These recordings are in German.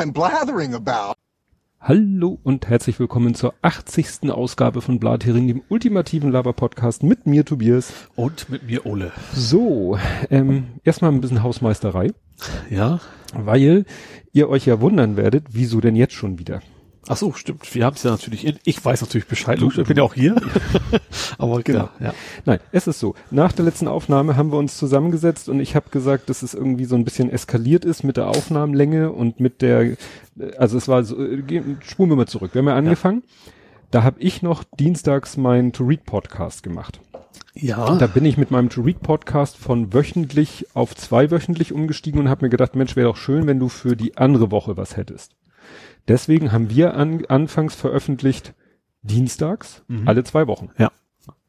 I'm blathering about. Hallo und herzlich willkommen zur 80. Ausgabe von Blathering, dem ultimativen Laber-Podcast mit mir Tobias. Und mit mir Ole. So, ähm, erstmal ein bisschen Hausmeisterei. Ja. Weil ihr euch ja wundern werdet, wieso denn jetzt schon wieder? Ach so, stimmt. Wir haben es ja natürlich, in, ich weiß natürlich Bescheid, du, ich bin ja auch hier. Aber genau. Ja, ja. Nein, es ist so. Nach der letzten Aufnahme haben wir uns zusammengesetzt und ich habe gesagt, dass es irgendwie so ein bisschen eskaliert ist mit der Aufnahmenlänge und mit der, also es war so, spulen wir mal zurück. Wir haben ja angefangen. Ja. Da habe ich noch dienstags meinen To-Read-Podcast gemacht. Ja. Da bin ich mit meinem To-Read-Podcast von wöchentlich auf zweiwöchentlich umgestiegen und habe mir gedacht, Mensch, wäre doch schön, wenn du für die andere Woche was hättest. Deswegen haben wir an, anfangs veröffentlicht dienstags mhm. alle zwei Wochen. Ja.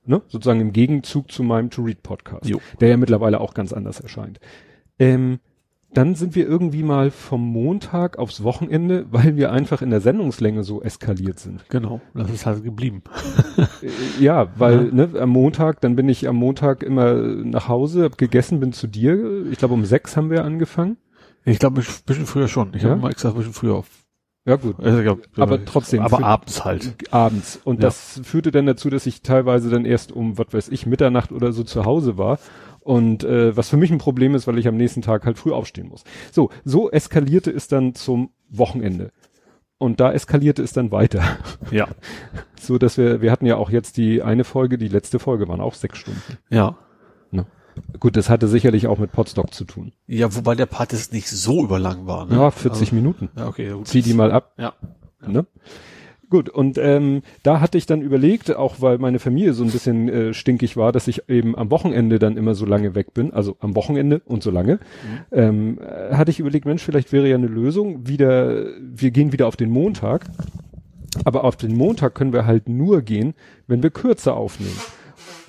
Ne? Sozusagen im Gegenzug zu meinem To-Read-Podcast, der ja mittlerweile auch ganz anders erscheint. Ähm, dann sind wir irgendwie mal vom Montag aufs Wochenende, weil wir einfach in der Sendungslänge so eskaliert sind. Genau, das ist halt geblieben. Äh, ja, weil ja. Ne, am Montag, dann bin ich am Montag immer nach Hause, hab gegessen, bin zu dir. Ich glaube um sechs haben wir angefangen. Ich glaube ein bisschen früher schon. Ich ja? habe mal extra ein bisschen früher auf ja gut. Also, glaub, aber trotzdem. Aber abends halt. Abends. Und ja. das führte dann dazu, dass ich teilweise dann erst um, was weiß ich, Mitternacht oder so zu Hause war. Und äh, was für mich ein Problem ist, weil ich am nächsten Tag halt früh aufstehen muss. So, so eskalierte es dann zum Wochenende. Und da eskalierte es dann weiter. Ja. so dass wir, wir hatten ja auch jetzt die eine Folge, die letzte Folge waren auch sechs Stunden. Ja. Gut, das hatte sicherlich auch mit Podstock zu tun. Ja, wobei der Part jetzt nicht so überlang war. Ne? Ja, 40 also, Minuten. Ja, okay. Gut. Zieh die mal ab. Ja. ja. Ne? Gut, und ähm, da hatte ich dann überlegt, auch weil meine Familie so ein bisschen äh, stinkig war, dass ich eben am Wochenende dann immer so lange weg bin, also am Wochenende und so lange, mhm. ähm, äh, hatte ich überlegt, Mensch, vielleicht wäre ja eine Lösung, wieder, wir gehen wieder auf den Montag, aber auf den Montag können wir halt nur gehen, wenn wir kürzer aufnehmen.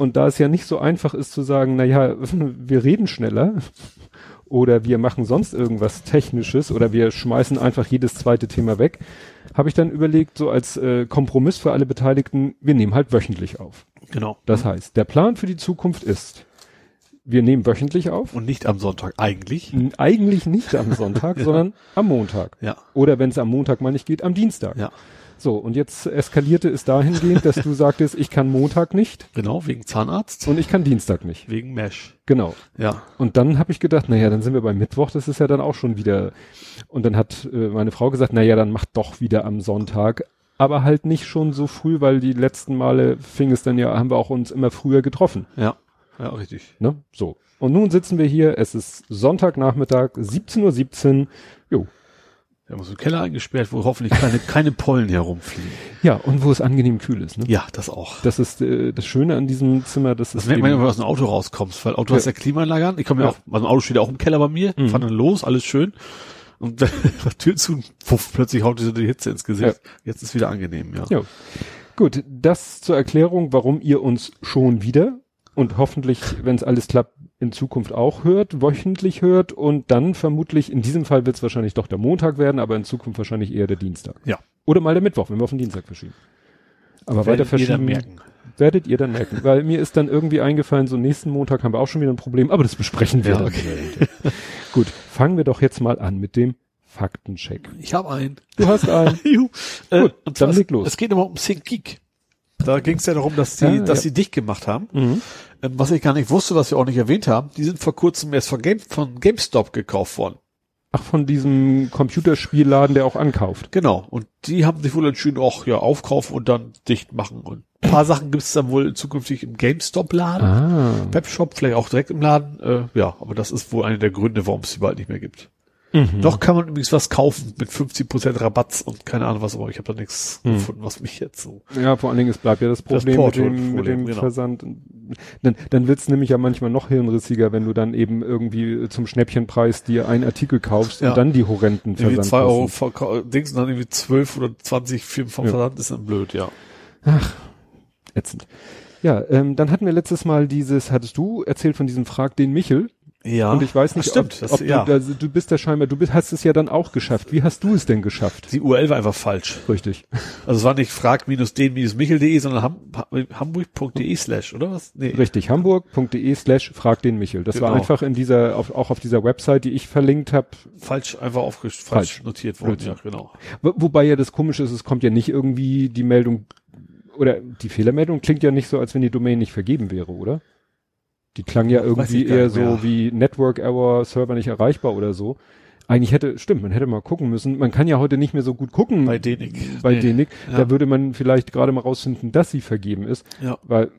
Und da es ja nicht so einfach ist zu sagen, na ja, wir reden schneller oder wir machen sonst irgendwas Technisches oder wir schmeißen einfach jedes zweite Thema weg, habe ich dann überlegt, so als äh, Kompromiss für alle Beteiligten, wir nehmen halt wöchentlich auf. Genau. Das heißt, der Plan für die Zukunft ist, wir nehmen wöchentlich auf. Und nicht am Sonntag, eigentlich? Eigentlich nicht am Sonntag, ja. sondern am Montag. Ja. Oder wenn es am Montag mal nicht geht, am Dienstag. Ja. So, und jetzt eskalierte es dahingehend, dass du sagtest, ich kann Montag nicht. Genau, wegen Zahnarzt. Und ich kann Dienstag nicht. Wegen Mesh. Genau. Ja. Und dann habe ich gedacht, naja, dann sind wir beim Mittwoch, das ist ja dann auch schon wieder. Und dann hat äh, meine Frau gesagt, naja, dann mach doch wieder am Sonntag. Aber halt nicht schon so früh, weil die letzten Male fing es dann ja, haben wir auch uns immer früher getroffen. Ja. Ja, richtig. Ne? So. Und nun sitzen wir hier, es ist Sonntagnachmittag, 17.17 Uhr. 17. Jo, wir haben so einen Keller eingesperrt, wo hoffentlich keine, keine Pollen herumfliegen. Ja, und wo es angenehm kühl ist. Ne? Ja, das auch. Das ist äh, das Schöne an diesem Zimmer. Das, das ist merkt man, wenn du aus dem Auto rauskommst, weil Auto ja. hast ja Klimaanlage an. Ich komme ja. ja auch, also ein Auto steht auch im Keller bei mir, mhm. fahren dann los, alles schön. Und dann Tür zu puff, plötzlich haut dir die Hitze ins Gesicht. Ja. Jetzt ist wieder angenehm, ja. ja. Gut, das zur Erklärung, warum ihr uns schon wieder und hoffentlich, wenn es alles klappt, in Zukunft auch hört, wöchentlich hört und dann vermutlich, in diesem Fall wird es wahrscheinlich doch der Montag werden, aber in Zukunft wahrscheinlich eher der Dienstag. Ja. Oder mal der Mittwoch, wenn wir auf den Dienstag verschieben. Aber weiter verschieben. Ihr merken. Werdet ihr dann merken. Weil mir ist dann irgendwie eingefallen, so nächsten Montag haben wir auch schon wieder ein Problem, aber das besprechen wir ja, dann. Okay. Gut, fangen wir doch jetzt mal an mit dem Faktencheck. Ich habe einen. Du hast einen. Juhu. Äh, Gut, dann leg los. Es geht immer um ThinkGeek. Da ging es ja darum, dass die, ja, dass ja. sie dicht gemacht haben. Mhm. Ähm, was ich gar nicht wusste, was wir auch nicht erwähnt haben, die sind vor kurzem erst von, Game, von GameStop gekauft worden. Ach, von diesem Computerspielladen, der auch ankauft. Genau. Und die haben sich wohl entschieden, auch ja, aufkaufen und dann dicht machen. Und ein paar Sachen gibt es dann wohl zukünftig im GameStop-Laden. Ah. Webshop, vielleicht auch direkt im Laden. Äh, ja, aber das ist wohl einer der Gründe, warum es die bald nicht mehr gibt. Mhm. Noch kann man übrigens was kaufen mit 50% Rabatt und keine Ahnung was, aber ich habe da nichts Mhm. gefunden, was mich jetzt so. Ja, vor allen Dingen, es bleibt ja das Problem Porto- mit dem, mit Problem, dem genau. Versand. Dann, dann wird's nämlich ja manchmal noch hirnrissiger, wenn du dann eben irgendwie zum Schnäppchenpreis dir einen Artikel kaufst Ja. und dann die horrenden Irgendwie zwei Euro. Verkau- Dings und dann irgendwie 12 oder 20 für vom Ja. Versand ist dann blöd, ja. Ätzend. Ja, ähm, dann hatten wir letztes Mal dieses, hattest du erzählt von diesem Frag den Michel, Ja. Und ich weiß nicht, Ach, stimmt, ob, das- ob ja. du, da, du bist da scheinbar, du bist, hast es ja dann auch geschafft. Wie hast du es denn geschafft? Die URL war einfach falsch. Richtig. Also es war nicht frag-den-michel.de, sondern ham hamburg.de slash, oder was? Nee. Richtig, hamburg.de slash frag den Michel. Das war Genau. einfach in dieser, auf, auch auf dieser Website, die ich verlinkt habe. Falsch, einfach aufgesch Falsch. falsch notiert worden. Blödsinn. Ja, genau. Wo, wobei ja das Komische ist, es kommt ja nicht irgendwie die Meldung, oder die Fehlermeldung klingt ja nicht so, als wenn die Domain nicht vergeben wäre, oder? Die klang ja irgendwie eher nicht mehr. so wie Network Error, Server nicht erreichbar oder so. Eigentlich hätte, stimmt, man hätte mal gucken müssen. Man kann ja heute nicht mehr so gut gucken. Bei Denik. bei Nee. Denik. Ja. Da würde man vielleicht gerade mal rausfinden, dass sie vergeben ist, Ja. weil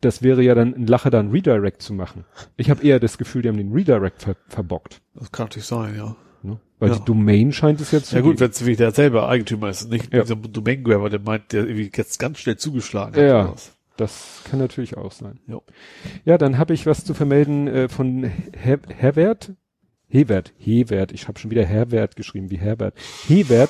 das wäre ja dann ein Lache, dann Redirect zu machen. Ich habe eher das Gefühl, die haben den Redirect ver verbockt. Das kann natürlich sein, ja. Ne? Weil Ja. die Domain scheint es jetzt zu Ja gut, wenn es wie der selber Eigentümer ist, nicht Ja. dieser Domain Grabber, der meint, der irgendwie jetzt ganz schnell zugeschlagen hat. Ja. oder was. Das kann natürlich auch sein. Jo. Ja, dann habe ich was zu vermelden äh, von Her Herwert. Hewert, Hewert, ich habe schon wieder Herwert geschrieben, wie Herbert. Hewert,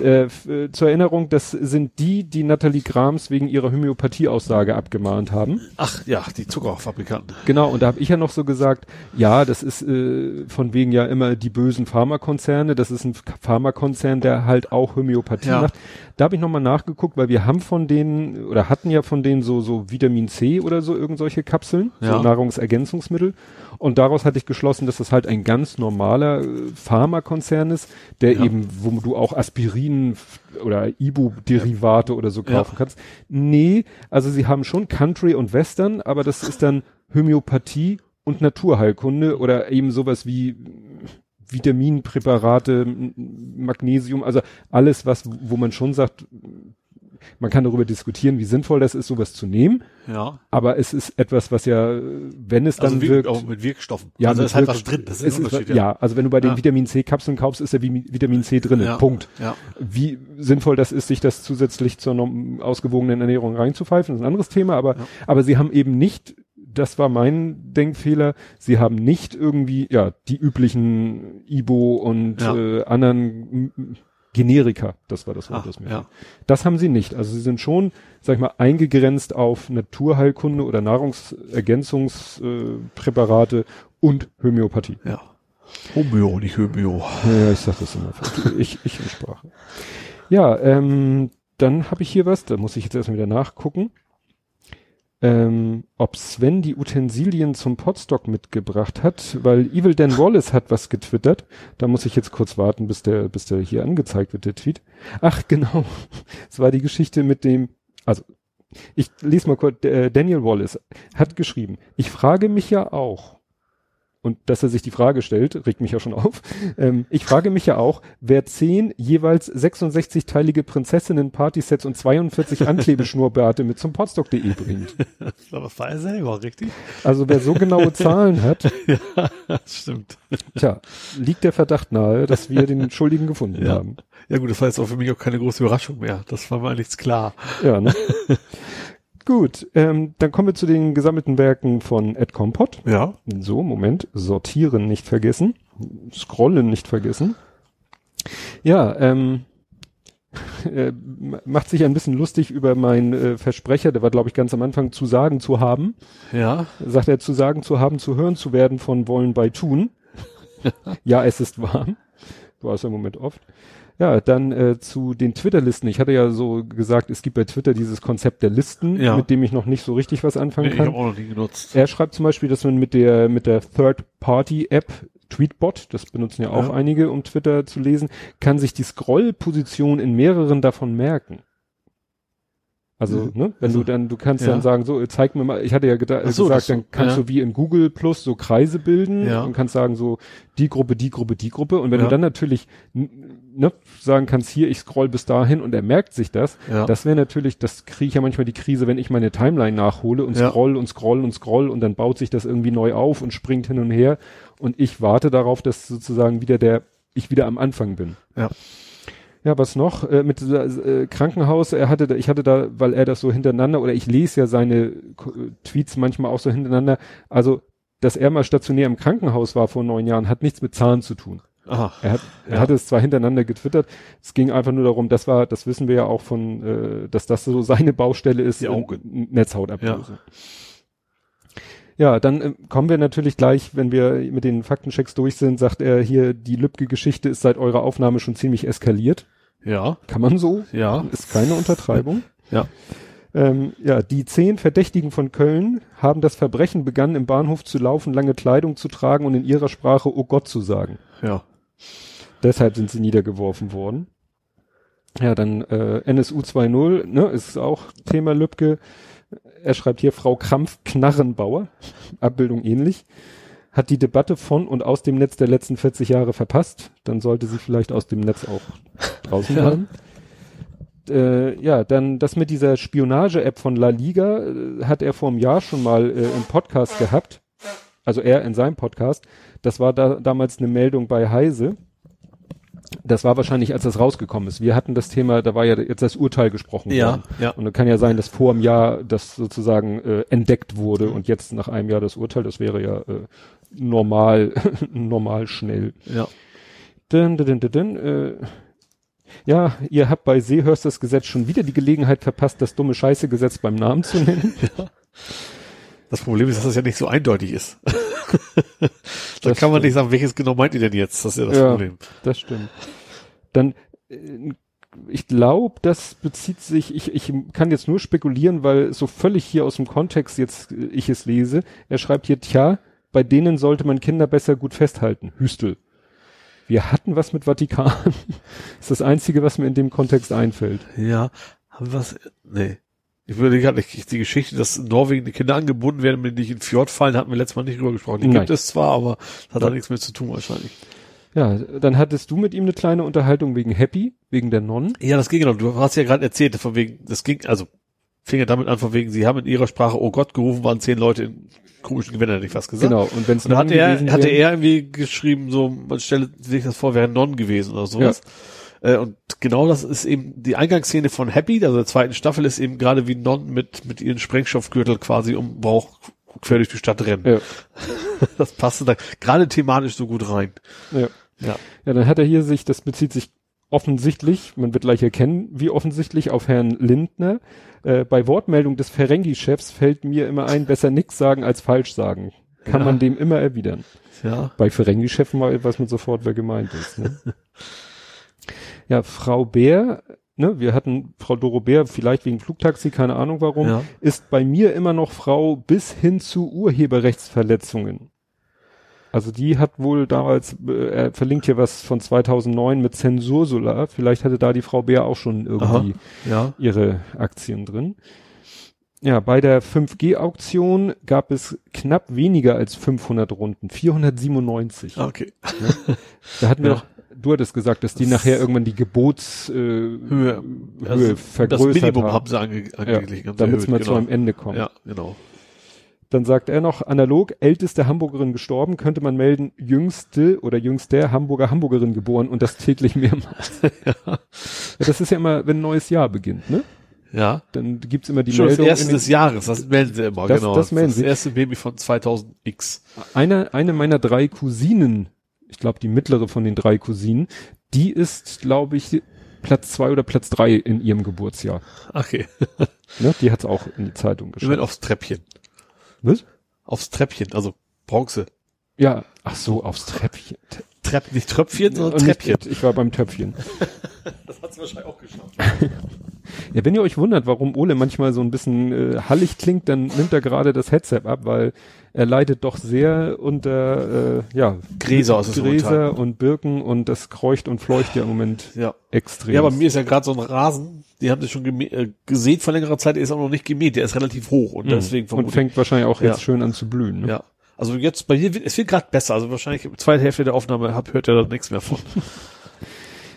äh, äh, zur Erinnerung, das sind die, die Nathalie Grams wegen ihrer Homöopathie-Aussage abgemahnt haben. Ach ja, die Zuckerfabrikanten. Genau, und da habe ich ja noch so gesagt, ja, das ist äh, von wegen ja immer die bösen Pharmakonzerne, das ist ein Pharmakonzern, der halt auch Homöopathie Ja. macht. Da habe ich nochmal nachgeguckt, weil wir haben von denen oder hatten ja von denen so so Vitamin C oder so irgend solche Kapseln, Ja. so Nahrungsergänzungsmittel. Und daraus hatte ich geschlossen, dass das halt ein ganz normaler äh, Pharmakonzern ist, der Ja. eben, wo du auch Aspirin oder Ibu-Derivate oder so Ja. kaufen kannst. Nee, also sie haben schon Country und Western, aber das ist dann Homöopathie und Naturheilkunde oder eben sowas wie Vitaminpräparate, Magnesium, also alles, was, wo man schon sagt, man kann darüber diskutieren, wie sinnvoll das ist, sowas zu nehmen, Ja. aber es ist etwas, was ja, wenn es dann Also wirk, wirkt, auch mit Wirkstoffen. ja, also mit ist halt was drin. Das ist es ist, Unterschied. ja. also wenn du bei den Ja. Vitamin C Kapseln kaufst, ist ja Vi- Vitamin C drin. Ja. Punkt. Ja. Wie sinnvoll das ist, sich das zusätzlich zur ausgewogenen Ernährung reinzupfeifen, ist ein anderes Thema, aber, Ja. aber sie haben eben nicht, das war mein Denkfehler, sie haben nicht irgendwie, ja, die üblichen Ibo und Ja. äh, anderen Generika, das war das Wort, Ah, das mir ja. das haben sie nicht. Also sie sind schon, sag ich mal, eingegrenzt auf Naturheilkunde oder Nahrungsergänzungspräparate äh, und Homöopathie. ja. Homöo, nicht Homöo. Ja, ich sag das immer. falsch. ich, ich in Sprache. Ja, ähm, dann habe ich hier was, da muss ich jetzt erstmal wieder nachgucken. Ähm, ob Sven die Utensilien zum Potstock mitgebracht hat, weil Evil Dan Wallace hat was getwittert. Da muss ich jetzt kurz warten, bis der, bis der hier angezeigt wird, der Tweet. Ach, genau. Es war die Geschichte mit dem, also, ich lese mal kurz, äh, Daniel Wallace hat geschrieben, ich frage mich ja auch, und dass er sich die Frage stellt, regt mich ja schon auf. Ähm, ich frage mich ja auch, wer zehn jeweils 66-teilige Prinzessinnen-Partysets und 42 Anklebeschnurrbärte mit zum Podstock.de bringt. Das war er selber, richtig? Also wer so genaue Zahlen hat, ja, das stimmt. tja, liegt der Verdacht nahe, dass wir den Schuldigen gefunden Ja. haben. Ja gut, das war jetzt auch für mich auch keine große Überraschung mehr. Das war mir eigentlich klar. Ja, ne? Gut, ähm, dann kommen wir zu den gesammelten Werken von Ed Compot. Ja. So, Moment. Sortieren nicht vergessen. Scrollen nicht vergessen. Ja, ähm, äh, macht sich ein bisschen lustig über meinen äh, Versprecher, der war, glaube ich, ganz am Anfang zu sagen zu haben. Ja. Sagt er, zu sagen zu haben, zu hören zu werden von wollen bei tun. ja, es ist warm. War es im Moment oft. Ja, dann äh, zu den Twitter-Listen. Ich hatte ja so gesagt, es gibt bei Twitter dieses Konzept der Listen, Ja. mit dem ich noch nicht so richtig was anfangen Nee, ich kann. habe auch noch nie genutzt. Er schreibt zum Beispiel, dass man mit der, mit der Third-Party-App Tweetbot, das benutzen ja auch Ja. einige, um Twitter zu lesen, kann sich die Scroll-Position in mehreren davon merken. Also, Mhm. ne, wenn Also, du dann, du kannst ja. dann sagen, so, zeig mir mal, ich hatte ja geda- so, gesagt, dann kannst ja. du wie in Google Plus so Kreise bilden Ja. und kannst sagen, so, die Gruppe, die Gruppe, die Gruppe. Und wenn du dann natürlich, ne, sagen kannst, hier, ich scroll bis dahin und er merkt sich das, das wäre natürlich, das kriege ich ja manchmal die Krise, wenn ich meine Timeline nachhole und scroll und scroll und scroll und dann baut sich das irgendwie neu auf und springt hin und her und ich warte darauf, dass sozusagen wieder der, ich wieder am Anfang bin. Ja. Ja, was noch? Äh, mit äh, Krankenhaus, er hatte da, ich hatte da, weil er das so hintereinander, oder ich lese ja seine äh, Tweets manchmal auch so hintereinander, also, dass er mal stationär im Krankenhaus war vor neun Jahren, hat nichts mit Zahlen zu tun. Aha. Er hat, er Ja. hatte es zwar hintereinander getwittert, es ging einfach nur darum, das war, das wissen wir ja auch von, äh, dass das so seine Baustelle ist, Die Augen. in- Netzhautablösung. Ja, dann äh, kommen wir natürlich gleich, wenn wir mit den Faktenchecks durch sind, sagt er hier, die Lübcke-Geschichte ist seit eurer Aufnahme schon ziemlich eskaliert. Ja. Kann man so? Ja. Ist keine Untertreibung. Ja. Ähm, ja, die zehn Verdächtigen von Köln haben das Verbrechen begann, im Bahnhof zu laufen, lange Kleidung zu tragen und in ihrer Sprache Oh Gott zu sagen. Ja. Deshalb sind sie niedergeworfen worden. Ja, dann äh, NSU 2.0, ne, ist auch Thema Lübcke. Er schreibt hier Frau Krampf-Knarrenbauer, Abbildung ähnlich, hat die Debatte von und aus dem Netz der letzten 40 Jahre verpasst. Dann sollte sie vielleicht aus dem Netz auch draußen Ja. bleiben. Äh, ja, dann das mit dieser Spionage-App von La Liga äh, hat er vor einem Jahr schon mal äh, im Podcast gehabt. Also er in seinem Podcast. Das war da, damals eine Meldung bei Heise. Das war wahrscheinlich, als das rausgekommen ist. Wir hatten das Thema, da war ja jetzt das Urteil gesprochen Ja, worden. ja. Und dann kann ja sein, dass vor einem Jahr das sozusagen äh, entdeckt wurde und jetzt nach einem Jahr das Urteil, das wäre ja äh, normal, normal schnell. Ja. Dun, dun, dun, dun, äh, ja, ihr habt bei Seehörst das Gesetz schon wieder die Gelegenheit verpasst, das dumme Scheiße-Gesetz beim Namen zu nennen. Das Problem ist, dass das ja nicht so eindeutig ist. da kann man nicht sagen, welches genau meint ihr denn jetzt? Das ist ja das Ja. Problem. Das stimmt. Dann, äh, ich glaube, das bezieht sich, ich, ich kann jetzt nur spekulieren, weil so völlig hier aus dem Kontext jetzt äh, ich es lese. Er schreibt hier, tja, bei denen sollte man Kinder besser gut festhalten. Hüstel. Wir hatten was mit Vatikan. das ist das Einzige, was mir in dem Kontext einfällt. Ja. Haben wir was? Nee. Ich würde gerade nicht, die Geschichte, dass in Norwegen die Kinder angebunden werden, wenn die nicht in den Fjord fallen, hatten wir letztes Mal nicht drüber gesprochen. Die Nein. gibt es zwar, aber das hat da nichts mehr zu tun wahrscheinlich. Ja, dann hattest du mit ihm eine kleine Unterhaltung wegen Happy, wegen der Nonnen. Ja, das ging genau. Du hast ja gerade erzählt, von wegen, das ging, also fing ja damit an, von wegen, sie haben in ihrer Sprache Oh Gott gerufen, waren zehn Leute in komischen Gewändern, hätte ich fast gesagt. Genau. Und wenn es Und da hat er, hatte er irgendwie geschrieben, so, man stelle sich das vor, wäre Non gewesen oder sowas. Äh, Und genau das ist eben die Eingangsszene von Happy, also der zweiten Staffel, ist eben gerade wie Non mit, mit ihren Sprengstoffgürtel quasi um Bauch quer durch die Stadt rennen. Ja, Das passte da gerade thematisch so gut rein. ja. Ja. Ja, dann hat er hier sich, das bezieht sich offensichtlich, man wird gleich erkennen, wie offensichtlich, auf Herrn Lindner. Äh, bei Wortmeldung des Ferengi-Chefs fällt mir immer ein, besser nix sagen als falsch sagen. Kann Ja. man dem immer erwidern. Ja. Bei Ferengi-Chefen weiß man sofort, wer gemeint ist. Ne? ja, Frau Bär, ne, wir hatten Frau Doro Bär, vielleicht wegen Flugtaxi, keine Ahnung warum, Ja. ist bei mir immer noch Frau bis hin zu Urheberrechtsverletzungen. Also die hat wohl damals, äh, er verlinkt hier was von 2009 mit Zensursula. Vielleicht hatte da die Frau Bär auch schon irgendwie Ja. ihre Aktien drin. Ja, bei der 5G-Auktion gab es knapp weniger als 500 Runden, 497. Okay. Da hatten wir Ja. doch, du hattest gesagt, dass die nachher irgendwann die Gebots äh, Höhe, Höhe also das vergrößert Minimum haben. haben sie ange, haben sie damit man zu genau. einem Ende kommt. Ja, genau. Dann sagt er noch, analog, älteste Hamburgerin gestorben, könnte man melden, jüngste oder jüngster Hamburger Hamburgerin geboren und das täglich mehrmals. ja. Das ist ja immer, wenn ein neues Jahr beginnt, ne? Ja. Dann gibt's immer die Schon das Meldung. erste in den- des Jahres, das melden sie immer, Das- genau. das melden das sie. erste Baby von 2000X. eine, eine meiner drei Cousinen, ich glaube die mittlere von den drei Cousinen, die ist, glaube ich, Platz zwei oder Platz drei in ihrem Geburtsjahr. Okay. Ne? Die hat's auch in die Zeitung geschrieben. werden aufs Treppchen. Was? Aufs Treppchen, also Bronze. Ja, ach so, aufs Treppchen. Trepp, nicht Tröpfchen, sondern Und nicht- Treppchen. Ich war beim Töpfchen. Das hat's wahrscheinlich auch geschafft. Ja, wenn ihr euch wundert, warum Ole manchmal so ein bisschen äh, hallig klingt, dann nimmt er gerade das Headset ab, weil er leidet doch sehr unter äh, ja, Gräser es Gräser und Birken und das kreucht und fleucht ja im Moment Ja. extrem. Ja, bei mir ist ja gerade so ein Rasen, die haben das schon äh, gesät vor längerer Zeit, der ist auch noch nicht gemäht, der ist relativ hoch und deswegen und vermute fängt wahrscheinlich auch Ja. jetzt schön an zu blühen. Ne? ja. Also jetzt bei dir, wird- es wird gerade besser, also wahrscheinlich zweite Hälfte der Aufnahme hab, hört ihr da nichts mehr von.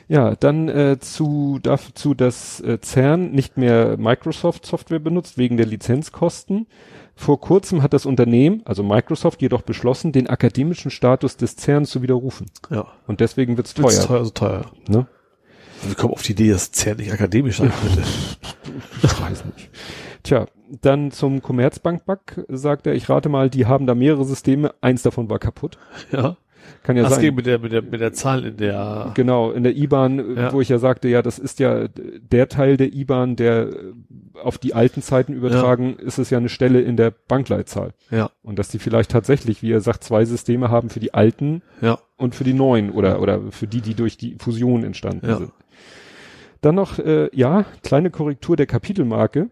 Ja, dann äh, zu dazu, dass äh, CERN nicht mehr Microsoft Software benutzt wegen der Lizenzkosten. Vor kurzem hat das Unternehmen, also Microsoft, jedoch beschlossen, den akademischen Status des CERN zu widerrufen. Ja. Und deswegen wird's Das ist teuer. teuer, so teuer. Ne? Wir kommen auf die Idee, dass CERN nicht akademisch sein könnte. Ich weiß nicht. Tja, dann zum Commerzbank-Bug sagt er, ich rate mal, die haben da mehrere Systeme, eins davon war kaputt. Ja. Kann ja Das sein. ging mit der, mit der, mit der Zahl in der, Genau, in der IBAN, Ja. wo ich ja sagte, ja, das ist ja der Teil der IBAN, der äh, auf die alten Zeiten übertragen, ist es ja eine Stelle in der Bankleitzahl. ja, Und dass die vielleicht tatsächlich, wie er sagt, zwei Systeme haben für die alten ja, und für die neuen oder, oder für die, die durch die Fusion entstanden Ja. sind. Dann noch, äh, ja, kleine Korrektur der Kapitelmarke.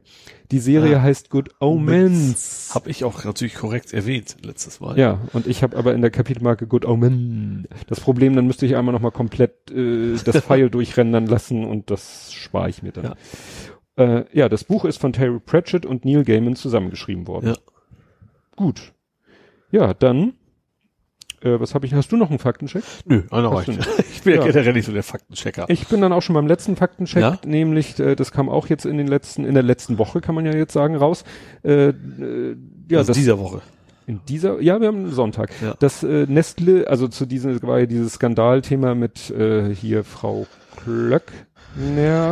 Die Serie Ja. heißt Good Omens. habe ich auch natürlich korrekt erwähnt letztes Mal. Ja, und ich habe aber in der Kapitelmarke Good Omen. Das Problem, dann müsste ich einmal nochmal komplett äh, das File durchrendern lassen und das spare ich mir dann. Ja. Äh, ja, das Buch ist von Terry Pratchett und Neil Gaiman zusammengeschrieben worden. Ja. Gut. Ja, dann, äh, was habe ich, hast du noch einen Faktencheck? Nö, einer Hast reicht. Ich bin ja, Ja. generell nicht so der Faktenchecker. Ich bin dann auch schon beim letzten Faktencheck, Ja? nämlich, äh, das kam auch jetzt in den letzten, in der letzten Woche, kann man ja jetzt sagen, raus. Äh, äh, ja, also das, dieser Woche. in dieser, ja, wir haben Sonntag. Ja. Das äh, Nestle, also zu diesem, war ja dieses Skandalthema mit äh, hier Frau Klöckner.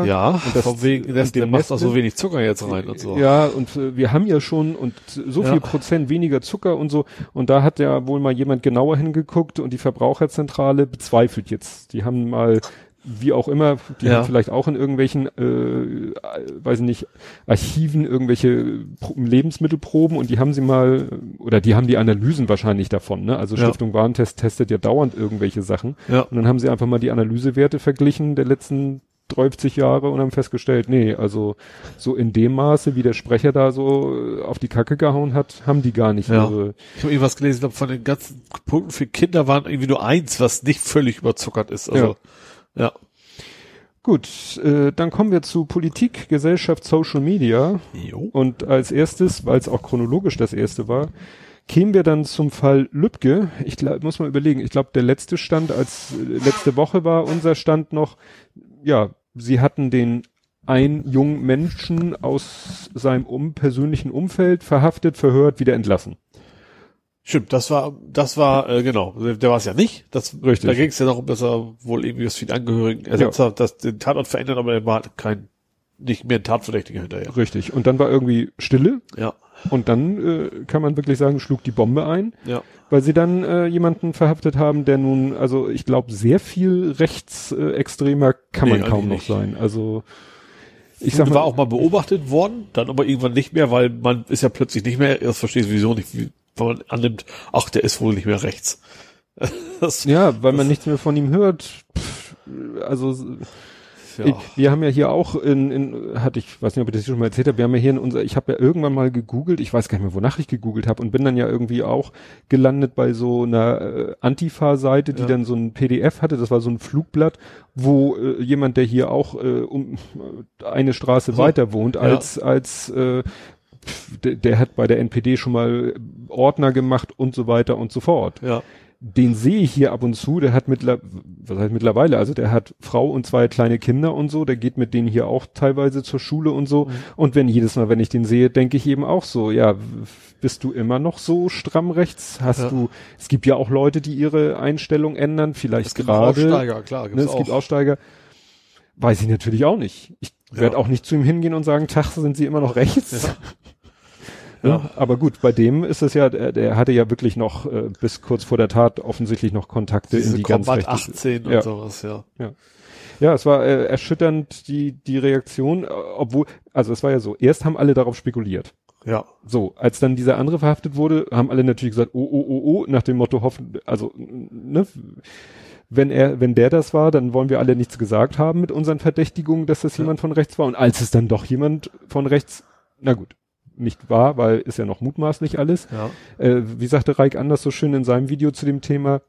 Ja, und das- von wegen, und das, der macht auch so wenig Zucker jetzt rein und so. Ja, und äh, wir haben ja schon und so Ja. viel Prozent weniger Zucker und so. Und da hat ja wohl mal jemand genauer hingeguckt und die Verbraucherzentrale bezweifelt jetzt. Die haben mal, wie auch immer, die Ja. haben vielleicht auch in irgendwelchen, äh, weiß ich nicht, Archiven irgendwelche Pro Lebensmittelproben und die haben sie mal, oder die haben die Analysen wahrscheinlich davon, ne? Also Ja. Stiftung Warentest testet ja dauernd irgendwelche Sachen. Ja. Und dann haben sie einfach mal die Analysewerte verglichen der letzten 30 Jahre und haben festgestellt, nee, also so in dem Maße, wie der Sprecher da so äh, auf die Kacke gehauen hat, haben die gar nicht Ja. ihre. Ich habe irgendwas gelesen, ich glaube, von den ganzen Punkten für Kinder waren irgendwie nur eins, was nicht völlig überzuckert ist. Also, ja. Gut, äh, dann kommen wir zu Politik, Gesellschaft, Social Media. Jo. Und als erstes, weil es auch chronologisch das erste war, kämen wir dann zum Fall Lübcke. Ich glaub, muss mal überlegen, ich glaube, der letzte Stand, als äh, letzte Woche war unser Stand noch, ja, sie hatten den einen jungen Menschen aus seinem um, persönlichen Umfeld verhaftet, verhört, wieder entlassen. Stimmt, das war, das war, äh, genau, der war es ja nicht. Das, Richtig. Da ging es ja darum, dass er wohl irgendwie was für den Angehörigen ersetzt hat, das den Tatort verändert, aber er war kein, nicht mehr ein Tatverdächtiger hinterher. Richtig. Und dann war irgendwie Stille Ja, und dann äh, kann man wirklich sagen, schlug die Bombe ein. ja. weil sie dann äh, jemanden verhaftet haben, der nun, also ich glaube, sehr viel rechtsextremer extremer kann Nee, man kaum noch nicht. sein. Also ich Ich sag mal, war auch mal beobachtet worden, dann aber irgendwann nicht mehr, weil man ist ja plötzlich nicht mehr, das verstehe ich sowieso nicht, wie, wenn man annimmt, ach, der ist wohl nicht mehr rechts. Das, ja, weil man nichts mehr von ihm hört. Pff, also ja. ich, wir haben ja hier auch in, in hatte ich weiß nicht, ob ich das hier schon mal erzählt habe, wir haben ja hier in unser, ich habe ja irgendwann mal gegoogelt, ich weiß gar nicht mehr, wonach ich gegoogelt habe und bin dann ja irgendwie auch gelandet bei so einer äh, Antifa-Seite, die Ja. dann so ein PDF hatte, das war so ein Flugblatt, wo äh, jemand, der hier auch äh, um äh, eine Straße So. weiter wohnt, als als äh, der hat bei der NPD schon mal Ordner gemacht und so weiter und so fort ja. Den sehe ich hier ab und zu, der hat mittler, was heißt mittlerweile, also der hat Frau und zwei kleine Kinder und so, der geht mit denen hier auch teilweise zur Schule und so. Und wenn jedes Mal, wenn ich den sehe, denke ich eben auch so, ja, bist du immer noch so stramm rechts? Hast Ja. du, es gibt ja auch Leute, die ihre Einstellung ändern, vielleicht Es gibt gerade. Aussteiger, klar, Ne, gibt's es auch. gibt Aussteiger. Weiß ich natürlich auch nicht. Ich werde Ja. auch nicht zu ihm hingehen und sagen, Tag, sind Sie immer noch rechts? Ja. Ja, Ja. aber gut, bei dem ist es ja, der, der hatte ja wirklich noch äh, bis kurz vor der Tat offensichtlich noch Kontakte in Diese die ganz Combat rechte. 18 und Ja. sowas, ja. Ja, es war äh, erschütternd die die Reaktion, äh, obwohl also es war ja so, erst haben alle darauf spekuliert. Ja, So, als dann dieser andere verhaftet wurde, haben alle natürlich gesagt, oh oh oh oh, nach dem Motto hoffen, also ne, wenn er wenn der das war, dann wollen wir alle nichts gesagt haben mit unseren Verdächtigungen, dass das Ja. jemand von rechts war und als es dann doch jemand von rechts, na gut, nicht war, weil ist ja noch mutmaßlich alles. ja. Äh, wie sagte Reik Anders so schön in seinem Video zu dem Thema,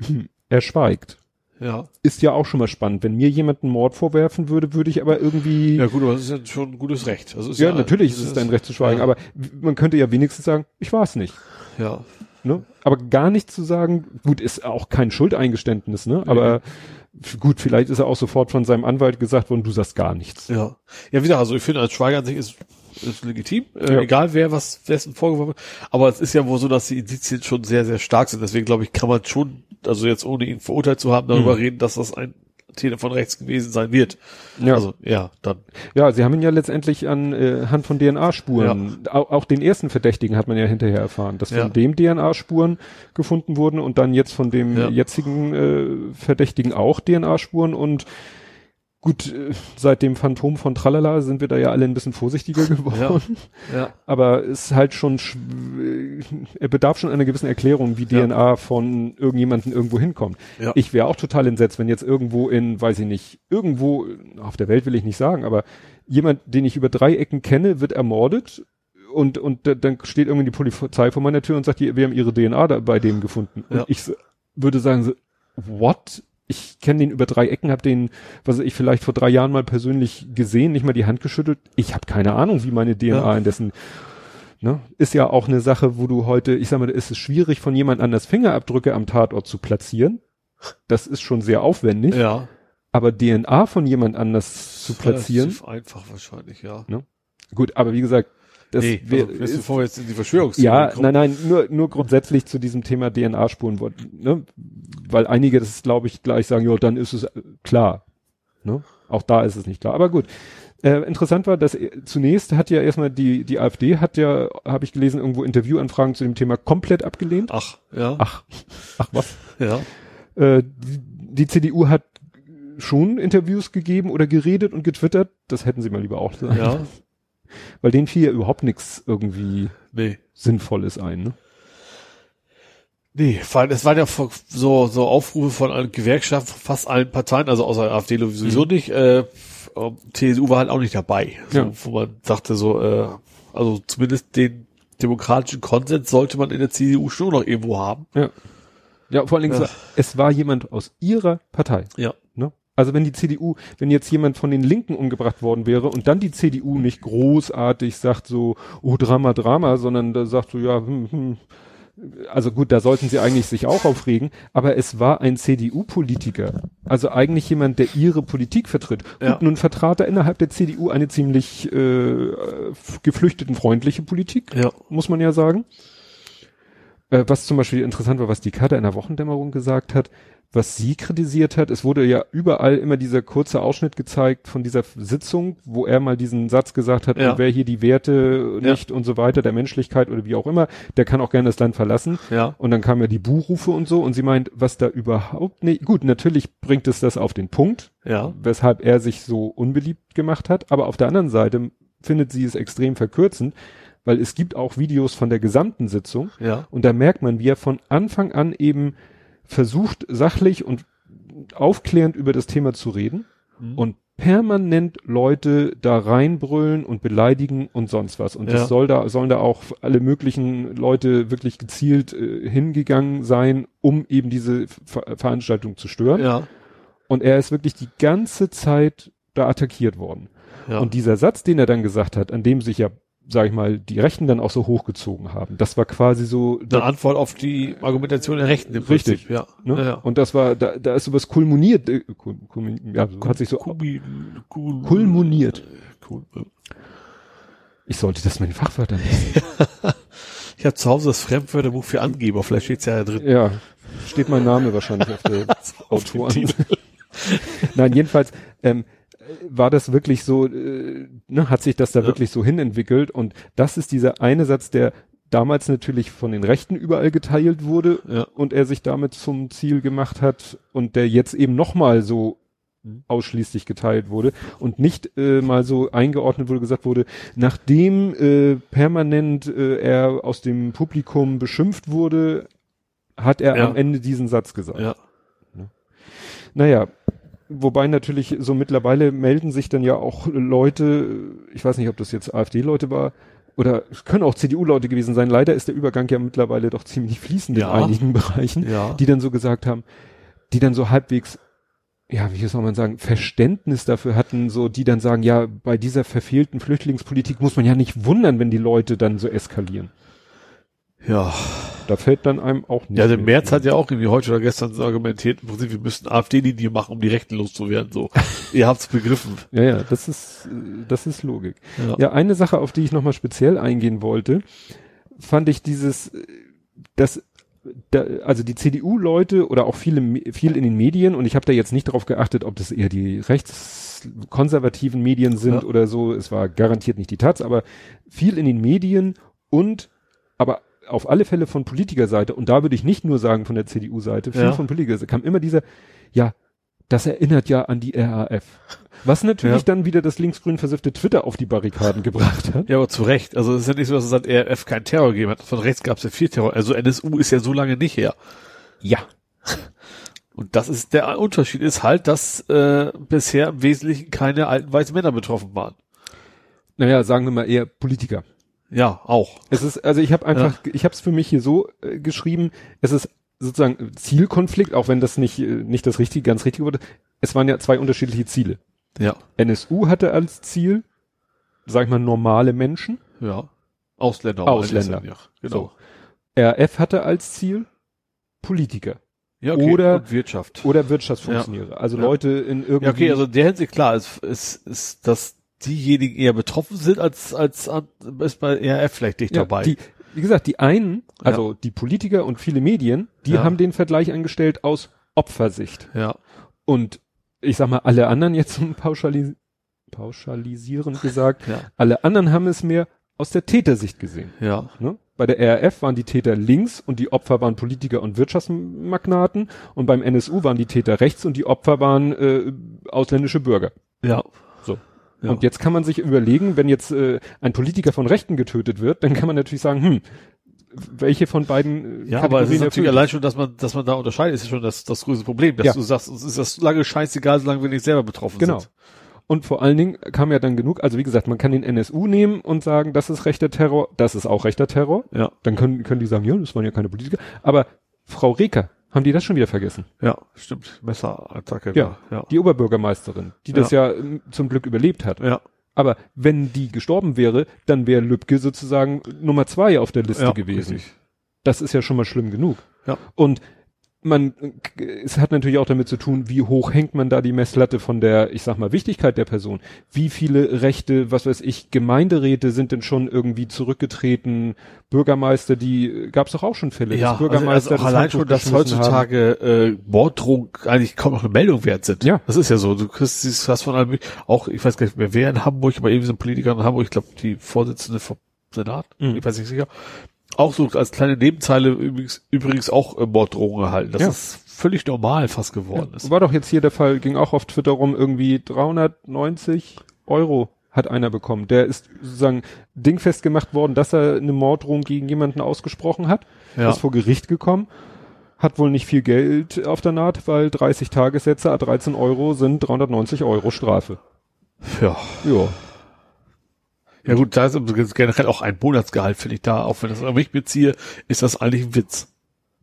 er schweigt. Ja. Ist ja auch schon mal spannend. Wenn mir jemand einen Mord vorwerfen würde, würde ich aber irgendwie, Ja ja, gut, aber das ist ja schon ein gutes Recht. Also ist ja, natürlich ist es dein Recht zu schweigen, ja. aber man könnte ja wenigstens sagen, ich war es nicht. Ja. Ne? Aber gar nicht zu sagen, gut, ist auch kein Schuldeingeständnis, ne? Aber f- gut, vielleicht ist er auch sofort von seinem Anwalt gesagt worden, du sagst gar nichts. Ja. Ja, wieder, also ich finde, als Schweiger an sich ist, ist legitim, äh, Ja. egal wer was, wessen vorgeworfen wird. Aber es ist ja wohl so, dass die Indizien schon sehr, sehr stark sind. Deswegen glaube ich, kann man schon, also jetzt ohne ihn verurteilt zu haben, darüber Mhm. reden, dass das ein Täter von rechts gewesen sein wird. Ja. Also, ja, dann. Ja, sie haben ihn ja letztendlich an äh, Hand von DNA-Spuren, auch, auch den ersten Verdächtigen hat man ja hinterher erfahren, dass Ja. von dem DNA-Spuren gefunden wurden und dann jetzt von dem Ja. jetzigen äh, Verdächtigen auch DNA-Spuren und gut, äh, seit dem Phantom von Tralala sind wir da ja alle ein bisschen vorsichtiger geworden. Ja. Aber es ist halt schon, äh, er bedarf schon einer gewissen Erklärung, wie Ja. DNA von irgendjemanden irgendwo hinkommt. Ja. Ich wäre auch total entsetzt, wenn jetzt irgendwo in, weiß ich nicht, irgendwo auf der Welt will ich nicht sagen, aber jemand, den ich über drei Ecken kenne, wird ermordet und, und da- dann steht irgendwie die Polizei vor meiner Tür und sagt, wir haben ihre DNA da bei dem gefunden. Und Ja. ich würde sagen, so, what? Ich kenne den über drei Ecken, habe den, was ich, vielleicht vor drei Jahren mal persönlich gesehen, nicht mal die Hand geschüttelt. Ich habe keine Ahnung, wie meine DNA Ja. in dessen Ne? Ist ja auch eine Sache, wo du heute, ich sag mal, da ist es schwierig, von jemand anders Fingerabdrücke am Tatort zu platzieren. Das ist schon sehr aufwendig. Ja. Aber DNA von jemand anders zu platzieren, Relativ einfach wahrscheinlich, ja. gut, aber wie gesagt, das nee, wär, also, jetzt ist, bevor wir jetzt in die Verschwörungstheorie ja, kommen. nein, nein, nur, nur grundsätzlich zu diesem Thema DNA-Spuren, ne? weil einige das, glaube ich, gleich sagen, ja, dann ist es äh, klar. Ne? Auch da ist es nicht klar. Aber gut. Äh, interessant war, dass äh, zunächst hat ja erstmal die, die AfD hat ja, habe ich gelesen, irgendwo Interviewanfragen zu dem Thema komplett abgelehnt. Ach, ja. Ach, ach was? Ja. Äh, die, die CDU hat schon Interviews gegeben oder geredet und getwittert. Das hätten sie mal lieber auch sagen. Ja. Weil denen fiel ja überhaupt nichts irgendwie Nee. Sinnvolles ein. Ne? Nee, vor allem, es waren ja so, so Aufrufe von allen Gewerkschaften, fast allen Parteien, also außer AfD sowieso nicht, äh, CSU war halt auch nicht dabei. So, Ja. Wo man sagte so, äh, also zumindest den demokratischen Konsens sollte man in der CDU schon noch irgendwo haben. Ja. Ja, vor allen Dingen, Ja. es war jemand aus ihrer Partei. Ja. Also wenn die CDU, wenn jetzt jemand von den Linken umgebracht worden wäre und dann die CDU nicht großartig sagt so, oh Drama, Drama, sondern da sagt so, ja, hm, hm. also gut, da sollten sie eigentlich sich auch aufregen, aber es war ein CDU-Politiker, also eigentlich jemand, der ihre Politik vertritt. Ja. Gut, nun vertrat er innerhalb der CDU eine ziemlich äh, geflüchtetenfreundliche Politik Ja. muss man ja sagen. Äh, was zum Beispiel interessant war, was die Kader in der Wochendämmerung gesagt hat, was sie kritisiert hat, es wurde ja überall immer dieser kurze Ausschnitt gezeigt von dieser Sitzung, wo er mal diesen Satz gesagt hat, Ja. und wer hier die Werte Ja. nicht und so weiter, der Menschlichkeit oder wie auch immer, der kann auch gerne das Land verlassen. Ja. Und dann kamen ja die Buchrufe und so und sie meint, was da überhaupt nicht, gut, natürlich bringt es das auf den Punkt, Ja. weshalb er sich so unbeliebt gemacht hat. Aber auf der anderen Seite findet sie es extrem verkürzend, weil es gibt auch Videos von der gesamten Sitzung Ja. und da merkt man, wie er von Anfang an eben versucht, sachlich und aufklärend über das Thema zu reden Mhm. und permanent Leute da reinbrüllen und beleidigen und sonst was. Und Ja. das soll da, sollen da auch alle möglichen Leute wirklich gezielt äh, hingegangen sein, um eben diese Ver Veranstaltung zu stören. Ja. Und er ist wirklich die ganze Zeit da attackiert worden. Ja. Und dieser Satz, den er dann gesagt hat, an dem sich ja, sag ich mal, die Rechten dann auch so hochgezogen haben, das war quasi so, eine Antwort auf die Argumentation der Rechten im Richtig. Prinzip, ja. ne? ja, ja. und das war, da, da ist sowas kulminiert, äh, kul, kul, ja, so hat sich so, kul, Kulminiert. Cool. ich sollte das mit den Fachwörtern. Ich habe zu Hause das Fremdwörterbuch für Angeber, vielleicht steht's ja da drin. ja, steht mein Name wahrscheinlich auf der Autoren. Nein, jedenfalls, ähm, war das wirklich so, äh, ne, hat sich das da Ja. wirklich so hinentwickelt und das ist dieser eine Satz, der damals natürlich von den Rechten überall geteilt wurde Ja. und er sich damit zum Ziel gemacht hat und der jetzt eben nochmal so Mhm. ausschließlich geteilt wurde und nicht äh, mal so eingeordnet wurde, gesagt wurde, nachdem äh, permanent äh, er aus dem Publikum beschimpft wurde, hat er Ja. am Ende diesen Satz gesagt. Ja. Naja, wobei natürlich so mittlerweile melden sich dann ja auch Leute, ich weiß nicht, ob das jetzt AfD-Leute war, oder es können auch CDU-Leute gewesen sein. Leider ist der Übergang ja mittlerweile doch ziemlich fließend Ja. in einigen Bereichen, Ja. die dann so gesagt haben, die dann so halbwegs, ja, wie soll man sagen, Verständnis dafür hatten, so, die dann sagen, ja, bei dieser verfehlten Flüchtlingspolitik muss man ja nicht wundern, wenn die Leute dann so eskalieren. Ja. Da fällt dann einem auch nicht. Ja, der zu. hat ja auch irgendwie heute oder gestern so argumentiert, im Prinzip, wir müssten AfD-Linie machen, um die Rechten loszuwerden, so. Ihr habt's begriffen. Ja, ja, das ist, das ist Logik. Ja. Ja, eine Sache, auf die ich nochmal speziell eingehen wollte, fand ich dieses, dass da, also die CDU-Leute oder auch viele viel in den Medien und ich habe da jetzt nicht darauf geachtet, ob das eher die rechtskonservativen Medien sind Ja. oder so. Es war garantiert nicht die Taz, aber viel in den Medien und aber auf alle Fälle von Politikerseite und da würde ich nicht nur sagen von der CDU-Seite, viel Ja. von Politikerseite kam immer dieser, ja, das erinnert ja an die RAF. Was natürlich Ja. dann wieder das linksgrün versiffte Twitter auf die Barrikaden gebracht hat. Ja, aber zu Recht. Also es ist ja nicht so, dass es seit RF keinen Terror gegeben hat. Von rechts gab es ja viel Terror. Also NSU ist ja so lange nicht her. Ja. Und das ist der Unterschied ist halt, dass äh, bisher im Wesentlichen keine alten weißen Männer betroffen waren. Naja, sagen wir mal eher Politiker. Ja, auch. Es ist, also ich habe einfach, ich habe es für mich hier so äh, geschrieben, es ist sozusagen Zielkonflikt, auch wenn das nicht, äh, nicht das richtige, ganz richtige wurde. Es waren ja zwei unterschiedliche Ziele. Ja, NSU hatte als Ziel, sag ich mal, normale Menschen. ja. Ausländer. Ausländer. Ja, genau. RF hatte als Ziel Politiker Ja, Oder- Und Wirtschaft. oder Wirtschaftsfunktionäre. Also Ja. Leute in irgendwie. Ja, okay, also der Hinsicht klar, ist, ist, ist, dass diejenigen eher betroffen sind, als, als, an- ist bei RF vielleicht nicht ja, dabei. Die, wie gesagt, die einen, also die Politiker und viele Medien, die Ja. haben den Vergleich angestellt aus Opfersicht. ja, Und ich sag mal, alle anderen jetzt zum Pauschali pauschalisierend gesagt, ja, alle anderen haben es mehr aus der Tätersicht gesehen. ja, Ne? Bei der RAF waren die Täter links und die Opfer waren Politiker und Wirtschaftsmagnaten und beim NSU waren die Täter rechts und die Opfer waren äh, ausländische Bürger. ja. Ja. Und jetzt kann man sich überlegen, wenn jetzt äh, ein Politiker von Rechten getötet wird, dann kann man natürlich sagen, hm, welche von beiden äh, Ja, aber es ist Kategorien natürlich allein schon, dass man, dass man da unterscheidet, ist schon das, das größte Problem, dass Ja. du sagst, es ist das lange scheißegal, solange wir nicht selber betroffen Genau. sind. Und vor allen Dingen kam ja dann genug, also wie gesagt, man kann den NSU nehmen und sagen, das ist rechter Terror, das ist auch rechter Terror. Ja, Dann können, können die sagen, ja, das waren ja keine Politiker. Aber Frau Reker, haben die das schon wieder vergessen? ja, stimmt. Messerattacke. Ja. da, ja. Die Oberbürgermeisterin, die das ja, ähm, zum Glück überlebt hat. Ja, Aber wenn die gestorben wäre, dann wäre Lübcke sozusagen Nummer zwei auf der Liste ja, gewesen. richtig. Das ist ja schon mal schlimm genug. Ja. Und man, es hat natürlich auch damit zu tun, wie hoch hängt man da die Messlatte von der, ich sag mal, Wichtigkeit der Person. Wie viele Rechte, was weiß ich, Gemeinderäte sind denn schon irgendwie zurückgetreten? Bürgermeister, die gab's doch auch schon Fälle. Ja, dass Bürgermeister also, also das allein schon, dass haben. heutzutage äh, Morddrohungen eigentlich kaum noch eine Meldung wert sind. Ja. Das ist ja so. Du kriegst dieses was von allem, auch, ich weiß gar nicht mehr, wer in Hamburg, aber eben so ein Politiker in Hamburg, ich glaube, die Vorsitzende vom Senat, Mhm. ich weiß nicht sicher, auch so als kleine Nebenzeile übrigens, übrigens auch äh, Morddrohungen erhalten. Das Ja. ist völlig normal fast geworden ist. War doch jetzt hier der Fall, ging auch auf Twitter rum, irgendwie 390 Euro hat einer bekommen. Der ist sozusagen dingfest gemacht worden, dass er eine Morddrohung gegen jemanden ausgesprochen hat. Ja. Ist vor Gericht gekommen. Hat wohl nicht viel Geld auf der Naht, weil 30 Tagessätze, 13 Euro sind 390 Euro Strafe. Ja. Ja. Ja gut, da ist generell auch ein Monatsgehalt, finde ich da, auch wenn das auf mich beziehe, ist das eigentlich ein Witz.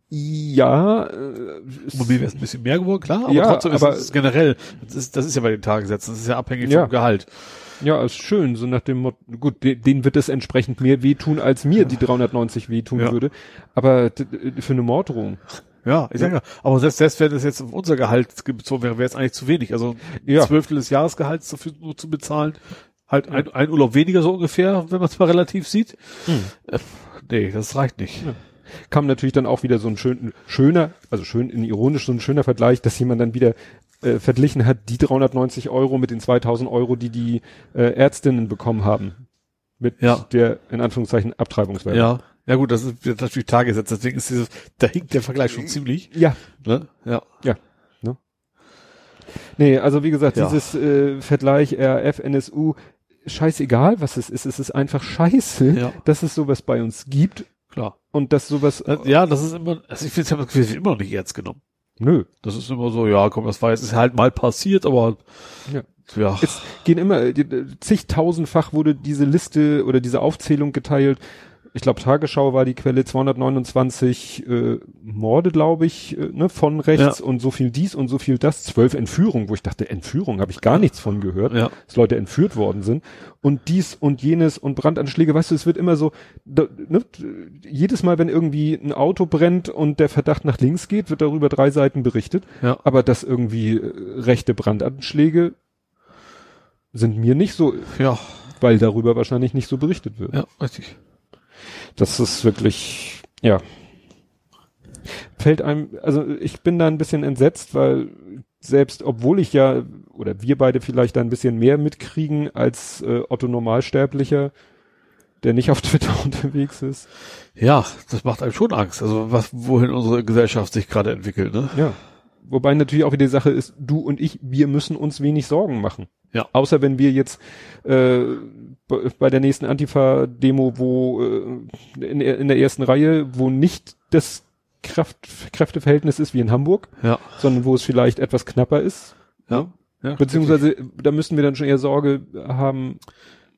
Ja, äh, mir wäre es ein bisschen mehr geworden, klar, aber Ja, trotzdem ist aber- es generell, das ist, das ist ja bei den Tagessätzen, das ist ja abhängig Ja. vom Gehalt. ja, ist schön, so nach dem Motto, gut, de, denen wird es entsprechend mehr wehtun, als mir die 390 wehtun Ja. würde. Aber für eine Morddrohung. Ja, ich sag ja, aber selbst, selbst wenn das jetzt auf unser Gehalt bezogen wäre, wäre es eigentlich zu wenig. Also ein Ja. Zwölftel des Jahresgehalts dafür nur zu bezahlen, halt ein, ein Urlaub weniger so ungefähr, wenn man es mal relativ sieht. Äh, nee, das reicht nicht. Ja. kam natürlich dann auch wieder so ein schön, schöner, also schön in ironisch so ein schöner Vergleich, dass jemand dann wieder äh, verglichen hat, die 390 Euro mit den 2000 Euro, die die äh, Ärztinnen bekommen haben. Mit Ja. der, in Anführungszeichen, Abtreibungswerbung. Ja. Ja gut, das ist natürlich Tagessätze, deswegen ist dieses, da hinkt der Vergleich schon ziemlich. Ja. Ne? Ja. Nee, also wie gesagt, Ja. dieses äh, Vergleich RAF, NSU, scheißegal, was es ist. Es ist einfach scheiße, Ja. dass es sowas bei uns gibt Klar. und dass sowas, Äh, Ja, das ist immer, also ich finde, ich habe das Gefühl, immer noch nicht ernst genommen. nö. Das ist immer so, ja, komm, das war jetzt ist halt mal passiert, aber Ja. ja. Es gehen immer, zigtausendfach wurde diese Liste oder diese Aufzählung geteilt. Ich glaube, Tagesschau war die Quelle 229 äh, Morde, glaube ich, äh, ne, von rechts Ja. und so viel dies und so viel das. Zwölf Entführungen, wo ich dachte, Entführung habe ich gar nichts von gehört, Ja. dass Leute entführt worden sind. Und dies und jenes und Brandanschläge, weißt du, es wird immer so, da, ne, jedes Mal, wenn irgendwie ein Auto brennt und der Verdacht nach links geht, wird darüber drei Seiten berichtet. Ja. Aber dass irgendwie äh, rechte Brandanschläge sind mir nicht so, Ja. weil darüber wahrscheinlich nicht so berichtet wird. Ja, richtig. Das ist wirklich, ja. fällt einem, also ich bin da ein bisschen entsetzt, weil selbst obwohl ich ja, oder wir beide vielleicht da ein bisschen mehr mitkriegen als äh, Otto Normalsterblicher, der nicht auf Twitter unterwegs ist. Ja, das macht einem schon Angst. Also was, wohin unsere Gesellschaft sich gerade entwickelt, ne? Ja. Wobei natürlich auch wieder die Sache ist, du und ich, wir müssen uns wenig Sorgen machen. Ja. Außer wenn wir jetzt äh, bei der nächsten Antifa-Demo, wo äh, in, in der ersten Reihe, wo nicht das Kraft, Kräfteverhältnis ist wie in Hamburg, Ja. sondern wo es vielleicht etwas knapper ist. Ja. ja Beziehungsweise da müssten wir dann schon eher Sorge haben.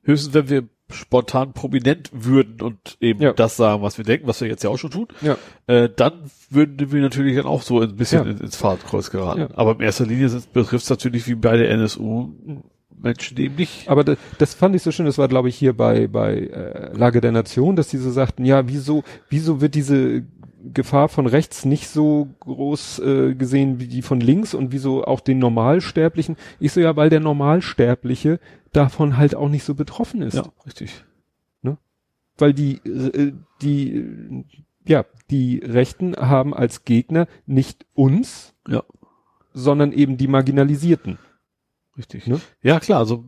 höchstens, wenn wir spontan prominent würden und eben Ja. das sagen, was wir denken, was wir jetzt ja auch schon tun, Ja. äh, dann würden wir natürlich dann auch so ein bisschen Ja. in, ins Fahrtkreuz geraten. Aber in erster Linie betrifft es natürlich wie bei der NSU Menschen, die eben nicht. Aber das, das fand ich so schön, das war glaube ich hier bei, bei äh, Lage der Nation, dass die so sagten, ja, wieso, wieso wird diese Gefahr von rechts nicht so groß äh, gesehen wie die von links und wieso auch den Normalsterblichen? Ich so, ja, weil der Normalsterbliche davon halt auch nicht so betroffen ist. Ja, richtig. Weil die, äh, die, ja, die Rechten haben als Gegner nicht uns, Ja, sondern eben die Marginalisierten. Richtig. Ne? Ja, klar, also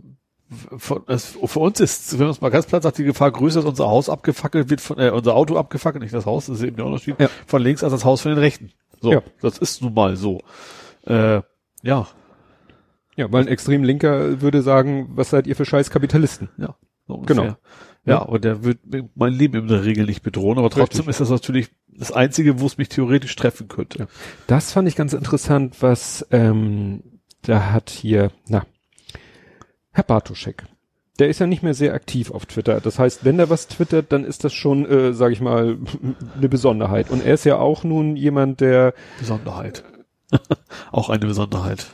von, es, für uns ist, wenn man es mal ganz platt sagt, die Gefahr größer, dass unser Haus abgefackelt wird, von, äh, unser Auto abgefackelt, nicht das Haus, das ist eben der Unterschied, Ja. von links als das Haus von den Rechten. So, Ja. das ist nun mal so. Äh, ja, Ja, weil ein extrem Linker würde sagen, was seid ihr für scheiß Kapitalisten? ja, so ungefähr. Genau. Ja, und der wird mein Leben in der Regel nicht bedrohen, aber trotzdem Richtig. ist das natürlich das Einzige, wo es mich theoretisch treffen könnte. Ja. Das fand ich ganz interessant, was ähm, da hat hier, na, Herr Bartoschek. Der ist ja nicht mehr sehr aktiv auf Twitter. Das heißt, wenn er was twittert, dann ist das schon, äh, sage ich mal, eine Besonderheit. Und er ist ja auch nun jemand, der Besonderheit. auch eine Besonderheit.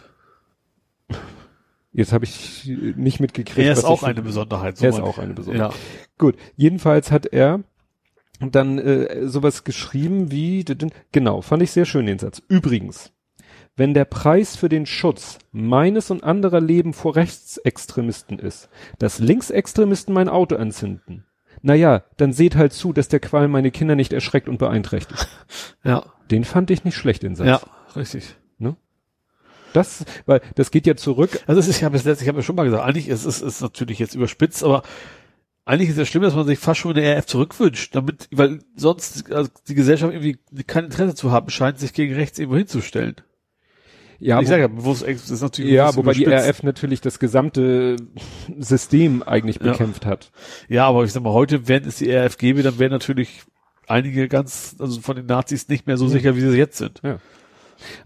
jetzt habe ich nicht mitgekriegt. Er ist was auch eine Besonderheit. Er ist auch eine Besonderheit. Ja. Gut, jedenfalls hat er dann äh, sowas geschrieben wie, genau, fand ich sehr schön den Satz. Übrigens, wenn der Preis für den Schutz meines und anderer Leben vor Rechtsextremisten ist, dass Linksextremisten mein Auto anzünden, naja, dann seht halt zu, dass der Qualm meine Kinder nicht erschreckt und beeinträchtigt. Ja, Den fand ich nicht schlecht, den Satz. ja, richtig. Das, weil das geht ja zurück. Also es ist, ich habe es letztlich, ich habe ja schon mal gesagt, eigentlich ist es ist natürlich jetzt überspitzt, aber eigentlich ist es schlimm, dass man sich fast schon in der RF zurückwünscht, damit, weil sonst also die Gesellschaft irgendwie kein Interesse zu haben scheint, sich gegen rechts irgendwo hinzustellen. Ja, ich wo- sage ja, bewusst, das ist natürlich ja, wobei die. RF natürlich das gesamte System eigentlich Ja. bekämpft hat. Ja, aber ich sag mal, heute, wenn es die RF gäbe, dann wären natürlich einige ganz, also von den Nazis nicht mehr so sicher, wie sie jetzt sind.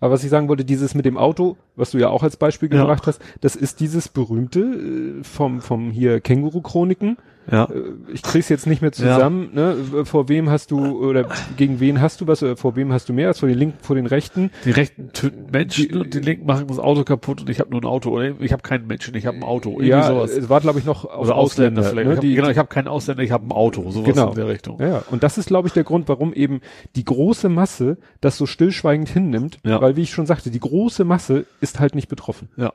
Aber was ich sagen wollte, dieses mit dem Auto, was du ja auch als Beispiel Ja. gebracht hast, das ist dieses berühmte äh, vom, vom hier Känguru-Chroniken. Ja. Äh, ich krieg's jetzt nicht mehr zusammen, ne? Vor wem hast du oder gegen wen hast du was oder vor wem hast du mehr als vor den Linken, vor den Rechten? Die Rechten töten Menschen Die- und die Linken machen das Auto kaputt und ich habe nur ein Auto. Oder ich habe keinen Menschen, ich habe ein Auto. Irgendwie ja, sowas. es war glaube ich noch Oder Ausländer, vielleicht. Ne? ich hab, Die, genau, ich habe keinen Ausländer, ich habe ein Auto. Sowas Genau. in der Richtung. Ja, ja, und das ist, glaube ich, der Grund, warum eben die große Masse das so stillschweigend hinnimmt, Ja. weil, wie ich schon sagte, die große Masse ist halt nicht betroffen. Ja.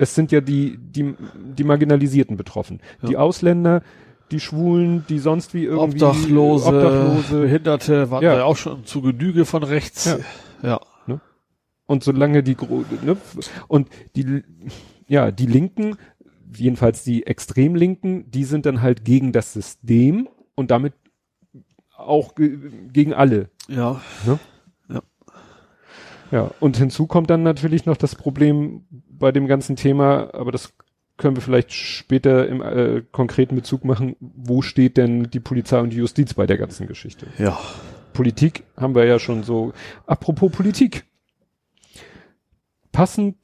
Ne? Es sind ja die, die, die Marginalisierten betroffen. Ja. Die Ausländer, die Schwulen, die sonst wie irgendwie Obdachlose, Obdachlose. Behinderte waren Ja. ja auch schon zu Genüge von rechts. Ja. ja. Und solange die, ne, und die, ja, die Linken, jedenfalls die Extremlinken, die sind dann halt gegen das System und damit auch ge gegen alle. Ja. Ja, und hinzu kommt dann natürlich noch das Problem bei dem ganzen Thema, aber das können wir vielleicht später im äh, konkreten Bezug machen, wo steht denn die Polizei und die Justiz bei der ganzen Geschichte? Ja. Politik haben wir ja schon so. Apropos Politik. Passend,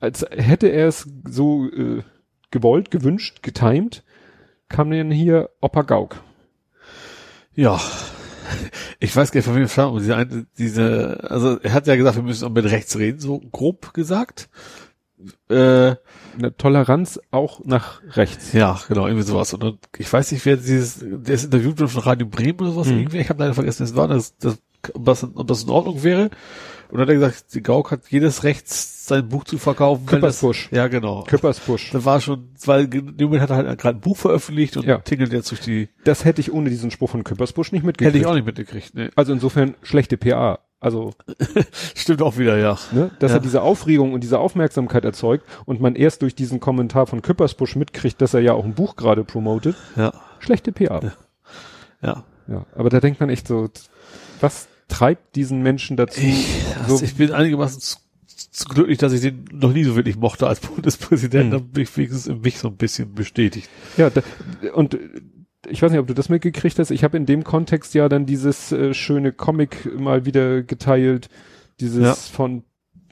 als hätte er es so äh, gewollt, gewünscht, getimed, kam dann hier Opa Gauk. Ja. Ich weiß gar nicht, von wem es aber Diese, diese, also er hat ja gesagt, wir müssen auch mit rechts reden, so grob gesagt. Äh, Eine Toleranz auch nach rechts. ja, genau, irgendwie sowas. Und dann, ich weiß nicht, wer dieses, der ist interviewt von Radio Bremen oder sowas. Mhm. Irgendwie, ich habe leider vergessen, wer es war, das, das, ob, das, ob das in Ordnung wäre. Und dann hat er gesagt, die Gauk hat jedes Recht, sein Buch zu verkaufen. das- Küppersbusch. Ja, genau. Küppersbusch. Da war schon, weil Moment hat er halt gerade ein Buch veröffentlicht und Ja. tingelt jetzt durch die, Das hätte ich ohne diesen Spruch von Küppersbusch nicht mitgekriegt. hätte ich auch nicht mitgekriegt, ne. Also insofern schlechte PA. Also Stimmt auch wieder, ja. ne, dass Ja. er diese Aufregung und diese Aufmerksamkeit erzeugt und man erst durch diesen Kommentar von Küppersbusch mitkriegt, dass er ja auch ein Buch gerade promotet. Ja. Schlechte PA. Ja. Ja, aber da denkt man echt so, was treibt diesen Menschen dazu? Ich, so, also ich bin einigermaßen zu, zu glücklich, dass ich den noch nie so wirklich mochte als Bundespräsident. Mhm. Dann bin ich wenigstens in mich so ein bisschen bestätigt. ja, da, und äh, ich weiß nicht, ob du das mitgekriegt hast. Ich habe in dem Kontext ja dann dieses äh, schöne Comic mal wieder geteilt, dieses Ja. von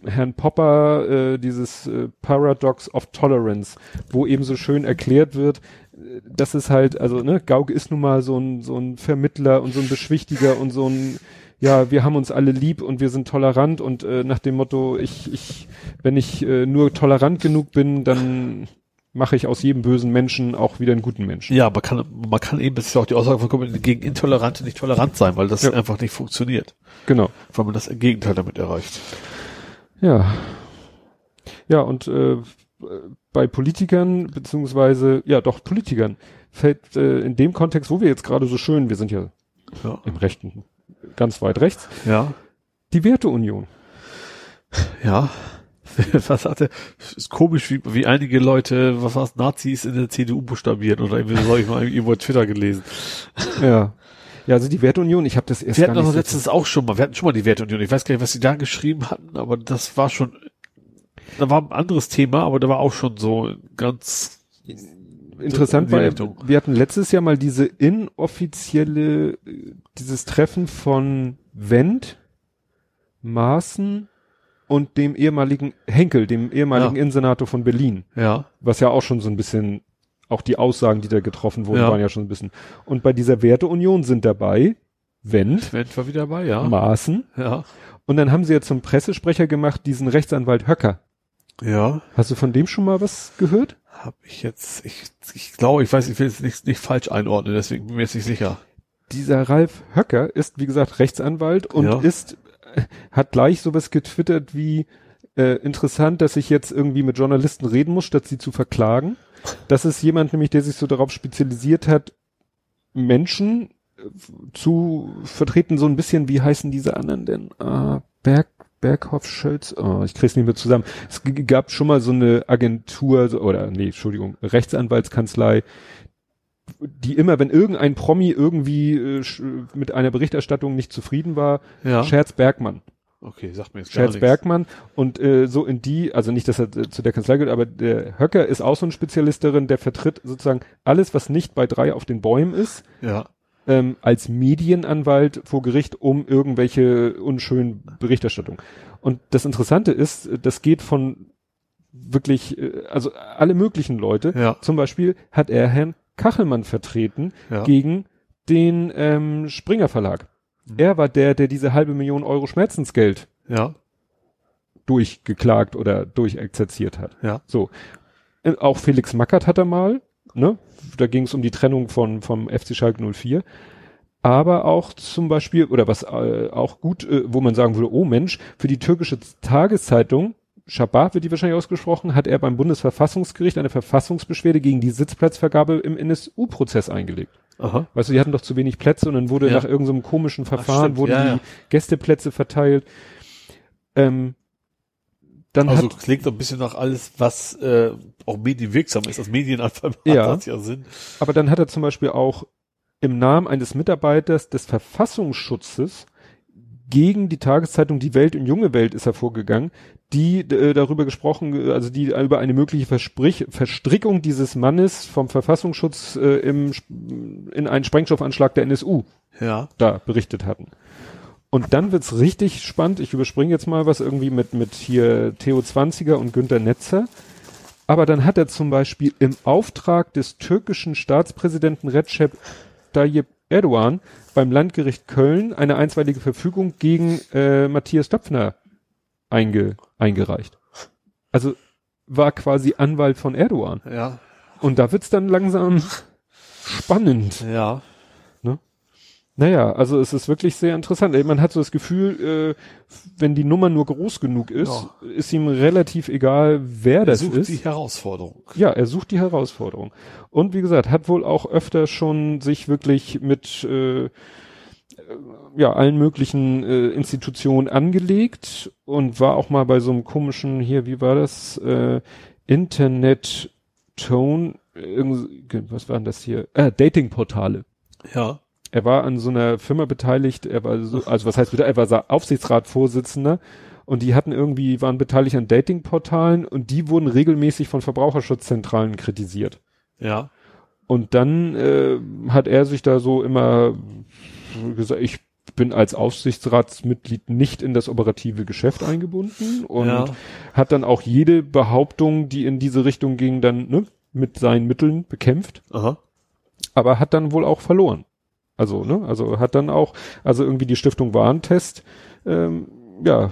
Herrn Popper, äh, dieses äh, Paradox of Tolerance, wo eben so schön erklärt wird, äh, dass es halt, also ne, Gauck ist nun mal so ein so ein Vermittler und so ein Beschwichtiger und so ein ja, wir haben uns alle lieb und wir sind tolerant und äh, nach dem Motto, ich, ich, wenn ich äh, nur tolerant genug bin, dann mache ich aus jedem bösen Menschen auch wieder einen guten Menschen. Ja, aber kann, man kann eben, das ist ja auch die Aussage von Kumpel, gegen Intolerante nicht tolerant sein, weil das Ja. einfach nicht funktioniert. Genau. Weil man das Gegenteil damit erreicht. Ja. Ja, und äh, bei Politikern, beziehungsweise, ja doch, Politikern, fällt äh, in dem Kontext, wo wir jetzt gerade so schön, wir sind ja Ja. im Rechten, ganz weit rechts, Ja. die Werteunion. Ja. Was sagt er? Ist komisch, wie, wie einige Leute, was war's, Nazis in der CDU buchstabieren oder irgendwie so habe ich mal irgendwo auf Twitter gelesen. Ja. Ja, also die Werteunion, ich habe das erst Wir hatten doch so- letztens auch schon mal, wir hatten schon mal die Werteunion. Ich weiß gar nicht, was sie da geschrieben hatten, aber das war schon, da war ein anderes Thema, aber da war auch schon so ganz, interessant in die war, wir hatten letztes Jahr mal diese inoffizielle, dieses Treffen von Wendt, Maaßen und dem ehemaligen Henkel, dem ehemaligen Ja. Innensenator von Berlin, ja, was ja auch schon so ein bisschen, auch die Aussagen, die da getroffen wurden, Ja. waren ja schon ein bisschen. Und bei dieser Werteunion sind dabei Wendt, Wendt war wieder dabei, ja. Maaßen Ja. und dann haben sie ja zum Pressesprecher gemacht diesen Rechtsanwalt Höcker. Ja. Hast du von dem schon mal was gehört? Hab ich jetzt, ich, ich glaube, ich weiß, ich will es nicht, nicht falsch einordnen, deswegen bin ich mir jetzt nicht sicher. dieser Ralf Höcker ist, wie gesagt, Rechtsanwalt und Ja. ist, hat gleich sowas getwittert wie, äh, interessant, dass ich jetzt irgendwie mit Journalisten reden muss, statt sie zu verklagen. Das ist jemand nämlich, der sich so darauf spezialisiert hat, Menschen äh, zu vertreten, so ein bisschen, wie heißen diese anderen denn? Ah, Berg, Berghoff, Schölz, oh, ich krieg's nicht mehr zusammen. Es gab schon mal so eine Agentur, oder nee, Entschuldigung, Rechtsanwaltskanzlei, die immer, wenn irgendein Promi irgendwie äh, mit einer Berichterstattung nicht zufrieden war, Ja. Scherz Bergmann. Okay, sagt mir jetzt gar Scherz nichts. Bergmann und äh, so in die, also nicht, dass er äh, zu der Kanzlei gehört, aber der Höcker ist auch so ein Spezialist darin, der vertritt sozusagen alles, was nicht bei drei auf den Bäumen ist, Ja. Ähm, als Medienanwalt vor Gericht um irgendwelche unschönen Berichterstattung. Und das Interessante ist, das geht von wirklich, äh, also alle möglichen Leute. Ja. Zum Beispiel hat er Herrn Kachelmann vertreten Ja. gegen den ähm, Springer Verlag. Mhm. Er war der, der diese halbe Million Euro Schmerzensgeld Ja. durchgeklagt oder durchexerziert hat. Ja. So. Äh, Auch Felix Mackert hat er mal, ne? Da ging es um die Trennung von, vom FC Schalke 04. Aber auch zum Beispiel, oder was äh, auch gut, äh, wo man sagen würde, oh Mensch, für die türkische Tageszeitung, Schabab wird die wahrscheinlich ausgesprochen, hat er beim Bundesverfassungsgericht eine Verfassungsbeschwerde gegen die Sitzplatzvergabe im NSU-Prozess eingelegt. Aha. Weißt du, die hatten doch zu wenig Plätze und dann wurde Ja. nach irgendeinem komischen Verfahren stimmt. wurden Ja, die ja. Gästeplätze verteilt. Ähm, dann Also hat, klingt so ein bisschen nach alles, was äh, auch medienwirksam ist. Das Medienanfall Ja. ja Sinn. aber dann hat er zum Beispiel auch im Namen eines Mitarbeiters des Verfassungsschutzes gegen die Tageszeitung Die Welt und Junge Welt ist hervorgegangen, die äh, darüber gesprochen, also die über eine mögliche Versprich Verstrickung dieses Mannes vom Verfassungsschutz äh, im, in einen Sprengstoffanschlag der NSU Ja. da berichtet hatten. Und dann wird's richtig spannend. Ich überspringe jetzt mal was irgendwie mit, mit hier Theo Zwanziger und Günter Netzer. Aber dann hat er zum Beispiel im Auftrag des türkischen Staatspräsidenten Recep Tayyip Erdogan beim Landgericht Köln eine einstweilige Verfügung gegen äh, Matthias Döpfner einge, eingereicht. Also war quasi Anwalt von Erdogan. Ja. Und da wird's dann langsam spannend. Ja. Naja, also es ist wirklich sehr interessant. Man hat so das Gefühl, äh, wenn die Nummer nur groß genug ist, ist ihm relativ egal, wer Er das sucht ist. die Herausforderung. Ja, er sucht die Herausforderung. Und wie gesagt, hat wohl auch öfter schon sich wirklich mit äh, ja allen möglichen äh, Institutionen angelegt und war auch mal bei so einem komischen hier, wie war das? Äh, Internet Tone, was waren das hier? Äh, Datingportale. Ja. Er war an so einer Firma beteiligt, er war so, also was heißt, er war Aufsichtsratsvorsitzender und die hatten irgendwie, waren beteiligt an Datingportalen und die wurden regelmäßig von Verbraucherschutzzentralen kritisiert. Ja. Und dann äh, hat er sich da so immer gesagt, ich bin als Aufsichtsratsmitglied nicht in das operative Geschäft eingebunden und Ja. hat dann auch jede Behauptung, die in diese Richtung ging, dann ne, mit seinen Mitteln bekämpft, Aha. aber hat dann wohl auch verloren. Also, ne, also hat dann auch, also irgendwie die Stiftung Warentest, ähm, ja,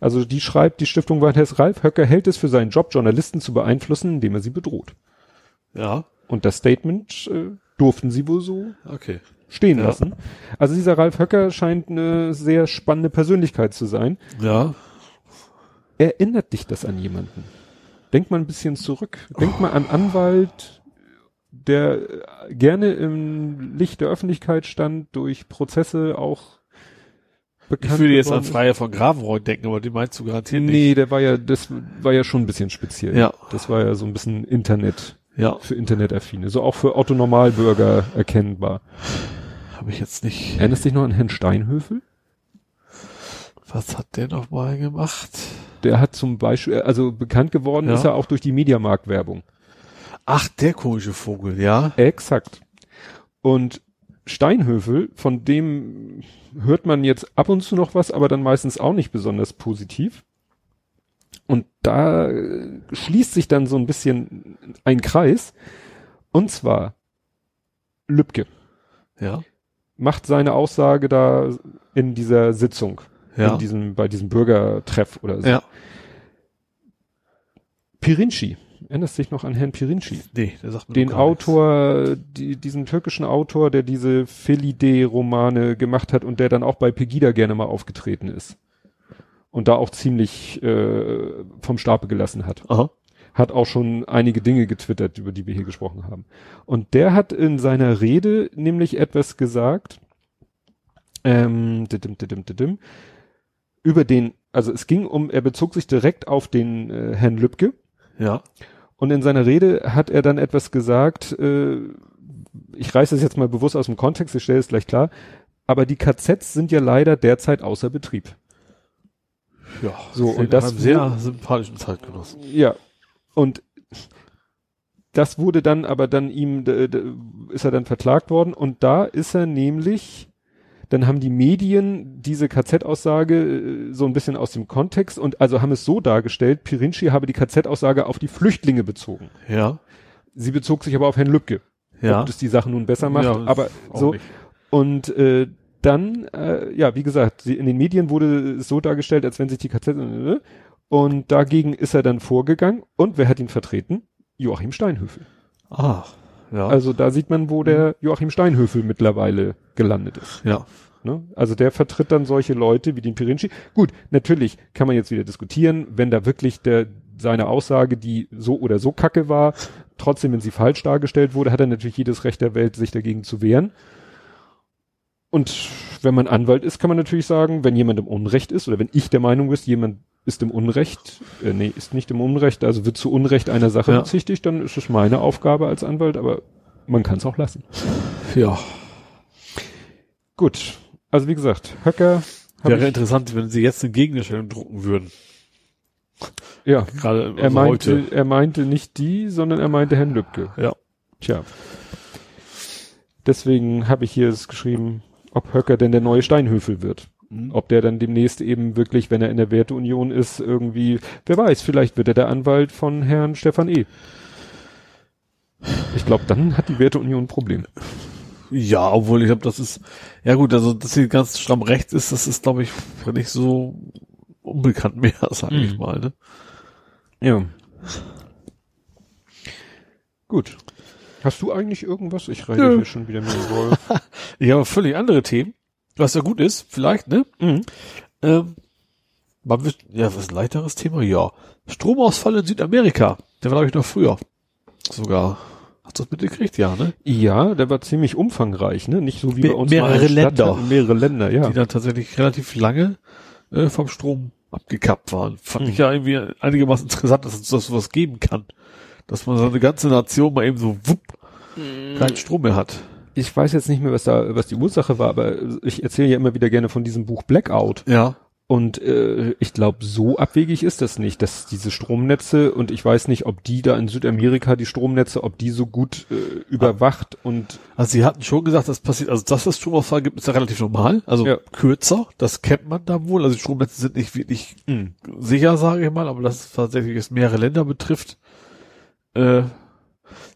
also die schreibt, die Stiftung Warentest, Ralf Höcker hält es für seinen Job, Journalisten zu beeinflussen, indem er sie bedroht. Ja. Und das Statement äh, durften sie wohl so Okay. stehen Ja. lassen. Also dieser Ralf Höcker scheint eine sehr spannende Persönlichkeit zu sein. Ja. Erinnert dich das an jemanden? Denk mal ein bisschen zurück. Denk mal an Anwalt, der äh, gerne im Licht der Öffentlichkeit stand, durch Prozesse auch bekannt Ich würde jetzt an. Freier von Gravenreuth denken, aber die meinst du garantiert nicht. Nee, der war ja, das war ja schon ein bisschen speziell. Ja. Das war ja so ein bisschen Internet, Ja. für Internetaffine. So auch für Otto Normalbürger erkennbar. Habe ich jetzt nicht. Erinnerst dich noch an Herrn Steinhöfel? Was hat der noch mal gemacht? Der hat zum Beispiel, also bekannt geworden Ja. ist er auch durch die Mediamarkt-Werbung. Ach, der komische Vogel, ja. Exakt. Und Steinhöfel, von dem hört man jetzt ab und zu noch was, aber dann meistens auch nicht besonders positiv. Und da äh, schließt sich dann so ein bisschen ein Kreis. Und zwar Lübcke Ja. macht seine Aussage da in dieser Sitzung, Ja. in diesem, bei diesem Bürgertreff oder so. Ja. Pirinci, erinnerst dich noch an Herrn Pirinci? Nee, der sagt mir Den. Autor, die, diesen türkischen Autor, der diese Felide-Romane gemacht hat und der dann auch bei Pegida gerne mal aufgetreten ist. Und da auch ziemlich äh, vom Stapel gelassen hat. Aha. Hat auch schon einige Dinge getwittert, über die wir hier gesprochen haben. Und der hat in seiner Rede nämlich etwas gesagt, ähm, didim, didim, didim, über den, also es ging um, er bezog sich direkt auf den äh, Herrn Lübcke, Ja. Und in seiner Rede hat er dann etwas gesagt, äh, ich reiße es jetzt mal bewusst aus dem Kontext, ich stelle es gleich klar, aber die KZs sind ja leider derzeit außer Betrieb. Ja. So, und das einem sehr sympathischen Zeitgenossen. Ja. Und das wurde dann aber dann ihm, ist er dann verklagt worden und da ist er nämlich, dann haben die Medien diese KZ-Aussage äh, so ein bisschen aus dem Kontext und also haben es so dargestellt, Pirinci habe die KZ-Aussage auf die Flüchtlinge bezogen. Ja. Sie bezog sich aber auf Herrn Lübcke. Ja. ob das die Sache nun besser macht, Ja, aber so nicht. und äh, dann äh, ja wie gesagt in den Medien wurde es so dargestellt, als wenn sich die KZ und dagegen ist er dann vorgegangen und wer hat ihn vertreten? Joachim Steinhöfel. Ah. Ja. Also da sieht man, wo der Joachim Steinhöfel mittlerweile gelandet ist. ja. Ne? Also der vertritt dann solche Leute wie den Pirinci. Gut, natürlich kann man jetzt wieder diskutieren, wenn da wirklich der seine Aussage, die so oder so kacke war, trotzdem, wenn sie falsch dargestellt wurde, hat er natürlich jedes Recht der Welt, sich dagegen zu wehren. Und wenn man Anwalt ist, kann man natürlich sagen, wenn jemand im Unrecht ist oder wenn ich der Meinung ist, jemand ist im Unrecht, äh, nee, ist nicht im Unrecht, also wird zu Unrecht einer Sache Ja. bezichtigt, dann ist es meine Aufgabe als Anwalt, aber man kann es auch lassen. Ja. Gut, also wie gesagt, Höcker Wäre ich, interessant, wenn sie jetzt eine Gegendarstellung drucken würden. ja, Gerade er also meinte, heute. er meinte nicht die, sondern er meinte Herrn Lübcke. Ja. Tja. Deswegen habe ich hier es geschrieben, ob Höcker denn der neue Steinhöfel wird. Mhm. Ob der dann demnächst eben wirklich, wenn er in der Werteunion ist, irgendwie, wer weiß, vielleicht wird er der Anwalt von Herrn Stefan E. Ich glaube, dann hat die Werteunion ein Problem. Ja, obwohl ich glaube, das ist, ja gut, also dass sie ganz stramm rechts ist, das ist, glaube ich, nicht so unbekannt mehr, sage ich Mhm. mal. Ne? Ja. Gut. Hast du eigentlich irgendwas? Ich reite Nö. hier schon wieder mit dem Wolf. Ich habe völlig andere Themen, was ja gut ist, vielleicht, ne? mhm. Ähm, man wird, ja, was ist ein leichteres Thema? Ja. Stromausfall in Südamerika. Der war, glaube ich, noch früher. Sogar. Hast du das mitgekriegt? Ja, ne? Ja, der war ziemlich umfangreich, ne? Nicht so wie Me bei uns mehrere Länder. hatten, mehrere Länder, ja. Die dann tatsächlich relativ lange äh, vom Strom abgekappt waren. Fand Hm. ich ja irgendwie einigermaßen interessant, dass es das sowas geben kann. Dass man so eine ganze Nation mal eben so wupp keinen Strom mehr hat. Ich weiß jetzt nicht mehr, was da, was die Ursache war, aber ich erzähle ja immer wieder gerne von diesem Buch Blackout. Ja. Und äh, ich glaube, so abwegig ist das nicht, dass diese Stromnetze und ich weiß nicht, ob die da in Südamerika die Stromnetze, ob die so gut äh, überwacht und Also sie hatten schon gesagt, das passiert, also dass es Stromausfall gibt, ist ja relativ normal. Also Ja. kürzer, das kennt man da wohl. Also die Stromnetze sind nicht wirklich sicher, sage ich mal, aber dass es tatsächlich es mehrere Länder betrifft. Äh,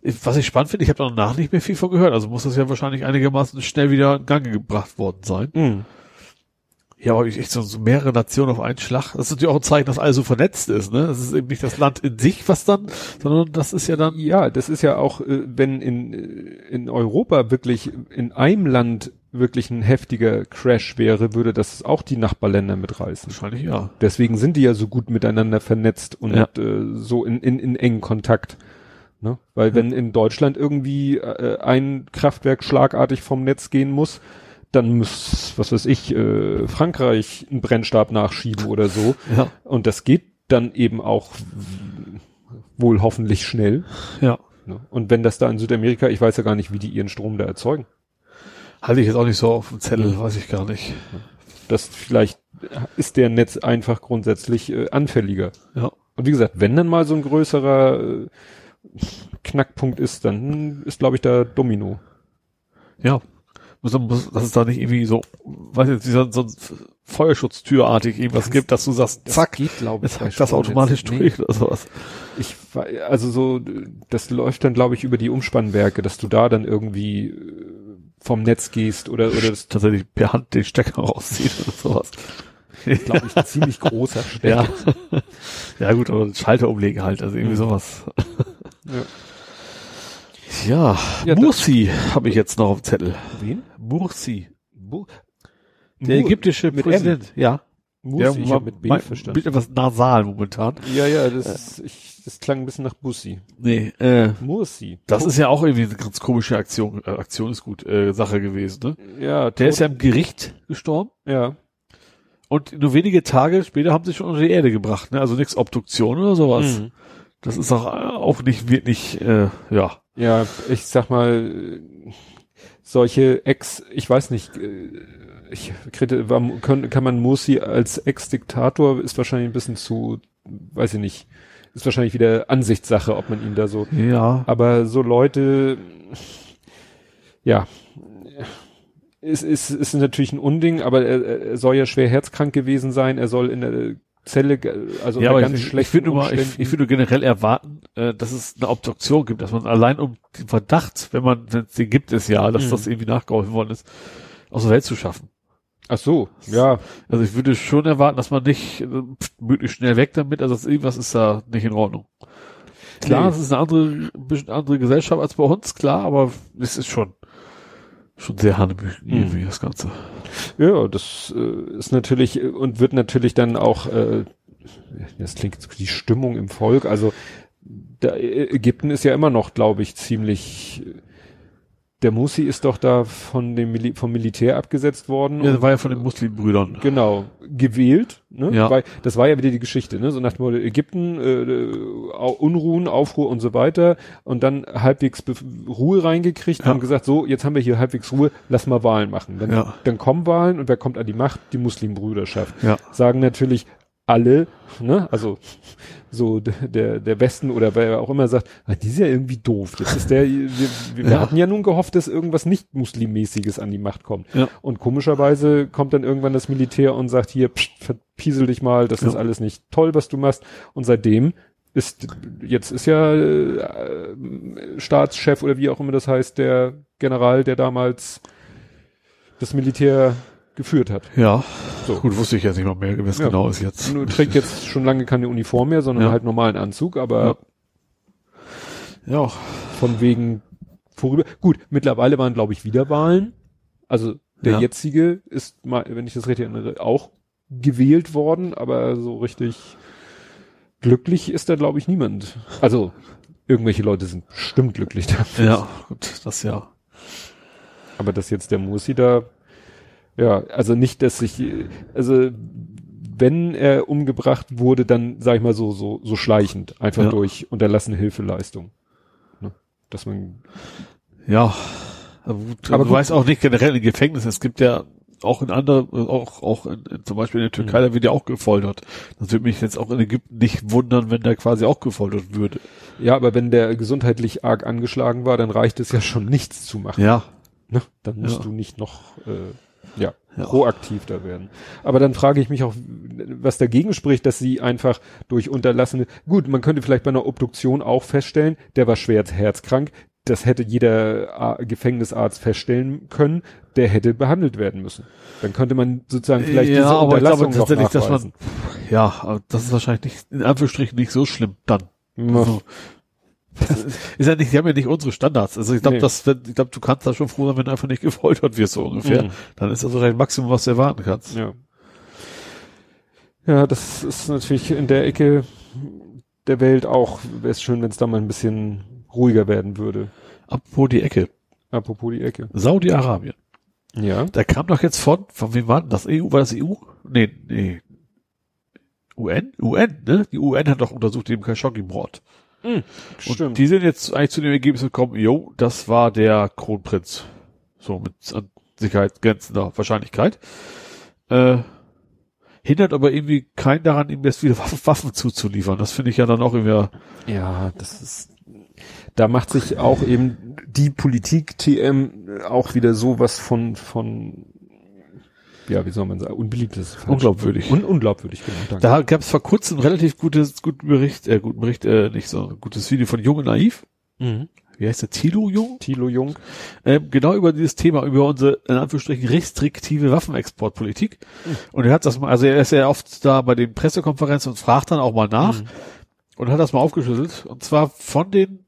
was ich spannend finde, ich habe danach nicht mehr viel von gehört. Also muss das ja wahrscheinlich einigermaßen schnell wieder in Gang gebracht worden sein. mh. Ja, aber ich echt so, so mehrere Nationen auf einen Schlag. Das ist natürlich auch ein Zeichen, dass alles so vernetzt ist. Ne, das ist eben nicht das Land in sich, was dann, sondern das ist ja dann. Ja, das ist ja auch, äh, wenn in, äh, in Europa wirklich in einem Land wirklich ein heftiger Crash wäre, würde das auch die Nachbarländer mitreißen. Wahrscheinlich ja. Deswegen sind die ja so gut miteinander vernetzt und Ja. äh, so in, in, in engen Kontakt. Ne? Weil wenn in Deutschland irgendwie äh, ein Kraftwerk schlagartig vom Netz gehen muss, dann muss, was weiß ich, äh, Frankreich einen Brennstab nachschieben oder so. Ja. Und das geht dann eben auch wohl hoffentlich schnell. Ja. Ne? Und wenn das da in Südamerika, ich weiß ja gar nicht, wie die ihren Strom da erzeugen. Halte ich jetzt auch nicht so auf dem Zettel, weiß ich gar nicht. Das vielleicht ist der Netz einfach grundsätzlich äh, anfälliger. Ja. Und wie gesagt, wenn dann mal so ein größerer äh, Knackpunkt ist, dann ist, glaube ich, da Domino. Ja. Muss, muss, dass es da nicht irgendwie so, weiß ich, so, so Feuerschutztürartig irgendwas gibt, dass du sagst, zack, geht, glaube jetzt hackt das automatisch durch oder sowas. Ich, also so, das läuft dann, glaube ich, über die Umspannwerke, dass du da dann irgendwie äh, vom Netz gehst oder, oder das, tatsächlich per Hand den Stecker rauszieht oder sowas. glaube ich, ein ziemlich großer Stecker. Ja. ja gut, aber Schalter umlegen halt, also irgendwie Mhm. sowas. Ja. Ja, Ja, Mursi habe ich jetzt noch auf dem Zettel. Wen? Mursi. Bo Der Mur- ägyptische mit Präsident. Ja. Mursi, hab mit B mein- verstanden. Bild etwas nasal momentan. Ja, ja, das, ist, ich, das klang ein bisschen nach Bussi. Nee, äh, Mursi. das ist ja auch irgendwie eine ganz komische Aktion, äh, Aktion ist gut, äh, Sache gewesen, ne? ja, Der ist ja im Gericht gestorben ja, und nur wenige Tage später haben sie schon unter die Erde gebracht, ne? Also nichts Obduktion oder sowas. Mhm. Das ist auch, auch nicht wirklich, äh, ja. ja, ich sag mal, solche Ex, ich weiß nicht, äh, ich kann, kann man Mursi als Ex-Diktator, ist wahrscheinlich ein bisschen zu, weiß ich nicht, ist wahrscheinlich wieder Ansichtssache, ob man ihn da so, Ja. aber so Leute, ja, ist, ist, ist natürlich ein Unding, aber er, er soll ja schwer herzkrank gewesen sein, er soll in der Zelle, ge- also ja, aber ganz ich, ich würde nur ich, ich würde generell erwarten, äh, dass es eine Obduktion gibt, dass man allein um den Verdacht, wenn man, den gibt es ja, dass Mhm. das irgendwie nachgeholfen worden ist, aus der Welt zu schaffen. Ach so, ja, Also ich würde schon erwarten, dass man nicht äh, pft, möglichst schnell weg damit, also irgendwas ist da nicht in Ordnung. Klar, Nee. es ist eine andere, ein bisschen andere Gesellschaft als bei uns, klar, aber es ist schon, schon sehr hanebüchen Mhm. irgendwie, das Ganze. Ja, das äh, ist natürlich äh, und wird natürlich dann auch, äh, das klingt die Stimmung im Volk, also da, Ägypten ist ja immer noch, glaube ich, ziemlich. Der Musi ist doch da von dem Mili vom Militär abgesetzt worden. Ja, war ja von den Muslimbrüdern. Genau, gewählt. Ne? Ja. Weil, das war ja wieder die Geschichte, ne? So nach dem Motto Ägypten, äh, Unruhen, Aufruhr und so weiter und dann halbwegs Bef- Ruhe reingekriegt Ja. und gesagt, so, jetzt haben wir hier halbwegs Ruhe, lass mal Wahlen machen. Dann, Ja. dann kommen Wahlen und wer kommt an die Macht? Die Muslimbrüderschaft. Ja. Sagen natürlich alle, ne? Also so der der Westen oder wer auch immer sagt, ah, die ist ja irgendwie doof. Jetzt ist der, wir, wir, Ja. hatten ja nun gehofft, dass irgendwas nicht Muslimmäßiges an die Macht kommt. Ja. Und komischerweise kommt dann irgendwann das Militär und sagt, hier, pst, verpiesel dich mal, das ist Ja. alles nicht toll, was du machst. Und seitdem ist, jetzt ist ja äh, Staatschef oder wie auch immer das heißt, der General, der damals das Militär geführt hat. Ja. So. Gut, wusste ich jetzt nicht mal mehr, was Ja. genau ist jetzt. Nur trägt jetzt schon lange keine Uniform mehr, sondern Ja. halt normalen Anzug, aber Ja. von wegen vorüber. Gut, mittlerweile waren, glaube ich, wieder Wahlen. Also der Ja. jetzige ist mal, wenn ich das richtig erinnere, auch gewählt worden, aber so richtig glücklich ist da, glaube ich, niemand. Also irgendwelche Leute sind bestimmt glücklich dafür. Ja, gut, das ja. Aber dass jetzt der Musi da, ja, also nicht, dass sich, also wenn er umgebracht wurde, dann sag ich mal so so so schleichend, einfach Ja. durch unterlassene Hilfeleistung, ne? dass man Ja, aber, gut, Aber du gut. weißt auch nicht generell in Gefängnissen. Es gibt ja auch in anderen, auch, auch in, in, zum Beispiel in der Türkei, da wird ja auch gefoltert. Das würde mich jetzt auch in Ägypten nicht wundern, wenn da quasi auch gefoltert würde. ja, aber wenn der gesundheitlich arg angeschlagen war, dann reicht es ja schon nichts zu machen. Ja. Ne? Dann musst Ja. du nicht noch äh, ja, Ja. proaktiv da werden. Aber dann frage ich mich auch, was dagegen spricht, dass sie einfach durch unterlassene, gut, man könnte vielleicht bei einer Obduktion auch feststellen, der war schwer herzkrank, das hätte jeder Gefängnisarzt feststellen können, der hätte behandelt werden müssen. Dann könnte man sozusagen vielleicht ja, diese aber Unterlassung noch tatsächlich, dass nachweisen. man, ja, aber das ist wahrscheinlich nicht, in Anführungsstrichen nicht so schlimm dann. Also, ist, ist ja nicht, die haben ja nicht unsere Standards. Also ich glaube, Nee. das, wenn- ich glaube, du kannst da schon froh sein, wenn du einfach nicht gefoltert wirst, so ungefähr. Mhm. Dann ist das wahrscheinlich Maximum, was du erwarten kannst. Ja. Ja, das ist natürlich in der Ecke der Welt auch, wäre es schön, wenn es da mal ein bisschen ruhiger werden würde. Apropos die Ecke. Apropos die Ecke. Saudi-Arabien. Ja. Da kam doch jetzt von, von wem war denn das? EU? War das EU? Nee, nee. UN? UN, ne? Die UN hat doch untersucht den Khashoggi-Mord. Und Stimmt. die sind jetzt eigentlich zu dem Ergebnis gekommen, jo, das war der Kronprinz. So mit an Sicherheit grenzender Wahrscheinlichkeit. Äh, hindert aber irgendwie keinen daran, ihm jetzt wieder Waffen, Waffen zuzuliefern. Das finde ich ja dann auch irgendwie, ja, das ist, da macht sich auch eben die Politik TM auch wieder sowas von, von, ja, wie soll man sagen, unbeliebt ist. falsch. Unglaubwürdig. Un unglaubwürdig, genau. Danke. da gab es vor kurzem relativ gutes, guten Bericht, äh, guten Bericht, äh, nicht so, gutes Video von Jung und Naiv. mhm. Wie heißt der? Tilo Jung? Thilo Jung. ähm, genau über dieses Thema, über unsere, in Anführungsstrichen, restriktive Waffenexportpolitik. Und er hat das mal, also er ist ja oft da bei den Pressekonferenzen und fragt dann auch mal nach und hat das mal aufgeschlüsselt. Und zwar von den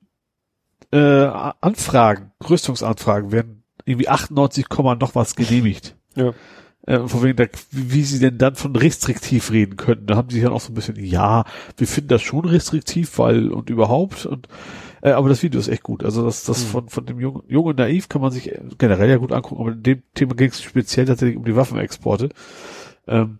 äh, Anfragen, Rüstungsanfragen werden irgendwie 98, Komma noch was genehmigt. Ja. Äh, von wegen, da, wie sie denn dann von restriktiv reden könnten. Da haben sie dann auch so ein bisschen, ja, wir finden das schon restriktiv, weil und überhaupt und äh, aber das Video ist echt gut. Also das, das Mhm. von, von dem Jungen, Jungen Naiv kann man sich generell ja gut angucken, aber in dem Thema ging es speziell tatsächlich um die Waffenexporte. Ähm,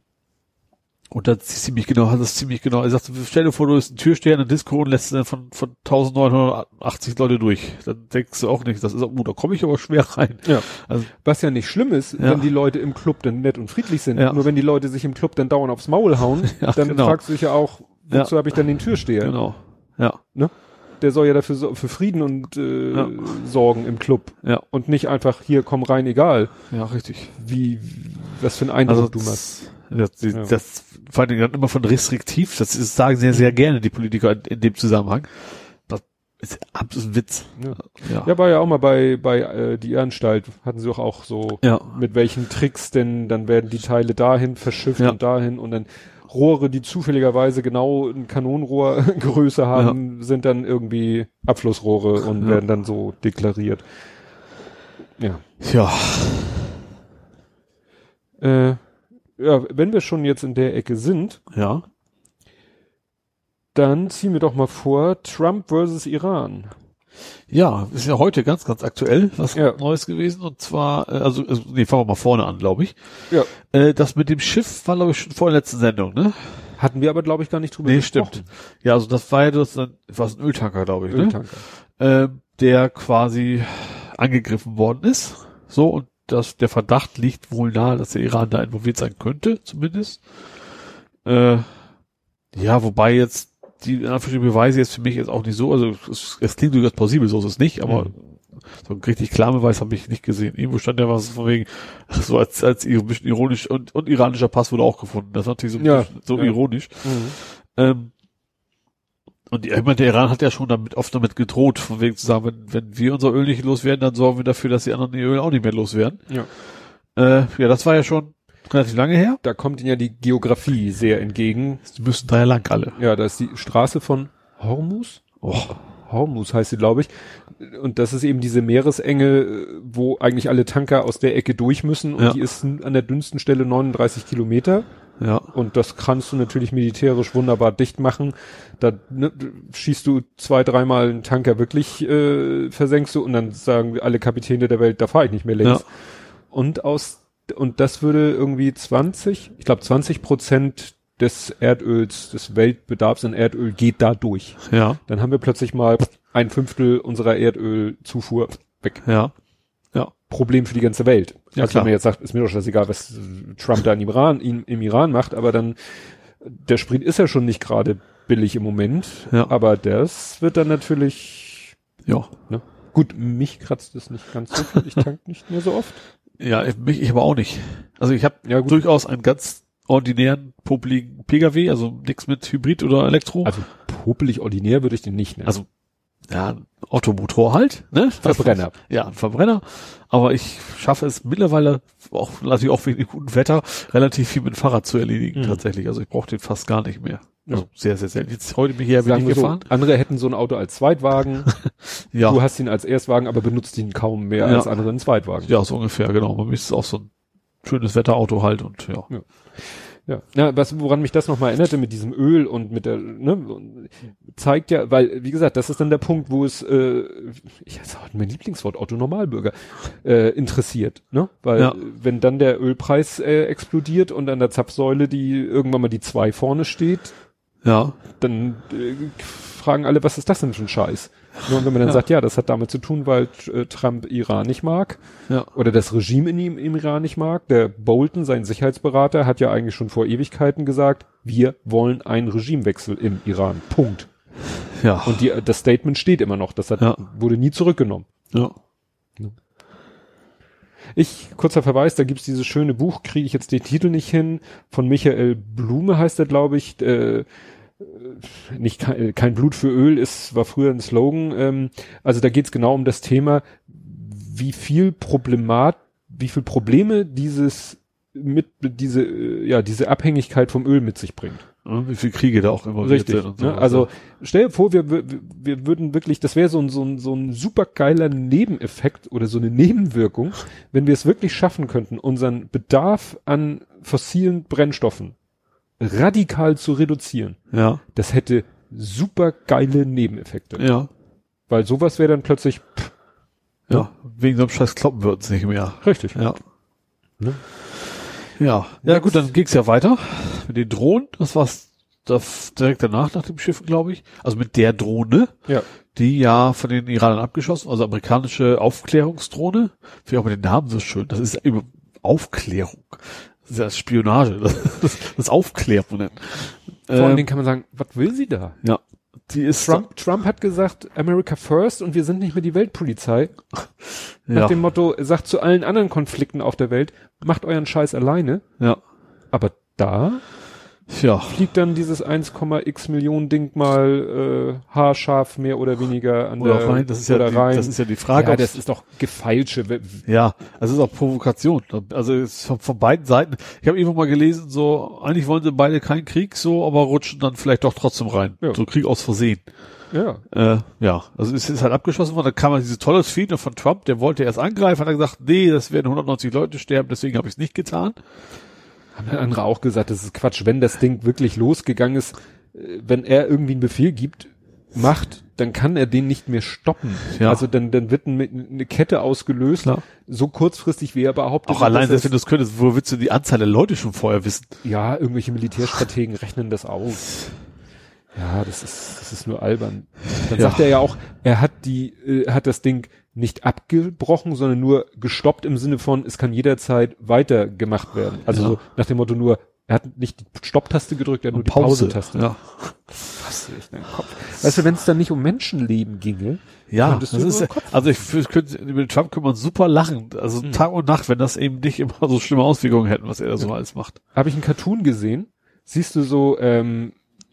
und das ist ziemlich genau, hat das ziemlich genau. Er sagt, stell dir vor, du bist ein Türsteher in einer Disco und lässt dann von, von 1980 Leute durch. Dann denkst du auch nicht, das ist, oh, da komme ich aber schwer rein. Ja. Also, Was ja nicht schlimm ist, Ja. wenn die Leute im Club dann nett und friedlich sind. Ja. Nur wenn die Leute sich im Club dann dauernd aufs Maul hauen, Ja, dann genau. fragst du dich ja auch, wozu habe ich dann den Türsteher? genau. Ja, Der soll ja dafür so, für Frieden und äh, Ja. sorgen im Club. ja, Und nicht einfach, hier, komm rein, egal, ja, richtig. wie, was für einen Eindruck Also du machst. Das, das, Ja. das vor Dingen immer von restriktiv, das ist, sagen sehr, sehr gerne die Politiker in, in dem Zusammenhang. Das ist absolut ein Witz. Ja. Ja. Ja, war ja auch mal bei, bei äh, die Anstalt, hatten sie doch auch so, Ja. mit welchen Tricks denn, dann werden die Teile dahin verschifft Ja. und dahin und dann Rohre, die zufälligerweise genau ein Kanonenrohrgröße haben, sind dann irgendwie Abflussrohre und Ja. werden dann so deklariert. Ja. ja. Äh, ja, wenn wir schon jetzt in der Ecke sind, Ja. dann ziehen wir doch mal vor, Trump versus Iran. Ja, ist ja heute ganz, ganz aktuell was Ja. Neues gewesen. Und zwar, äh, also, also nee, fangen wir mal vorne an, glaube ich. Ja. Äh, das mit dem Schiff war, glaube ich, schon vor der letzten Sendung, ne? Hatten wir aber, glaube ich, gar nicht drüber Nee, gesprochen. stimmt. Ja, also das war ja das, was ein Öltanker, glaube ich, ne? Öltanker. äh, der quasi angegriffen worden ist. So, und das, der Verdacht liegt wohl nahe, dass der Iran da involviert sein könnte, zumindest. Äh, ja, wobei jetzt die Beweise jetzt für mich jetzt auch nicht so, also es, es klingt durchaus plausibel, so ist es nicht, aber Mhm. so ein richtig klar Beweis habe ich nicht gesehen. Irgendwo stand ja was von wegen, so als, als ein bisschen ironisch und, und iranischer Pass wurde auch gefunden. Das ist natürlich so, Ja, so ja. ironisch. Mhm. Ähm, und ich meine, der Iran hat ja schon damit oft damit gedroht, von wegen zu sagen, wenn, wenn wir unser Öl nicht loswerden, dann sorgen wir dafür, dass die anderen ihr Öl auch nicht mehr loswerden. Ja. Äh, ja, das war ja schon relativ lange her. Da kommt ihnen ja die Geografie sehr entgegen. Die müssen da ja lang alle. Ja, da ist die Straße von Hormuz. Oh, Hormuz heißt sie, glaube ich. Und das ist eben diese Meeresenge, wo eigentlich alle Tanker aus der Ecke durch müssen. Und Ja. die ist an der dünnsten Stelle 39 Kilometer. Ja. Und das kannst du natürlich militärisch wunderbar dicht machen. Da ne, schießt du zwei, dreimal einen Tanker wirklich, äh, versenkst du und dann sagen alle Kapitäne der Welt, da fahre ich nicht mehr links. Ja. Und aus und das würde irgendwie 20, ich glaube 20 Prozent des Erdöls, des Weltbedarfs an Erdöl geht da durch. Ja. Dann haben wir plötzlich mal ein Fünftel unserer Erdölzufuhr weg. Ja. Ja. Problem für die ganze Welt. Ja, also klar. wenn man jetzt sagt, ist mir doch scheißegal, was Trump da im Iran, im, im Iran macht, aber dann, der Sprit ist ja schon nicht gerade billig im Moment, Ja. aber das wird dann natürlich, Ja. ne? Gut, mich kratzt es nicht ganz so viel, ich tank nicht mehr so oft. Ja, ich- mich, ich aber auch nicht. Also ich habe Ja, gut. durchaus einen ganz ordinären, popeligen Pkw, also nichts mit Hybrid oder Elektro. Also popelig ordinär würde ich den nicht nennen. Also, ja, ein Ottomotor halt, ne? Verbrenner. Ja, ein Verbrenner. Aber ich schaffe es mittlerweile, auch natürlich auch wegen dem guten Wetter, relativ viel mit dem Fahrrad zu erledigen Mhm. tatsächlich. Also ich brauche den fast gar nicht mehr. Ja. Also sehr, sehr selten. Jetzt heute bin ich her, bin ich wir so, gefahren. andere hätten so ein Auto als Zweitwagen, Ja. du hast ihn als Erstwagen, aber benutzt ihn kaum mehr Ja. als andere in Zweitwagen. ja, so ungefähr, genau. Bei mir ist es auch so ein schönes Wetterauto halt und ja. Ja, ja was, woran mich das nochmal erinnerte mit diesem Öl und mit der, ne, zeigt ja, weil, wie gesagt, das ist dann der Punkt, wo es, äh, ich sag mein Lieblingswort, Otto Normalbürger, äh, interessiert, ne? Weil Ja. wenn dann der Ölpreis äh, explodiert und an der Zapfsäule die irgendwann mal die zwei vorne steht, Ja. dann äh, fragen alle, was ist das denn für ein Scheiß? Nur wenn man dann Ja. sagt, ja, das hat damit zu tun, weil äh, Trump Iran nicht mag Ja. oder das Regime in ihm im Iran nicht mag. Der Bolton, sein Sicherheitsberater, hat ja eigentlich schon vor Ewigkeiten gesagt, wir wollen einen Regimewechsel im Iran. Punkt. Ja. Und die, das Statement steht immer noch. Das hat, Ja. wurde nie zurückgenommen. ja. Ich, kurzer Verweis, da gibt's dieses schöne Buch, kriege ich jetzt den Titel nicht hin, von Michael Blume heißt er, glaube ich, äh, nicht kein, kein Blut für Öl ist, war früher ein Slogan. Ähm, also da geht's genau um das Thema, wie viel Problemat, wie viel Probleme dieses mit diese äh, ja diese Abhängigkeit vom Öl mit sich bringt. Und wie viele Kriege da auch immer Richtig. Ne? Also stell dir vor, wir, wir, wir würden wirklich, das wäre so ein, so ein, so ein super geiler Nebeneffekt oder so eine Nebenwirkung, wenn wir es wirklich schaffen könnten, unseren Bedarf an fossilen Brennstoffen radikal zu reduzieren. ja. Das hätte super geile Nebeneffekte. Ja. Weil sowas wäre dann plötzlich pff, Ja. Wegen so einem scheiß Kloppen wird's nicht mehr. richtig. Ja. Ne? Ja. Ja, gut, dann ging's ja weiter mit den Drohnen. Das war's das direkt danach nach dem Schiff, glaube ich. Also mit der Drohne, Ja. die ja von den Iranern abgeschossen, also amerikanische Aufklärungsdrohne. Finde ich auch mit den Namen so schön. Das ist über Aufklärung. Das ist ja Spionage. Das, das, Aufklären. Vor allen Ähm, Dingen kann man sagen, was will sie da? ja. Die ist Trump, Trump hat gesagt, America first und wir sind nicht mehr die Weltpolizei. Nach ja, dem Motto, sagt zu allen anderen Konflikten auf der Welt, macht euren Scheiß alleine. ja, Aber da ja, fliegt dann dieses 1,x Millionen Ding mal äh, haarscharf mehr oder weniger an oder der rein. Das ist ja, die, rein. das ist ja die Frage. ja, das ist doch Gefeilsche. Ja, es ist auch Provokation. Also es ist von, von beiden Seiten. Ich habe irgendwo mal gelesen, so eigentlich wollen sie beide keinen Krieg, so, aber rutschen dann vielleicht doch trotzdem rein. Ja. So Krieg aus Versehen. Ja, Äh, ja, also es ist halt abgeschossen worden. Da kam halt dieses tolle Feedback von Trump, der wollte erst angreifen, hat er gesagt, nee, das werden 190 Leute sterben, deswegen habe ich es nicht getan. Haben andere auch gesagt, das ist Quatsch. Wenn das Ding wirklich losgegangen ist, äh, wenn er irgendwie einen Befehl gibt, macht, dann kann er den nicht mehr stoppen. Ja. Also dann, dann wird ein, eine Kette ausgelöst, Klar. so kurzfristig wie er behauptet. Auch allein, dass selbst wenn du es könntest, wo willst du die Anzahl der Leute schon vorher wissen? Ja, irgendwelche Militärstrategen rechnen das aus. Ja, das ist, das ist nur albern. Dann Ja. sagt er ja auch, er hat die, äh, hat das Ding nicht abgebrochen, sondern nur gestoppt im Sinne von, es kann jederzeit weitergemacht werden. Also Ja. so nach dem Motto nur, er hat nicht die Stopptaste gedrückt, er hat nur die Pause-Taste. Ja, echt in den Kopf. Weißt du, wenn es dann nicht um Menschenleben ginge, ja das ist, also ich für- könnte, über Trump kann man super lachen. Also Mhm. Tag und Nacht, wenn das eben nicht immer so schlimme Auswirkungen hätten, was er da so alles macht. habe ich einen Cartoon gesehen. Siehst du so ähm,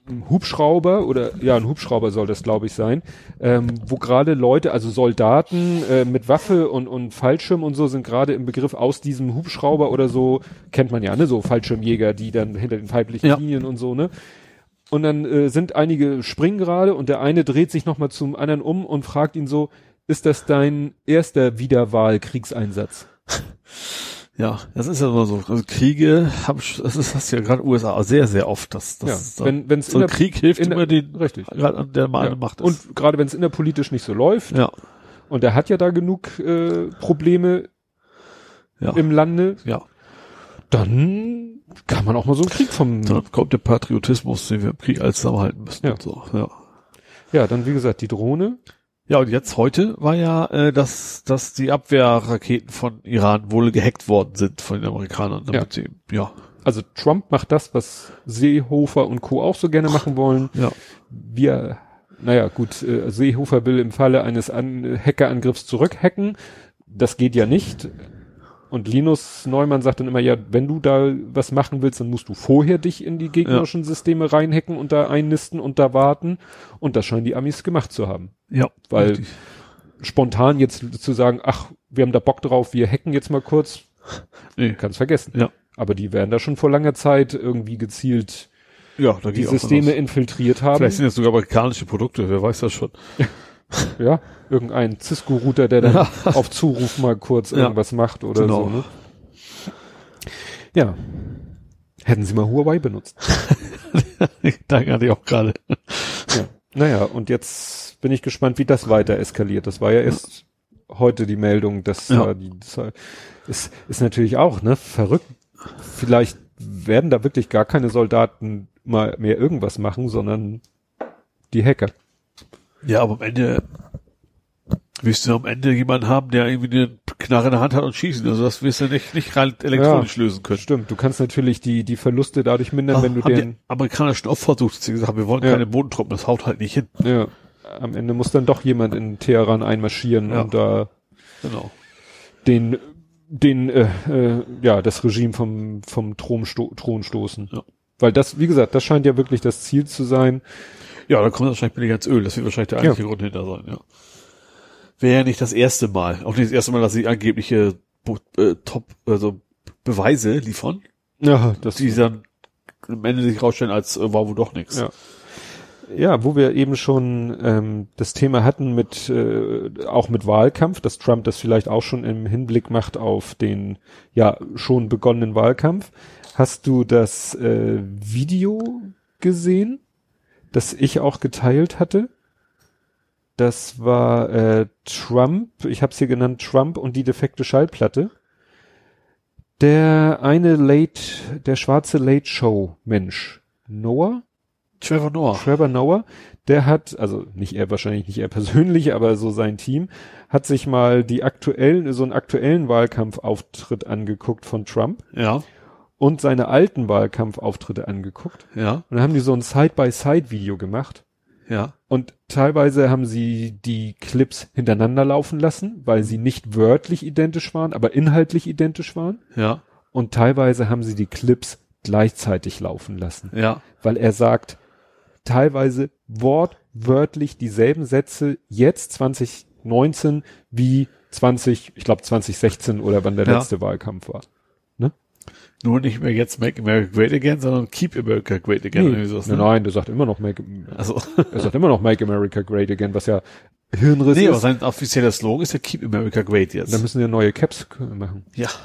ein Hubschrauber oder ja, ein Hubschrauber soll das, glaube ich, sein, ähm, wo gerade Leute, also Soldaten äh, mit Waffe und, und Fallschirm und so sind gerade im Begriff aus diesem Hubschrauber oder so, kennt man ja, ne, so Fallschirmjäger, die dann hinter den feindlichen Ja. Linien und so, ne? Und dann äh, sind einige springen gerade und der eine dreht sich nochmal zum anderen um und fragt ihn so, ist das dein erster Wiederwahl-Kriegseinsatz? Ja, das ist ja immer so. Also Kriege haben, das ist das ja gerade USA sehr, sehr oft, dass, dass ja, wenn wenn's so ein Krieg hilft immer den, richtig. der Meinung Ja. macht. Und gerade wenn es innerpolitisch nicht so läuft, ja, und er hat ja da genug äh, Probleme ja, im Lande, ja. dann kann man auch mal so einen Krieg vom, Dann kommt der Patriotismus, den wir im Krieg alles zusammenhalten müssen Ja. und so. Ja. ja, dann wie gesagt, die Drohne, Ja, und jetzt heute war ja, äh, dass, dass die Abwehrraketen von Iran wohl gehackt worden sind von den Amerikanern, damit sie, ja, also Trump macht das, was Seehofer und Co. auch so gerne machen wollen. ja, Wir, naja, gut, äh, Seehofer will im Falle eines An Hackerangriffs zurückhacken. Das geht ja nicht. Und Linus Neumann sagt dann immer, ja, wenn du da was machen willst, dann musst du vorher dich in die gegnerischen Systeme reinhacken und da einnisten und da warten. Und das scheinen die Amis gemacht zu haben. ja, Weil- richtig. Spontan jetzt zu sagen, ach, wir haben da Bock drauf, wir hacken jetzt mal kurz, nee. kannst vergessen. Ja. Aber die werden da schon vor langer Zeit irgendwie gezielt ja, die Systeme infiltriert haben. Vielleicht sind das sogar amerikanische Produkte, wer weiß das schon. Ja, irgendein Cisco-Router, der dann auf Zuruf mal kurz Ja. irgendwas macht oder Genau. so. Ne? Ja. Hätten sie mal Huawei benutzt. Danke hatte ich auch gerade. Ja. Naja, und jetzt bin ich gespannt, wie das weiter eskaliert. Das war ja erst heute die Meldung, dass Ja. die das ist, ist natürlich auch, ne, verrückt. Vielleicht werden da wirklich gar keine Soldaten mal mehr irgendwas machen, sondern die Hacker. Ja, aber am Ende wirst du am Ende jemanden haben, der irgendwie eine Knarre in der Hand hat und schießen. Also das wirst du nicht, nicht rein elektronisch lösen können. Stimmt, du kannst natürlich die, die Verluste dadurch mindern, Ach, wenn du den, Amerikaner schon oft versucht, sie gesagt haben, wir wollen Ja. keine Bodentruppen, das haut halt nicht hin. Ja, am Ende muss dann doch jemand in Teheran einmarschieren Ja. und da Genau. den, den, äh, äh, ja, das Regime vom, vom Thron, Thron stoßen. Ja. Weil das, wie gesagt, das scheint ja wirklich das Ziel zu sein. Ja, da kommt wahrscheinlich billiger ins Öl. Das wird wahrscheinlich der eigentliche Grund hinter sein, ja. Wäre ja nicht das erste Mal. Auch nicht das erste Mal, dass sie angebliche äh, Top, also Beweise liefern, Ja, das, die dann am Ende sich rausstellen, als äh, war wohl doch nichts. Ja. ja, wo wir eben schon ähm, das Thema hatten mit, äh, auch mit Wahlkampf, dass Trump das vielleicht auch schon im Hinblick macht auf den, ja, schon begonnenen Wahlkampf. Hast du das äh, Video gesehen, das ich auch geteilt hatte? Das war äh, Trump, ich habe es hier genannt, Trump und die defekte Schallplatte. Der eine Late, der schwarze Late Show Mensch, Noah, Trevor Noah. Trevor Noah, der hat, also nicht er wahrscheinlich nicht er persönlich, aber so sein Team, hat sich mal die aktuellen, so einen aktuellen Wahlkampfauftritt angeguckt von Trump Ja, und seine alten Wahlkampfauftritte angeguckt. ja, Und dann haben die so ein Side-by-Side-Video gemacht. ja, Und teilweise haben sie die Clips hintereinander laufen lassen, weil sie nicht wörtlich identisch waren, aber inhaltlich identisch waren. ja, Und teilweise haben sie die Clips gleichzeitig laufen lassen, ja, weil er sagt teilweise wortwörtlich dieselben Sätze jetzt 2019 wie 20, ich glaube 2016 oder wann der Ja. letzte Wahlkampf war. Nur nicht mehr jetzt Make America Great Again, sondern Keep America Great Again. Nee, sowas, nein, ne? nein, der sagt immer noch Make, Also, er sagt immer noch Make America Great Again, was ja Hirnriss nee, aber ist. sein offizieller Slogan ist ja Keep America Great jetzt. Dann müssen wir neue Caps machen. ja.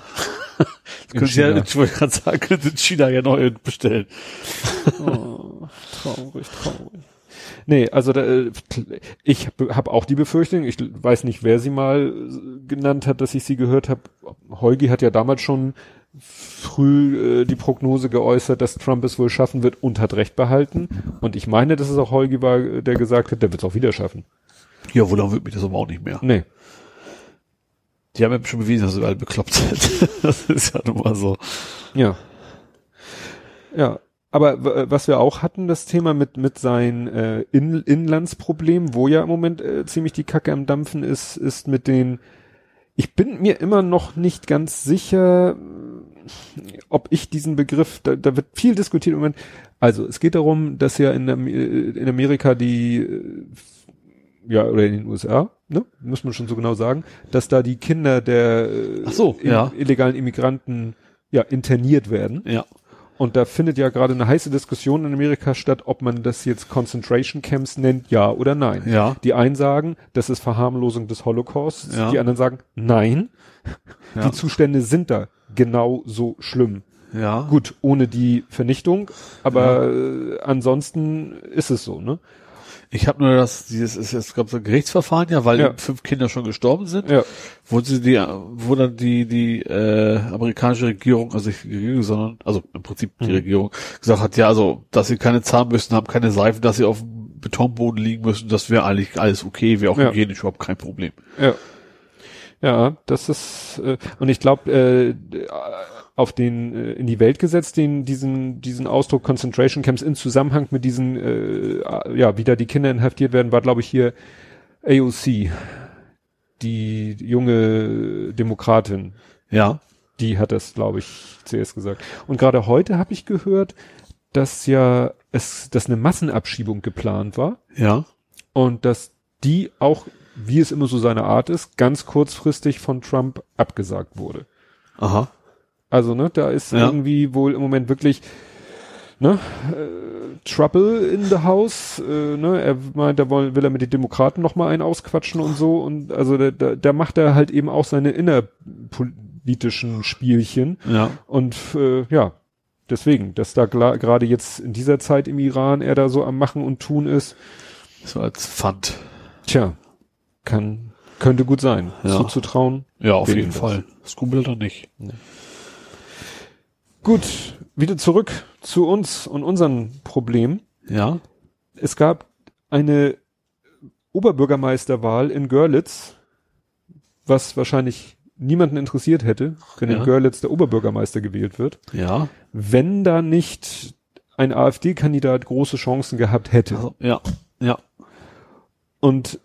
Können Sie ja, China. ich wollte gerade sagen, in China ja neu bestellen. Oh, traurig, traurig. Nee, also da, äh, ich habe hab auch die Befürchtung, ich weiß nicht, wer sie mal äh, genannt hat, dass ich sie gehört habe. Heugi hat ja damals schon früh äh, die Prognose geäußert, dass Trump es wohl schaffen wird und hat recht behalten. Und ich meine, dass es auch Heugi war, äh, der gesagt hat, der wird es auch wieder schaffen. Ja, wohl, dann wird mich das aber auch nicht mehr. Nee. Die haben ja schon bewiesen, dass sie alle bekloppt sind. das ist ja nun mal so. Ja. Ja. Aber w- was wir auch hatten, das Thema mit, mit seinen äh, In Inlandsproblemen, wo ja im Moment äh, ziemlich die Kacke am Dampfen ist, ist mit den, ich bin mir immer noch nicht ganz sicher, ob ich diesen Begriff, da, da wird viel diskutiert im Moment. Also es geht darum, dass ja in, äh, in Amerika die, äh, ja, oder in den USA, ne, muss man schon so genau sagen, dass da die Kinder der äh, so, in- ja. illegalen Immigranten ja interniert werden. Ja. Und da findet ja gerade eine heiße Diskussion in Amerika statt, ob man das jetzt Concentration Camps nennt, ja oder nein. Ja. Die einen sagen, das ist Verharmlosung des Holocausts. Ja. Die anderen sagen, nein, Ja. die Zustände sind da genau so schlimm. Ja. Gut, ohne die Vernichtung, aber äh, ansonsten ist es so, ne? Ich habe nur das, dieses ist jetzt glaube so ein Gerichtsverfahren ja, weil Ja. fünf Kinder schon gestorben sind. Ja. Wo sie die, wo dann die die äh, amerikanische Regierung, also nicht die Regierung, sondern also im Prinzip die Mhm. Regierung gesagt hat, ja, also dass sie keine Zahnbürsten haben, keine Seifen, dass sie auf dem Betonboden liegen müssen, das wäre eigentlich alles okay, wäre auch Ja. hygienisch überhaupt kein Problem. Ja. Ja, das ist äh, und ich glaube äh, auf den äh, in die Welt gesetzt, den diesen diesen Ausdruck Concentration Camps in Zusammenhang mit diesen äh, ja wieder die Kinder inhaftiert werden, war glaube ich hier AOC, die junge Demokratin, Ja. die hat das glaube ich zuerst gesagt. Und gerade heute habe ich gehört, dass ja es dass eine Massenabschiebung geplant war Ja. und dass die auch, wie es immer so seine Art ist, ganz kurzfristig von Trump abgesagt wurde. Aha. Also, ne, da ist Ja. irgendwie wohl im Moment wirklich, ne, äh, Trouble in the house, äh, ne, er meint, da will, will er mit den Demokraten noch mal einen ausquatschen und so und also da, da, da macht er halt eben auch seine innerpolitischen Spielchen Ja. und äh, ja, deswegen, dass da gerade jetzt in dieser Zeit im Iran er da so am Machen und Tun ist, So als Pfand. Tja, kann, könnte gut sein. Ja. Zuzutrauen. Ja, auf jeden das? Fall. Skrubel doch nicht. Gut, wieder zurück zu uns und unseren Problemen. Ja. Es gab eine Oberbürgermeisterwahl in Görlitz, was wahrscheinlich niemanden interessiert hätte, wenn Ja. in Görlitz der Oberbürgermeister gewählt wird, Ja. wenn da nicht ein AfD-Kandidat große Chancen gehabt hätte. Also, ja. Ja. Und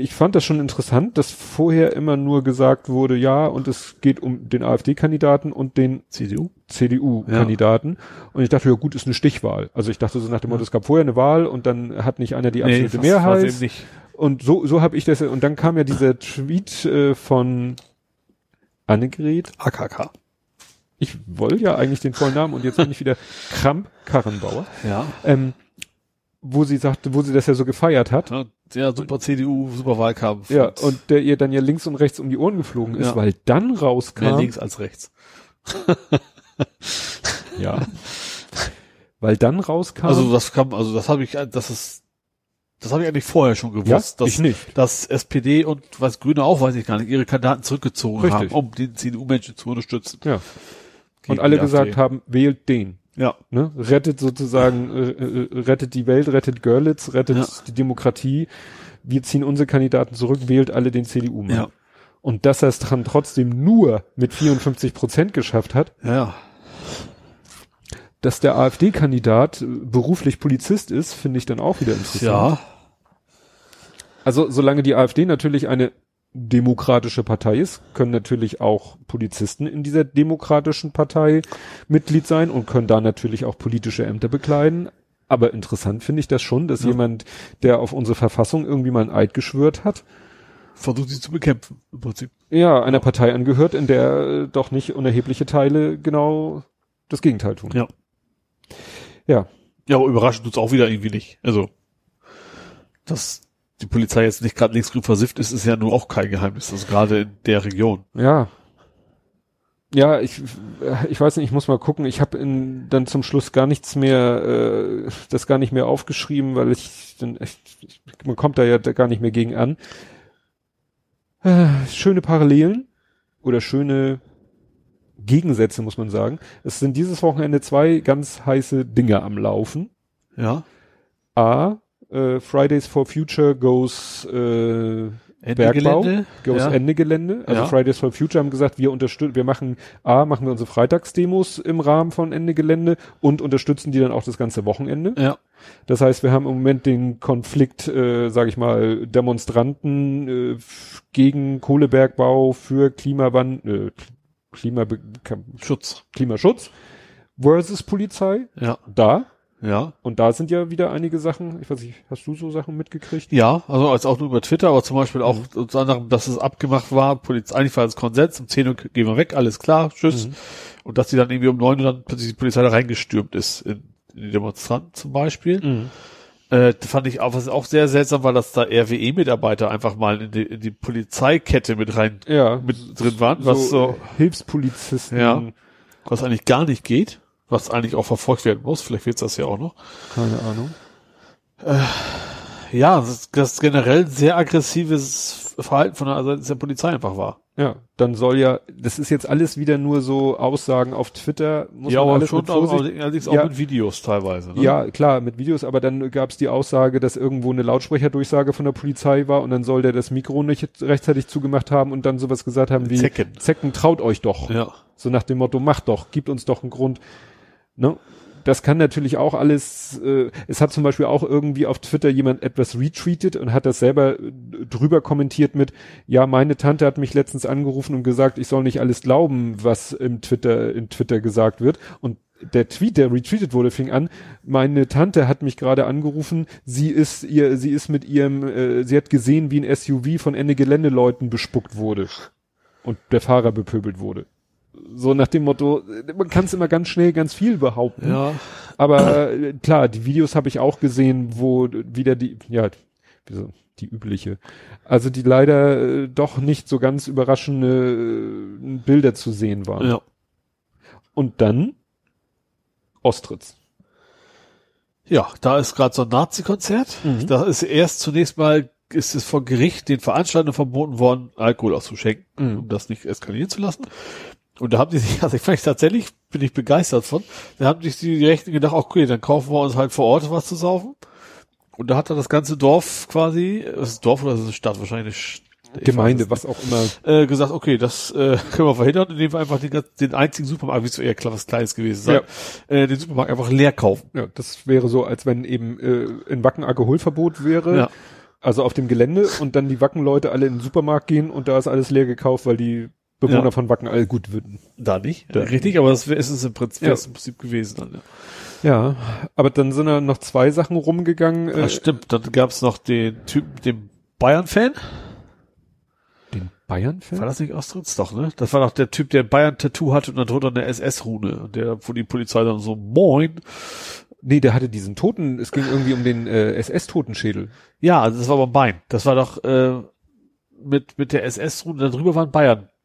ich fand das schon interessant, dass vorher immer nur gesagt wurde, ja, und es geht um den AfD-Kandidaten und den CDU? CDU-Kandidaten. Und ich dachte, ja gut, ist eine Stichwahl. Also ich dachte so nach dem Motto, es gab vorher eine Wahl und dann hat nicht einer die absolute das Mehrheit. war's eben nicht. Und so, so habe ich das. Und dann kam ja dieser Tweet äh, von Annegret. AKK. Ich wollte ja eigentlich den vollen Namen und jetzt bin ich wieder Kramp-Karrenbauer. Ja. Ähm, wo sie sagte, wo sie das ja so gefeiert hat. Ja, ja, super CDU, super Wahlkampf. Ja, und der ihr dann ja links und rechts um die Ohren geflogen ist, Ja. weil dann mehr rauskam. links als rechts. Ja. weil dann rauskam. Also das kam, also das habe ich, das ist, das habe ich eigentlich vorher schon ja, gewusst, dass, ich nicht. dass SPD und was Grüne auch, weiß ich gar nicht, ihre Kandidaten zurückgezogen Richtig. haben, um die CDU-Menschen zu unterstützen. Ja. Und alle gesagt haben, wählt den. Ja, Ne? Rettet sozusagen, äh, äh, rettet die Welt, rettet Görlitz, rettet Ja. die Demokratie. Wir ziehen unsere Kandidaten zurück, wählt alle den CDU-Mann. Ja. Und dass er es dann trotzdem nur mit 54 Prozent geschafft hat, ja, dass der AfD-Kandidat äh, beruflich Polizist ist, finde ich dann auch wieder interessant. Ja, Also solange die AfD natürlich eine demokratische Partei ist, können natürlich auch Polizisten in dieser demokratischen Partei Mitglied sein und können da natürlich auch politische Ämter bekleiden. Aber interessant finde ich das schon, dass Ja. jemand, der auf unsere Verfassung irgendwie mal ein Eid geschwört hat, versucht sie zu bekämpfen, im Prinzip. ja, einer Partei angehört, in der äh, doch nicht unerhebliche Teile genau das Gegenteil tun. Ja. Ja, Ja, aber überraschend tut's auch wieder irgendwie nicht. Also, dass die Polizei jetzt nicht gerade linksgrün versifft ist, ist ja nur auch kein Geheimnis. Also gerade in der Region. Ja. Ja, ich, ich weiß nicht, ich muss mal gucken. Ich habe dann zum Schluss gar nichts mehr, äh, das gar nicht mehr aufgeschrieben, weil ich dann echt, ich, man kommt da ja gar nicht mehr gegen an. Äh, schöne Parallelen oder schöne Gegensätze, muss man sagen. Es sind dieses Wochenende zwei ganz heiße Dinge am Laufen. Ja. A, äh, Fridays for Future goes äh, Ende Bergbau, Gelände. goes Ja. Ende Gelände. Also Ja. Fridays for Future haben gesagt, wir unterstützen, wir machen A, machen wir unsere Freitagsdemos im Rahmen von Ende Gelände und unterstützen die dann auch das ganze Wochenende. Ja. Das heißt, wir haben im Moment den Konflikt, äh, sage ich mal, Demonstranten äh, gegen Kohlebergbau für Klimawandel, äh, Klima, Schutz. Klimaschutz versus Polizei. Ja. Da. Ja. Und da sind ja wieder einige Sachen. Ich weiß nicht, hast du so Sachen mitgekriegt? Ja, also als auch nur über Twitter, aber zum Beispiel auch unter anderem, dass es abgemacht war, Polizei, eigentlich war das Konsens, um 10 Uhr gehen wir weg, alles klar, tschüss. Mhm. Und dass die dann irgendwie um 9 Uhr dann plötzlich die Polizei da reingestürmt ist in, in die Demonstranten zum Beispiel. Mhm. Äh, fand ich auch, was auch sehr seltsam war, dass da RWE-Mitarbeiter einfach mal in die, in die Polizeikette mit rein Ja. mit drin waren, was so, Hilfspolizisten. Ja. was eigentlich gar nicht geht, was eigentlich auch verfolgt werden muss. Vielleicht wird's das ja auch noch. Keine Ahnung. Ja, das, das generell sehr aggressives Verhalten von der Seite der Polizei einfach war. Ja, dann soll ja, das ist jetzt alles wieder nur so Aussagen auf Twitter. Muss ja, man aber alles schon mit auch, Vorsicht- allerdings auch Ja. mit Videos teilweise. Ne? Ja, klar, mit Videos, aber dann gab es die Aussage, dass irgendwo eine Lautsprecherdurchsage von der Polizei war und dann soll der das Mikro nicht rechtzeitig zugemacht haben und dann sowas gesagt haben wie Zecken. Zecken traut euch doch. Ja. So nach dem Motto, macht doch, gibt uns doch einen Grund. Ne? Das kann natürlich auch alles, äh, es hat zum Beispiel auch irgendwie auf Twitter jemand etwas retweetet und hat das selber äh, drüber kommentiert mit, ja, meine Tante hat mich letztens angerufen und gesagt, ich soll nicht alles glauben, was im Twitter, in Twitter gesagt wird. Und der Tweet, der retweetet wurde, fing an, meine Tante hat mich gerade angerufen, sie ist ihr, sie ist mit ihrem, äh, sie hat gesehen, wie ein SUV von Ende Geländeleuten bespuckt wurde und der Fahrer bepöbelt wurde. So nach dem Motto, man kann es immer ganz schnell ganz viel behaupten. Ja. Aber äh, klar, die Videos habe ich auch gesehen, wo wieder die, ja, wieso, die übliche. Also die leider äh, doch nicht so ganz überraschende äh, Bilder zu sehen waren. Ja. Und dann Ostritz. Ja, da ist gerade so ein Nazi-Konzert. Mhm. Da ist erst zunächst mal ist es vor Gericht den Veranstaltern verboten worden, Alkohol auszuschenken, Mhm. um das nicht eskalieren zu lassen. Und da haben die sich, also ich fand ich tatsächlich, bin ich begeistert von, da haben sich die Rechten gedacht, okay, dann kaufen wir uns halt vor Ort was zu saufen. Und da hat dann das ganze Dorf quasi, das ist Dorf oder das ist eine Stadt, wahrscheinlich eine Gemeinde, was auch immer. äh, gesagt, okay, das äh, können wir verhindern, indem wir einfach den, den einzigen Supermarkt, wie es eher klar was Kleines gewesen sein, äh, den Supermarkt einfach leer kaufen. Ja, das wäre so, als wenn eben äh, in Wacken Alkoholverbot wäre. Ja. Also auf dem Gelände und dann die Wacken-Leute alle in den Supermarkt gehen und da ist alles leer gekauft, weil die Bewohner Ja. von Wacken alle gut würden. Da nicht. Da. Richtig, aber das ist es im Prinzip, Ja. im Prinzip gewesen dann, ja. Ja, aber dann sind da noch zwei Sachen rumgegangen. Äh, Das stimmt. Dann gab's noch den Typen, den Bayern-Fan. den Bayern-Fan? War das nicht Ostritz? Doch, ne? Das war doch der Typ, der ein Bayern-Tattoo hatte und dann drunter eine SS-Rune. Und der, wo die Polizei dann so, moin. Nee, der hatte diesen Toten, es ging irgendwie um den äh, SS-Totenschädel. Ja, das war beim Bein. Das war doch, äh, mit, mit der SS-Rune, da drüber war ein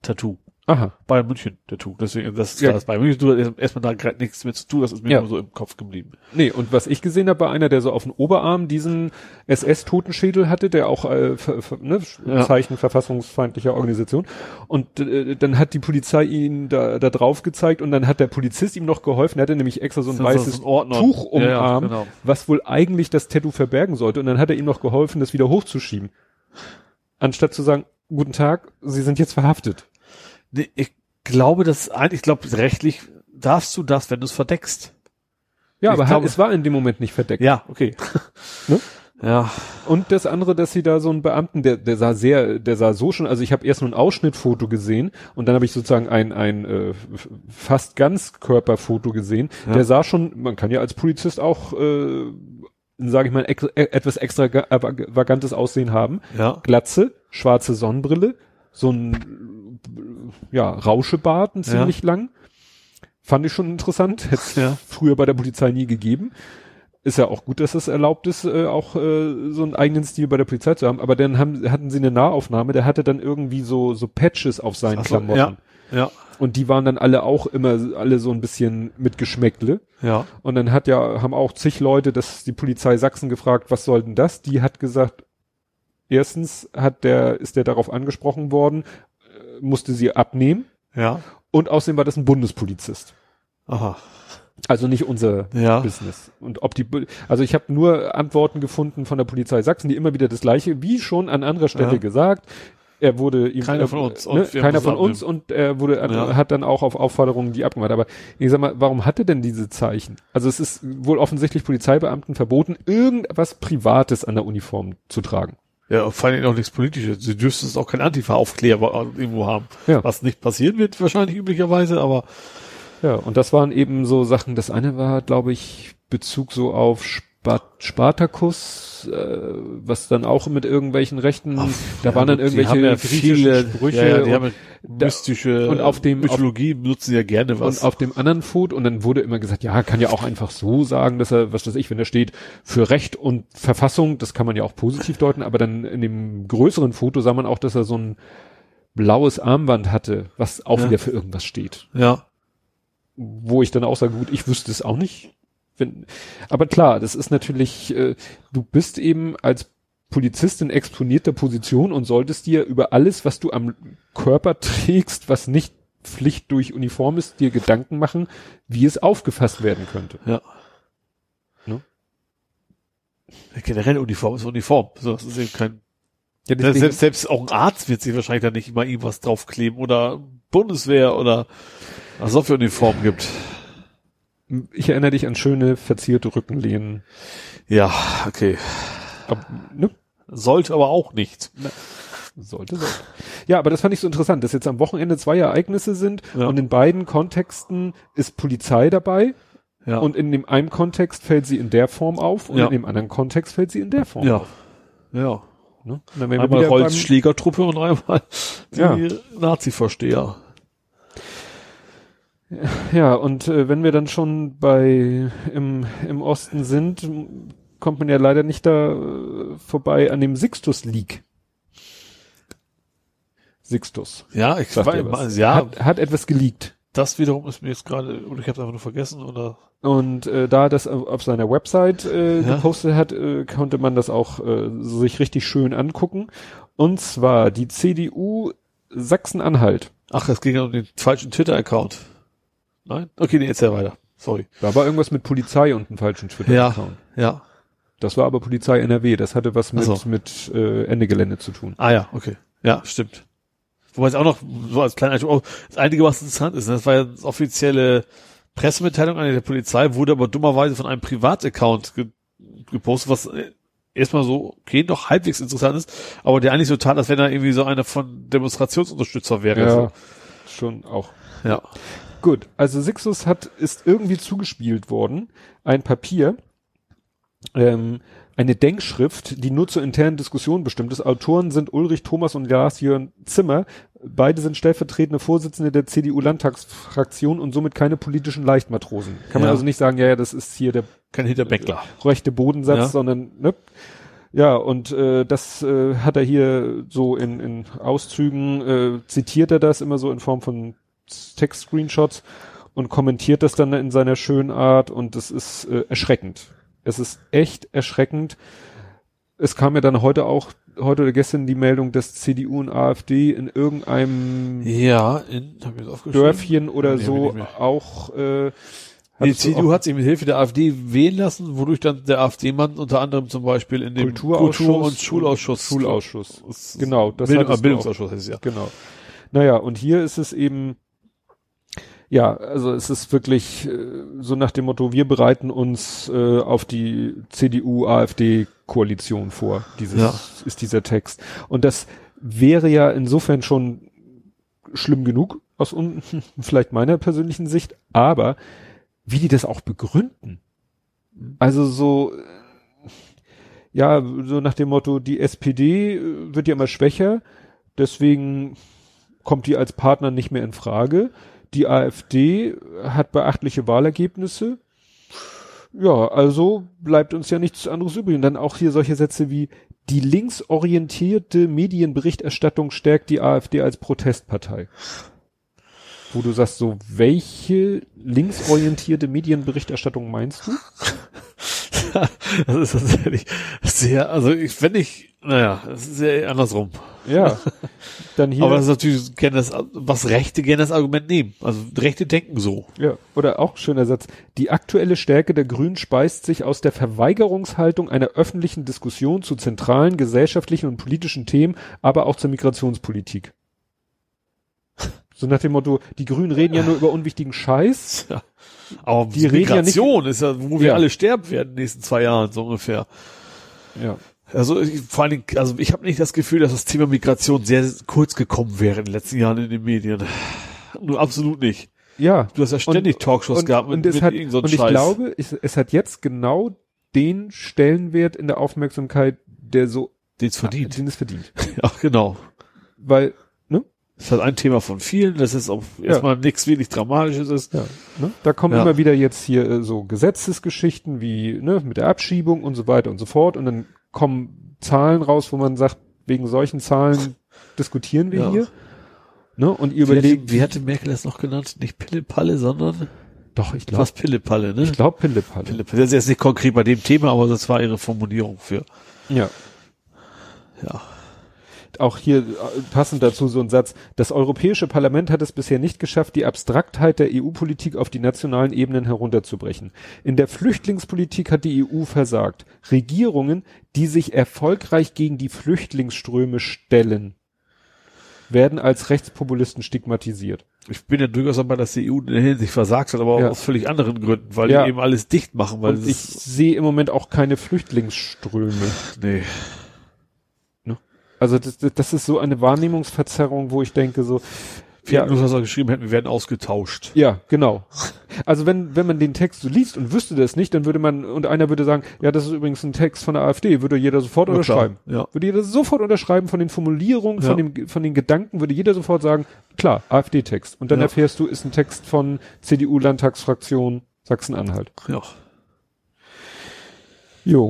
Bayern-Tattoo. Aha. Bayern München Tattoo. Deswegen, das ist Ja. das Bayern München, du hast erstmal da gerade nichts mit zu tun, das ist mir Ja. nur so im Kopf geblieben. Nee, und was ich gesehen habe, war einer, der so auf dem Oberarm diesen SS-Totenschädel hatte, der auch äh, ne, Ja. Zeichen verfassungsfeindlicher Organisation. Und äh, dann hat die Polizei ihn da, da drauf gezeigt und dann hat der Polizist ihm noch geholfen. Er hatte nämlich extra so ein So- so weißes ein. Tuch um den ja, Arm, genau. was wohl eigentlich das Tattoo verbergen sollte. Und dann hat er ihm noch geholfen, das wieder hochzuschieben. Anstatt zu sagen, guten Tag, Sie sind jetzt verhaftet. Ich glaube, das eigentlich, ich glaube, rechtlich darfst du das, wenn du es verdeckst. Ja, Ich aber glaube- es war in dem Moment nicht verdeckt. Ja, okay. Ne? Ja. Und das andere, dass sie da so einen Beamten, der, der sah sehr, der sah so schon, also ich habe erst nur ein Ausschnittfoto gesehen und dann habe ich sozusagen ein, ein äh, fast ganz Körperfoto gesehen. Ja. Der sah schon, man kann ja als Polizist auch, äh, sage ich mal, ex äh, etwas extravagantes Aussehen haben. Ja. Glatze, schwarze Sonnenbrille, so ein ja, Rauschebart, ein Ja. ziemlich lang. Fand ich schon interessant. Hätte Ja. früher bei der Polizei nie gegeben. Ist ja auch gut, dass es erlaubt ist, äh, auch äh, so einen eigenen Stil bei der Polizei zu haben. Aber dann haben, hatten sie eine Nahaufnahme, der hatte dann irgendwie so, so Patches auf seinen Ach so, Klamotten. ja. Ja. Und die waren dann alle auch immer, alle so ein bisschen mit Geschmäckle. Ja. Und dann hat ja, haben auch zig Leute das, die Polizei Sachsen gefragt, was soll denn das? Die hat gesagt, erstens hat der, ist der darauf angesprochen worden, äh, musste sie abnehmen. Ja. Und außerdem war das ein Bundespolizist. Aha. Also nicht unser Ja. Business. Und ob die, also ich habe nur Antworten gefunden von der Polizei Sachsen, die immer wieder das gleiche, wie schon an anderer Stelle Ja. gesagt. Er wurde ihm, Keiner von uns. Ne, keiner von uns und er wurde, Ja. hat dann auch auf Aufforderungen die abgemacht. Aber ich sag mal, warum hat er denn diese Zeichen? Also es ist wohl offensichtlich Polizeibeamten verboten, irgendwas Privates an der Uniform zu tragen. Ja, vor allem auch nichts Politisches. Sie dürften es auch kein Antifa-Aufkleber irgendwo haben. Ja. Was nicht passieren wird, wahrscheinlich üblicherweise, aber Ja, und das waren eben so Sachen. Das eine war, glaube ich, Bezug so auf Spart Spartacus, äh, was dann auch mit irgendwelchen Rechten, Ach, da ja, waren dann irgendwelche ja viele Sprüche ja, ja, die haben mystische und auf dem Mythologie auf, benutzen ja gerne was. Und auf dem anderen Foto und dann wurde immer gesagt, ja, kann ja auch einfach so sagen, dass er, was weiß ich, wenn er steht für Recht und Verfassung, das kann man ja auch positiv deuten, aber dann in dem größeren Foto sah man auch, dass er so ein blaues Armband hatte, was auch ja. wieder für irgendwas steht. Ja. Wo ich dann auch sage, gut, ich wüsste es auch nicht. Wenn, aber klar, das ist natürlich, äh, du bist eben als Polizist in exponierter Position und solltest dir über alles, was du am Körper trägst, was nicht Pflicht durch Uniform ist, dir Gedanken machen, wie es aufgefasst werden könnte. Ja. Ne? Generell Uniform ist Uniform. So, das ist eben kein. Ja, deswegen, selbst, selbst auch ein Arzt wird sich wahrscheinlich da nicht immer irgendwas draufkleben oder Bundeswehr oder was auch für Uniformen gibt. Ich erinnere dich an schöne verzierte Rückenlehnen. Ja, okay. Ab, ne? Sollte aber auch nicht. Na, sollte, sollte. Ja, aber das fand ich so interessant, dass jetzt am Wochenende zwei Ereignisse sind ja. und in beiden Kontexten ist Polizei dabei. Ja. Und in dem einen Kontext fällt sie in der Form auf und ja. in dem anderen Kontext fällt sie in der Form ja. auf. Ja. Ne? einmal Rolls Schlägertruppe und einmal die ja. Nazi-Vorsteher. Ja, und äh, wenn wir dann schon bei im, im Osten sind, kommt man ja leider nicht da äh, vorbei an dem Sixtus League. Sixtus. Ja, ich weiß, ja. Hat, hat etwas geleakt. Das wiederum ist mir jetzt gerade, oder ich habe einfach nur vergessen, oder? Und äh, da das auf seiner Website äh, ja. gepostet hat, äh, konnte man das auch äh, sich richtig schön angucken. Und zwar die CDU Sachsen-Anhalt. Ach, es ging um den falschen Twitter-Account. Nein? Okay, nee, jetzt ja weiter. Sorry. Da war irgendwas mit Polizei und einem falschen Twitter-Account. Ja, ja. Das war aber Polizei NRW. Das hatte was mit, so. mit äh, Ende Gelände zu tun. Ah ja, okay. Ja, stimmt. Wobei es auch noch so als kleiner oh, das Einige, was interessant ist, ne, das war ja das offizielle Pressemitteilung an der Polizei, wurde aber dummerweise von einem Privataccount ge gepostet, was äh, erstmal so, okay, noch halbwegs interessant ist, aber der eigentlich so tat, als wenn er irgendwie so einer von Demonstrationsunterstützer wäre. Ja, so. schon auch. Ja. Gut, also Sixus hat, ist irgendwie zugespielt worden, ein Papier, ähm, eine Denkschrift, die nur zur internen Diskussion bestimmt ist. Autoren sind Ulrich Thomas und Lars-Jörn Zimmer. Beide sind stellvertretende Vorsitzende der CDU-Landtagsfraktion und somit keine politischen Leichtmatrosen. Kann ja. man also nicht sagen, ja, ja, das ist hier der kein Hinterbäckler. rechte Bodensatz, ja. sondern ne? Ja, und äh, das äh, hat er hier so in, in Auszügen, äh, zitiert er das immer so in Form von Text-Screenshots und kommentiert das dann in seiner schönen Art und es ist äh, erschreckend. Es ist echt erschreckend. Es kam ja dann heute auch, heute oder gestern die Meldung, dass CDU und AfD in irgendeinem ja, in, Dörfchen oder nee, so auch äh, die CDU hat sich mit Hilfe der AfD wählen lassen, wodurch dann der AfD-Mann unter anderem zum Beispiel in dem Kulturausschuss Kultur- und Schulausschuss. Schulausschuss. Genau, das Bild, Bildungsausschuss heißt es ja. Genau. Naja, und hier ist es eben ja, also es ist wirklich äh, so nach dem Motto, wir bereiten uns äh, auf die CDU-AfD-Koalition vor. Dieses ja. ist dieser Text. Und das wäre ja insofern schon schlimm genug aus un vielleicht meiner persönlichen Sicht, aber wie die das auch begründen. Also so ja, so nach dem Motto, die SPD äh, wird ja immer schwächer, deswegen kommt die als Partner nicht mehr in Frage die AfD hat beachtliche Wahlergebnisse. Ja, also bleibt uns ja nichts anderes übrig. Und dann auch hier solche Sätze wie, die linksorientierte Medienberichterstattung stärkt die AfD als Protestpartei. Wo du sagst, so, welche linksorientierte Medienberichterstattung meinst du? das ist tatsächlich sehr, also ich, wenn ich, naja, es ist sehr andersrum. Ja. Dann hier. Aber das ist natürlich gerne das, was Rechte gerne das Argument nehmen. Also Rechte denken so. Ja. Oder auch schöner Satz. Die aktuelle Stärke der Grünen speist sich aus der Verweigerungshaltung einer öffentlichen Diskussion zu zentralen gesellschaftlichen und politischen Themen, aber auch zur Migrationspolitik. So nach dem Motto, die Grünen reden ja nur über unwichtigen Scheiß. Ja. Aber die Migration ja nicht, ist ja, wo wir ja. alle sterben werden in den nächsten zwei Jahren, so ungefähr. Ja. Also ich, vor allen Dingen, also ich habe nicht das Gefühl, dass das Thema Migration sehr kurz gekommen wäre in den letzten Jahren in den Medien. Nur absolut nicht. Ja. Du hast ja ständig und, Talkshows und, gehabt mit, und es mit hat, so Und ich glaube, es, es hat jetzt genau den Stellenwert in der Aufmerksamkeit, der so Den es verdient. den es verdient. Ja, genau. Weil, ist halt ein Thema von vielen, das ist auch erstmal nichts wenig Dramatisches ist. Ja, ne? Da kommen Ja. immer wieder jetzt hier äh, so Gesetzesgeschichten wie ne, mit der Abschiebung und so weiter und so fort. Und dann kommen Zahlen raus, wo man sagt, wegen solchen Zahlen diskutieren wir Ja. hier. Ne? Und ihr Wie hatte, überlegt, wie hatte Merkel das noch genannt? Nicht Pille-Palle, sondern doch, ich glaube, was Pille-Palle, ne? ich glaube Pillepalle. Pille-Palle. Das ist jetzt nicht konkret bei dem Thema, aber das war ihre Formulierung für, Ja. ja. Auch hier äh, passend dazu so ein Satz. Das Europäische Parlament hat es bisher nicht geschafft, die Abstraktheit der EU-Politik auf die nationalen Ebenen herunterzubrechen. In der Flüchtlingspolitik hat die EU versagt. Regierungen, die sich erfolgreich gegen die Flüchtlingsströme stellen, werden als Rechtspopulisten stigmatisiert. Ich bin ja durchaus dabei, dass die EU in der Hinsicht versagt hat, aber auch Ja. aus völlig anderen Gründen, weil Ja. die eben alles dicht machen, weil Und ich sehe im Moment auch keine Flüchtlingsströme. nee. Also das, das- ist so eine Wahrnehmungsverzerrung, wo ich denke so, Wir Ja. was wir geschrieben hätten, wir werden ausgetauscht. Ja, genau. Also wenn, wenn man den Text so liest und wüsste das nicht, dann würde man, und einer würde sagen, ja, das ist übrigens ein Text von der AfD, würde jeder sofort klar, unterschreiben. ja. Würde jeder sofort unterschreiben von den Formulierungen, von, Ja. dem, von den Gedanken, würde jeder sofort sagen, klar, AfD-Text. Und dann Ja. erfährst du, ist ein Text von CDU-Landtagsfraktion Sachsen-Anhalt. Ja. Jo.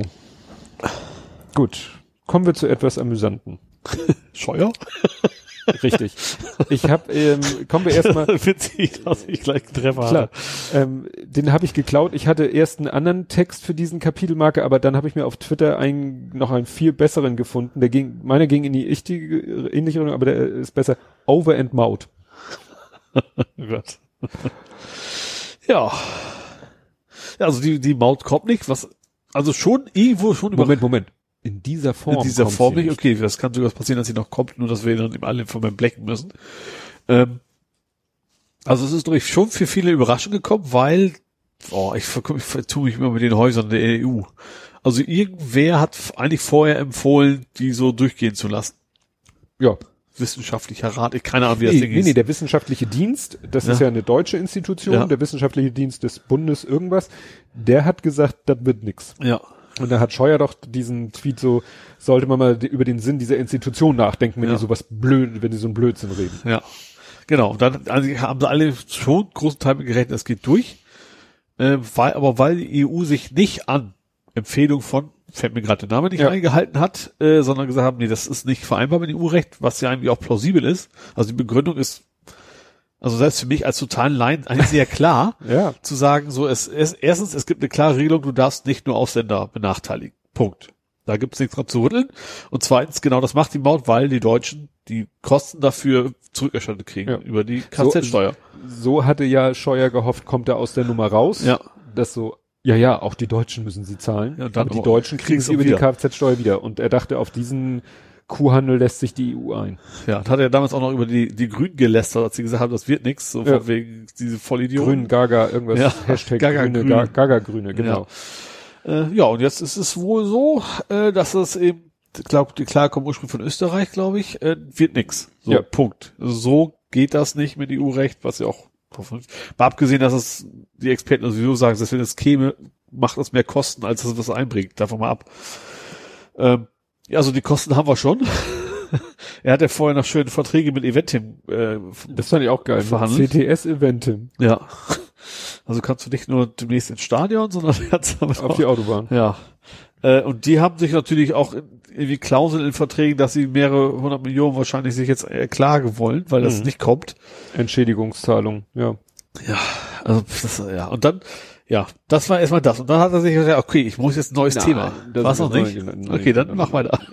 Gut. Kommen wir zu etwas Amüsanten. Scheuer? Richtig. Ich habe, ähm, kommen wir erstmal Witzig, dass ich gleich einen Treffer Klar, ähm, den habe ich geklaut. Ich hatte erst einen anderen Text für diesen Kapitelmarke, aber dann habe ich mir auf Twitter einen, noch einen viel besseren gefunden. Der ging, meiner ging in die richtige, ähnliche Richtung, aber der ist besser. Over and Maut. Gott. ja. Ja, also die, die Maut kommt nicht, was, also schon irgendwo schon über Moment, Moment. In dieser Form. in dieser Form nicht. Okay, das kann sogar passieren, dass sie noch kommt, nur dass wir dann alle von beim Blecken müssen. Ähm, also es ist durch schon für viele Überraschung gekommen, weil, oh, ich, ich vertue mich immer mit den Häusern der EU. Also irgendwer hat eigentlich vorher empfohlen, die so durchgehen zu lassen. Ja. Wissenschaftlicher Rat, ich keine Ahnung, wie das Nee, Ding nee, ist. nee, der wissenschaftliche Dienst, das ist Ja. ja eine deutsche Institution, Ja. der wissenschaftliche Dienst des Bundes irgendwas, der hat gesagt, das wird nix. ja. Und da hat Scheuer doch diesen Tweet so, sollte man mal über den Sinn dieser Institution nachdenken, wenn Ja. die sowas blöd, wenn die so einen Blödsinn reden. Ja, genau. Und dann also haben sie alle schon großen Teil gerechnet, es geht durch. Äh, weil, aber weil die EU sich nicht an Empfehlung von, fällt mir gerade der Name nicht Ja. eingehalten hat, äh, sondern gesagt haben, nee, das ist nicht vereinbar mit dem EU-Recht, was ja eigentlich auch plausibel ist. Also die Begründung ist, also selbst für mich als totalen Laien eigentlich sehr klar, Ja. zu sagen, so es, es erstens, es gibt eine klare Regelung, du darfst nicht nur Ausländer benachteiligen. Punkt. Da gibt's nichts dran zu rütteln. Und zweitens, genau das macht die Maut, weil die Deutschen die Kosten dafür zurückerstattet kriegen Ja. über die Kfz-Steuer. So hatte ja Scheuer gehofft, kommt er aus der Nummer raus. Ja. Das so, ja, ja, auch die Deutschen müssen sie zahlen. Ja, und dann aber die Deutschen kriegen sie über wieder. die Kfz-Steuer wieder. Und er dachte, auf diesen Kuhhandel lässt sich die EU ein. Ja, und hat er damals auch noch über die, die Grünen gelästert, als sie gesagt haben, das wird nix, so Ja. von wegen diese Vollidioten. Grün Gaga, irgendwas, Ja, Hashtag Gaga Grüne, Grün. Ga- Gaga Grüne, genau. Äh, ja, und jetzt ist es wohl so, äh, dass es eben, ich glaube, die Klage kommt ursprünglich von Österreich, glaube ich, äh, wird nix. So, Ja. Punkt. So geht das nicht mit EU-Recht, was ja auch mal abgesehen, dass es die Experten sowieso sagen, dass wenn es käme, macht es mehr Kosten, als es was einbringt. Davon mal ab. Ähm, ja, also die Kosten haben wir schon. er hat ja vorher noch schöne Verträge mit Eventim äh, Das fand ich auch geil. Verhandelt. CTS-Eventim ja. Also kannst du nicht nur demnächst ins Stadion, sondern kannst damit auf auch, die Autobahn. ja. Äh, und die haben sich natürlich auch irgendwie Klauseln in Verträgen, dass sie mehrere hundert Millionen wahrscheinlich sich jetzt äh, klagen wollen, weil das Mhm. nicht kommt. Entschädigungszahlung, ja. Ja, also das, ja. Und dann, ja, das war erstmal das. Und dann hat er sich gesagt, okay, ich muss jetzt ein neues Nein, Thema. ist noch nicht? nein, nein, okay, dann mach weiter.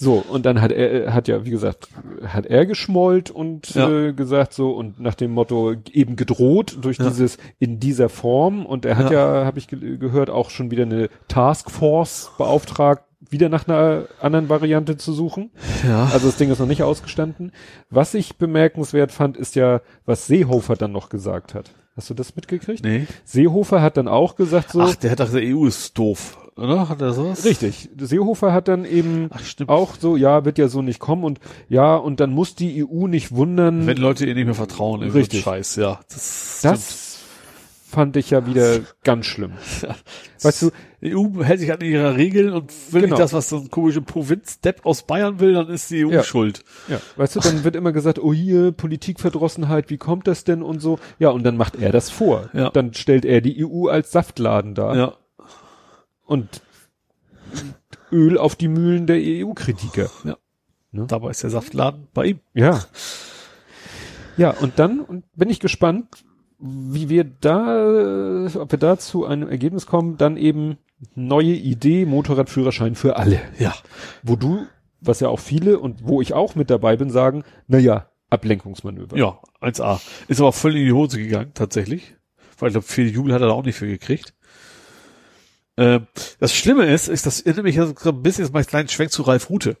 So, und dann hat er, hat ja, wie gesagt, hat er geschmollt und Ja. äh, gesagt so und nach dem Motto eben gedroht durch Ja. dieses in dieser Form und er hat ja, habe ich ge gehört, auch schon wieder eine Taskforce beauftragt, wieder nach einer anderen Variante zu suchen. Ja. Also das Ding ist noch nicht ausgestanden. Was ich bemerkenswert fand, ist ja, was Seehofer dann noch gesagt hat. Hast du das mitgekriegt? Nee. Seehofer hat dann auch gesagt so, Ach, der hat doch gesagt, EU ist doof, oder? Hat er sowas? richtig, Seehofer hat dann eben Ach, stimmt. auch so, ja, wird ja so nicht kommen und ja, und dann muss die EU nicht wundern. Wenn Leute ihr nicht mehr vertrauen, Richtig. Scheiß, ja. Das, das fand ich ja wieder ganz schlimm. Weißt du, die EU hält sich an ihre Regeln und will Genau. nicht das, was so ein komischer Provinzdepp aus Bayern will, dann ist die EU Ja. schuld. Ja, weißt du, dann wird immer gesagt, oh hier, Politikverdrossenheit, wie kommt das denn und so. Ja, und dann macht er das vor. Ja. Dann stellt er die EU als Saftladen dar Ja. und Öl auf die Mühlen der EU-Kritiker. Ne? Dabei ist der Saftladen bei ihm. Ja. Ja, und dann und bin ich gespannt, wie wir da, äh, ob wir da zu einem Ergebnis kommen, dann eben neue Idee, Motorradführerschein für alle. Ja. Wo du, was ja auch viele und wo ich auch mit dabei bin, sagen, na ja, Ablenkungsmanöver. Ja, 1A. Ist aber voll in die Hose gegangen, tatsächlich. Weil ich glaube, viel Jubel hat er da auch nicht für gekriegt. Ähm, das Schlimme ist, ist, das erinnert mich ja so ein bisschen, jetzt mal einen kleinen Schwenk zu Ralf Rute.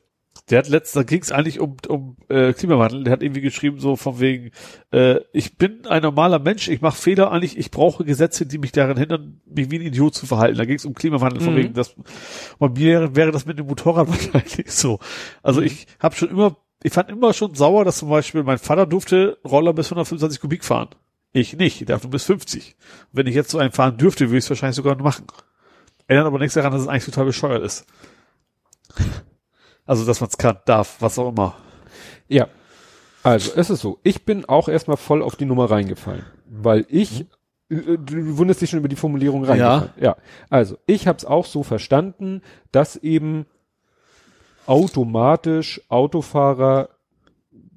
Der hat letztens, da ging es eigentlich um, um äh, Klimawandel, der hat irgendwie geschrieben, so von wegen, äh, ich bin ein normaler Mensch, ich mache Fehler eigentlich, ich brauche Gesetze, die mich daran hindern, mich wie ein Idiot zu verhalten. Da ging es um Klimawandel, von Mhm. wegen, das bei mir wäre das mit dem Motorrad wahrscheinlich so. Also ich habe schon immer, ich fand immer schon sauer, dass zum Beispiel mein Vater durfte Roller bis 125 Kubik fahren. Ich nicht, ich darf nur bis 50. Wenn ich jetzt so einen fahren dürfte, würde ich es wahrscheinlich sogar noch machen. Ändert aber nichts daran, dass es eigentlich total bescheuert ist. Also, dass man es kann, darf, was auch immer. Ja. Also, es ist so. Ich bin auch erstmal voll auf die Nummer reingefallen, weil ich, äh, du wunderst dich schon über die Formulierung reingefallen. Ja. Also, ich habe es auch so verstanden, dass eben automatisch Autofahrer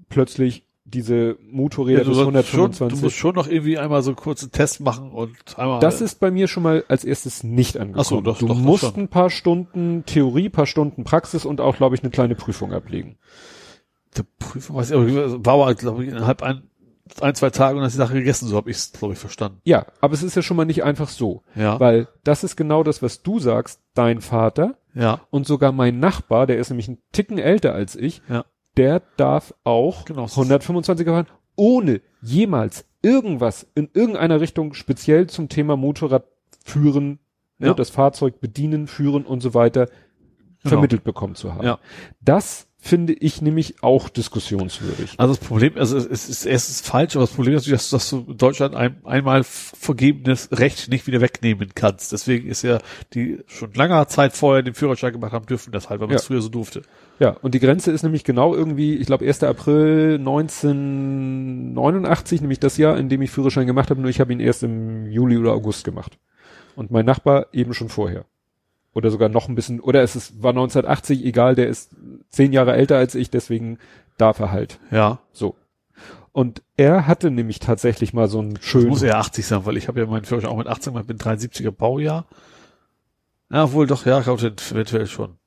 plötzlich diese Motorräder du, bis sollst schon, 125. du musst schon noch irgendwie einmal so einen kurzen Test machen und einmal. das ist bei mir schon mal als erstes nicht angekommen. Ach so, doch, du doch, doch musst schon. ein paar Stunden Theorie, paar Stunden Praxis und auch, glaube ich, eine kleine Prüfung ablegen. die Prüfung, weiß ich, aber war glaube ich, innerhalb ein, ein, zwei Tage und dann ist die Sache gegessen, so habe ich es, glaube ich, verstanden. Ja, aber es ist ja schon mal nicht einfach so. Ja. Weil das ist genau das, was du sagst, dein Vater Ja. und sogar mein Nachbar, der ist nämlich ein Ticken älter als ich, Ja. Der darf auch Genau. 125er fahren, ohne jemals irgendwas in irgendeiner Richtung speziell zum Thema Motorrad führen, ne, Ja. das Fahrzeug bedienen, führen und so weiter Genau. vermittelt bekommen zu haben. Ja. Das finde ich nämlich auch diskussionswürdig. Also das Problem, also es ist, es ist falsch, aber das Problem ist natürlich, dass, dass du Deutschland ein einmal vergebenes Recht nicht wieder wegnehmen kannst. Deswegen ist ja die schon langer Zeit vorher den Führerschein gemacht haben dürfen, deshalb, weil man es Ja. früher so durfte. Ja, und die Grenze ist nämlich genau irgendwie, ich glaube 1. April 1989, nämlich das Jahr, in dem ich Führerschein gemacht habe, nur ich habe ihn erst im Juli oder August gemacht. Und mein Nachbar eben schon vorher. Oder sogar noch ein bisschen, oder es ist, war 1980, egal, der ist zehn Jahre älter als ich, deswegen darf er halt. Ja. So. Und er hatte nämlich tatsächlich mal so einen Das schönen, muss eher 80 sein, weil ich habe ja meinen Führerschein auch mit 18 gemacht, bin 73er Baujahr. Ja, wohl doch, ja, ich glaube eventuell schon.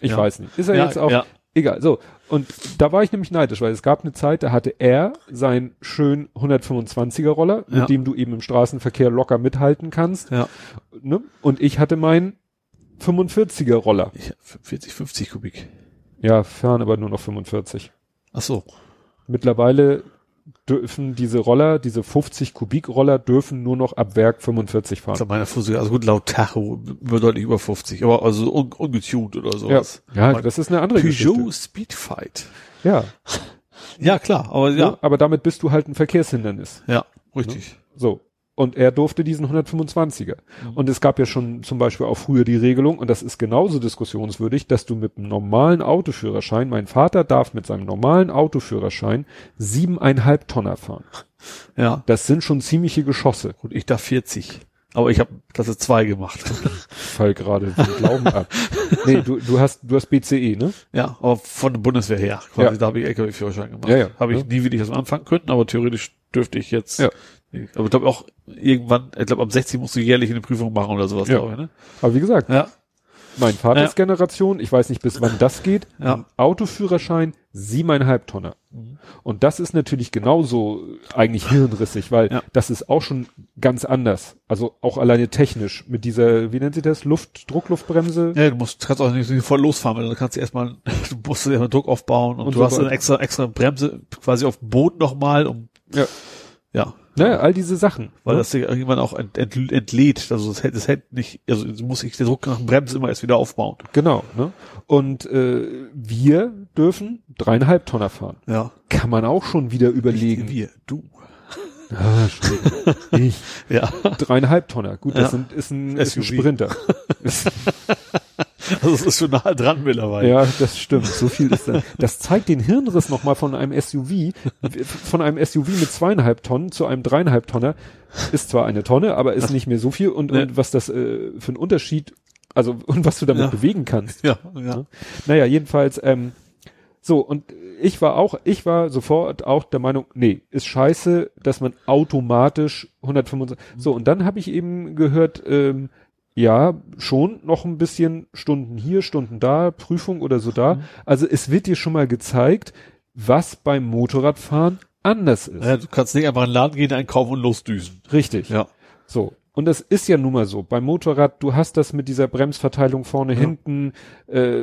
ich ja. weiß nicht, ist er ja, jetzt auch, ja, Egal, so. Und da war ich nämlich neidisch, weil es gab eine Zeit, da hatte er seinen schön 125er Roller, mit Ja. dem du eben im Straßenverkehr locker mithalten kannst. ja. Ne? Und ich hatte meinen 45er Roller. Ich, 40, 50 Kubik. Ja, fahren aber nur noch 45. Ach so. Mittlerweile dürfen diese Roller, diese 50 Kubik Roller dürfen nur noch ab Werk 45 fahren. Also meine Physik, also gut, laut Tacho über deutlich über 50, aber also un, ungetuned oder Ja, sowas. ja, Aber das ist eine andere Peugeot Geschichte. Speedfight. Ja, Ja, klar, aber ja. ja, aber damit bist du halt ein Verkehrshindernis. ja, richtig. So. Und er durfte diesen 125er. Und es gab ja schon zum Beispiel auch früher die Regelung, und das ist genauso diskussionswürdig, dass du mit einem normalen Autoführerschein, mein Vater darf mit seinem normalen Autoführerschein siebeneinhalb Tonner fahren. Ja, Das sind schon ziemliche Geschosse. gut, ich darf 40. Aber ich habe Klasse 2 gemacht. Fall gerade den Glauben ab. Nee, du, du hast, du hast BCE, ne? ja, aber von der Bundeswehr her. Quasi, Ja. da habe ich LKW-Führerschein gemacht. Ja, ja. Habe ich Ja. nie wirklich das anfangen können, aber theoretisch dürfte ich jetzt. Ja. Aber ich glaube auch irgendwann, ich glaube ab 60 musst du jährlich eine Prüfung machen oder sowas, Ja. glaube ich, ne? Aber wie gesagt, Ja. mein Vaters Generation, ich weiß nicht, bis wann das geht, Ja. ein Autoführerschein siebeneinhalb Tonner. Mhm. Und das ist natürlich genauso eigentlich hirnrissig, weil Ja. das ist auch schon ganz anders. Also auch alleine technisch mit dieser, wie nennt sie das, Luft, Druckluftbremse. Ja, du musst, kannst auch nicht so voll losfahren, weil dann kannst du erstmal, du musst dir erstmal Druck aufbauen und, Und du so hast eine extra, extra Bremse quasi auf dem Boden nochmal, um, Ja. ja, Ne, all diese Sachen. weil ne? das irgendwann auch ent, ent, entlädt, also das hält, nicht, also du musst ich den Druck nach dem Bremse immer erst wieder aufbauen. Genau. Ne? Und äh, wir dürfen dreieinhalb Tonner fahren. Ja. Kann man auch schon wieder überlegen. Wir, du. Ah, ich. Ja. Dreieinhalb Tonner. Gut, das Ja. sind, ist, ein, ist ein. Sprinter. Also es ist schon nah dran mittlerweile. ja, das stimmt. So viel ist dann. Das zeigt den Hirnriss nochmal von einem SUV, von einem SUV mit zweieinhalb Tonnen zu einem dreieinhalb Tonner. Ist zwar eine Tonne, aber ist nicht mehr so viel. Und, Nee. und was das äh, für ein Unterschied, also und was du damit Ja. bewegen kannst. Ja, ja. Naja, jedenfalls, ähm, so, und ich war auch, ich war sofort auch der Meinung, nee, ist scheiße, dass man automatisch 125, so, und dann habe ich eben gehört, ähm, ja, schon noch ein bisschen Stunden hier, Stunden da, Prüfung oder so da. Also es wird dir schon mal gezeigt, was beim Motorradfahren anders ist. ja. Du kannst nicht einfach in den Laden gehen, einkaufen und losdüsen. Richtig. Ja. So. Und das ist ja nun mal so. Beim Motorrad, du hast das mit dieser Bremsverteilung vorne, hinten. Äh,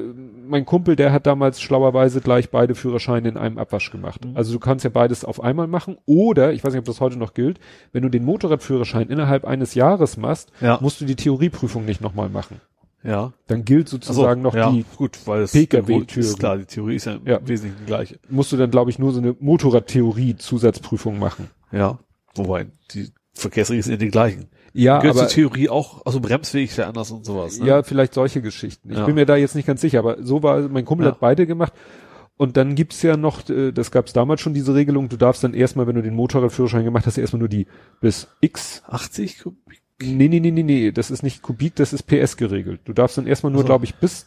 mein Kumpel, der hat damals schlauerweise gleich beide Führerscheine in einem Abwasch gemacht. Mhm. Also du kannst ja beides auf einmal machen. Oder, ich weiß nicht, ob das heute noch gilt, wenn du den Motorradführerschein innerhalb eines Jahres machst, Ja. musst du die Theorieprüfung nicht nochmal machen. Ja. Dann gilt sozusagen noch ja, die, gut, weil es PKW-Theorie. ist klar, die Theorie ist ja, Ja. im Wesentlichen die gleiche. musst du dann, glaube ich, nur so eine Motorradtheorie-Zusatzprüfung machen. Ja. Wobei, die Verkehrsregeln sind ja die gleichen. Ja, Gehört aber zur Theorie auch, also bremsfähig ist ja anders und sowas. Ne? Ja, vielleicht solche Geschichten. Ich Ja. bin mir da jetzt nicht ganz sicher, aber so war, mein Kumpel Ja. hat beide gemacht. Und dann gibt's ja noch, äh, das gab's damals schon diese Regelung, du darfst dann erstmal, wenn du den Motorradführerschein gemacht hast, erstmal nur die bis X. 80 Kubik. Nee, nee, nee, nee, nee, das ist nicht Kubik, das ist PS geregelt. Du darfst dann erstmal nur, Ach so. glaube ich, bis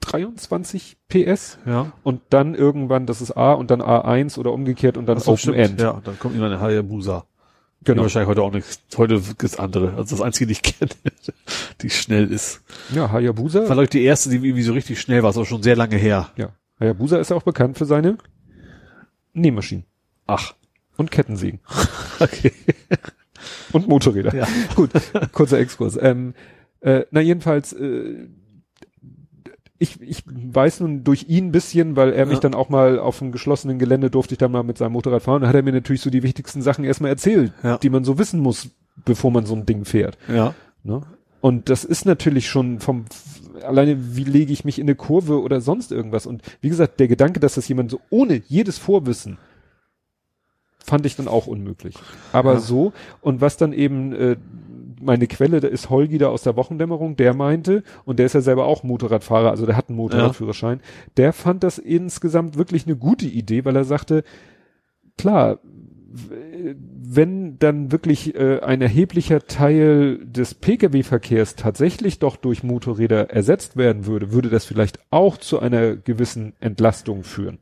23 PS Ja. und dann irgendwann, das ist A und dann A1 oder umgekehrt und dann so, Open stimmt. End. Ja, dann kommt immer eine Hayabusa. Genau. wahrscheinlich heute auch nichts. Heute gibt's andere. Also das einzige, die ich kenne, die schnell ist. Ja, Hayabusa. War, glaube ich, die erste, die irgendwie so richtig schnell war. Ist auch schon sehr lange her. Ja. Hayabusa ist ja auch bekannt für seine Nähmaschinen Ach. und Kettensägen. Okay. Und Motorräder. Ja. Gut, kurzer Exkurs. Ähm, äh, na jedenfalls, äh, ich, ich weiß nun durch ihn ein bisschen, weil er mich Ja. dann auch mal auf dem geschlossenen Gelände durfte ich dann mal mit seinem Motorrad fahren. Da hat er mir natürlich so die wichtigsten Sachen erstmal erzählt, Ja. die man so wissen muss, bevor man so ein Ding fährt. Ja. Ne? Und das ist natürlich schon vom, alleine wie lege ich mich in eine Kurve oder sonst irgendwas. Und wie gesagt, der Gedanke, dass das jemand so ohne jedes Vorwissen fand ich dann auch unmöglich. Aber Ja. so, und was dann eben, äh, meine Quelle, da ist Holgi da aus der Wochendämmerung, der meinte, und der ist ja selber auch Motorradfahrer, also der hat einen Motorradführerschein, der fand das insgesamt wirklich eine gute Idee, weil er sagte, klar, wenn dann wirklich äh, ein erheblicher Teil des Pkw-Verkehrs tatsächlich doch durch Motorräder ersetzt werden würde, würde das vielleicht auch zu einer gewissen Entlastung führen.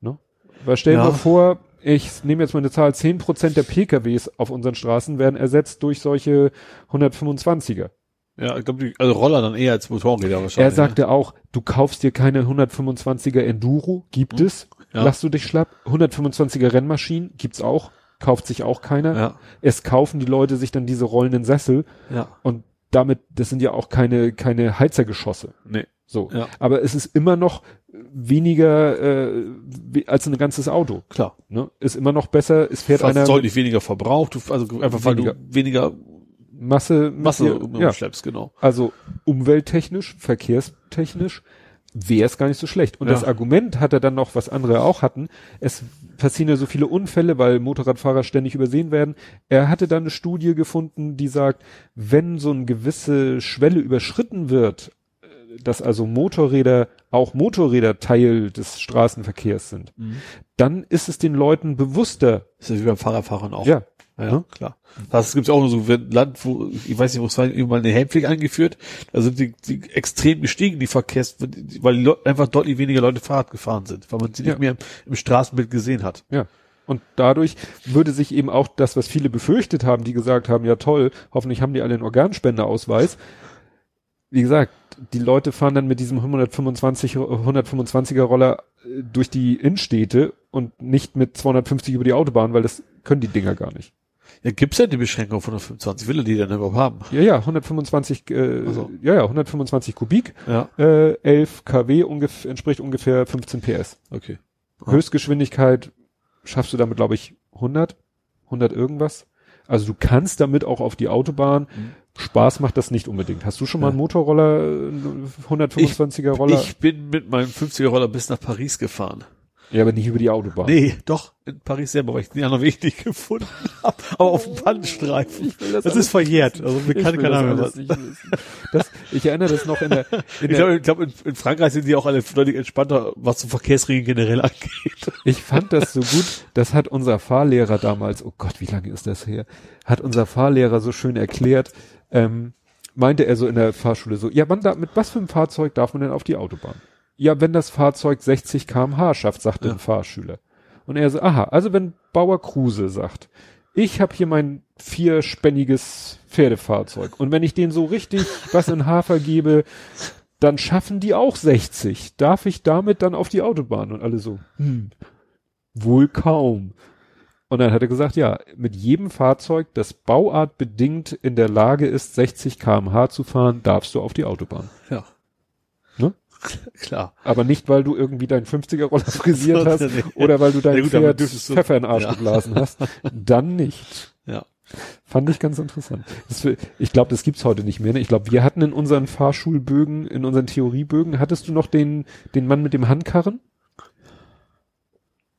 Ne? Weil stell dir Ja. vor, ich nehme jetzt mal eine Zahl, 10% der PKWs auf unseren Straßen werden ersetzt durch solche 125er. Ja, ich glaube, also Roller dann eher als Motorräder wahrscheinlich. ne? Er sagte auch, du kaufst dir keine 125er Enduro, gibt es, Ja. lass du dich schlapp. 125er Rennmaschinen gibt's auch, kauft sich auch keiner. ne? Ja. Es kaufen die Leute sich dann diese rollenden Sessel Ja. und damit, das sind ja auch keine, keine Heizergeschosse. Nee. So. Ja. Aber es ist immer noch weniger äh, als ein ganzes Auto. Klar. Ne? Ist immer noch besser, es fährt Fast einer deutlich weniger verbraucht, also einfach weil Weniger. du weniger Masse, Masse dir- ja. umschleppst, genau. Also umwelttechnisch, verkehrstechnisch wäre es gar nicht so schlecht. Und Ja. das Argument hat er dann noch, was andere auch hatten, es passieren ja so viele Unfälle, weil Motorradfahrer ständig übersehen werden. Er hatte dann eine Studie gefunden, die sagt, wenn so eine gewisse Schwelle überschritten wird, äh, dass also Motorräder, auch Motorräder Teil des Straßenverkehrs sind, dann ist es den Leuten bewusster. ist ja wie beim Fahrradfahren auch. Ja, Ja, ja klar. Das gibt's auch nur so wenn Land, wo, ich weiß nicht, wo es war, irgendwann eine Helmpflicht eingeführt, da sind die, die extrem gestiegen, die Verkehrs, weil die Leute, einfach deutlich weniger Leute Fahrrad gefahren sind, weil man sie Ja. nicht mehr im, im Straßenbild gesehen hat. Ja. Und dadurch würde sich eben auch das, was viele befürchtet haben, die gesagt haben, ja toll, hoffentlich haben die alle einen Organspendeausweis. Wie gesagt, die Leute fahren dann mit diesem 125, 125er Roller äh, durch die Innenstädte und nicht mit 250 über die Autobahn, weil das können die Dinger gar nicht. Ja, gibt's ja die Beschränkung von der 25, will er die denn überhaupt haben? Ja, ja, 125, äh, Ach so. ja, ja, 125 Kubik, Ja, äh, 11 kW ungef entspricht ungefähr 15 PS. okay. Ah. Höchstgeschwindigkeit schaffst du damit, glaube ich, 100, 100 irgendwas. Also du kannst damit auch auf die Autobahn. Spaß macht das nicht unbedingt. Hast du schon mal einen Motorroller, äh, 125er Roller? Ich bin mit meinem 50er Roller bis nach Paris gefahren. Ja, aber nicht über die Autobahn. Nee, doch, in Paris selber, weil ich den anderen Weg nicht gefunden habe. Aber auf dem Pannenstreifen. das Das, ist verjährt. Also mir kann keiner mehr was. nicht wissen. Das, ich erinnere das noch in der, in Ich glaube, glaub, in, in Frankreich sind die auch alle deutlich entspannter, was so Verkehrsregeln generell angeht. Ich fand das so gut, das hat unser Fahrlehrer damals, oh Gott, wie lange ist das her, hat unser Fahrlehrer so schön erklärt, ähm, meinte er so in der Fahrschule so, ja, wann da, mit was für einem Fahrzeug darf man denn auf die Autobahn? Ja, wenn das Fahrzeug 60 kmh schafft, sagte Ja. ein Fahrschüler. Und er so, aha, also wenn Bauer Kruse sagt, ich habe hier mein vierspänniges Pferdefahrzeug und wenn ich denen so richtig was in Hafer gebe, dann schaffen die auch 60. Darf ich damit dann auf die Autobahn? Und alle so, hm, wohl kaum. Und dann hat er gesagt, ja, mit jedem Fahrzeug, das bauartbedingt in der Lage ist, 60 kmh zu fahren, darfst du auf die Autobahn. Ja. Ne? Klar. Aber nicht, weil du irgendwie deinen 50er-Roller frisiert hast Nee. oder weil du dein Ja Pferd Pfeffer in den Arsch Ja. geblasen hast. Dann nicht. Ja. Fand ich ganz interessant. Das, ich glaube, das gibt's heute nicht mehr. Ne? Ich glaube, wir hatten in unseren Fahrschulbögen, in unseren Theoriebögen, hattest du noch den, den Mann mit dem Handkarren?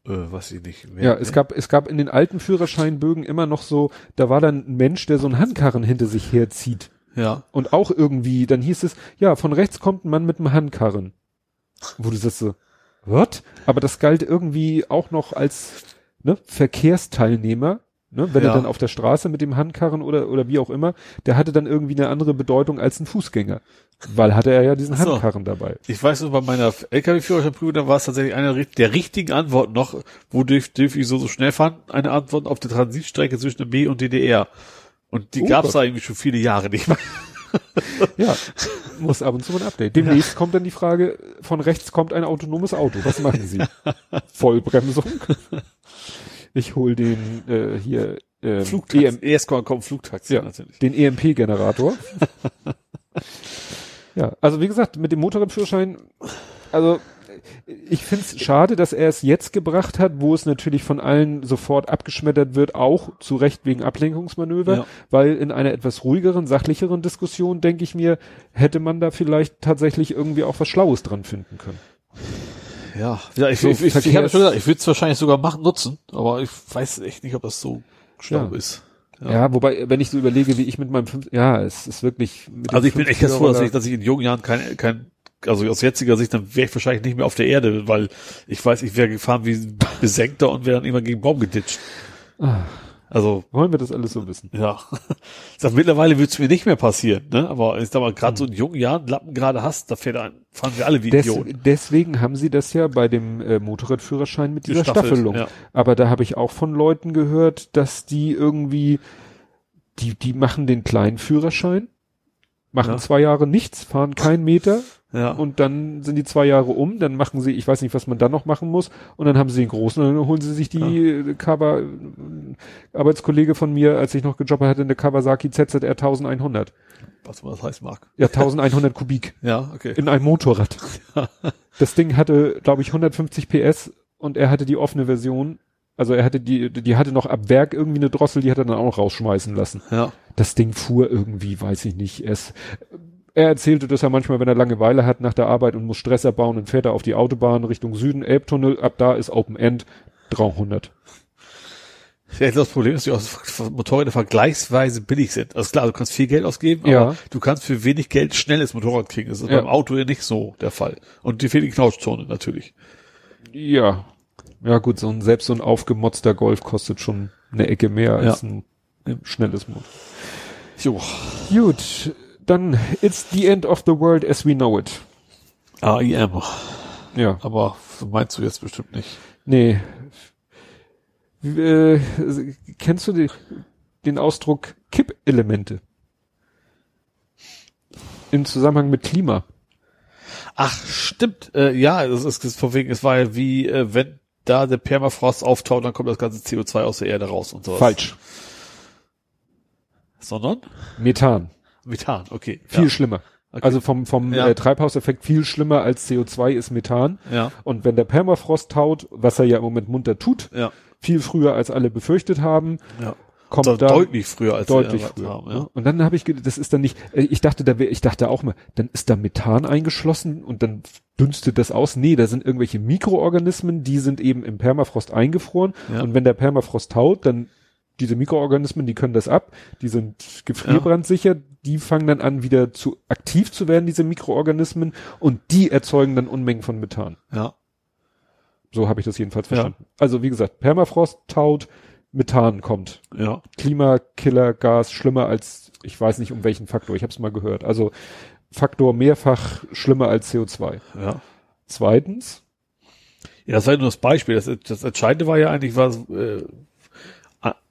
Äh, was ich nicht mehr. Ja, es gab, es gab in den alten Führerscheinbögen immer noch so, da war dann ein Mensch, der so einen Handkarren hinter sich herzieht. Ja. Und auch irgendwie, dann hieß es, ja, von rechts kommt ein Mann mit einem Handkarren. Wo du sagst so, what? Aber das galt irgendwie auch noch als ne, Verkehrsteilnehmer, ne, wenn Ja. er dann auf der Straße mit dem Handkarren oder, oder wie auch immer, der hatte dann irgendwie eine andere Bedeutung als ein Fußgänger. Weil hatte er ja diesen so. Handkarren dabei. Ich weiß noch, bei meiner LKW-Führerscheinprüfung, da war es tatsächlich eine der richtigen Antworten noch, wo dürf, dürf ich so, so schnell fahren, eine Antwort auf der Transitstrecke zwischen dem B und DDR. Und die Oh gab's da irgendwie schon viele Jahre nicht mehr. Ja, muss ab und zu mal ein Update. Demnächst kommt dann die Frage, von rechts kommt ein autonomes Auto. Was machen Sie? Vollbremsung? Ich hol den äh, hier ähm, Flugtaxi. EM, Erst kommt kommt Flugtaxi ja, natürlich. den EMP-Generator. ja, also wie gesagt, mit dem Motorradführerschein, also ich find's schade, dass er es jetzt gebracht hat, wo es natürlich von allen sofort abgeschmettert wird, auch zu Recht wegen Ablenkungsmanöver, Ja. weil in einer etwas ruhigeren, sachlicheren Diskussion, denke ich mir, hätte man da vielleicht tatsächlich irgendwie auch was Schlaues dran finden können. Ja, ja ich, So ich, ich, ich, schon gesagt, ich würde es wahrscheinlich sogar machen, nutzen, aber ich weiß echt nicht, ob das so schlau Ja. ist. Ja. wobei, wenn ich so überlege, wie ich mit meinem fünf, ja, es ist wirklich. Also ich bin echt ganz froh, dass 50er ich, dass ich in jungen Jahren kein, kein, also aus jetziger Sicht, dann wäre ich wahrscheinlich nicht mehr auf der Erde, weil ich weiß, ich wäre gefahren wie ein Besenkter und wäre dann immer gegen Baum geditscht. Ah. Also, Wollen wir das alles so wissen? ja. Ich sag, mittlerweile wird es mir nicht mehr passieren, ne? Aber ich sag mal, gerade so in jungen Jahren Lappen gerade hast, da fährt ein, fahren wir alle wie Des, Idioten. deswegen haben sie das ja bei dem äh, Motorradführerschein mit dieser Gestaffelt, Staffelung. ja. Aber da habe ich auch von Leuten gehört, dass die irgendwie, die, die machen den kleinen Führerschein, machen Ja. zwei Jahre nichts, fahren keinen Meter Ja. und dann sind die zwei Jahre um, dann machen sie, ich weiß nicht, was man dann noch machen muss, und dann haben sie den großen und dann holen sie sich die äh, Kawa, äh, Arbeitskollege von mir, als ich noch gejobbt hatte, eine Kawasaki ZZR 1100. was man das heißt mag. Ja, 1100 Kubik Ja, okay. in einem Motorrad. Das Ding hatte, glaube ich, 150 PS und er hatte die offene Version. Also er hatte die, die hatte noch ab Werk irgendwie eine Drossel, die hat er dann auch noch rausschmeißen lassen. Ja. Das Ding fuhr irgendwie, weiß ich nicht, es, er erzählte das ja manchmal, wenn er Langeweile hat nach der Arbeit und muss Stress abbauen, dann fährt er auf die Autobahn Richtung Süden, Elbtunnel, ab da ist Open End, 300. Ja, das Problem ist, dass die Motorräder vergleichsweise billig sind. Also klar, du kannst viel Geld ausgeben, aber Ja. du kannst für wenig Geld schnelles Motorrad kriegen. Das ist Ja. beim Auto ja nicht so der Fall. Und die fehlt die Knautschzone natürlich. Ja. Ja gut, so ein, selbst so ein aufgemotzter Golf kostet schon eine Ecke mehr als Ja. ein schnelles Motor. Jo. Gut, dann it's the end of the world as we know it. AIM. Ja. Aber so meinst du jetzt bestimmt nicht. Nee. Äh, kennst du die, den Ausdruck Kippelemente? Im Zusammenhang mit Klima. Ach, stimmt. Äh, ja, das ist, ist von wegen, es war ja wie, äh, wenn da der Permafrost auftaut, dann kommt das ganze CO2 aus der Erde raus und sowas. Falsch. Sondern? Methan. Methan, okay. Viel ja. schlimmer. Okay. Also vom, vom Ja. äh, Treibhauseffekt viel schlimmer als CO2 ist Methan. Ja, Und wenn der Permafrost taut, was er ja im Moment munter tut, ja, viel früher als alle befürchtet haben, ja. kommt Also da deutlich früher als deutlich früher. haben, ja. Und dann habe ich, das ist dann nicht, äh, ich dachte, da wär, ich dachte auch mal, dann ist da Methan eingeschlossen und dann dünstet das aus. Nee, da sind irgendwelche Mikroorganismen, die sind eben im Permafrost eingefroren. Ja. Und wenn der Permafrost taut, dann diese Mikroorganismen, die können das ab, die sind gefrierbrandsicher, die fangen dann an, wieder zu aktiv zu werden, diese Mikroorganismen, und die erzeugen dann Unmengen von Methan. Ja. So habe ich das jedenfalls Ja. verstanden. Also wie gesagt, Permafrost taut, Methan kommt. Ja. Klimakillergas schlimmer als, ich weiß nicht um welchen Faktor, ich habe es mal gehört. Also Faktor mehrfach schlimmer als CO2. Ja. Zweitens, Ja, das war ja nur das Beispiel. Das, das Entscheidende war ja eigentlich, was, äh,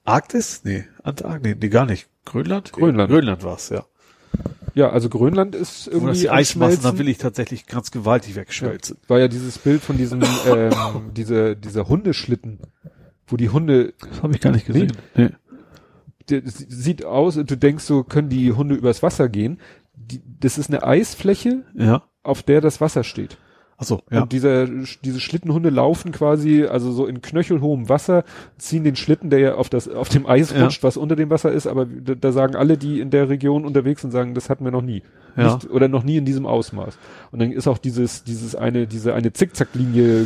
Arktis? Nee, Antarktis? Nee, nee, gar nicht. Grönland? Grönland. Grönland war's, ja. ja, also Grönland ist Wo irgendwie das die Eismassen, da will ich tatsächlich ganz gewaltig wegschmelzen. war ja dieses Bild von diesem, ähm, diese, dieser Hundeschlitten, wo die Hunde, Das habe ich gar nicht gesehen. Nee. das sieht aus, du denkst so, können die Hunde übers Wasser gehen. Die, das ist eine Eisfläche, Ja. auf der das Wasser steht. Achso, ja. Und dieser, diese Schlittenhunde laufen quasi, also so in knöchelhohem Wasser, ziehen den Schlitten, der ja auf das, auf dem Eis Ja. rutscht, was unter dem Wasser ist, aber da, da sagen alle, die in der Region unterwegs sind, sagen, das hatten wir noch nie. Ja. Nicht, oder noch nie in diesem Ausmaß. Und dann ist auch dieses, dieses eine, diese eine Zickzacklinie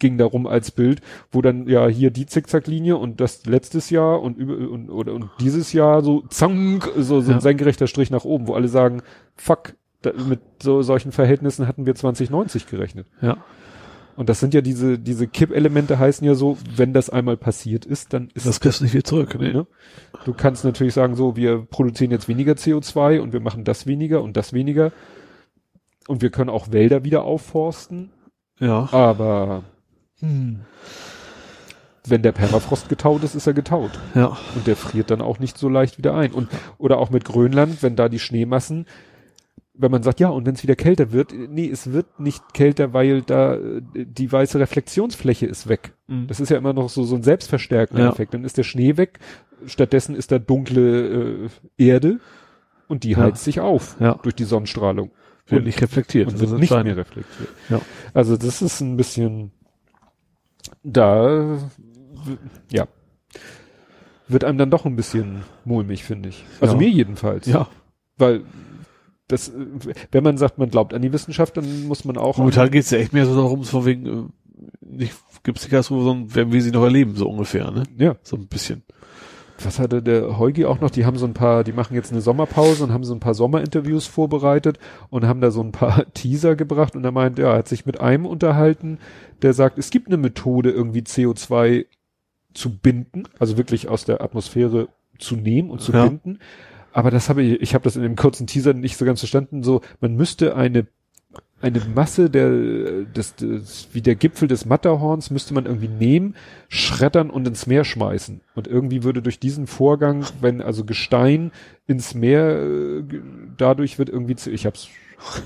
ging darum als Bild, wo dann ja hier die Zickzacklinie und das letztes Jahr und über, und, oder, und dieses Jahr so zank, so, so Ja. ein senkrechter Strich nach oben, wo alle sagen, fuck, da, mit so solchen Verhältnissen hatten wir 2090 gerechnet. Ja. Und das sind ja diese, diese Kippelemente heißen ja so, wenn das einmal passiert ist, dann ist Das kriegst du nicht wieder zurück. Nee. Ne? Du kannst natürlich sagen, so, wir produzieren jetzt weniger CO2 und wir machen das weniger und das weniger. Und wir können auch Wälder wieder aufforsten, Ja. aber hm, wenn der Permafrost getaut ist, ist er getaut. Ja. Und der friert dann auch nicht so leicht wieder ein. Und, oder auch mit Grönland, wenn da die Schneemassen, wenn man sagt, ja, und wenn es wieder kälter wird, nee, es wird nicht kälter, weil da äh, die weiße Reflexionsfläche ist weg. Mhm. Das ist ja immer noch so, so ein selbstverstärkender Ja. Effekt. Dann ist der Schnee weg, stattdessen ist da dunkle äh, Erde und die Ja. heizt sich auf Ja. durch die Sonnenstrahlung Wird nicht reflektiert. und wird nicht entscheidend. mehr reflektiert. Ja. Also das ist ein bisschen da ja wird einem dann doch ein bisschen mulmig, finde ich. Also mir jedenfalls. Ja. Weil das, äh, wenn man sagt, man glaubt an die Wissenschaft, dann muss man auch Momentan geht's ja echt mehr so darum, so von wegen, äh, nicht, gibt's die Katastrophe, sondern werden wir sie noch erleben, so ungefähr, ne? ja. So ein bisschen. Was hatte der Heugi auch noch? Die haben so ein paar, die machen jetzt eine Sommerpause und haben so ein paar Sommerinterviews vorbereitet und haben da so ein paar Teaser gebracht und er meint, ja, er hat sich mit einem unterhalten, der sagt, es gibt eine Methode, irgendwie CO2 zu binden, also wirklich aus der Atmosphäre zu nehmen und zu Ja. binden. Aber das habe ich, ich habe das in dem kurzen Teaser nicht so ganz verstanden. So, man müsste eine eine Masse der des, des wie der Gipfel des Matterhorns müsste man irgendwie nehmen, schreddern und ins Meer schmeißen. Und irgendwie würde durch diesen Vorgang, wenn also Gestein ins Meer äh, dadurch wird irgendwie ich hab's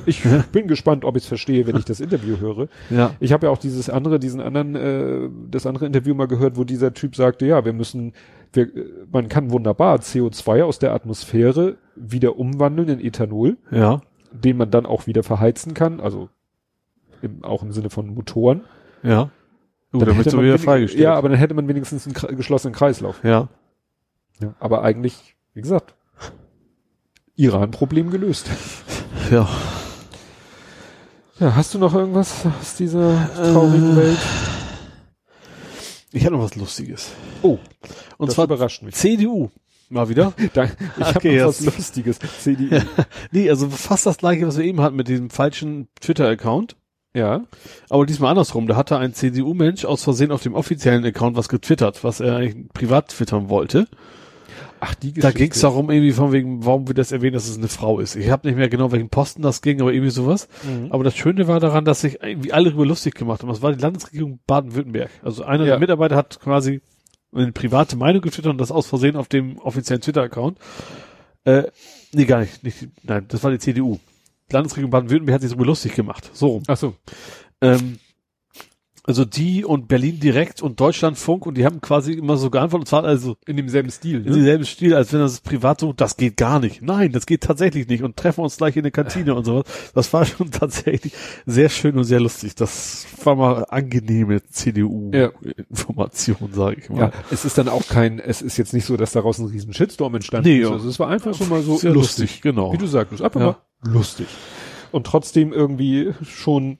ich bin gespannt, ob ich es verstehe, wenn ich das Interview höre. Ja. Ich habe ja auch dieses andere, diesen anderen, äh, das andere Interview mal gehört, wo dieser Typ sagte, ja, wir müssen, wir, äh, man kann wunderbar CO2 aus der Atmosphäre wieder umwandeln in Ethanol, Ja. den man dann auch wieder verheizen kann, also im, auch im Sinne von Motoren. Ja. Gut, Dann damit so wieder freigestellt. Ja, aber dann hätte man wenigstens einen geschlossenen Kreislauf. ja. Ja. Aber eigentlich, wie gesagt, Iran-Problem gelöst. Ja. Ja, hast du noch irgendwas aus dieser traurigen Äh, Welt? Ich hatte noch was Lustiges. Oh, Und zwar überrascht mich. CDU. Mal wieder. Da, ich Okay, habe noch was. Lustiges. CDU. Nee, also fast das gleiche, was wir eben hatten mit diesem falschen Twitter-Account. ja. Aber diesmal andersrum. Da hatte ein CDU-Mensch aus Versehen auf dem offiziellen Account was getwittert, was er eigentlich privat twittern wollte. Ach, die Da ging es darum, irgendwie von wegen, warum wir das erwähnen, dass es eine Frau ist. Ich habe nicht mehr genau, welchen Posten das ging, aber irgendwie sowas. Mhm. Aber das Schöne war daran, dass sich irgendwie alle darüber lustig gemacht haben. Das war die Landesregierung Baden-Württemberg. Also einer Ja. der Mitarbeiter hat quasi eine private Meinung getwittert und das aus Versehen auf dem offiziellen Twitter-Account. Äh, nee, gar nicht, nicht. Nein, das war die CDU. Die Landesregierung Baden-Württemberg hat sich darüber lustig gemacht. So rum. Ach so. Ähm, Also die und Berlin direkt und Deutschlandfunk und die haben quasi immer so geantwortet, und zwar also In demselben Stil, in demselben Stil, als wenn das privat so, das geht gar nicht. Nein, das geht tatsächlich nicht und treffen uns gleich in der Kantine und sowas. Das war schon tatsächlich sehr schön und sehr lustig. Das war mal angenehme CDU-Information, sage ich mal. Ja, es ist dann auch kein, es ist jetzt nicht so, dass daraus ein riesen Shitstorm entstanden Nee, ist. ja. Also es war einfach so mal so Sehr lustig, genau. Wie du sagtest, einfach Ja. mal lustig. Und trotzdem irgendwie schon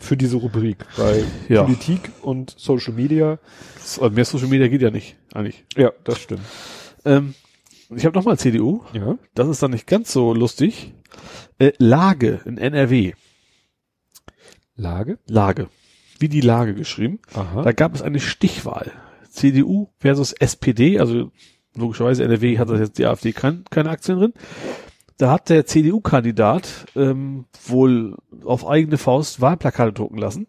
für diese Rubrik bei Ja. Politik und Social Media. Aber Mehr Social Media geht ja nicht, eigentlich. Ja, das stimmt. Ähm, ich habe nochmal CDU. Ja. Das ist dann nicht ganz so lustig. Äh, Lage in NRW. Lage. Lage. Wie die Lage geschrieben. Aha. Da gab es eine Stichwahl. CDU versus SPD, also logischerweise NRW hat das jetzt die AfD kein, keine Aktien drin. Da hat der CDU-Kandidat ähm, wohl auf eigene Faust Wahlplakate drucken lassen.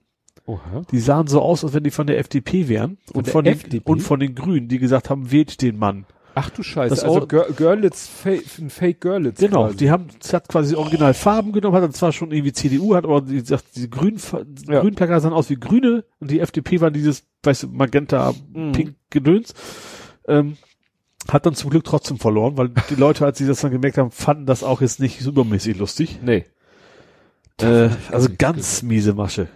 Oha. Die sahen so aus, als wenn die von der FDP wären und der von den, FDP? und von den Grünen, die gesagt haben, wählt den Mann. Ach du Scheiße. Das also Gir Görlitz, Fake, ein Fake Görlitz. Genau, quasi. die haben, es hat quasi original Farben genommen, hat dann zwar schon irgendwie CDU, hat aber die sagt, diese grünen, die Ja. grünen Plakate sahen aus wie grüne und die FDP war dieses, weißt du, Magenta, Mhm. Pink Gedöns. Ähm, hat dann zum Glück trotzdem verloren, weil die Leute, als sie das dann gemerkt haben, fanden das auch jetzt nicht übermäßig lustig. Nee. Äh, also ganz miese Masche.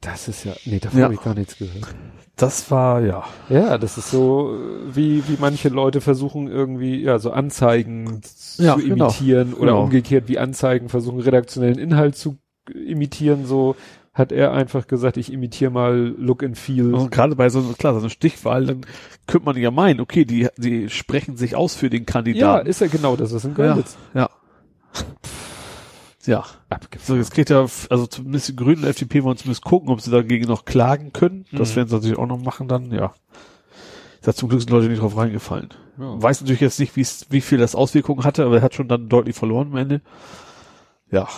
Das ist ja, nee, davon Ja. habe ich gar nichts gehört. Das war, ja. Ja, das ist so, äh, wie, wie manche Leute versuchen irgendwie, ja, so Anzeigen Ja, zu genau. imitieren oder Genau. umgekehrt, wie Anzeigen versuchen, redaktionellen Inhalt zu imitieren, so hat er einfach gesagt, ich imitiere mal Look and Feel. Und gerade bei so, klar, so einer Stichwahl, dann könnte man ja meinen, okay, die, die sprechen sich aus für den ja, Kandidaten. ist ja genau das, was in Görlitz Ja. Ja. abgefahren. So, jetzt geht ja, also zumindest die Grünen und FDP wollen zumindest gucken, ob sie dagegen noch klagen können. Das Mhm. werden sie natürlich auch noch machen dann, ja. Da zum Glück sind Leute nicht drauf reingefallen. Ja. Weiß natürlich jetzt nicht, wie viel das Auswirkungen hatte, aber er hat schon dann deutlich verloren am Ende. Ja.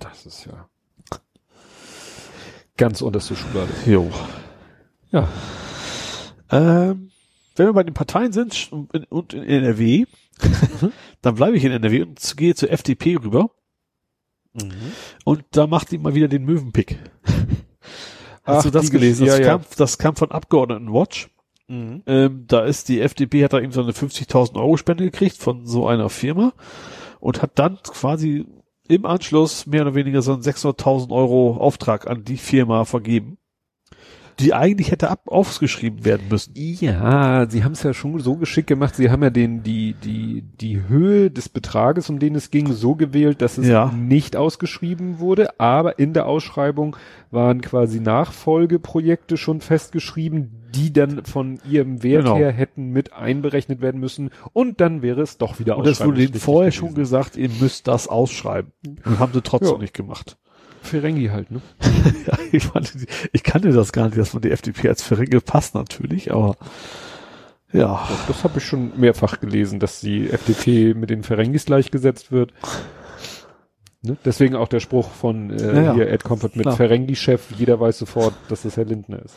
Das ist ja ganz unterste Schublade. Jo. Ja. Ähm, wenn wir bei den Parteien sind und in, NRW, dann bleibe ich in NRW und gehe zur FDP rüber. Und da macht die mal wieder den Möwenpick. Hast Ach, du das gelesen? Das, ja. kam, das kam von Abgeordnetenwatch. Mhm. Ähm, da ist die FDP, hat da eben so eine 50.000 Euro Spende gekriegt von so einer Firma und hat dann quasi im Anschluss mehr oder weniger so einen 600.000 Euro Auftrag an die Firma vergeben, die eigentlich hätte ab aufgeschrieben werden müssen. Ja, sie haben es ja schon so geschickt gemacht. Sie haben ja den die die die Höhe des Betrages, um den es ging, so gewählt, dass es Ja. nicht ausgeschrieben wurde. Aber in der Ausschreibung waren quasi Nachfolgeprojekte schon festgeschrieben, die dann von ihrem Wert Genau. her hätten mit einberechnet werden müssen. Und dann wäre es doch wieder Und es wurde vorher gewesen. schon gesagt, ihr müsst das ausschreiben. Und haben sie trotzdem Ja. nicht gemacht. Ferengi halt, ne? ja, ich, fand, ich kannte das gar nicht, dass man die FDP als Verringel passt natürlich, aber ja. Das habe ich schon mehrfach gelesen, dass die FDP mit den Ferengis gleichgesetzt wird. Ne? Deswegen auch der Spruch von äh, Ja, ja. hier Ed Comfort mit. Ferengi-Chef, jeder weiß sofort, dass es Herr Lindner ist.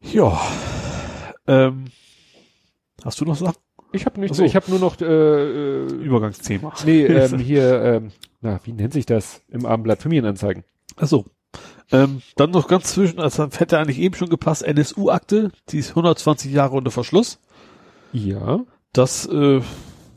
Ja. Ähm, hast du noch Sachen? Ich habe nichts, so. ich habe nur noch äh, äh, Übergangsthema. nee, ähm, hier, ähm, na, wie nennt sich das im Abendblatt Familienanzeigen? Achso. Ähm, dann noch ganz zwischen, also hätte eigentlich eben schon gepasst, NSU-Akte, die ist 120 Jahre unter Verschluss. Ja. Das äh,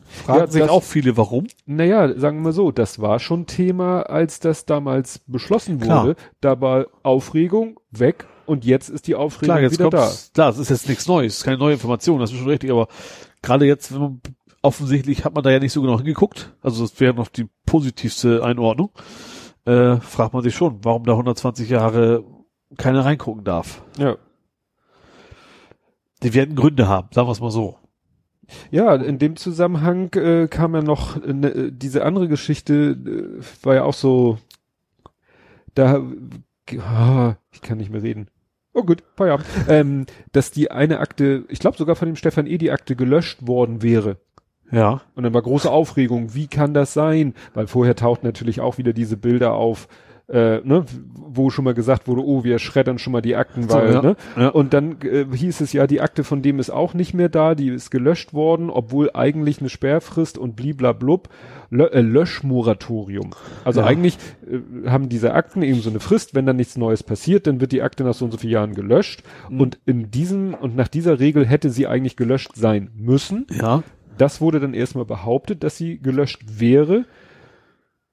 fragen Ja, sich das- auch viele, warum. Naja, sagen wir mal so, das war schon Thema, als das damals beschlossen Klar. wurde. Da war Aufregung weg und jetzt ist die Aufregung Klar, jetzt wieder da. klar, es ist jetzt nichts Neues, keine neue Information, das ist schon richtig, aber gerade jetzt, wenn man offensichtlich hat man da ja nicht so genau hingeguckt, also das wäre noch die positivste Einordnung, äh, fragt man sich schon, warum da 120 Jahre keiner reingucken darf. Ja. Die werden Gründe haben, sagen wir es mal so. Ja, in dem Zusammenhang äh, kam ja noch ne, diese andere Geschichte, äh, war ja auch so, da, ah, ich kann nicht mehr reden. Oh gut, Feierabend. ähm, dass die eine Akte, ich glaube sogar von dem Stefan E. die Akte gelöscht worden wäre. Ja. Und dann war große Aufregung, wie kann das sein? Weil vorher tauchten natürlich auch wieder diese Bilder auf, äh, ne, wo schon mal gesagt wurde, oh, wir schreddern schon mal die Akten, weil, ja. ne? Ja. Und dann äh, hieß es ja, die Akte von dem ist auch nicht mehr da, die ist gelöscht worden, obwohl eigentlich eine Sperrfrist und bliblablub, Lö äh, Löschmoratorium. Also Ja. eigentlich äh, haben diese Akten eben so eine Frist, wenn dann nichts Neues passiert, dann wird die Akte nach so und so vielen Jahren gelöscht Mhm. und in diesem und nach dieser Regel hätte sie eigentlich gelöscht sein müssen. Ja. Das wurde dann erstmal behauptet, dass sie gelöscht wäre.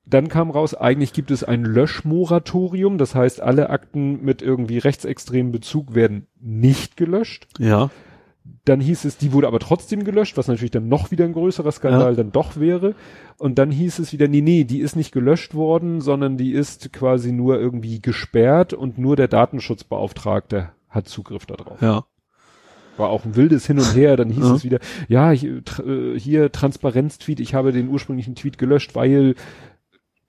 Dann kam raus, eigentlich gibt es ein Löschmoratorium, das heißt, alle Akten mit irgendwie rechtsextremen Bezug werden nicht gelöscht. Ja. Dann hieß es, die wurde aber trotzdem gelöscht, was natürlich dann noch wieder ein größerer Skandal Ja. dann doch wäre. Und dann hieß es wieder, nee, nee, die ist nicht gelöscht worden, sondern die ist quasi nur irgendwie gesperrt und nur der Datenschutzbeauftragte hat Zugriff darauf Ja. war auch ein wildes Hin und Her, dann hieß Ja. es wieder, ja, hier, tr äh, hier Transparenz-Tweet, ich habe den ursprünglichen Tweet gelöscht, weil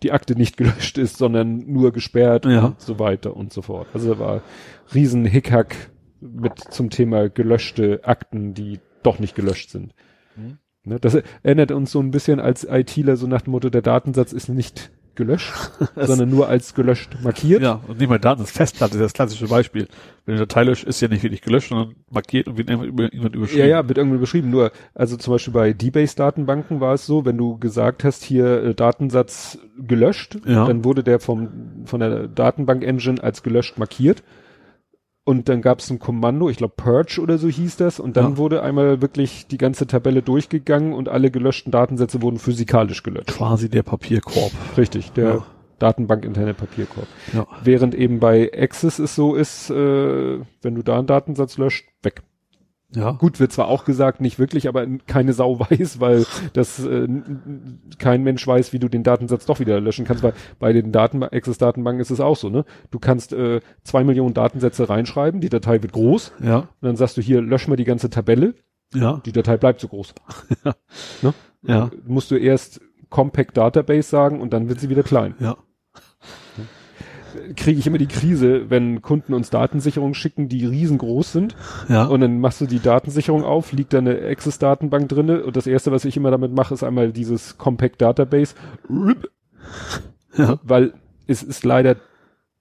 die Akte nicht gelöscht ist, sondern nur gesperrt Ja. und so weiter und so fort. Also war riesen Hickhack mit zum Thema gelöschte Akten, die doch nicht gelöscht sind. Mhm. Ne, das erinnert uns so ein bisschen als ITler so nach dem Motto, der Datensatz ist nicht gelöscht, sondern nur als gelöscht markiert. Ja, und nicht mal Daten, das Festplatte ist das klassische Beispiel. Wenn du Datei löscht, ist ja nicht wirklich gelöscht, sondern markiert und wird irgendwann über, irgendwann überschrieben. Ja, ja, wird irgendwie beschrieben. Nur, also zum Beispiel bei DBase-Datenbanken war es so, wenn du gesagt hast, hier äh, Datensatz gelöscht, Ja. dann wurde der vom von der Datenbank-Engine als gelöscht markiert. Und dann gab es ein Kommando, ich glaube Purge oder so hieß das, und dann Ja. wurde einmal wirklich die ganze Tabelle durchgegangen und alle gelöschten Datensätze wurden physikalisch gelöscht. Quasi der Papierkorb. Richtig, der Ja. Datenbank-interne Papierkorb. Ja. Während eben bei Access es so ist, äh, wenn du da einen Datensatz löscht, weg. Ja. Gut, wird zwar auch gesagt, nicht wirklich, aber keine Sau weiß, weil das äh, kein Mensch weiß, wie du den Datensatz doch wieder löschen kannst. Weil bei den Daten Access-Datenbanken ist es auch so, ne? Du kannst äh, zwei Millionen Datensätze reinschreiben, die Datei wird groß, und Ja. dann sagst du hier, lösch mal die ganze Tabelle, Ja. die Datei bleibt so groß. ne? Ja. Musst du erst Compact Database sagen und dann wird sie wieder klein. Ja. Kriege ich immer die Krise, wenn Kunden uns Datensicherung schicken, die riesengroß sind. Ja. Und dann machst du die Datensicherung auf, liegt da eine Access-Datenbank drinne und das erste, was ich immer damit mache, ist einmal dieses Compact Database, Ja. weil es ist leider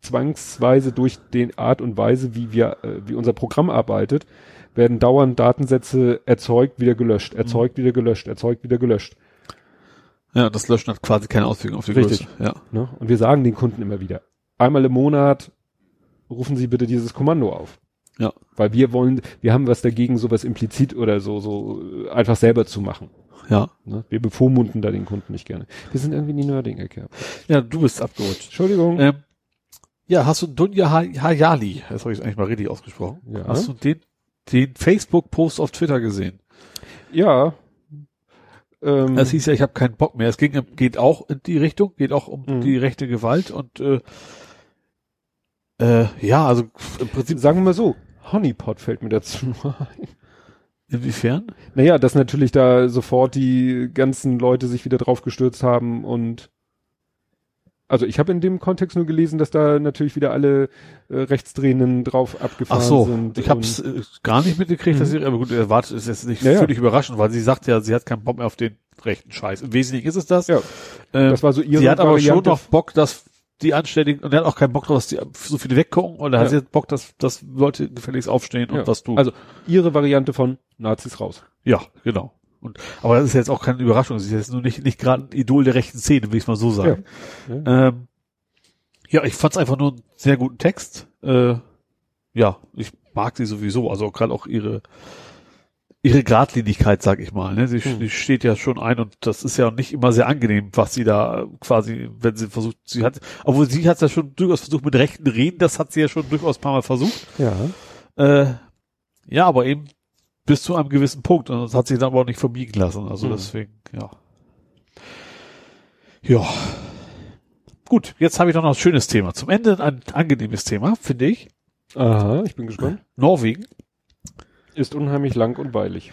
zwangsweise durch die Art und Weise, wie wir, äh, wie unser Programm arbeitet, werden dauernd Datensätze erzeugt, wieder gelöscht, erzeugt, wieder gelöscht, erzeugt, wieder gelöscht. Ja, das Löschen hat quasi keine Auswirkung auf die Richtig. Größe. Ja. Ne? Und wir sagen den Kunden immer wieder, einmal im Monat rufen Sie bitte dieses Kommando auf. Ja. Weil wir wollen, wir haben was dagegen, sowas implizit oder so, so äh, einfach selber zu machen. Ja. Ne? Wir bevormunden da den Kunden nicht gerne. Wir sind irgendwie in die Nerding-Ecke. Ja, du bist abgerutscht. Entschuldigung. Ähm, ja, hast du Dunja Ha- Hayali, das habe ich eigentlich mal richtig ausgesprochen. Ja. Hast du den, den Facebook-Post auf Twitter gesehen? ja. Ähm, Es hieß ja, ich habe keinen Bock mehr. Es ging, geht auch in die Richtung, geht auch um Mhm. die rechte Gewalt und äh, äh, ja, also im Prinzip sagen wir mal so, Honeypot fällt mir dazu ein. inwiefern? Naja, dass natürlich da sofort die ganzen Leute sich wieder drauf gestürzt haben und also ich habe in dem Kontext nur gelesen, dass da natürlich wieder alle äh, Rechtsdrehenden drauf abgefahren Ach so, sind. ich habe es äh, gar nicht mitgekriegt, dass sie, aber gut, erwartet ist jetzt nicht Ja, ja. völlig überraschend, weil sie sagt ja, sie hat keinen Bock mehr auf den rechten Scheiß. Im Wesentlichen ist es das. Ja, Ähm, das war so ihre sie hat aber schon Variante. noch Bock, dass die Anständigen, und er hat auch keinen Bock drauf, dass die so viele weggucken, und er hat Ja. jetzt Bock, dass, dass Leute gefälligst aufstehen und Ja. was tun. Also ihre Variante von Nazis raus. ja, genau. Und, aber das ist jetzt auch keine Überraschung. Sie ist jetzt nur nicht, nicht gerade ein Idol der rechten Szene, will ich mal so sagen. Ja. Ähm, ja, ich fand's einfach nur einen sehr guten Text. Äh, ja, ich mag sie sowieso. Also gerade auch ihre ihre Gradlinigkeit, sag ich mal. Ne? Sie, Hm. sie steht ja schon ein und das ist ja nicht immer sehr angenehm, was sie da quasi, wenn sie versucht, sie hat, obwohl sie hat ja schon durchaus versucht mit rechten Reden, das hat sie ja schon durchaus ein paar Mal versucht. Ja. Äh, ja, aber eben bis zu einem gewissen Punkt und das hat sich dann aber auch nicht verbiegen lassen. Also Hm. deswegen, ja. Ja. Gut, jetzt habe ich noch ein schönes Thema. Zum Ende ein angenehmes Thema, finde ich. Aha, ich bin gespannt. Norwegen. Ist unheimlich lang und weilig.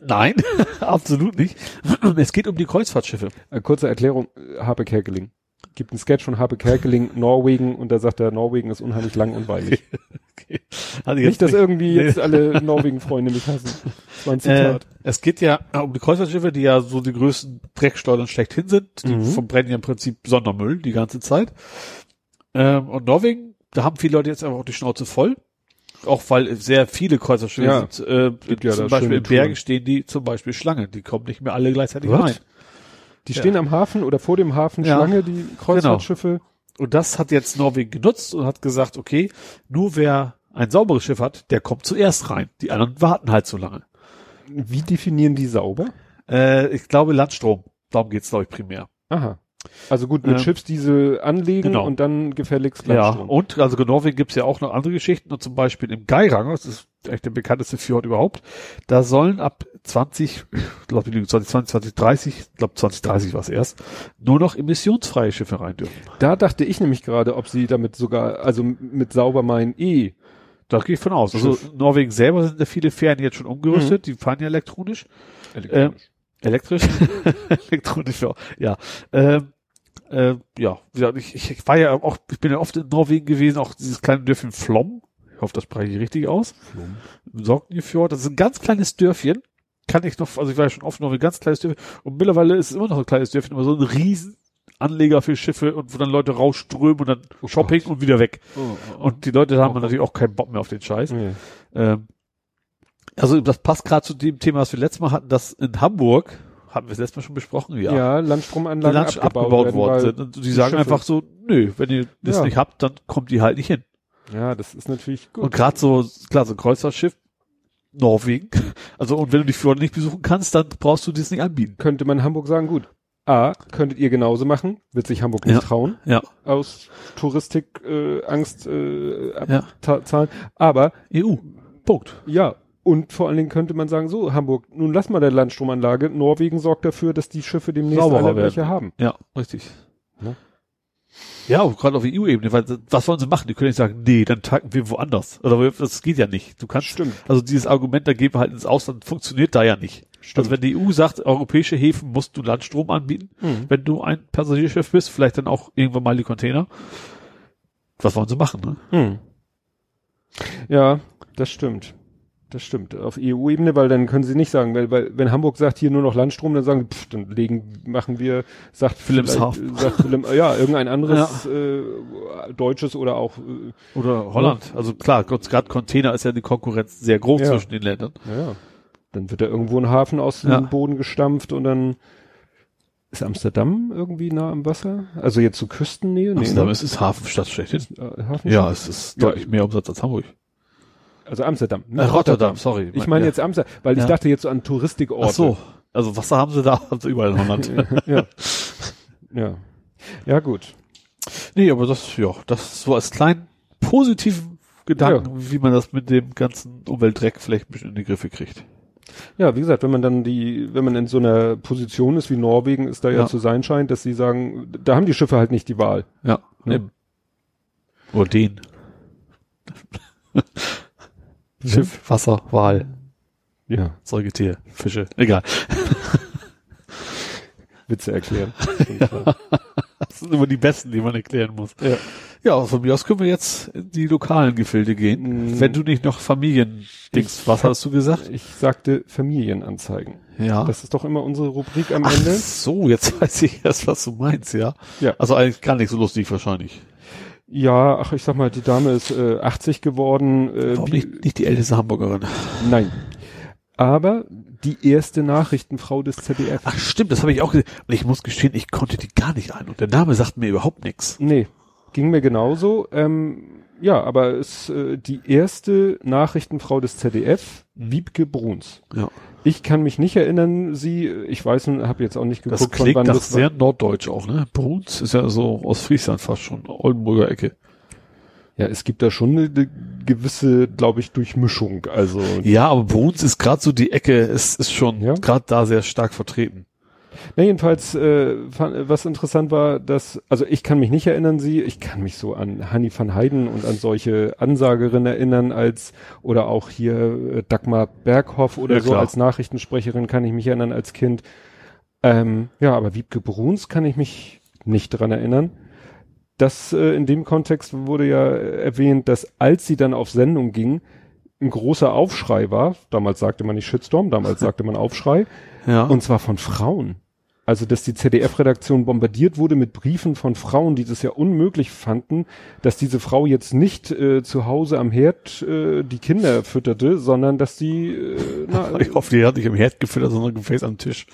Nein, absolut nicht. Es geht um die Kreuzfahrtschiffe. Äh, kurze Erklärung, äh, Habe Kerkeling. Gibt einen Sketch von Habe Kerkeling, Norwegen, und da sagt er, Norwegen ist unheimlich lang und weilig. Okay. Also Nicht, dass irgendwie Nee. jetzt alle Norwegen-Freunde mich hassen. Das war ein Äh, Zitat. es geht ja um die Kreuzfahrtschiffe, die ja so die größten Dreckschleudern schlechthin sind. Die Mhm. verbrennen ja im Prinzip Sondermüll die ganze Zeit. Ähm, und Norwegen, da haben viele Leute jetzt einfach auch die Schnauze voll. Auch weil sehr viele Kreuzfahrtschiffe Ja. sind, äh, Gibt ja zum Beispiel in Bergen Touren. stehen die zum Beispiel Schlange, die kommen nicht mehr alle gleichzeitig What? rein. Die Ja. stehen am Hafen oder vor dem Hafen. Schlange, die Kreuzfahrtschiffe. Und das hat jetzt Norwegen genutzt und hat gesagt, okay, nur wer ein sauberes Schiff hat, der kommt zuerst rein. Die anderen warten halt so lange. Wie definieren die sauber? Äh, ich glaube Landstrom. Darum geht's, glaube ich, primär. Aha. Also gut, mit Ähm, Schiffsdiesel anlegen genau. und dann gefälligst Ja, Landstrom. und also in Norwegen gibt's ja auch noch andere Geschichten. Und zum Beispiel im Geiranger, das ist eigentlich der bekannteste Fjord überhaupt, da sollen ab 20, ich glaube 20, 20, 2030, ich glaube 2030 war es erst, nur noch emissionsfreie Schiffe rein dürfen. Da dachte ich nämlich gerade, ob sie damit sogar, also mit sauber meinen E. Da gehe ich von aus. Also Norwegen selber sind ja viele Fähren jetzt schon umgerüstet, Mhm. die fahren ja elektronisch. Elektrisch? Elektronisch, ja. Ja. Ähm, äh, ja, ja ich, ich war ja auch, ich bin ja oft in Norwegen gewesen, auch dieses kleine Dörfchen Flom. Ich hoffe, das spreche ich richtig aus. Im Sorgnefjord. Das ist ein ganz kleines Dörfchen. Kann ich noch, also ich war ja schon oft noch ein ganz kleines Dörfchen. Und mittlerweile ist es immer noch ein kleines Dörfchen, aber so ein riesen Anleger für Schiffe und wo dann Leute rausströmen und dann Oh Shopping und wieder weg. Oh, Und die Leute haben Oh. natürlich auch keinen Bock mehr auf den Scheiß. nee. Ähm, also das passt gerade zu dem Thema, was wir letztes Mal hatten, dass in Hamburg, hatten wir es letztes Mal schon besprochen, ja. ja, Landstromanlagen Land abgebaut, abgebaut worden sind. Und die sagen Schiffe- einfach so, nö, wenn ihr das Ja. nicht habt, dann kommt die halt nicht hin. Ja, das ist natürlich gut. Und gerade so, klar, so ein Kreuzfahrtschiff, Norwegen, also und wenn du die Fjorde nicht besuchen kannst, dann brauchst du das nicht anbieten. könnte man Hamburg sagen, gut. A, könntet ihr genauso machen, wird sich Hamburg nicht Ja. trauen, Ja, aus Touristik, äh, Angst, äh, ja. zahlen. Aber, EU. Punkt. ja, und vor allen Dingen könnte man sagen, so, Hamburg, nun lass mal der Landstromanlage, Norwegen sorgt dafür, dass die Schiffe demnächst Sauberer alle werden. welche haben. Ja, richtig. Ne? Ja, auch gerade auf EU-Ebene, weil was wollen sie machen? Die können nicht sagen, nee, dann tanken wir woanders. Oder das geht ja nicht. Du kannst, Stimmt. also dieses Argument, da gehen wir halt ins Ausland, funktioniert da ja nicht. Stimmt. Also wenn die EU sagt, europäische Häfen musst du Landstrom anbieten, Mhm. wenn du ein Passagierschiff bist, vielleicht dann auch irgendwann mal die Container. Was wollen sie machen, ne? Hm. Ja, das stimmt. Das stimmt. Auf EU-Ebene, weil dann können sie nicht sagen, weil, weil wenn Hamburg sagt hier nur noch Landstrom, dann sagen, pff, dann legen, machen wir, sagt Wilhelmshaven. vielleicht, Sagt Wilhelm, ja, irgendein anderes äh, deutsches oder auch, äh, Oder Holland. Also klar, gerade Container ist ja die Konkurrenz sehr groß Ja. zwischen den Ländern. naja, dann wird da irgendwo ein Hafen aus dem Ja. Boden gestampft und dann ist Amsterdam irgendwie nah am Wasser? Also jetzt zur Küstennähe? Amsterdam ne? ist es Hafenstadt schlechthin. Äh, Hafen Ja, es ist Ja. deutlich mehr Umsatz als Hamburg. Also Amsterdam. Äh, Rotterdam, sorry. Ich meine ja. jetzt Amsterdam, weil ich Ja. dachte jetzt so an Touristikorte. Ach so. Also Wasser haben sie da, haben sie überall in Holland. ja. ja. Ja, gut. nee, aber das, ja, das so als kleinen positiven Gedanken, wie man das mit dem ganzen Umweltdreck vielleicht ein bisschen in die Griffe kriegt. Ja, wie gesagt, wenn man dann die, wenn man in so einer Position ist wie Norwegen, ist da ja, Ja. zu sein scheint, dass sie sagen, da haben die Schiffe halt nicht die Wahl. Ja. Ja. Eben. Oder den. Schiff, Wasser, Wal, Ja, Säugetier, Fische, egal. Witze erklären. Das sind immer die besten, die man erklären muss. ja. Ja, von mir aus können wir jetzt in die lokalen Gefilde gehen. Mm. Wenn du nicht noch Familiendings, was hast du gesagt? Ich sagte Familienanzeigen. Ja. Das ist doch immer unsere Rubrik am Ach Ende. so, jetzt weiß ich erst, was du meinst, ja. Ja. Also eigentlich gar nicht so lustig wahrscheinlich. Ja, ach, ich sag mal, die Dame ist äh, 80 geworden. Äh, Warum nicht, nicht die älteste Hamburgerin? Nein. Aber die erste Nachrichtenfrau des ZDF. Ach stimmt, das habe ich auch gesehen. Und ich muss gestehen, ich konnte die gar nicht ein. Und der Name sagt mir überhaupt nichts. Nee, ging mir genauso. Ähm, ja, aber es äh, die erste Nachrichtenfrau des ZDF, Wiebke Bruns. Ja. Ich kann mich nicht erinnern, sie, ich weiß, habe jetzt auch nicht geguckt, Das klingt nach das war. sehr norddeutsch auch, ne? Bruns ist ja so aus Friesland fast schon, Oldenburger Ecke. Ja, es gibt da schon eine, eine gewisse, glaube ich, Durchmischung. Also Ja, aber Bruns ist gerade so die Ecke, es ist schon Ja. gerade da sehr stark vertreten. Na, jedenfalls, äh, fand, was interessant war, dass, also ich kann mich nicht erinnern, sie, ich kann mich so an Hanni van Heiden und an solche Ansagerinnen erinnern, als, oder auch hier äh, Dagmar Berghoff oder Ja, so klar. als Nachrichtensprecherin kann ich mich erinnern als Kind. Ähm, ja, aber Wiebke Bruns kann ich mich nicht dran erinnern. Das äh, in dem Kontext wurde ja äh, erwähnt, dass als sie dann auf Sendung ging, ein großer Aufschrei war. Damals sagte man nicht Shitstorm, damals sagte man Aufschrei. Ja. Und zwar von Frauen. Also, dass die ZDF-Redaktion bombardiert wurde mit Briefen von Frauen, die das ja unmöglich fanden, dass diese Frau jetzt nicht äh, zu Hause am Herd äh, die Kinder fütterte, sondern dass die, äh, na, ich hoffe, die hat nicht im Herd gefüttert, sondern gefäß am Tisch.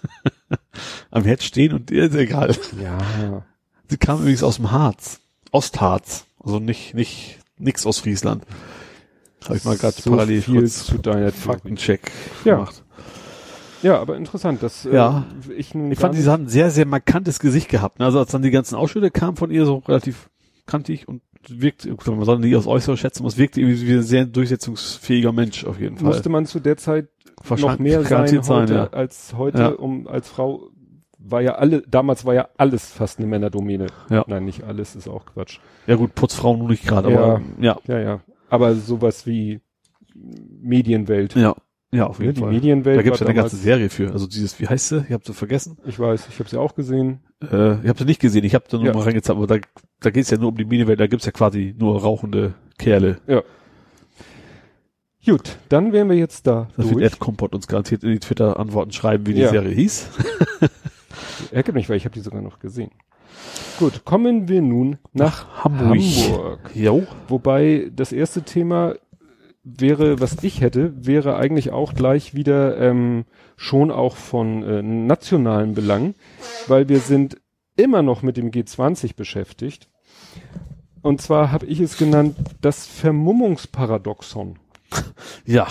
am Herd stehen und ist egal. Ja. Sie kam übrigens aus dem Harz. Ostharz. Also nicht, nicht, nix aus Friesland. Habe ich mal gerade so parallel viel kurz zu deiner. Faktencheck Ja. gemacht. Ja, aber interessant, dass äh, Ja. ich, nun Ich gar fand, sie hat ein sehr, sehr markantes Gesicht gehabt. ne? Also als dann die ganzen Ausschnitte kamen von ihr, so relativ kantig und wirkte, gut, man soll nie aus Äußere schätzen, aber es wirkte irgendwie wie ein sehr durchsetzungsfähiger Mensch auf jeden Fall. musste man zu der Zeit noch mehr sein, sein, heute, ja. als heute, Ja. um als Frau war ja alle, damals war ja alles fast eine Männerdomäne. Ja. Nein, nicht alles, ist auch Quatsch. Ja gut, Putzfrauen nur nicht gerade, Ja. aber ja, Ja, ja. Aber sowas wie Medienwelt. ja, ja, auf Ja, jeden die Fall. Medienwelt Da gibt's ja war eine ganze Serie für. Also dieses, wie heißt sie? Ich habe sie vergessen. Ich weiß, ich habe sie auch gesehen. Äh, ich habe sie nicht gesehen. Ich habe da nur Ja. mal reingezeigt, aber da, da geht's ja nur um die Medienwelt. Da gibt's ja quasi nur rauchende Kerle. Gut, dann wären wir jetzt da Das wird durch. Ed Kompott uns garantiert in die Twitter-Antworten schreiben, wie die Ja. Serie hieß. Ärgert mich, weil ich habe die sogar noch gesehen. Gut, kommen wir nun nach Hamburg. Hamburg. Jo. Wobei das erste Thema wäre, was ich hätte, wäre eigentlich auch gleich wieder ähm, schon auch von äh, nationalen Belang, weil wir sind immer noch mit dem G20 beschäftigt. Und zwar habe ich es genannt, das Vermummungsparadoxon. Ja.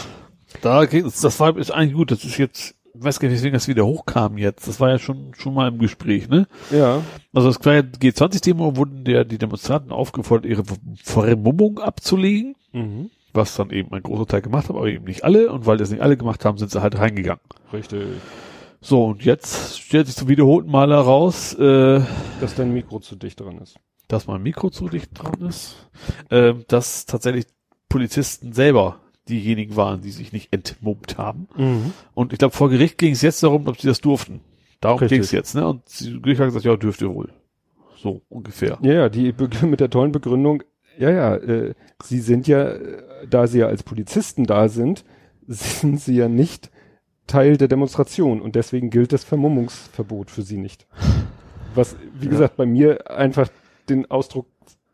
Da geht es, das war ist eigentlich gut. Das ist jetzt, ich weiß gar nicht, weswegen das wieder hochkam jetzt. Das war ja schon, schon mal im Gespräch, ne? Ja, Also das kleine G20-Thema wurden der, die Demonstranten aufgefordert, ihre Vermummung abzulegen, mhm. Was dann eben ein großer Teil gemacht hat, aber eben nicht alle. Und weil das nicht alle gemacht haben, sind sie halt reingegangen. richtig. So, und jetzt stellt sich zum wiederholten Mal heraus, äh, Dass dein Mikro zu dicht dran ist. dass mein Mikro zu dicht dran ist, äh, dass tatsächlich Polizisten selber diejenigen waren, die sich nicht entmummt haben. Mhm. Und ich glaube, vor Gericht ging es jetzt darum, ob sie das durften. Darum ging es jetzt, ne? Und die Gericht hat gesagt, ja, dürft ihr wohl. So ungefähr. Ja, ja, die mit der tollen Begründung, ja, ja, äh, sie sind ja, äh, da sie ja als Polizisten da sind, sind sie ja nicht Teil der Demonstration und deswegen gilt das Vermummungsverbot für sie nicht. Was, wie Ja. gesagt, bei mir einfach den Ausdruck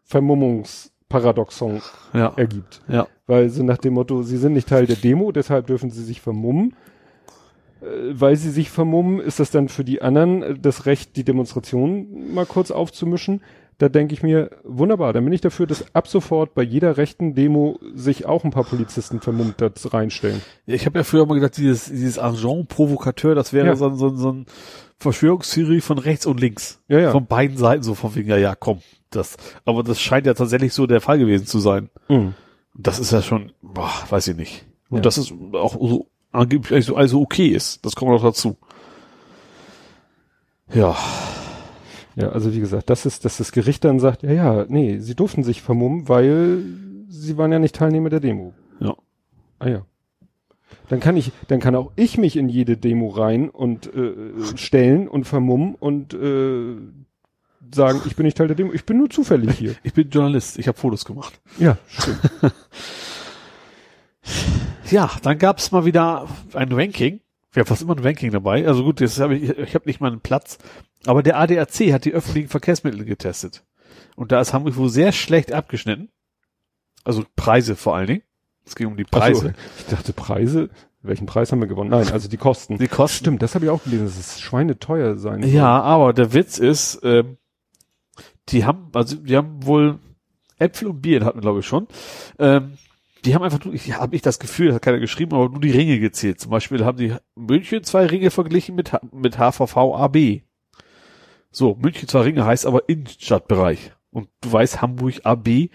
Vermummungsparadoxon Ja. ergibt. Ja. Weil so nach dem Motto, sie sind nicht Teil der Demo, deshalb dürfen sie sich vermummen. Äh, Weil sie sich vermummen, ist das dann für die anderen äh, das Recht, die Demonstration mal kurz aufzumischen. Da denke ich mir, wunderbar, dann bin ich dafür, dass ab sofort bei jeder rechten Demo sich auch ein paar Polizisten vermummt da reinstellen. Ja, Ich habe ja früher mal gedacht, dieses, dieses Agent Provokateur, das wäre Ja. so, ein- so, so ein Verschwörungstheorie von rechts und links. Ja, ja. Von beiden Seiten, so von wegen, ja, ja, komm, das. Aber das scheint ja tatsächlich so der Fall gewesen zu sein. Mhm. Das ist ja schon, boah, weiß ich nicht. Und Ja. das ist auch so angeblich also okay ist. Das kommt noch dazu. Ja, Ja, also wie gesagt, das ist, dass das Gericht dann sagt, ja, ja, nee, sie durften sich vermummen, weil sie waren ja nicht Teilnehmer der Demo. ja. Ah ja. Dann kann ich, dann kann auch ich mich in jede Demo rein und äh, stellen und vermummen und äh, sagen, ich bin nicht Teil der Demo, ich bin nur zufällig hier. Ich bin Journalist, ich habe Fotos gemacht. ja, stimmt. Ja, dann gab's mal wieder ein Ranking. Wir haben fast immer ein Ranking dabei. Also gut, jetzt habe ich, ich habe nicht mal einen Platz. Aber der ADAC hat die öffentlichen Verkehrsmittel getestet. Und da ist Hamburg wohl sehr schlecht abgeschnitten. Also Preise vor allen Dingen. Es ging um die Ach so, Preise. ich dachte Preise, welchen Preis haben wir gewonnen? Nein, also die Kosten. Die Kosten. Stimmt, das habe ich auch gelesen, dass es schweineteuer sein soll. Ja, aber der Witz ist, ähm, die haben, also die haben wohl Äpfel und Bier hatten wir glaube ich schon. Ähm, die haben einfach, nur- ich habe ich das Gefühl, das hat keiner geschrieben, aber nur die Ringe gezählt. Zum Beispiel haben die München zwei Ringe verglichen mit, mit HVV AB. So, München zwei Ringe heißt aber Innenstadtbereich. Und du weißt, Hamburg AB,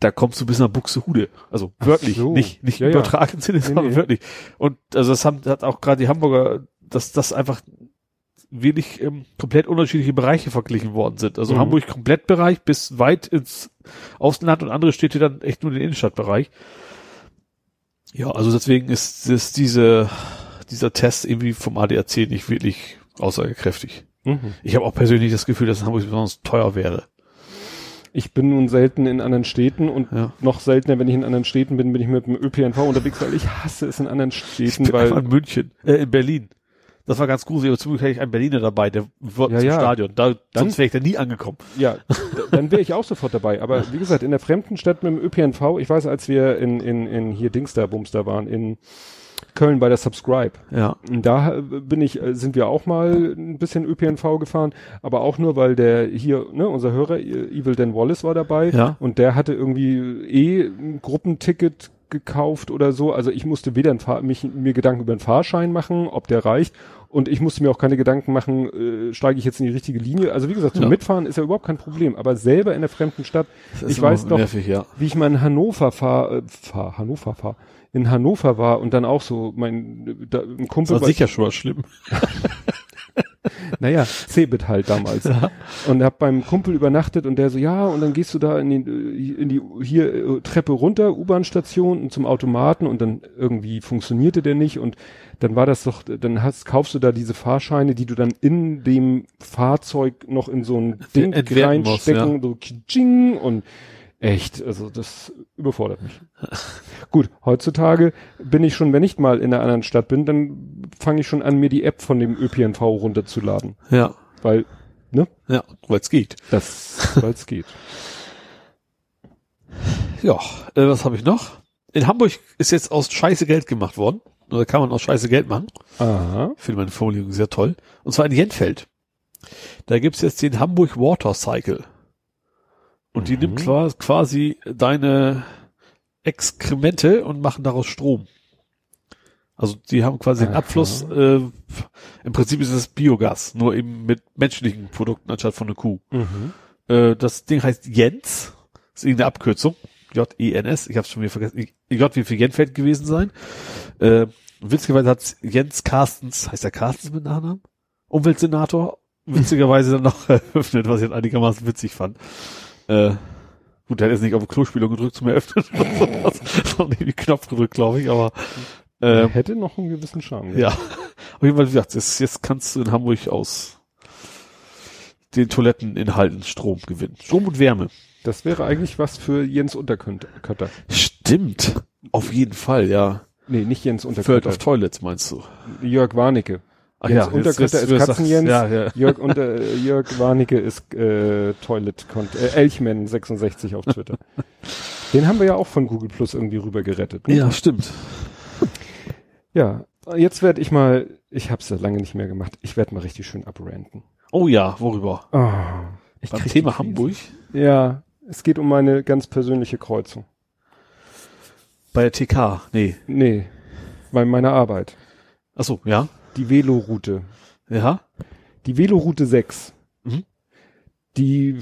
da kommst du bis nach Buxtehude. Also wörtlich, so. nicht, nicht Ja, im ja. Sinne, sondern nee. wörtlich. Und also das haben, hat auch gerade die Hamburger, dass das einfach wirklich ähm, komplett unterschiedliche Bereiche verglichen worden sind. Also Mhm. Hamburg Komplettbereich bis weit ins Außenland und andere Städte dann echt nur den Innenstadtbereich. Ja, also deswegen ist, ist diese, dieser Test irgendwie vom ADAC nicht wirklich aussagekräftig. Mhm. Ich habe auch persönlich das Gefühl, dass Hamburg besonders teuer wäre. Ich bin nun selten in anderen Städten und Ja. noch seltener, wenn ich in anderen Städten bin, bin ich mit dem ÖPNV unterwegs, weil ich hasse es in anderen Ich Städten, bin weil in München, äh, in Berlin. Das war ganz gruselig, aber zum Glück hatte ich einen Berliner dabei, der wollte Ja, zum ja. Stadion. Da, Dann- sonst wäre ich da nie angekommen. Ja, dann wäre ich auch sofort dabei. Aber wie gesagt, in der fremden Stadt mit dem ÖPNV, ich weiß, als wir in, in, in hier Dingster, Bumster waren, in Köln bei der Subscribe, Ja. da äh, bin ich, äh, sind wir auch mal ein bisschen ÖPNV gefahren, aber auch nur, weil der hier, ne, unser Hörer, äh, Evil Dan Wallace war dabei Ja. und der hatte irgendwie eh ein Gruppenticket gekauft oder so. Also ich musste weder mich, mir Gedanken über einen Fahrschein machen, ob der reicht. Und ich musste mir auch keine Gedanken machen, äh, steige ich jetzt in die richtige Linie. Also wie gesagt, zum Ja. Mitfahren ist ja überhaupt kein Problem. Aber selber in der fremden Stadt, ich weiß noch, Nervig, ja. wie ich mal in Hannover fahr, äh, fahr Hannover fahr, in Hannover war und dann auch so mein da, ein Das Kumpel war bei- sicher schon mal schlimm. naja, Cebit halt damals. Und hab beim Kumpel übernachtet und der so, ja, und dann gehst du da in die, in die hier äh, Treppe runter, U-Bahn-Station und zum Automaten und dann irgendwie funktionierte der nicht und dann war das doch, dann hast, kaufst du da diese Fahrscheine, die du dann in dem Fahrzeug noch in so ein Ding Entwerten musst, reinstecken, so kitsching und echt, also das überfordert mich. Gut, heutzutage bin ich schon, wenn ich mal in einer anderen Stadt bin, dann fange ich schon an, mir die App von dem ÖPNV runterzuladen. Ja. Weil, ne? Ja, weil es geht. Das, weil es geht. Ja, äh, was habe ich noch? In Hamburg ist jetzt aus Scheiße Geld gemacht worden. Oder kann man aus Scheiße Geld machen. Aha. Ich finde meine Formulierung sehr toll. Und zwar in Jenfeld. Da gibt's jetzt den Hamburg Water Cycle. Und die Mhm. nimmt qua- quasi deine Exkremente und machen daraus Strom. Also die haben quasi den Aha. Abfluss, äh, im Prinzip ist es Biogas, nur eben mit menschlichen Produkten anstatt von einer Kuh. Mhm. Äh, das Ding heißt Jens, ist irgendeine Abkürzung. J-E-N-S, ich habe schon wieder vergessen. J wie für Jenfeld gewesen sein. Äh, witzigerweise hat Jens Carstens, heißt der Carstens mit Nachnamen? Umweltsenator, witzigerweise dann noch eröffnet, was ich einigermaßen witzig fand. Äh, gut, der hat jetzt nicht auf die Klospülung gedrückt zum Eröffnen sondern den Knopf gedrückt, glaube ich, aber äh, Hätte noch einen gewissen Charme. ja. Auf jeden Fall, wie gesagt, jetzt, jetzt kannst du in Hamburg aus den Toiletteninhalten Strom gewinnen. Strom und Wärme. Das wäre eigentlich was für Jens Unterkötter. Stimmt. Auf jeden Fall, ja. Nee, nicht Jens Unterkötter. of Toilets meinst du? Jörg Warnecke. Ach Jens Unterkötter jetzt- ist Katzenjens. Ja, ja. Jörg, unter, äh, Jörg Warnecke ist äh, Toilet äh, Elchman66 auf Twitter. Den haben wir ja auch von Google Plus irgendwie rüber gerettet. ne? Ja, stimmt. Ja, jetzt werde ich mal, ich habe es ja lange nicht mehr gemacht, ich werde mal richtig schön abranten. Oh ja, worüber? Oh, ich Beim Thema. Hamburg? Ja, es geht um meine ganz persönliche Kreuzung. Bei der TK? Nee. Nee, bei meiner Arbeit. Ach so, ja. Die Veloroute. Ja. Die Veloroute 6. Mhm. Die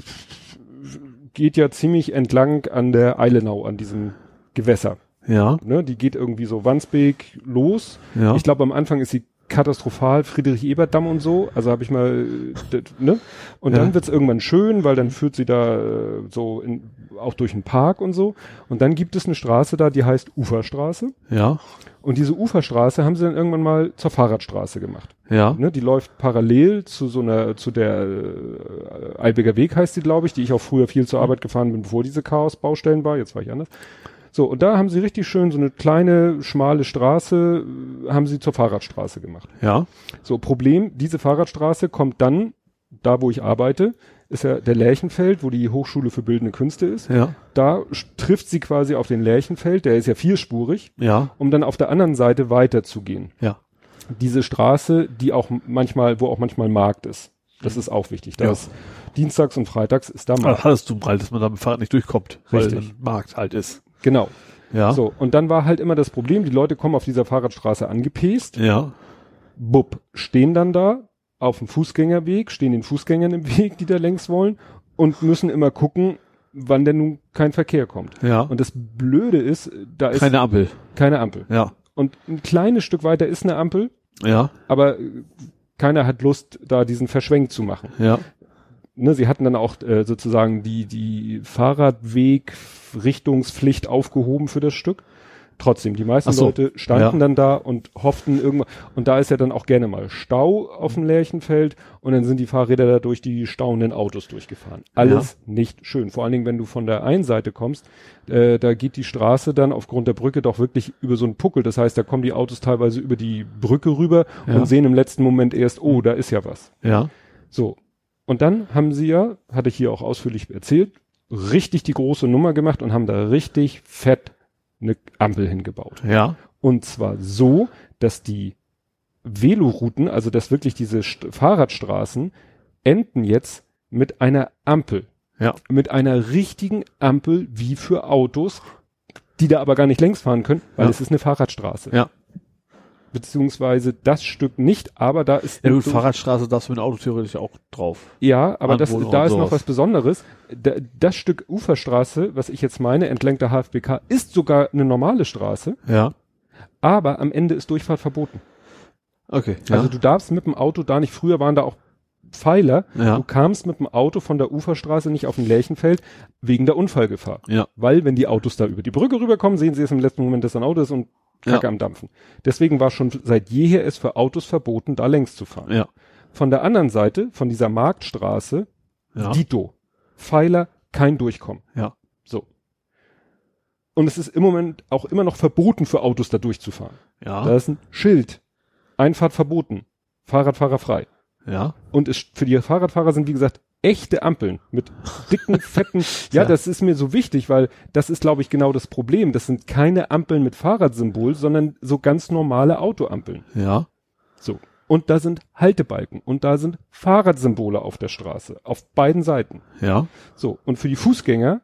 geht ja ziemlich entlang an der Eilenau, an diesem Gewässer. Ja. Ne? Die geht irgendwie so Wandsbek los. Ja. Ich glaube, am Anfang ist sie katastrophal, Friedrich-Ebert-Damm und so. Also habe ich mal, äh, ne? Und Ja. dann wird's irgendwann schön, weil dann führt sie da äh, so in, auch durch einen Park und so. Und dann gibt es eine Straße da, die heißt Uferstraße. ja. Und diese Uferstraße haben sie dann irgendwann mal zur Fahrradstraße gemacht. Ja. Ne, die läuft parallel zu so einer, zu der äh, Albeger Weg heißt die, glaube ich, die ich auch früher viel zur Arbeit gefahren bin, bevor diese Chaos-Baustellen war. Jetzt war ich anders. So, und da haben sie richtig schön so eine kleine, schmale Straße, äh, haben sie zur Fahrradstraße gemacht. Ja. So, Problem, diese Fahrradstraße kommt dann, da wo ich arbeite, ist ja der Lärchenfeld, wo die Hochschule für Bildende Künste ist. Ja. Da trifft sie quasi auf den Lärchenfeld, der ist ja vierspurig, Ja. um dann auf der anderen Seite weiterzugehen Ja. diese Straße, die auch manchmal, wo auch manchmal Markt ist. Das ist auch wichtig. Da Ja. ist dienstags und freitags ist da Markt. Das hattest du mal, dass man da mit dem Fahrrad nicht durchkommt, weil Richtig. ein Markt halt ist. Genau. Ja. So. Und dann war halt immer das Problem, die Leute kommen auf dieser Fahrradstraße angepest, Ja. bub, stehen dann da auf dem Fußgängerweg, stehen den Fußgängern im Weg, die da längs wollen und müssen immer gucken, wann denn nun kein Verkehr kommt. Ja. Und das Blöde ist, da ist Keine Ampel. keine Ampel. Ja. Und ein kleines Stück weiter ist eine Ampel, Ja. aber keiner hat Lust, da diesen Verschwenk zu machen. Ja. Ne, sie hatten dann auch äh, sozusagen die, die Fahrradweg-Richtungspflicht aufgehoben für das Stück. trotzdem, die meisten so. Leute standen Ja. dann da und hofften irgendwann, und da ist ja dann auch gerne mal Stau auf dem Lärchenfeld und dann sind die Fahrräder da durch die stauenden Autos durchgefahren. Alles nicht schön. Vor allen Dingen, wenn du von der einen Seite kommst, äh, da geht die Straße dann aufgrund der Brücke doch wirklich über so einen Puckel. Das heißt, da kommen die Autos teilweise über die Brücke rüber Ja. und sehen im letzten Moment erst, oh, da ist ja was. Ja. So. Und dann haben sie ja, hatte ich hier auch ausführlich erzählt, richtig die große Nummer gemacht und haben da richtig fett eine Ampel hingebaut. Ja. Und zwar so, dass die Velorouten, also dass wirklich diese St Fahrradstraßen, enden jetzt mit einer Ampel. Ja. Mit einer richtigen Ampel wie für Autos, die da aber gar nicht längs fahren können, weil Ja. es ist eine Fahrradstraße. Ja. Beziehungsweise das Stück nicht, aber da ist Ja gut, Fahrradstraße darfst du mit dem Auto theoretisch auch drauf. Ja, aber das, da ist noch was Besonderes. Da, das Stück Uferstraße, was ich jetzt meine, entlang der HFBK, ist sogar eine normale Straße, Ja. aber am Ende ist Durchfahrt verboten. Okay. Ja. Also du darfst mit dem Auto da nicht, früher waren da auch Pfeiler, Ja. du kamst mit dem Auto von der Uferstraße nicht auf ein Lärchenfeld wegen der Unfallgefahr. ja. Weil wenn die Autos da über die Brücke rüberkommen, sehen sie es im letzten Moment, dass ein Auto ist und Kacke Ja. am Dampfen. Deswegen war schon seit jeher es für Autos verboten, da längs zu fahren. Ja. Von der anderen Seite, von dieser Marktstraße, Ja. Dito. Pfeiler, kein Durchkommen. Ja. So. Und es ist im Moment auch immer noch verboten für Autos da durchzufahren. Ja. Da ist ein Schild. Einfahrt verboten. Fahrradfahrer frei. ja. Und es, für die Fahrradfahrer sind, wie gesagt, echte Ampeln mit dicken, fetten. Ja, Ja. das ist mir so wichtig, weil das ist, glaube ich, genau das Problem. Das sind keine Ampeln mit Fahrradsymbol, sondern so ganz normale Autoampeln. Ja. So. Und da sind Haltebalken und da sind Fahrradsymbole auf der Straße. Auf beiden Seiten. Ja. So, und für die Fußgänger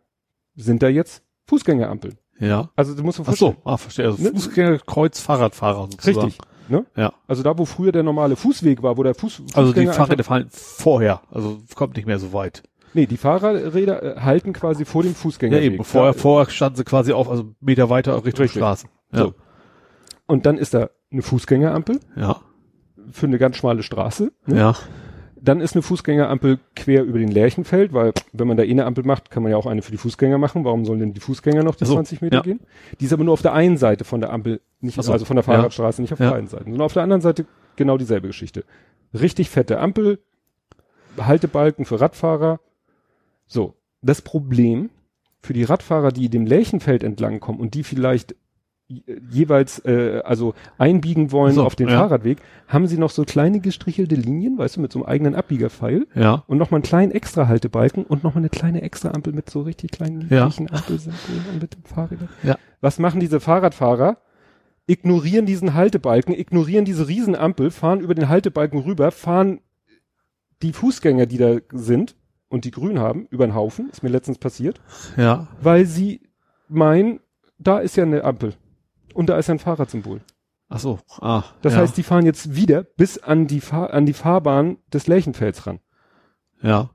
sind da jetzt Fußgängerampeln. Ja. Also du musst dir Ach so, ah, verstehe. Also Ne? Fußgänger, Kreuz, Fahrradfahrer sozusagen. Richtig. Ne? Ja. Also da, wo früher der normale Fußweg war, wo der Fuß, Also die Fahrräder fallen vorher, also kommt nicht mehr so weit. Nee, die Fahrradräder äh, halten quasi vor dem Ja, Fußgängerweg. eben. Vorher, vorher standen sie quasi auf, also Meter weiter Richtung Richtig. Straße. Ja. So. Und dann ist da eine Fußgängerampel Ja. für eine ganz schmale Straße. Ne? Ja. Dann ist eine Fußgängerampel quer über den Lärchenfeld, weil wenn man da eh eine Ampel macht, kann man ja auch eine für die Fußgänger machen. Warum sollen denn die Fußgänger noch die so, 20 Meter ja. gehen? Die ist aber nur auf der einen Seite von der Ampel, nicht, so, also von der Fahrradstraße, nicht auf Ja. beiden Seiten, sondern auf der anderen Seite genau dieselbe Geschichte. Richtig fette Ampel, Haltebalken für Radfahrer. So. Das Problem für die Radfahrer, die dem Lärchenfeld entlang kommen und die vielleicht jeweils äh, also einbiegen wollen So, auf den ja. Fahrradweg, haben sie noch so kleine gestrichelte Linien, weißt du, mit so einem eigenen Abbiegerpfeil Ja. und nochmal einen kleinen extra Haltebalken und nochmal eine kleine extra Ampel mit so richtig kleinen Ja. Ampelsymbolen mit dem Fahrrädern. Ja. Was machen diese Fahrradfahrer? Ignorieren diesen Haltebalken, ignorieren diese Riesenampel, fahren über den Haltebalken rüber, fahren die Fußgänger, die da sind und die grün haben, über den Haufen, ist mir letztens passiert, Ja. weil sie meinen, da ist ja eine Ampel und da ist ein Fahrradsymbol. Ach so. Ah. Das ja. heißt, die fahren jetzt wieder bis an die, Fahr an die Fahrbahn des Lärchenfelds ran. Ja.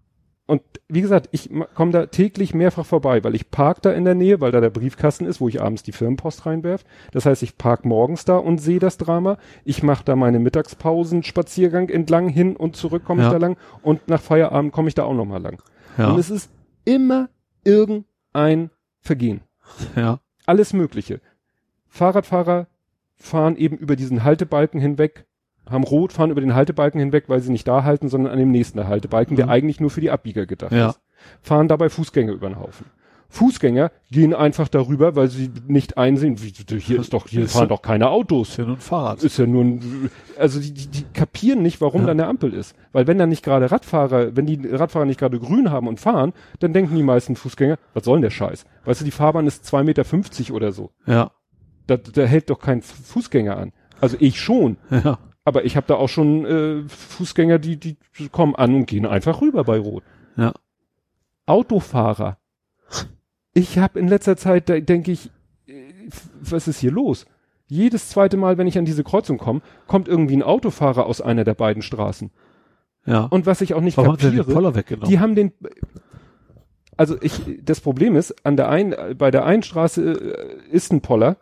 Und wie gesagt, ich komme da täglich mehrfach vorbei, weil ich park da in der Nähe, weil da der Briefkasten ist, wo ich abends die Firmenpost reinwerf. Das heißt, ich park morgens da und sehe das Drama. Ich mache da meine Mittagspausen, Spaziergang entlang, hin und zurück komme ich Ja. da lang und nach Feierabend komme ich da auch nochmal lang. Ja. Und es ist immer irgendein Vergehen. ja. Alles Mögliche. Fahrradfahrer fahren eben über diesen Haltebalken hinweg, haben rot, fahren über den Haltebalken hinweg, weil sie nicht da halten, sondern an dem nächsten Haltebalken, der Mhm. eigentlich nur für die Abbieger gedacht Ja. ist. Fahren dabei Fußgänger über den Haufen. Fußgänger gehen einfach darüber, weil sie nicht einsehen, wie, hier ist doch, hier Ist fahren ja- doch keine Autos. Ist ja nur ein Fahrrad. Ist ja nur ein, also die, die, die kapieren nicht, warum Ja. da eine Ampel ist. Weil wenn da nicht gerade Radfahrer, wenn die Radfahrer nicht gerade grün haben und fahren, dann denken die meisten Fußgänger, was soll denn der Scheiß? Weißt du, die Fahrbahn ist 2,50 Meter oder so. Ja. Da, da hält doch kein Fußgänger an. Also ich schon. Ja. Aber ich habe da auch schon äh, Fußgänger, die, die kommen an und gehen einfach rüber bei Rot. Ja. Autofahrer. Ich habe in letzter Zeit, da denke ich, äh, was ist hier los? Jedes zweite Mal, wenn ich an diese Kreuzung komme, kommt irgendwie ein Autofahrer aus einer der beiden Straßen. Ja. Und was ich auch nicht Warum den kapiere, Poller weggenommen? die haben den, also ich, das Problem ist, an der einen, bei der einen Straße äh, ist ein Poller,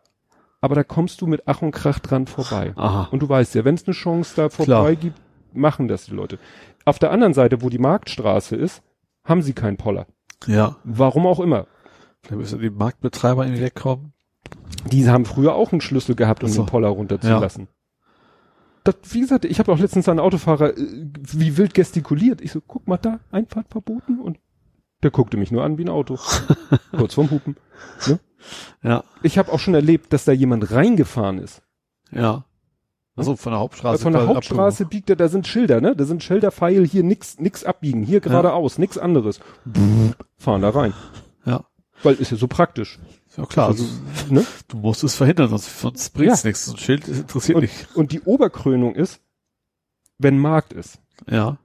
aber da kommst du mit Ach und Krach dran vorbei. Aha. Und du weißt ja, wenn es eine Chance da vorbei Klar. gibt, machen das die Leute. Auf der anderen Seite, wo die Marktstraße ist, haben sie keinen Poller. Ja. Warum auch immer. Vielleicht müssen die Marktbetreiber irgendwie wegkommen. Die haben früher auch einen Schlüssel gehabt, um so. den Poller runterzulassen. Das, wie gesagt, ich habe auch letztens einen Autofahrer äh, wie wild gestikuliert. Ich so, guck mal da, Einfahrt verboten und der guckte mich nur an wie ein Auto. Kurz vorm Hupen. Ja, Ich habe auch schon erlebt, dass da jemand reingefahren ist. ja. Also von der Hauptstraße. Von der Hauptstraße biegt er, da sind Schilder, ne? Da sind Schilder, Pfeil, hier nix, nix abbiegen, hier geradeaus, nix anderes. Fahren da rein. Ja. Weil ist ja so praktisch. Ja klar, also, Ne? du musst es verhindern, sonst, sonst bringt's Ja. nichts. So ein Schild interessiert Und, nicht. und die Oberkrönung ist, wenn Markt ist. Ja,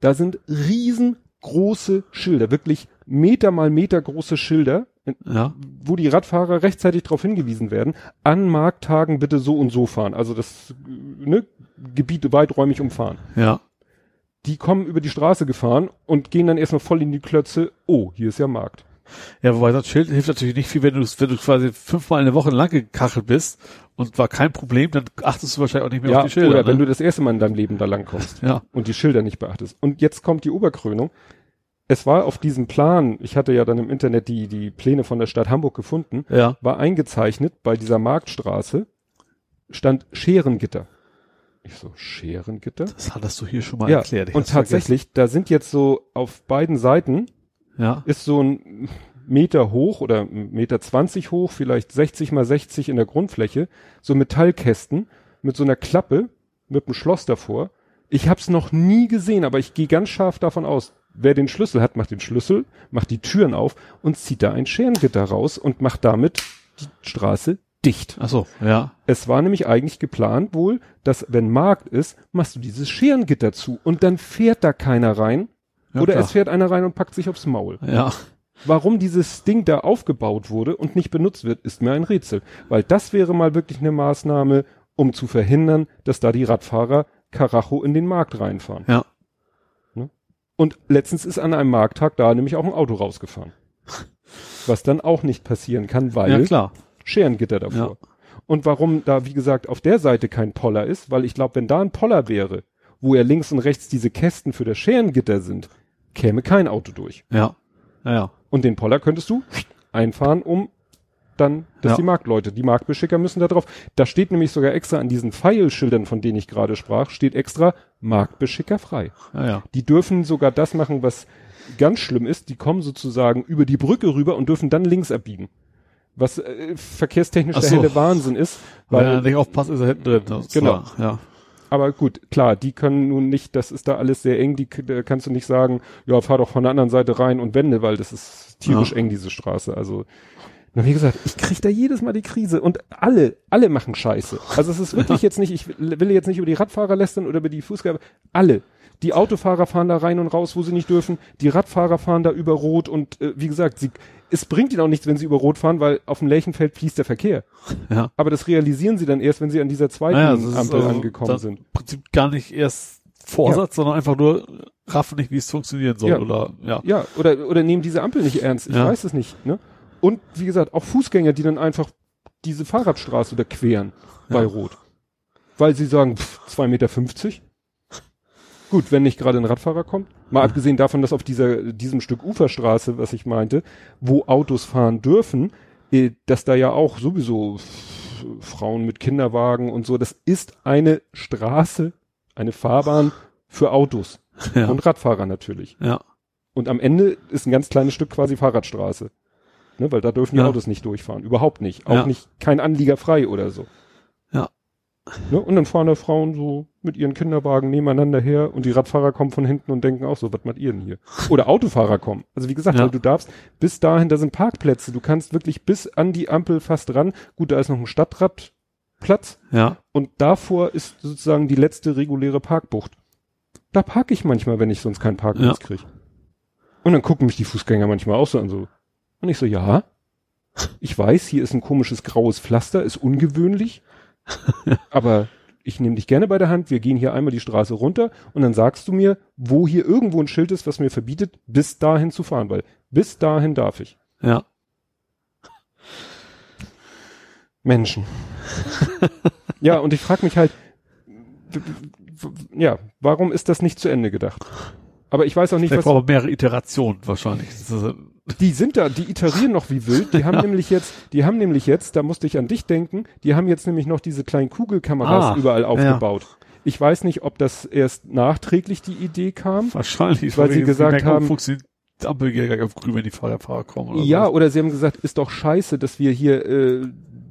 Da sind riesengroße Schilder, wirklich Meter mal Meter große Schilder, ja, wo die Radfahrer rechtzeitig darauf hingewiesen werden, an Markttagen bitte so und so fahren. Also das ne, Gebiete weiträumig umfahren. ja, Die kommen über die Straße gefahren und gehen dann erstmal voll in die Klötze, oh, hier ist ja Markt. Ja, wobei das Schild hilft natürlich nicht viel, wenn du, wenn du quasi fünfmal eine Woche lang gekachelt bist und war kein Problem, dann achtest du wahrscheinlich auch nicht mehr Ja, auf die Schilder. oder ne? wenn du das erste Mal in deinem Leben da lang kommst ja, und die Schilder nicht beachtest. Und jetzt kommt die Oberkrönung. Es war auf diesem Plan, ich hatte ja dann im Internet die, die Pläne von der Stadt Hamburg gefunden, ja, war eingezeichnet bei dieser Marktstraße, stand Scherengitter. Ich so, Scherengitter? das hattest du hier schon mal Ja, erklärt. Ich und tatsächlich, da sind jetzt so auf beiden Seiten vergessen. Ja, ist so ein Meter hoch oder Meter zwanzig hoch, vielleicht 60 mal 60 in der Grundfläche, so Metallkästen mit so einer Klappe mit einem Schloss davor. Ich hab's noch nie gesehen, aber ich gehe ganz scharf davon aus, wer den Schlüssel hat, macht den Schlüssel, macht die Türen auf und zieht da ein Scherengitter raus und macht damit die Straße dicht. ach so, ja, Es war nämlich eigentlich geplant wohl, dass wenn Markt ist, machst du dieses Scherengitter zu und dann fährt da keiner rein. Ja, oder klar. es fährt einer rein und packt sich aufs Maul. ja, Warum dieses Ding da aufgebaut wurde und nicht benutzt wird, ist mir ein Rätsel. Weil das wäre mal wirklich eine Maßnahme, um zu verhindern, dass da die Radfahrer Karacho in den Markt reinfahren. ja, Und letztens ist an einem Markttag da nämlich auch ein Auto rausgefahren. Was dann auch nicht passieren kann, weil ja, klar. Scherengitter davor. Und warum da, wie gesagt, auf der Seite kein Poller ist, weil ich glaube, wenn da ein Poller wäre, wo ja links und rechts diese Kästen für das Scherengitter sind, käme kein Auto durch. Ja, ja, ja, Und den Poller könntest du einfahren, um dann, dass Ja. die Marktleute, die Marktbeschicker müssen da drauf. Da steht nämlich sogar extra an diesen Pfeilschildern, von denen ich gerade sprach, steht extra Marktbeschicker frei. ja, ja, Die dürfen sogar das machen, was ganz schlimm ist. Die kommen sozusagen über die Brücke rüber und dürfen dann links abbiegen. Was äh, verkehrstechnisch Ach der so. helle Wahnsinn ist. weil Weil, er nicht aufpasst, ist er hinten drin. Das Genau. war- ja, aber gut, klar, die können nun nicht, das ist da alles sehr eng, die da kannst du nicht sagen, ja, fahr doch von der anderen Seite rein und wende, weil das ist tierisch Ja. eng, diese Straße. Also, na, wie gesagt, ich krieg da jedes Mal die Krise und alle, alle machen Scheiße. Also es ist wirklich jetzt nicht, ich will jetzt nicht über die Radfahrer lästern oder über die Fußgänger, alle. Die Autofahrer fahren da rein und raus, wo sie nicht dürfen. Die Radfahrer fahren da über Rot und äh, wie gesagt, sie, es bringt ihnen auch nichts, wenn sie über Rot fahren, weil auf dem Lärchenfeld fließt der Verkehr. ja. Aber das realisieren sie dann erst, wenn sie an dieser zweiten Naja, Ampel also angekommen sind. Im Prinzip gar nicht erst Vorsatz, sondern einfach nur raffen nicht, wie es funktionieren soll. Ja. Oder ja. Ja, oder, oder nehmen diese Ampel nicht ernst. Ich Ja. weiß es nicht. Ne? Und wie gesagt, auch Fußgänger, die dann einfach diese Fahrradstraße da queren bei Ja. Rot. Weil sie sagen, pff, 2,50 Meter. Gut, wenn nicht gerade ein Radfahrer kommt. Mal abgesehen davon, dass auf dieser, diesem Stück Uferstraße, was ich meinte, wo Autos fahren dürfen, äh, dass da ja auch sowieso Frauen mit Kinderwagen und so, das ist eine Straße, eine Fahrbahn für Autos Ja. und Radfahrer natürlich. ja. Und am Ende ist ein ganz kleines Stück quasi Fahrradstraße. Ne, weil da dürfen die Ja. Autos nicht durchfahren. Überhaupt nicht. Auch Ja. nicht, kein Anlieger frei oder so. Ja. Ne, und dann fahren da Frauen so mit ihren Kinderwagen nebeneinander her und die Radfahrer kommen von hinten und denken auch so, was macht ihr denn hier? Oder Autofahrer kommen. Also wie gesagt, Ja. du darfst bis dahin, da sind Parkplätze. Du kannst wirklich bis an die Ampel fast ran. Gut, da ist noch ein Stadtradplatz Ja. und davor ist sozusagen die letzte reguläre Parkbucht. Da parke ich manchmal, wenn ich sonst keinen Parkplatz Ja. kriege. Und dann gucken mich die Fußgänger manchmal auch so an so. Und ich so, ja, ich weiß, hier ist ein komisches graues Pflaster, ist ungewöhnlich, aber ich nehme dich gerne bei der Hand, wir gehen hier einmal die Straße runter und dann sagst du mir, wo hier irgendwo ein Schild ist, was mir verbietet, bis dahin zu fahren, weil bis dahin darf ich. Ja. Menschen. ja, und ich frage mich halt, ja, warum ist das nicht zu Ende gedacht? Aber ich weiß auch nicht, Vielleicht was. braucht man mehrere Iterationen wahrscheinlich. Die sind da, die iterieren noch wie wild. Die haben Ja. nämlich jetzt, die haben nämlich jetzt, da musste ich an dich denken, die haben jetzt nämlich noch diese kleinen Kugelkameras Ah, überall ja. aufgebaut. Ich weiß nicht, ob das erst nachträglich die Idee kam. Wahrscheinlich. Weil sie jetzt gesagt haben- nicht auf grün, wenn die Fahrradfahrer kommen. Oder Ja, sowas. oder sie haben gesagt, ist doch scheiße, dass wir hier, äh,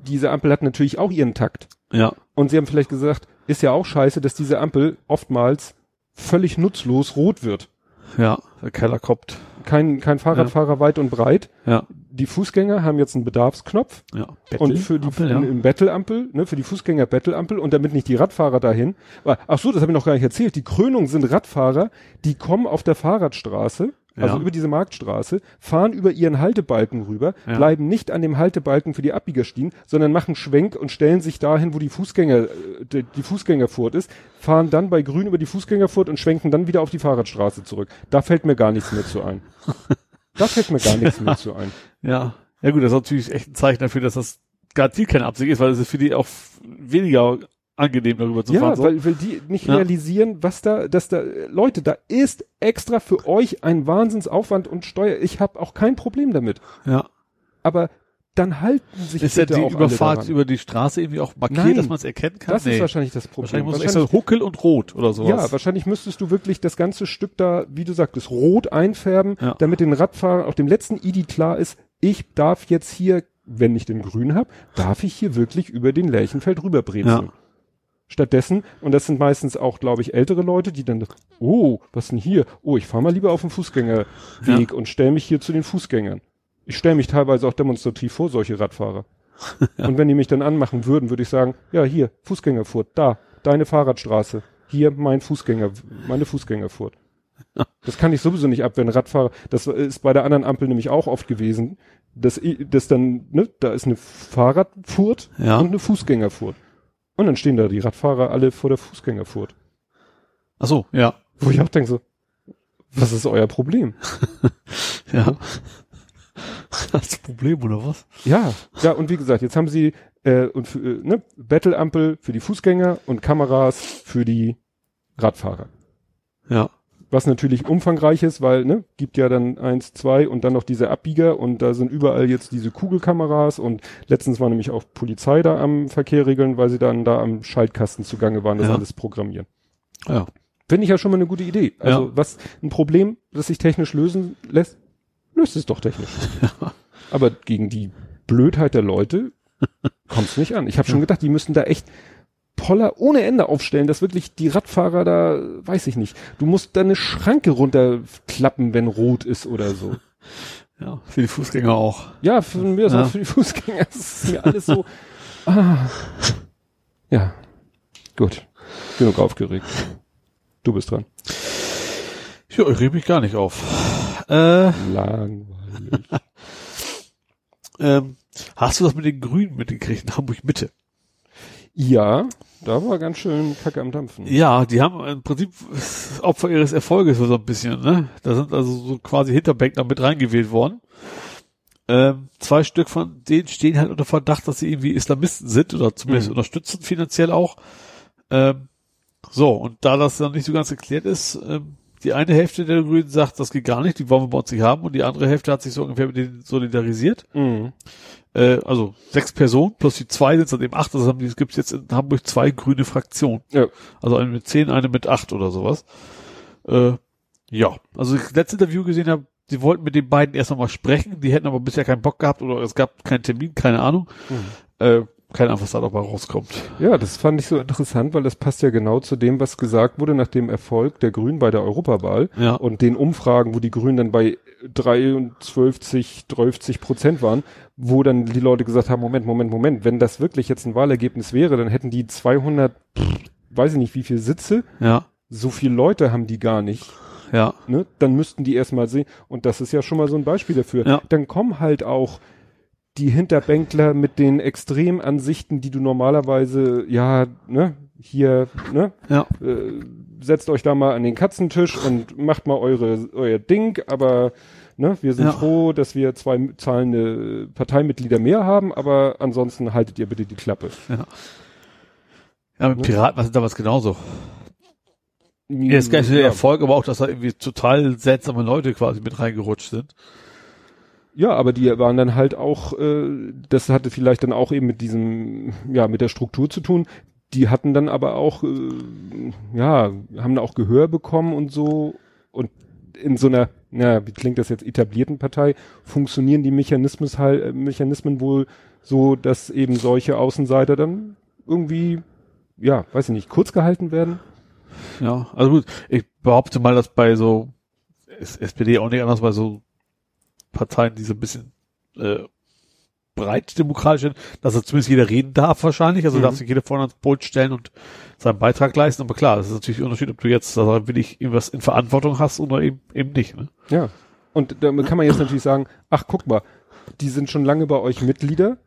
diese Ampel hat natürlich auch ihren Takt. ja. Und sie haben vielleicht gesagt, ist ja auch scheiße, dass diese Ampel oftmals völlig nutzlos rot wird. Ja, der Keller kommt. Kein, kein Fahrradfahrer weit und breit. Ja. Die Fußgänger haben jetzt einen Bedarfsknopf Ja. und für die Ampel, ja. im Bettelampel, ne, für die Fußgänger Bettelampel und damit nicht die Radfahrer dahin. Aber- Ach so, das habe ich noch gar nicht erzählt. Die Krönung sind Radfahrer, die kommen auf der Fahrradstraße, also Ja. über diese Marktstraße, fahren über ihren Haltebalken rüber, Ja. bleiben nicht an dem Haltebalken für die Abbieger stehen, sondern machen Schwenk und stellen sich dahin, wo die Fußgänger, äh, die, die Fußgängerfurt ist, fahren dann bei Grün über die Fußgängerfurt und schwenken dann wieder auf die Fahrradstraße zurück. Da fällt mir gar nichts mehr zu ein. Da fällt mir gar nichts mehr zu ein. Ja. Ja gut, das ist natürlich echt ein Zeichen dafür, dass das garantiert keine Absicht ist, weil es ist für die auch weniger angenehm darüber zu fahren. Ja, weil, weil die nicht Ja. realisieren, was da, dass da, Leute, da ist extra für euch ein Wahnsinnsaufwand und Steuer. Ich habe auch kein Problem damit. ja. Aber dann halten sich Ist ja bitte die auch alle Überfahrt daran. über die Straße irgendwie auch markiert, Nein. dass man es erkennen kann? Das ist wahrscheinlich das Problem. Wahrscheinlich muss es Wahrscheinlich- extra Huckel und Rot oder sowas. ja, wahrscheinlich müsstest du wirklich das ganze Stück da, wie du sagtest, rot einfärben, Ja. damit den Radfahrern auch dem letzten Idi klar ist, ich darf jetzt hier, wenn ich den grün hab, darf ich hier wirklich über den Lärchenfeld rüberbrezeln. Ja. Stattdessen, und das sind meistens auch, glaube ich, ältere Leute, die dann, oh, was denn hier? Oh, ich fahre mal lieber auf den Fußgängerweg und stelle mich hier zu den Fußgängern. Ich stelle mich teilweise auch demonstrativ vor solche Radfahrer. Und wenn die mich dann anmachen würden, würde ich sagen, ja, hier, Fußgängerfurt, da, deine Fahrradstraße, hier mein Fußgänger, meine Fußgängerfurt. Das kann ich sowieso nicht ab, wenn Radfahrer, das ist bei der anderen Ampel nämlich auch oft gewesen, dass, dass dann, ne, da ist eine Fahrradfurt Ja. und eine Fußgängerfurt. Und dann stehen da die Radfahrer alle vor der Fußgängerfurt. Ach so, ja. Wo ich auch denke so, was ist euer Problem? Ja. Das Problem, oder was? Ja, ja, und wie gesagt, jetzt haben sie äh, und für, äh, ne, Battleampel für die Fußgänger und Kameras für die Radfahrer. Ja. Was natürlich umfangreich ist, weil, ne, gibt ja dann eins, zwei und dann noch diese Abbieger und da sind überall jetzt diese Kugelkameras und letztens war nämlich auch Polizei da am Verkehr regeln, weil sie dann da am Schaltkasten zugange waren, das Ja. alles programmieren. Ja. Finde ich ja schon mal eine gute Idee. Also Ja. was ein Problem, das sich technisch lösen lässt, löst es doch technisch. Aber gegen die Blödheit der Leute kommt es nicht an. Ich habe schon gedacht, die müssen da echt Poller ohne Ende aufstellen, dass wirklich die Radfahrer da, weiß ich nicht, du musst da eine Schranke runterklappen, wenn rot ist oder so. Ja. Für die Fußgänger auch. Ja, für mir ist Ja. auch für die Fußgänger, das ist mir alles so. Ah. Ja, gut. Genug aufgeregt. Du bist dran. Ja, ich reg mich gar nicht auf. Äh, Langweilig. ähm, hast du das mit den Grünen mitgekriegt in Hamburg Mitte? Ja, da war ganz schön Kacke am Dampfen. Ja, die haben im Prinzip Opfer ihres Erfolges so ein bisschen, ne? Da sind also so quasi Hinterbänkler mit reingewählt worden. Ähm, zwei Stück von denen stehen halt unter Verdacht, dass sie irgendwie Islamisten sind oder zumindest Mhm. unterstützen finanziell auch. Ähm, so, und da das dann nicht so ganz geklärt ist, ähm, die eine Hälfte der Grünen sagt, das geht gar nicht, die wollen wir bei uns nicht haben und die andere Hälfte hat sich so ungefähr mit denen solidarisiert. Mhm. Äh, also sechs Personen plus die zwei sind dann eben acht. Also haben die, es gibt jetzt in Hamburg zwei grüne Fraktionen. Ja. Also eine mit zehn, eine mit acht oder sowas. Äh, ja, also ich letztes Interview gesehen habe, sie wollten mit den beiden erst nochmal sprechen, die hätten aber bisher keinen Bock gehabt oder es gab keinen Termin, keine Ahnung. Äh, keine Ahnung, was da dabei rauskommt. Ja, das fand ich so interessant, weil das passt ja genau zu dem, was gesagt wurde nach dem Erfolg der Grünen bei der Europawahl Ja. und den Umfragen, wo die Grünen dann bei 23, 30 Prozent waren, wo dann die Leute gesagt haben, Moment, Moment, Moment, wenn das wirklich jetzt ein Wahlergebnis wäre, dann hätten die 200, pff, weiß ich nicht, wie viele Sitze, Ja, so viele Leute haben die gar nicht. ja, ne, dann müssten die erstmal sehen. Und das ist ja schon mal so ein Beispiel dafür. Ja. Dann kommen halt auch die Hinterbänkler mit den Extremansichten, die du normalerweise, ja, ne, hier, ne, ja, äh, setzt euch da mal an den Katzentisch und macht mal eure, euer Ding, aber ne, wir sind Ja. froh, dass wir zwei zahlende Parteimitglieder mehr haben, aber ansonsten haltet ihr bitte die Klappe. ja, mit Ne? Piraten war es damals genauso. Ja, ist gar nicht so der Ja. Erfolg, aber auch, dass da irgendwie total seltsame Leute quasi mit reingerutscht sind. Ja, aber die waren dann halt auch, äh, das hatte vielleicht dann auch eben mit diesem, ja, mit der Struktur zu tun. Die hatten dann aber auch, äh, ja, haben auch Gehör bekommen und so. Und in so einer, na, wie klingt das jetzt, etablierten Partei, funktionieren die Mechanismen halt, äh, Mechanismen wohl so, dass eben solche Außenseiter dann irgendwie, ja, weiß ich nicht, kurz gehalten werden. Ja, also gut, ich behaupte mal, dass bei so SPD auch nicht anders bei so Parteien, die so ein bisschen äh, breit demokratisch sind, dass er zumindest jeder reden darf wahrscheinlich, also Mhm. darf sich jeder vorne ans Pult stellen und seinen Beitrag leisten, aber klar, das ist natürlich ein Unterschied, ob du jetzt also wirklich irgendwas in Verantwortung hast oder eben, eben nicht, ne? Ja. Und damit kann man jetzt natürlich sagen, ach guck mal, die sind schon lange bei euch Mitglieder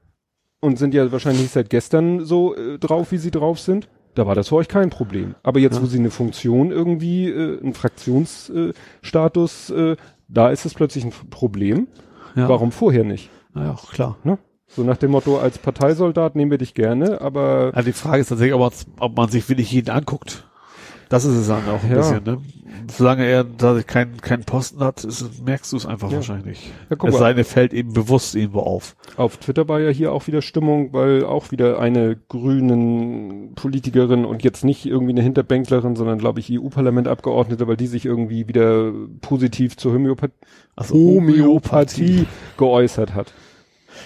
und sind ja wahrscheinlich seit gestern so äh, drauf, wie sie drauf sind. Da war das für euch kein Problem. Aber jetzt, Ja. wo sie eine Funktion irgendwie, äh, einen Fraktionsstatus, Status, äh, da ist es plötzlich ein Problem. Ja. Warum vorher nicht? Ja, klar. Ne? So nach dem Motto, als Parteisoldat nehmen wir dich gerne, aber Ja, die Frage ist tatsächlich, ob, ob man sich wirklich jeden anguckt. Das ist es dann auch ein Ja. bisschen, ne? Solange er da keinen keinen Posten hat, ist, merkst du es einfach Ja. wahrscheinlich. Ja, es sei denn, fällt eben bewusst irgendwo auf. Auf Twitter war ja hier auch wieder Stimmung, weil auch wieder eine grünen Politikerin und jetzt nicht irgendwie eine Hinterbänklerin, sondern glaube ich EU-Parlament-Abgeordnete, weil die sich irgendwie wieder positiv zur Homöopathie, Also Homöopathie geäußert hat.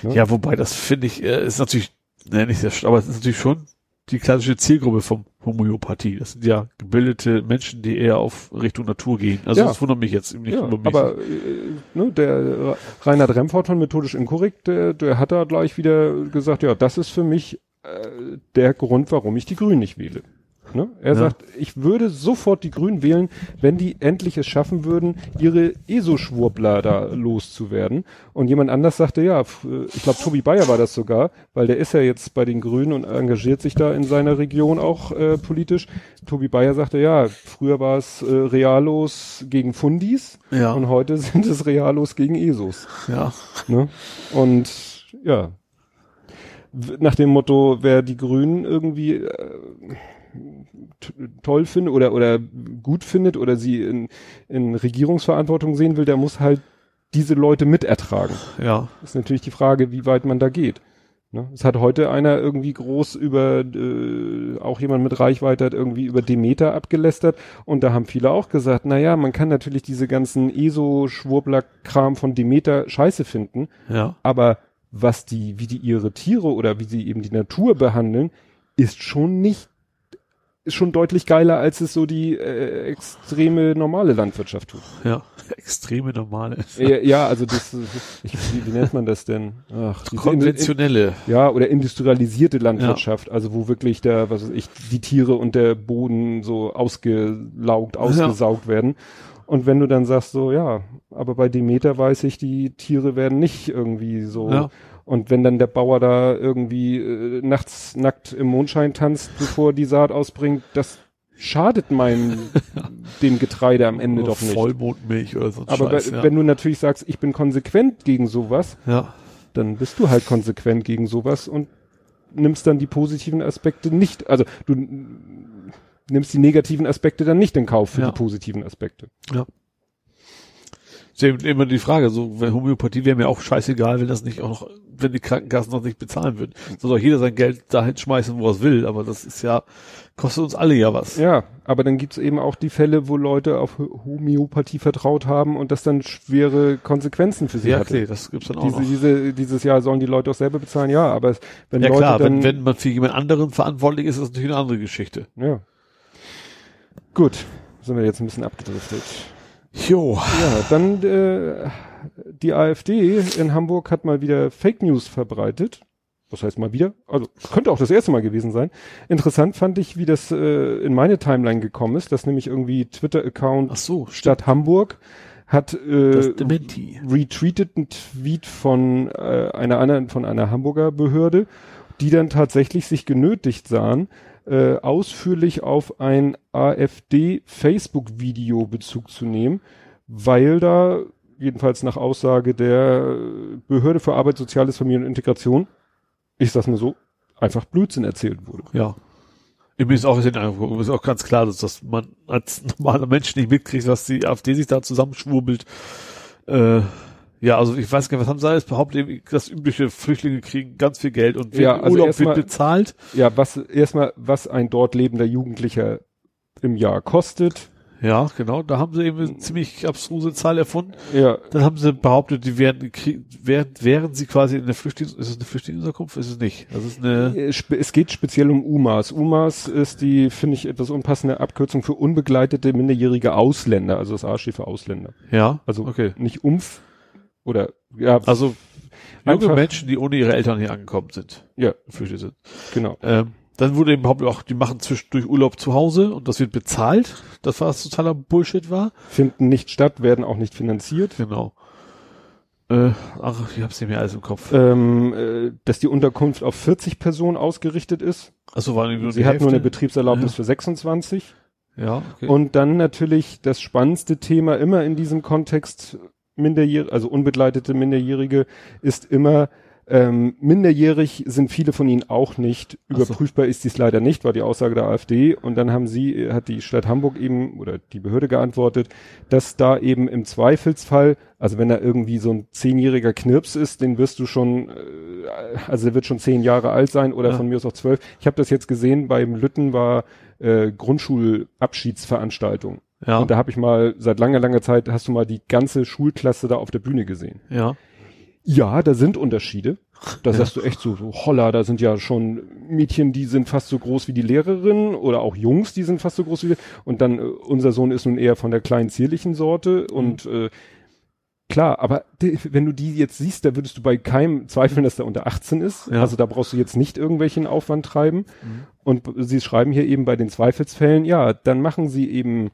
Ne? Ja, wobei das finde ich, äh, ist natürlich, ne, nicht sehr, aber es ist natürlich schon die klassische Zielgruppe vom Homöopathie. Das sind ja gebildete Menschen, die eher auf Richtung Natur gehen. Also Ja. das wundert mich jetzt nicht Ja, über mich. aber äh, ne, der Reinhard Remford von Methodisch Inkorrekt, der, der hat da gleich wieder gesagt, ja, das ist für mich äh, der Grund, warum ich die Grünen nicht wähle. Ne? Er Ja. sagt, ich würde sofort die Grünen wählen, wenn die endlich es schaffen würden, ihre ESO-Schwurbler da loszuwerden. Und jemand anders sagte, ja, äh, ich glaube, Tobi Bayer war das sogar, weil der ist ja jetzt bei den Grünen und engagiert sich da in seiner Region auch äh, politisch. Tobi Bayer sagte, ja, früher war es äh, Realos gegen Fundis ja, und heute sind es Realos gegen ESOs. ja, Ne? Und ja, nach dem Motto, wer die Grünen irgendwie äh, toll findet oder oder gut findet oder sie in, in Regierungsverantwortung sehen will, der muss halt diese Leute mitertragen. ja, Ist natürlich die Frage, wie weit man da geht. Ne? Es hat heute einer irgendwie groß über, äh, auch jemand mit Reichweite hat irgendwie über Demeter abgelästert und da haben viele auch gesagt, na ja, man kann natürlich diese ganzen ESO-Schwurbler-Kram von Demeter scheiße finden, ja, aber was die, wie die ihre Tiere oder wie sie eben die Natur behandeln, ist schon nicht, ist schon deutlich geiler, als es so die äh, extreme normale Landwirtschaft tut. ja. Extreme normale. Ja, ja also das, ich, wie, wie nennt man das denn? Ach, Konventionelle. ja, oder industrialisierte Landwirtschaft, also wo wirklich der, was weiß ich, die Tiere und der Boden so ausgelaugt, ausgesaugt werden. Und wenn du dann sagst so, ja, aber bei Demeter weiß ich, die Tiere werden nicht irgendwie so. Ja. Und wenn dann der Bauer da irgendwie äh, nachts nackt im Mondschein tanzt, bevor die Saat ausbringt, das schadet meinem, dem Getreide am Ende Oder doch nicht. Vollmondmilch oder so. Aber Scheiß, we- ja. wenn du natürlich sagst, ich bin konsequent gegen sowas, ja, dann bist du halt konsequent gegen sowas und nimmst dann die positiven Aspekte nicht, also du nimmst die negativen Aspekte dann nicht in Kauf für Ja. die positiven Aspekte. ja. Ist eben immer die Frage, so, Homöopathie wäre mir auch scheißegal, wenn das nicht auch noch, wenn die Krankenkassen das nicht bezahlen würden. Soll doch jeder sein Geld dahin schmeißen, wo er es will, aber das ist ja, kostet uns alle ja was. Ja, aber dann gibt's eben auch die Fälle, wo Leute auf Ho- Homöopathie vertraut haben und das dann schwere Konsequenzen für sie Ja, hatte. okay, das gibt's dann auch Diese, noch. diese, dieses Jahr sollen die Leute auch selber bezahlen, ja, aber wenn Ja Leute klar, dann, wenn, wenn man für jemand anderen verantwortlich ist, ist das natürlich eine andere Geschichte. ja. Gut, sind wir jetzt ein bisschen abgedriftet. Jo. Ja, dann äh, die AfD in Hamburg hat mal wieder Fake News verbreitet. Was heißt mal wieder? Also könnte auch das erste Mal gewesen sein. Interessant fand ich, wie das äh, in meine Timeline gekommen ist, dass nämlich irgendwie Twitter-Account so. Stadt Hamburg hat äh, retweetet einen Tweet von äh, einer anderen, von einer Hamburger Behörde, die dann tatsächlich sich genötigt sahen, äh, ausführlich auf ein AfD-Facebook-Video Bezug zu nehmen, weil da, jedenfalls nach Aussage der Behörde für Arbeit, Soziales, Familien und Integration, ich sag's mal so, einfach Blödsinn erzählt wurde. Ja. Übrigens auch, ist auch ganz klar, dass, dass man als normaler Mensch nicht mitkriegt, was die AfD sich da zusammenschwurbelt. Äh, Ja, also ich weiß gar nicht, was haben sie alles behauptet, das übliche Flüchtlinge kriegen ganz viel Geld und Ja, also Urlaub wird bezahlt. Ja, was erstmal, was ein dort lebender Jugendlicher im Jahr kostet. Ja, genau, da haben sie eben eine ziemlich abstruse Zahl erfunden. Ja, Dann haben sie behauptet, die werden, während, während sie quasi in der Flüchtlings, ist es eine Flüchtlingsunterkunft? Ist es nicht. Das ist eine, Äh, Es geht speziell um UMAS. UMAS ist die, finde ich, etwas unpassende Abkürzung für unbegleitete minderjährige Ausländer. Also das A steht für Ausländer. ja, Also okay. nicht Umf oder ja, Also, junge Einfach- Menschen, die ohne ihre Eltern hier angekommen sind, ja, geflüchtet sind. genau. Ähm, dann wurde eben behauptet, auch, die machen zwischendurch Urlaub zu Hause und das wird bezahlt. Das war was totaler Bullshit war. Finden nicht statt, werden auch nicht finanziert. Genau. Äh, ach, ich hab's nicht mehr alles im Kopf. Ähm, äh, dass die Unterkunft auf 40 Personen ausgerichtet ist. Achso, war nur Sie die hat nur eine? Betriebserlaubnis Ja. für 26. Ja, okay. Und dann natürlich das spannendste Thema immer in diesem Kontext minderjährige, also unbegleitete Minderjährige ist immer ähm, minderjährig sind viele von ihnen auch nicht. Ach so. Überprüfbar ist dies leider nicht, war die Aussage der AfD. Und dann haben sie, äh, hat die Stadt Hamburg eben oder die Behörde geantwortet, dass da eben im Zweifelsfall, also wenn da irgendwie so ein zehnjähriger Knirps ist, den wirst du schon, äh, also der wird schon zehn Jahre alt sein oder Ja. von mir aus auch zwölf. Ich habe das jetzt gesehen, beim Lütten war äh, Grundschulabschiedsveranstaltung. Ja, Und da habe ich mal, seit langer, langer Zeit hast du mal die ganze Schulklasse da auf der Bühne gesehen. ja, Ja, da sind Unterschiede. Da Ja. sagst du echt so, so, holla, da sind ja schon Mädchen, die sind fast so groß wie die Lehrerin oder auch Jungs, die sind fast so groß wie die. Und dann, äh, unser Sohn ist nun eher von der kleinen zierlichen Sorte und äh, klar, aber wenn du die jetzt siehst, da würdest du bei keinem zweifeln, dass der unter 18 ist. Ja. Also da brauchst du jetzt nicht irgendwelchen Aufwand treiben. Mhm. Und sie schreiben hier eben bei den Zweifelsfällen, ja, dann machen sie eben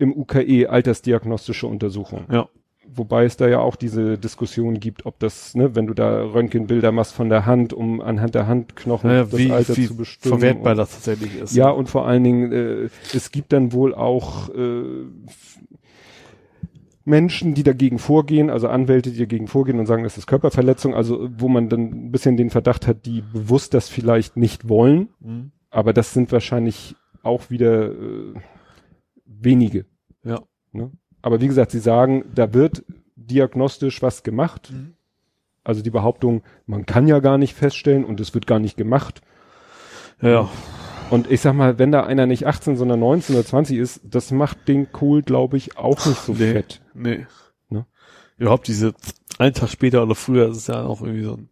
im UKE altersdiagnostische Untersuchungen. ja. Wobei es da ja auch diese Diskussion gibt, ob das, ne, wenn du da Röntgenbilder machst von der Hand, um anhand der Handknochen Naja, das wie, Alter wie zu bestimmen. verwertbar und, das tatsächlich ist. ja, und vor allen Dingen, äh, es gibt dann wohl auch äh, Menschen, die dagegen vorgehen, also Anwälte, die dagegen vorgehen und sagen, das ist Körperverletzung, also wo man dann ein bisschen den Verdacht hat, die bewusst das vielleicht nicht wollen, Mhm. aber das sind wahrscheinlich auch wieder äh, wenige. Ja. Ne? Aber wie gesagt, sie sagen, da wird diagnostisch was gemacht. Mhm. Also die Behauptung, man kann ja gar nicht feststellen und es wird gar nicht gemacht. Ja, Und ich sag mal, wenn da einer nicht 18, sondern 19 oder 20 ist, das macht den Kohl, glaube ich, auch nicht so Nee. fett. nee. Ne? Überhaupt diese, einen Tag später oder früher, das ist ja auch irgendwie so ein,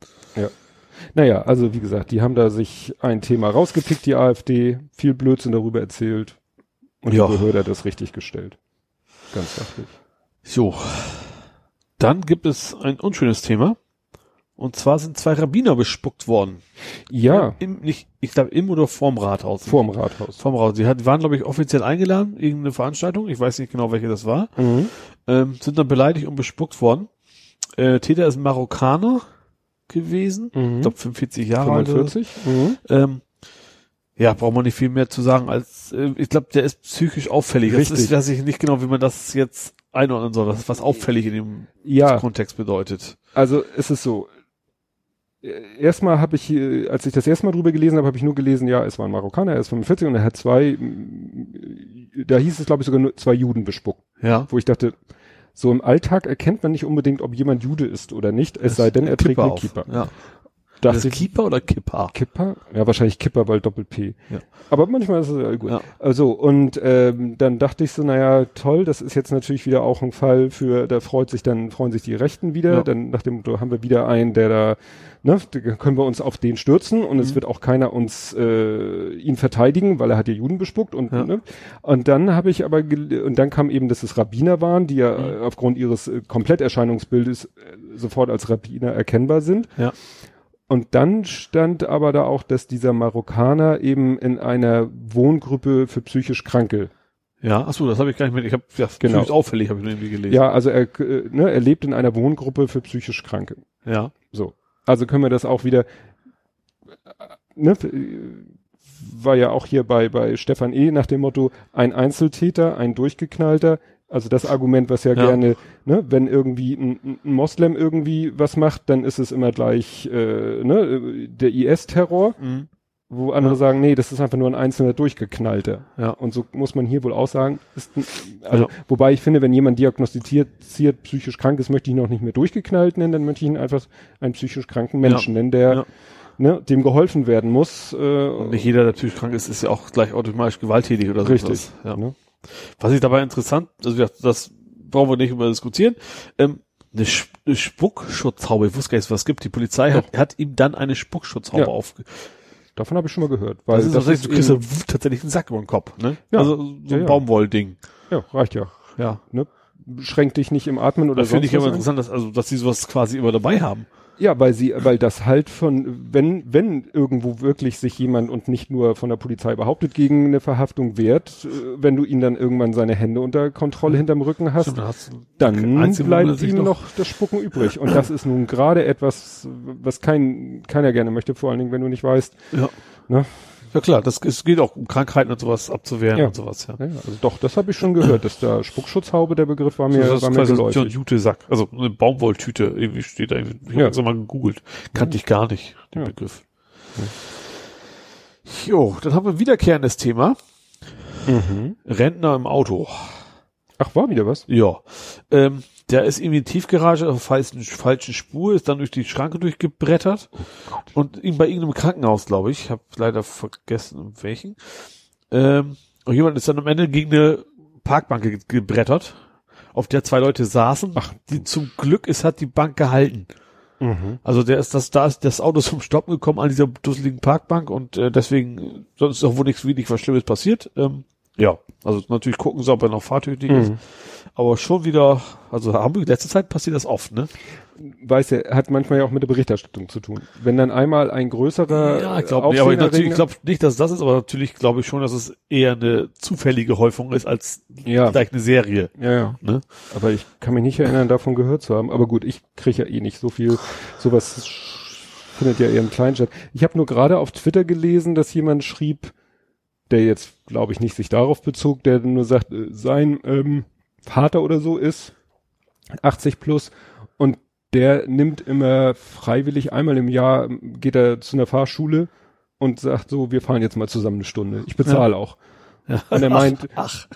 Naja, also wie gesagt, die haben da sich ein Thema rausgepickt, die AfD, viel Blödsinn darüber erzählt und Ja. die Behörde hat das richtig gestellt. Ganz sachlich. So. Dann gibt es ein unschönes Thema. Und zwar sind zwei Rabbiner bespuckt worden. Ja, Im, nicht, ich glaube, im oder vorm Rathaus. vorm Rathaus. Vorm Rathaus. Sie hat, waren, glaube ich, offiziell eingeladen, irgendeine Veranstaltung. Ich weiß nicht genau, welche das war. Mhm. Ähm, sind dann beleidigt und bespuckt worden. Äh, Täter ist ein Marokkaner gewesen. Mhm. Ich glaube, 45 Jahre alt. oder so. 45? Mhm. Ähm, ja, braucht man nicht viel mehr zu sagen, als äh, ich glaube, der ist psychisch auffällig. Das Richtig. ist, weiß ich nicht genau, wie man das jetzt einordnen soll, was, was auffällig in dem Ja, Kontext bedeutet. also es ist so. Äh, Erstmal habe ich, äh, als ich das erste Mal drüber gelesen habe, habe ich nur gelesen, ja, es war ein Marokkaner, er ist 45 und er hat zwei, da hieß es, glaube ich, sogar nur zwei Juden bespuckt. Ja. Wo ich dachte, so im Alltag erkennt man nicht unbedingt, ob jemand Jude ist oder nicht, es sei denn, er trägt einen auf. Kipper. Ja. Dachte Das ich, Keeper oder Kipper? Kipper? Ja, wahrscheinlich Kipper, weil Doppel-P. Ja. Aber manchmal ist es ja gut. Ja. Also, und ähm, dann dachte ich so, naja, toll, das ist jetzt natürlich wieder auch ein Fall für, da freut sich dann, freuen sich die Rechten wieder. Ja. Dann nach dem Motto haben wir wieder einen, der da, ne, können wir uns auf den stürzen und es Mhm. wird auch keiner uns äh, ihn verteidigen, weil er hat ja Juden bespuckt und Ja. ne? Und dann habe ich aber und dann kam eben, dass es Rabbiner waren, die ja Mhm. aufgrund ihres äh, Kompletterscheinungsbildes äh, sofort als Rabbiner erkennbar sind. Ja. Und dann stand aber da auch, dass dieser Marokkaner eben in einer Wohngruppe für psychisch Kranke. Ja, ach so, das habe ich gar nicht mit. Ich habe ja, Genau. genau. auffällig habe ich nur irgendwie gelesen. Ja, also er, äh, ne, er lebt in einer Wohngruppe für psychisch Kranke. Ja. So. Also können wir das auch wieder, äh, ne, war ja auch hier bei, bei Stefan E. nach dem Motto, ein Einzeltäter, ein Durchgeknallter. Also das Argument, was ja, Ja. gerne, ne, wenn irgendwie ein, ein Moslem irgendwie was macht, dann ist es immer gleich äh, ne, der IS-Terror. Mhm. wo andere Ja. sagen, nee, das ist einfach nur ein einzelner durchgeknallter. Ja. Und so muss man hier wohl auch sagen, ist ein, also, Ja. wobei ich finde, wenn jemand diagnostiziert ziert, psychisch krank ist, möchte ich ihn auch nicht mehr durchgeknallt nennen, dann möchte ich ihn einfach einen psychisch kranken Menschen nennen, der, ne, dem geholfen werden muss, äh, Und nicht jeder, der psychisch krank ist, ist ja auch gleich automatisch gewalttätig oder so. richtig. Ja. Ne? Was ich dabei interessant, also das brauchen wir nicht über diskutieren. Ähm, eine, Sch eine Spuckschutzhaube, ich wusste gar nicht, was es gibt. Die Polizei hat, hat ihm dann eine Spuckschutzhaube Ja. aufge. Davon habe ich schon mal gehört. Weil Das ist, das du kriegst ja tatsächlich einen Sack über den Kopf, ne? Ja. Also so Ja, ein ja. Baumwollding. ja, reicht ja. Ja. Ne? Schränkt dich nicht im Atmen oder Das finde ich ein. interessant, dass, also, dass die sowas quasi immer dabei haben. Ja, weil sie, weil das halt von, wenn, wenn irgendwo wirklich sich jemand und nicht nur von der Polizei behauptet gegen eine Verhaftung wehrt, äh, wenn du ihn dann irgendwann seine Hände unter Kontrolle hinterm Rücken hast, Stimmt, hast dann bleibt ihm noch- noch das Spucken übrig. Und das ist nun gerade etwas, was kein, keiner gerne möchte, vor allen Dingen, wenn du nicht weißt, Ja. ne? Ja klar, das, es geht auch um Krankheiten und sowas abzuwehren Ja. und sowas, ja. Ja, also doch, das habe ich schon gehört, dass da Spuckschutzhaube, der Begriff war mir, das war mir so ein geläufig. Jute-Sack. Also eine Baumwolltüte, irgendwie steht da. Ich Ja. habe das mal gegoogelt. Kannte ich gar nicht, den Ja. Begriff. Jo, dann haben wir ein wiederkehrendes Thema. Mhm. Rentner im Auto. Ach, war wieder was? Ja. Ähm, der ist irgendwie in die Tiefgarage auf falschen, falschen Spur, ist dann durch die Schranke durchgebrettert und ihn bei irgendeinem Krankenhaus, glaube ich, habe leider vergessen, in welchen. Ähm, und jemand ist dann am Ende gegen eine Parkbank ge gebrettert, auf der zwei Leute saßen. Ach. die zum Glück ist hat die Bank gehalten. Mhm. Also der ist das, da ist das Auto zum Stoppen gekommen an dieser dusseligen Parkbank und äh, deswegen, sonst ist auch wohl nichts wenig was Schlimmes passiert. Ähm, ja, also natürlich gucken sie, ob er noch fahrtüchtig ist. Mhm. Aber schon wieder, also Hamburg, in letzter Zeit passiert das oft, ne? Weiß ja, hat manchmal ja auch mit der Berichterstattung zu tun. Wenn dann einmal ein größerer ja, ich glaube nee, aber natürlich, ich glaube nicht, dass das ist, aber natürlich glaube ich schon, dass es eher eine zufällige Häufung ist als Ja. vielleicht eine Serie. Ja, ja. Ne? Aber ich kann mich nicht erinnern, davon gehört zu haben. Aber gut, ich kriege ja eh nicht so viel. Sowas findet ja eher im Kleinstadt. Ich habe nur gerade auf Twitter gelesen, dass jemand schrieb, der jetzt, glaube ich, nicht sich darauf bezog, der nur sagt, äh, sein ähm, Vater oder so ist 80 plus und der nimmt immer freiwillig einmal im Jahr ähm, geht er zu einer Fahrschule und sagt so, wir fahren jetzt mal zusammen eine Stunde. Ich bezahle auch. Ja. Und er meint, Ach,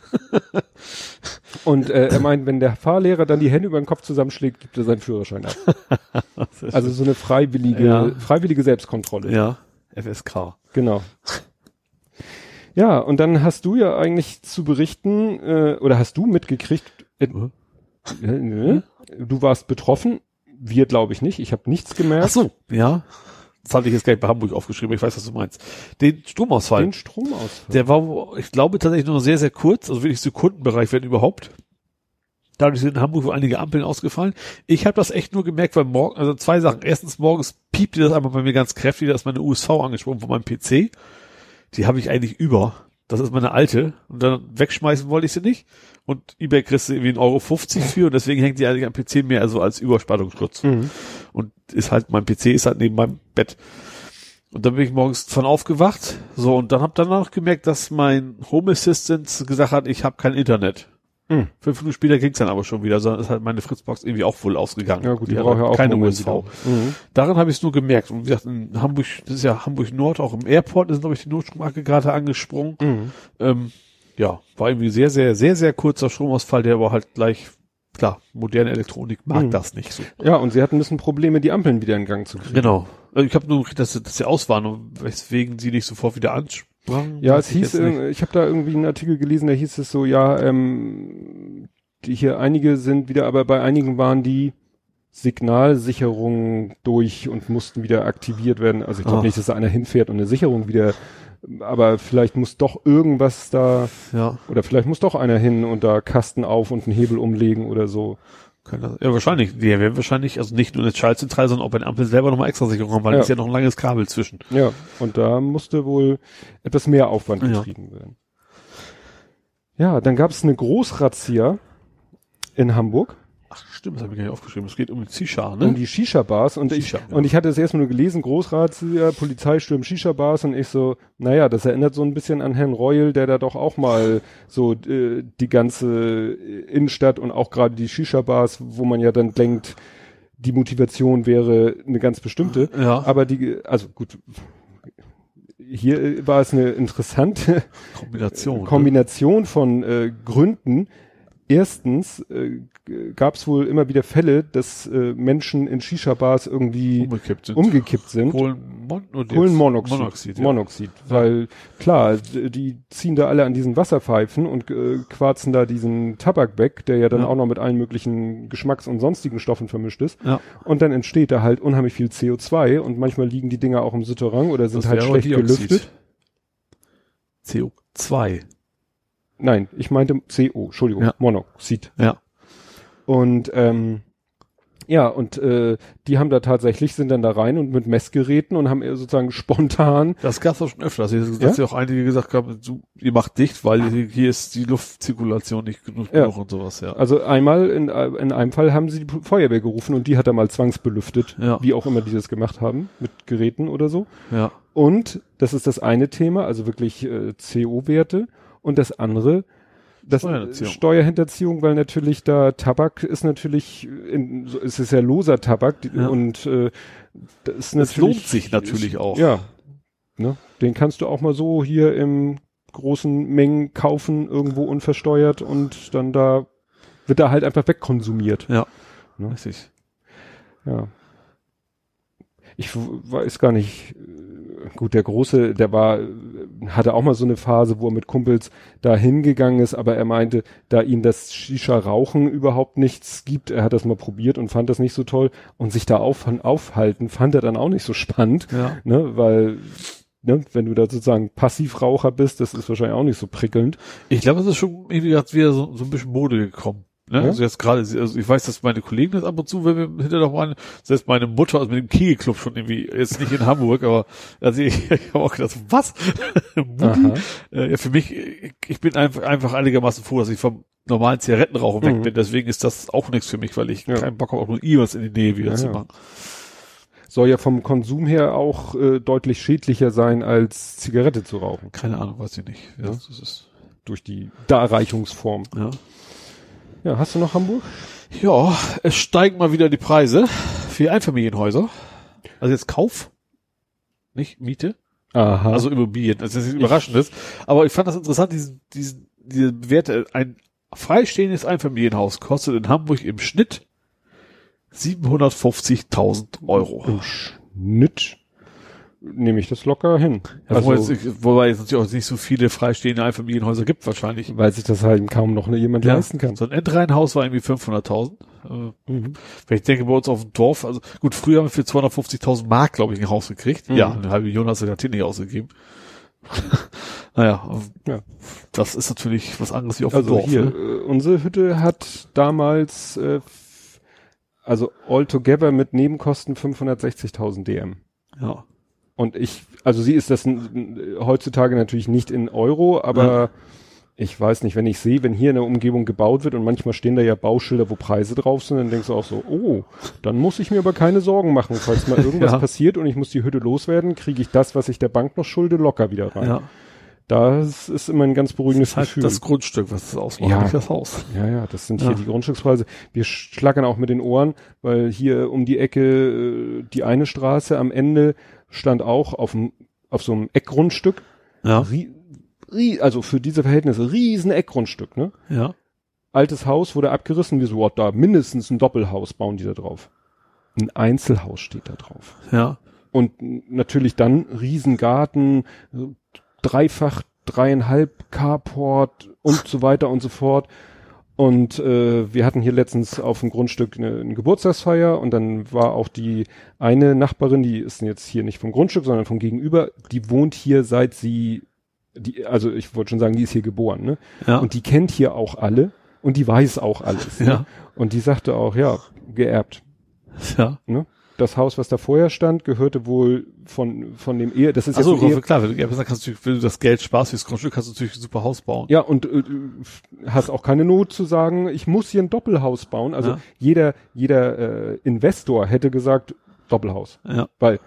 Und äh, er meint, wenn der Fahrlehrer dann die Hände über den Kopf zusammenschlägt, gibt er seinen Führerschein ab. Also so eine freiwillige, Ja. freiwillige Selbstkontrolle. ja, FSK. Genau. Ja, und dann hast du ja eigentlich zu berichten, äh, oder hast du mitgekriegt, äh, äh, du warst betroffen, wir glaube ich nicht, ich habe nichts gemerkt. Ach so, ja. Das hatte ich jetzt gleich bei Hamburg aufgeschrieben, ich weiß, was du meinst. Den Stromausfall. Den Stromausfall. Der war, ich glaube, tatsächlich nur sehr, sehr kurz, also wirklich Sekundenbereich, wenn überhaupt. Dadurch sind in Hamburg wohl einige Ampeln ausgefallen. Ich habe das echt nur gemerkt, weil morgen, also zwei Sachen. Erstens, morgens piepte das einmal bei mir ganz kräftig, da ist meine USV angesprungen von meinem PC. Die habe ich eigentlich über. Das ist meine alte. Und dann wegschmeißen wollte ich sie nicht. Und eBay kriegst du irgendwie 1,50 Euro für und deswegen hängt die eigentlich am PC mehr also als Überspannungsschutz. Mhm. Und ist halt, mein PC ist halt neben meinem Bett. Und dann bin ich morgens von aufgewacht. So, und dann habe danach gemerkt, dass mein Home Assistant gesagt hat, ich habe kein Internet. Mhm. Fünf Minuten später ging's dann aber schon wieder, sondern ist halt meine Fritzbox irgendwie auch wohl ausgegangen. Ja gut, die, hat braucht ja auch keine USV. Mhm. Daran habe ich es nur gemerkt. Und wie gesagt, in Hamburg, das ist ja Hamburg Nord, auch im Airport ist, glaube ich, die Notstromaggregate angesprungen. Mhm. Ähm, ja, war irgendwie sehr, sehr, sehr, sehr kurzer Stromausfall, der aber halt gleich, klar, moderne Elektronik mag Mhm. das nicht so. Ja, und sie hatten ein bisschen Probleme, die Ampeln wieder in Gang zu kriegen. Genau. Also ich habe nur gekriegt, dass, sie- dass sie aus waren und weswegen sie nicht sofort wieder Ja, es ich hieß, äh, ich habe da irgendwie einen Artikel gelesen, da hieß es so, ja, ähm, die hier einige sind wieder, aber bei einigen waren die Signalsicherungen durch und mussten wieder aktiviert werden. Also ich glaube nicht, dass da einer hinfährt und eine Sicherung wieder, aber vielleicht muss doch irgendwas da, ja, oder vielleicht muss doch einer hin und da Kasten auf und einen Hebel umlegen oder so. Das, ja, wahrscheinlich. Die werden wahrscheinlich, also nicht nur eine Schaltzentrale, sondern auch bei den Ampeln selber nochmal extra Sicherung haben, weil Ja. es ja noch ein langes Kabel zwischen. Ja, und da musste wohl etwas mehr Aufwand Ja. getrieben werden. Ja, dann gab es eine Großrazzia in Hamburg. Ach, stimmt, das habe ich gar nicht aufgeschrieben. Es geht um die Shisha, um ne? die Shisha-Bars und Shisha, ich ja. und ich hatte es erstmal nur gelesen, Großrazzia, Polizeisturm Shisha-Bars und ich so, naja, das erinnert so ein bisschen an Herrn Reul, der da doch auch mal so äh, die ganze Innenstadt und auch gerade die Shisha-Bars, wo man ja dann denkt, die Motivation wäre eine ganz bestimmte, Ja. aber die, also gut, hier äh, war es eine interessante Kombination. ne? Kombination von äh, Gründen. Erstens äh, gab es wohl immer wieder Fälle, dass äh, Menschen in Shisha-Bars irgendwie umgekippt sind. umgekippt sind. Kohlenmon Kohlenmonoxid. Monoxid, ja. Monoxid. Weil klar, die ziehen da alle an diesen Wasserpfeifen und äh, quarzen da diesen Tabak weg, der ja dann Ja. auch noch mit allen möglichen Geschmacks- und sonstigen Stoffen vermischt ist. Ja. Und dann entsteht da halt unheimlich viel CO2 und manchmal liegen die Dinger auch im Souterrain oder sind Das halt schlecht Dioxid. gelüftet. CO2. Nein, ich meinte CO, Entschuldigung, Ja. Monoxid. Ja. Und ähm, ja, und äh, die haben da tatsächlich, sind dann da rein und mit Messgeräten und haben sozusagen spontan Das gab's auch schon öfter. Dass, Ja? dass ja auch einige gesagt haben, du, ihr macht dicht, weil hier- hier ist die Luftzirkulation nicht genug, Ja. genug und sowas, ja. Also einmal in, in einem Fall haben sie die Feuerwehr gerufen und die hat er mal zwangsbelüftet, Ja. wie auch immer die das gemacht haben, mit Geräten oder so. Ja. Und das ist das eine Thema, also wirklich äh, CO-Werte. Und das andere, das Steuerhinterziehung. Weil natürlich da Tabak ist natürlich, in, so, es ist ja loser Tabak die, Ja. und äh, das ist Das natürlich, lohnt sich natürlich auch. Ja, ne? den kannst du auch mal so hier im großen Mengen kaufen, irgendwo unversteuert und dann da wird da halt einfach wegkonsumiert. Ja. Ne? Richtig. Ja. Ich weiß gar nicht. Gut, der Große, der war, hatte auch mal so eine Phase, wo er mit Kumpels da hingegangen ist, aber er meinte, da ihn das Shisha-Rauchen überhaupt nichts gibt, er hat das mal probiert und fand das nicht so toll und sich da auf, aufhalten, fand er dann auch nicht so spannend, Ja. ne, weil, ne, wenn du da sozusagen Passivraucher bist, das ist wahrscheinlich auch nicht so prickelnd. Ich glaube, es ist schon irgendwie wieder so, so ein bisschen Mode gekommen. Ne? Ja? Also jetzt gerade, also ich weiß, dass meine Kollegen das ab und zu, wenn wir hinter noch waren, selbst meine Mutter, also mit dem Kegelclub schon irgendwie, jetzt nicht in Hamburg, aber also ich, ich habe auch gedacht, was? Äh, ja, für mich, ich, bin einfach, einfach einigermaßen froh, dass ich vom normalen Zigarettenrauchen weg Mhm. bin. Deswegen ist das auch nichts für mich, weil ich Ja. keinen Bock habe, auch nur irgendwas in die Nähe wieder Ja, zu machen. Soll ja vom Konsum her auch äh, deutlich schädlicher sein, als Zigarette zu rauchen. Keine Ahnung, weiß ich nicht. Ja. das ist, Durch die Darreichungsform. ja. Ja, hast du noch Hamburg? Ja, es steigen mal wieder die Preise für Einfamilienhäuser. Also jetzt Kauf, nicht Miete, Aha. also Immobilien. Das ist überraschend ist. Aber ich fand das interessant, diesen, diesen, diese Werte. Ein freistehendes Einfamilienhaus kostet in Hamburg im Schnitt 750.000 Euro. im Schnitt nehme ich das locker hin. Ja, Also, wobei, jetzt, wobei es natürlich auch nicht so viele freistehende Einfamilienhäuser gibt wahrscheinlich. weil sich das halt kaum noch jemand leisten kann. So ein Endreihenhaus war irgendwie 500.000. Äh, Mhm. Weil ich denke, bei uns auf dem Dorf, also gut, früher haben wir für 250.000 Mark, glaube ich, ein Haus gekriegt. Mhm. Ja, eine halbe Million hast du gerade nicht ausgegeben. naja, Ja. das ist natürlich was anderes wie auf Also dem Dorf. hier, Ne? äh, unsere Hütte hat damals, äh, also altogether mit Nebenkosten 560.000 DM. Ja. Und ich, also sie ist das heutzutage natürlich nicht in Euro, aber Ja. ich weiß nicht, wenn ich sehe, wenn hier in der Umgebung gebaut wird und manchmal stehen da ja Bauschilder, wo Preise drauf sind, dann denkst du auch so, oh, dann muss ich mir aber keine Sorgen machen, falls mal irgendwas Ja. passiert und ich muss die Hütte loswerden, kriege ich das, was ich der Bank noch schulde, locker wieder rein. ja. Das ist immer ein ganz beruhigendes Das halt Gefühl. das Grundstück, was das ausmacht, Ja. nicht das Haus. Ja, ja, das sind Ja. hier die Grundstückspreise. Wir schlackern auch mit den Ohren, weil hier um die Ecke äh, die eine Straße am Ende stand auch auf, dem, auf so einem Eckgrundstück. Ja. Rie, rie, also für diese Verhältnisse riesen Eckgrundstück, ne? Ja. Altes Haus wurde abgerissen, wir so, what, da mindestens ein Doppelhaus bauen die da drauf. Ein Einzelhaus steht da drauf. Ja. Und natürlich dann Riesengarten, dreifach, dreieinhalb Carport und so weiter und so fort. Und äh, wir hatten hier letztens auf dem Grundstück eine, eine Geburtstagsfeier und dann war auch die eine Nachbarin, die ist jetzt hier nicht vom Grundstück, sondern vom Gegenüber, die wohnt hier seit sie, die, also ich wollte schon sagen, die ist hier geboren, ne? Ja. Und die kennt hier auch alle und die weiß auch alles. Ne? Ja. Und die sagte auch, ja, geerbt. ja. Ne? Das Haus, was da vorher stand, gehörte wohl von, von dem Ehe, das ist jetzt so Ehe, klar, wenn du, ja, kannst du, wenn du das Geld sparst fürs Grundstück, kannst du natürlich ein super Haus bauen. ja, und äh, hast auch keine Not zu sagen, ich muss hier ein Doppelhaus bauen. Also Ja. jeder, jeder äh, Investor hätte gesagt, Doppelhaus. Ja. Weil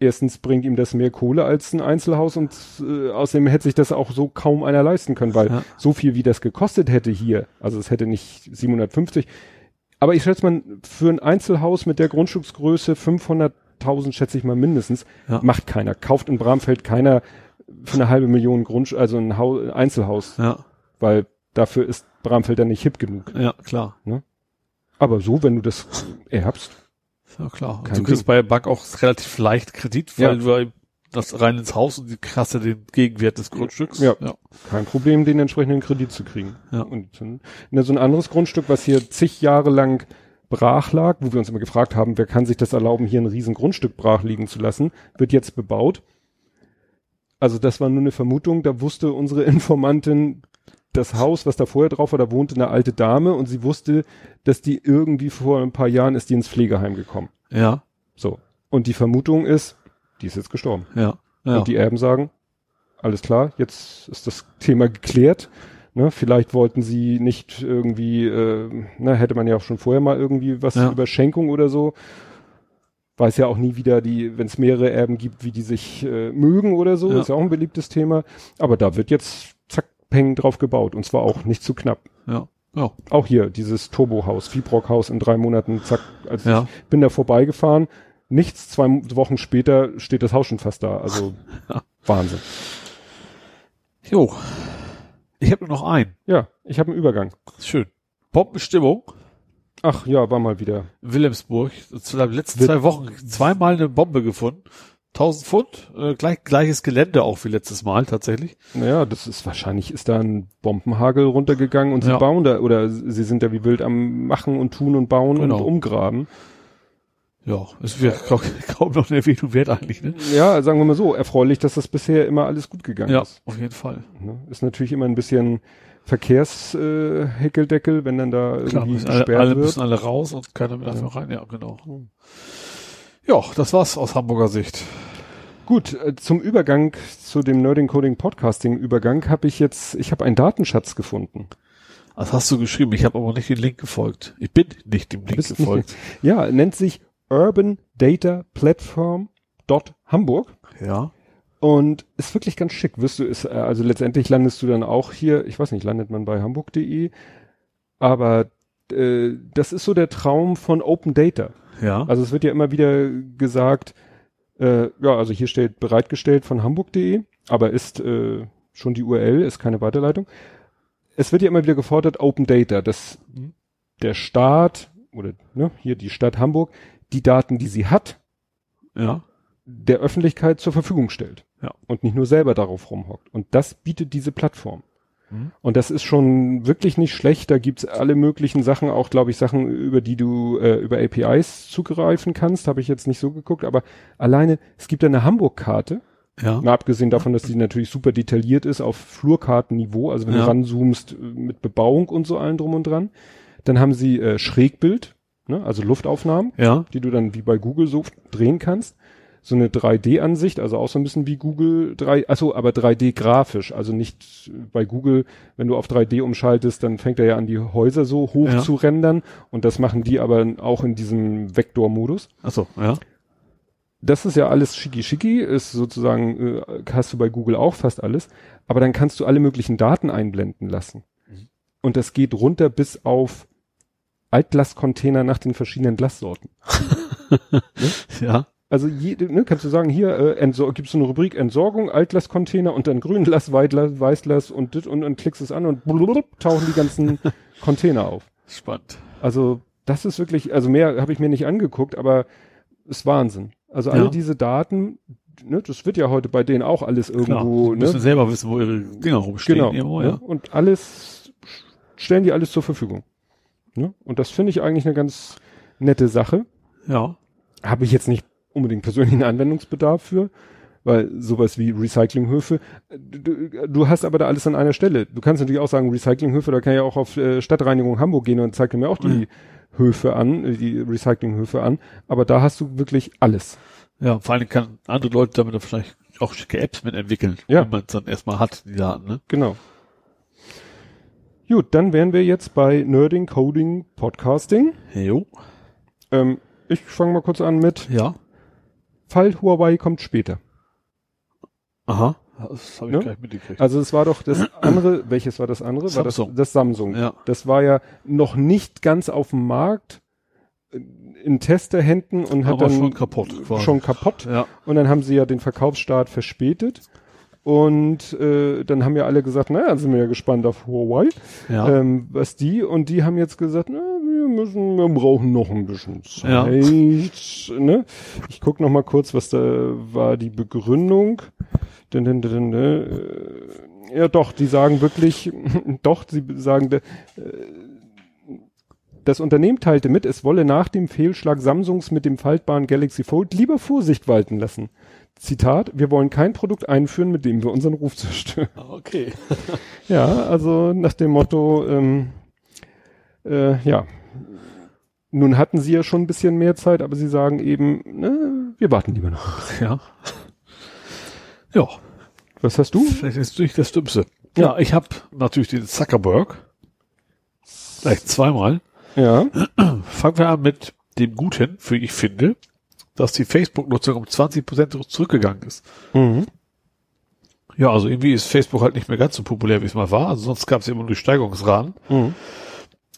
erstens bringt ihm das mehr Kohle als ein Einzelhaus und äh, außerdem hätte sich das auch so kaum einer leisten können, weil Ja. so viel wie das gekostet hätte hier, also es hätte nicht 750, aber ich schätze mal, für ein Einzelhaus mit der Grundstücksgröße 100.000 schätze ich mal mindestens. Ja. Macht keiner. Kauft in Bramfeld keiner für eine halbe Million Grund, also ein Haus, Einzelhaus, Ja, weil dafür ist Bramfeld dann nicht hip genug. ja, klar. Aber so, wenn du das erbst, Ja, klar. Du kriegst bei Bank auch relativ leicht Kredit, weil Ja. du das rein ins Haus und die hast ja den Gegenwert des Grundstücks. Ja. ja. kein Problem, den entsprechenden Kredit zu kriegen. Ja. Und dann, so ein anderes Grundstück, was hier zig Jahre lang brach lag, wo wir uns immer gefragt haben, wer kann sich das erlauben, hier ein riesen Grundstück brach liegen zu lassen, wird jetzt bebaut. Also das war nur eine Vermutung, da wusste unsere Informantin, das Haus, was da vorher drauf war, da wohnte eine alte Dame und sie wusste, dass die irgendwie vor ein paar Jahren ist die ins Pflegeheim gekommen. Ja, So. Und die Vermutung ist, die ist jetzt gestorben. ja, ja. Und die Erben sagen, alles klar, jetzt ist das Thema geklärt. Ne, vielleicht wollten sie nicht irgendwie, äh, na, hätte man ja auch schon vorher mal irgendwie was Ja. über Schenkung oder so. Weiß ja auch nie wieder die, wenn es mehrere Erben gibt, wie die sich äh, mögen oder so, Ja. ist ja auch ein beliebtes Thema. Aber da wird jetzt zack, peng drauf gebaut und zwar auch nicht zu knapp. ja, ja, Auch hier, dieses Turbohaus, Fibrock-Haus in drei Monaten, zack, also ich bin da vorbeigefahren, nichts, zwei Wochen später steht das Haus schon fast da, also Wahnsinn. Jo. Ich habe nur noch einen. Ja, ich habe einen Übergang. Schön. Bombenstimmung. Ach ja, war mal wieder. Wilhelmsburg. Zu den letzten Wird- zwei Wochen zweimal eine Bombe gefunden. 1000 Pfund. Äh, gleich, gleiches Gelände auch wie letztes Mal tatsächlich. Naja, das ist wahrscheinlich ist da ein Bombenhagel runtergegangen und sie Ja. bauen da oder sie sind da wie wild am machen und tun und bauen Genau. und umgraben. Ja, es wäre kaum, noch eine Erwähnung wert eigentlich, ne? Ja, sagen wir mal so, erfreulich, dass das bisher immer alles gut gegangen Ja, ist. auf jeden Fall. Ne? Ist natürlich immer ein bisschen Verkehrsheckeldeckel, äh, wenn dann da Klar, irgendwie müssen alle, alle müssen alle raus und keiner mehr darf mehr rein. Ja, genau. Ja, das war's aus Hamburger Sicht. Gut, äh, zum Übergang zu dem Nerding Coding Podcasting Übergang habe ich jetzt, ich habe einen Datenschatz gefunden. Das hast du geschrieben. Ich habe aber nicht den Link gefolgt. Ich bin nicht dem Link Bist nicht- gefolgt. Ja, nennt sich Urban Data Platform Hamburg Ja. und ist wirklich ganz schick. Wirst du ist äh, also letztendlich landest du dann auch hier, ich weiß nicht, landet man bei hamburg.de, aber äh, das ist so der Traum von Open Data. Ja. Also es wird ja immer wieder gesagt, äh, ja, also hier steht bereitgestellt von hamburg.de, aber ist äh, schon die URL, ist keine Weiterleitung. Es wird ja immer wieder gefordert, Open Data, dass Mhm. der Staat oder ne, hier die Stadt Hamburg die Daten, die sie hat, ja. der Öffentlichkeit zur Verfügung stellt. Ja. Und nicht nur selber darauf rumhockt. Und das bietet diese Plattform. Mhm. Und das ist schon wirklich nicht schlecht. Da gibt's alle möglichen Sachen, auch glaube ich Sachen, über die du äh, über APIs zugreifen kannst. Habe ich jetzt nicht so geguckt, aber alleine, es gibt eine Hamburg-Karte, Ja. mal abgesehen davon, dass die natürlich super detailliert ist auf Flurkartenniveau, also wenn Ja. du ranzoomst äh, mit Bebauung und so allen drum und dran. Dann haben sie äh, Schrägbild, ne, also Luftaufnahmen Ja. die du dann wie bei Google so drehen kannst. So eine 3D-Ansicht, also auch so ein bisschen wie Google 3, achso, aber 3D grafisch, also nicht bei Google, wenn du auf 3D umschaltest, dann fängt er ja an, die Häuser so hoch Ja. zu rendern und das machen die aber auch in diesem Vektormodus. Ach so, ja. Das ist ja alles schicki schicki, ist sozusagen, äh, hast du bei Google auch fast alles, aber dann kannst du alle möglichen Daten einblenden lassen. Mhm. Und das geht runter bis auf Altglascontainer nach den verschiedenen Glassorten. Ja. Also jede, ne, kannst du sagen, hier äh, Entsor gibst du eine Rubrik Entsorgung, Altglascontainer und dann Grünglas, Weitglas, Weißglas und dit und dann klickst es an und blub, tauchen die ganzen Container auf. Spannend. Also das ist wirklich, also mehr habe ich mir nicht angeguckt, aber ist Wahnsinn. Also alle Ja. diese Daten, ne, das wird ja heute bei denen auch alles Klar. irgendwo, Die müssen ne? selber wissen, wo ihre Dinger rumstehen. Genau. Irgendwo, ne? ja. Und alles stellen die alles zur Verfügung. Ne? Und das finde ich eigentlich eine ganz nette Sache. ja. habe ich jetzt nicht unbedingt persönlichen Anwendungsbedarf für, weil sowas wie Recyclinghöfe, du, du hast aber da alles an einer Stelle. Du kannst natürlich auch sagen, Recyclinghöfe, da kann ich ja auch auf äh, Stadtreinigung Hamburg gehen und zeigt mir auch die Mhm. Höfe an, äh, die Recyclinghöfe an, aber da hast du wirklich alles. Ja, vor allem kann andere Leute damit wahrscheinlich auch schicke Apps mit entwickeln, Ja. wenn man es dann erstmal hat, die Daten, ne? Genau. Gut, dann wären wir jetzt bei Nerding, Coding, Podcasting. Jo. Ähm, ich fange mal kurz an mit Ja. Fall Huawei kommt später. Aha. Das habe ich Ne? gleich mitgekriegt. Also es war doch das andere, welches war das andere? War das Samsung. das Samsung? Ja. Das war ja noch nicht ganz auf dem Markt. in Testerhänden und hat Aber dann schon kaputt quasi. schon kaputt. Ja. Und dann haben sie ja den Verkaufsstart verspätet. Und äh, dann haben ja alle gesagt, naja, sind wir ja gespannt auf Huawei, Ja. ähm, was die, und die haben jetzt gesagt, na, wir müssen, wir brauchen noch ein bisschen Ja. Zeit. Ne? Ich guck noch mal kurz, was da war die Begründung. Dun, dun, dun, dun, äh, ja doch, die sagen wirklich, doch, sie sagen, äh, das Unternehmen teilte mit, es wolle nach dem Fehlschlag Samsungs mit dem faltbaren Galaxy Fold lieber Vorsicht walten lassen. Zitat, wir wollen kein Produkt einführen, mit dem wir unseren Ruf zerstören. Ah, Okay. Ja, also nach dem Motto, ähm, äh, ja, nun hatten sie ja schon ein bisschen mehr Zeit, aber sie sagen eben, ne, wir warten lieber noch. Ja. Ja. Was hast du? Vielleicht ist nicht das Dümmste. Ja, ich habe natürlich den Zuckerberg. Vielleicht zweimal. Ja, Fangen wir an mit dem Guten, für ich finde, dass die Facebook-Nutzung um 20% zurückgegangen ist. mhm. Ja, also irgendwie ist Facebook halt nicht mehr ganz so populär, wie es mal war. Also sonst gab es immer nur die Steigerungsraten. Mhm.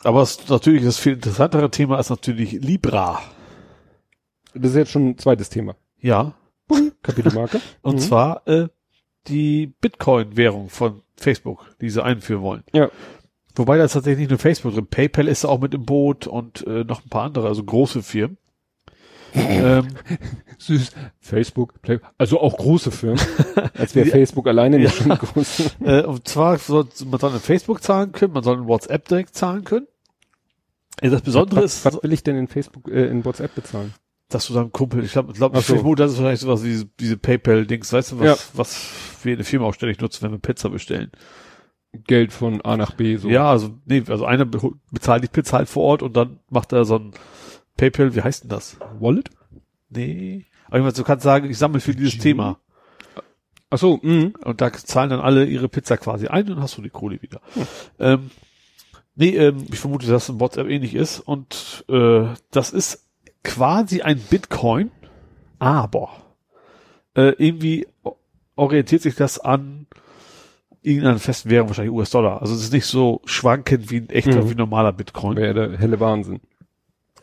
Aber es, natürlich das viel interessantere Thema ist natürlich Libra. das ist jetzt schon ein zweites Thema. Ja. Kapitelmarke. Und Mhm. zwar äh, die Bitcoin-Währung von Facebook, die sie einführen wollen. Ja. Wobei da ist tatsächlich nicht nur Facebook drin. PayPal ist auch mit im Boot und äh, noch ein paar andere, also große Firmen. Ähm, Süß. Facebook, Play, also auch große Firmen. Als wäre. Facebook alleine nicht schon groß. äh, und zwar soll man soll in Facebook zahlen können, man soll in WhatsApp direkt zahlen können. Das Besondere was, ist, was will ich denn in Facebook, äh, in WhatsApp bezahlen? dass du deinem Kumpel, ich glaube, glaub, so. vermute, das ist wahrscheinlich sowas wie diese, diese PayPal-Dings, weißt du, was, Ja. was wir in der Firma auch ständig nutzen, wenn wir Pizza bestellen. Geld von A nach B, so. Ja, also, nee, also einer be- bezahlt die Pizza halt vor Ort und dann macht er so ein PayPal, wie heißt denn das? Wallet? Nee. Aber ich meine, du kannst sagen, ich sammle für dieses? Thema. Ach so, mh. Und da zahlen dann alle ihre Pizza quasi ein und hast du die Kohle wieder. Ähm, nee, ähm, ich vermute, dass es in WhatsApp ähnlich ist. Und äh, das ist quasi ein Bitcoin, aber äh, irgendwie orientiert sich das an irgendeiner festen Währung, wahrscheinlich US-Dollar. Also es ist nicht so schwankend wie ein echter, Mhm. wie ein normaler Bitcoin. Wäre der helle Wahnsinn.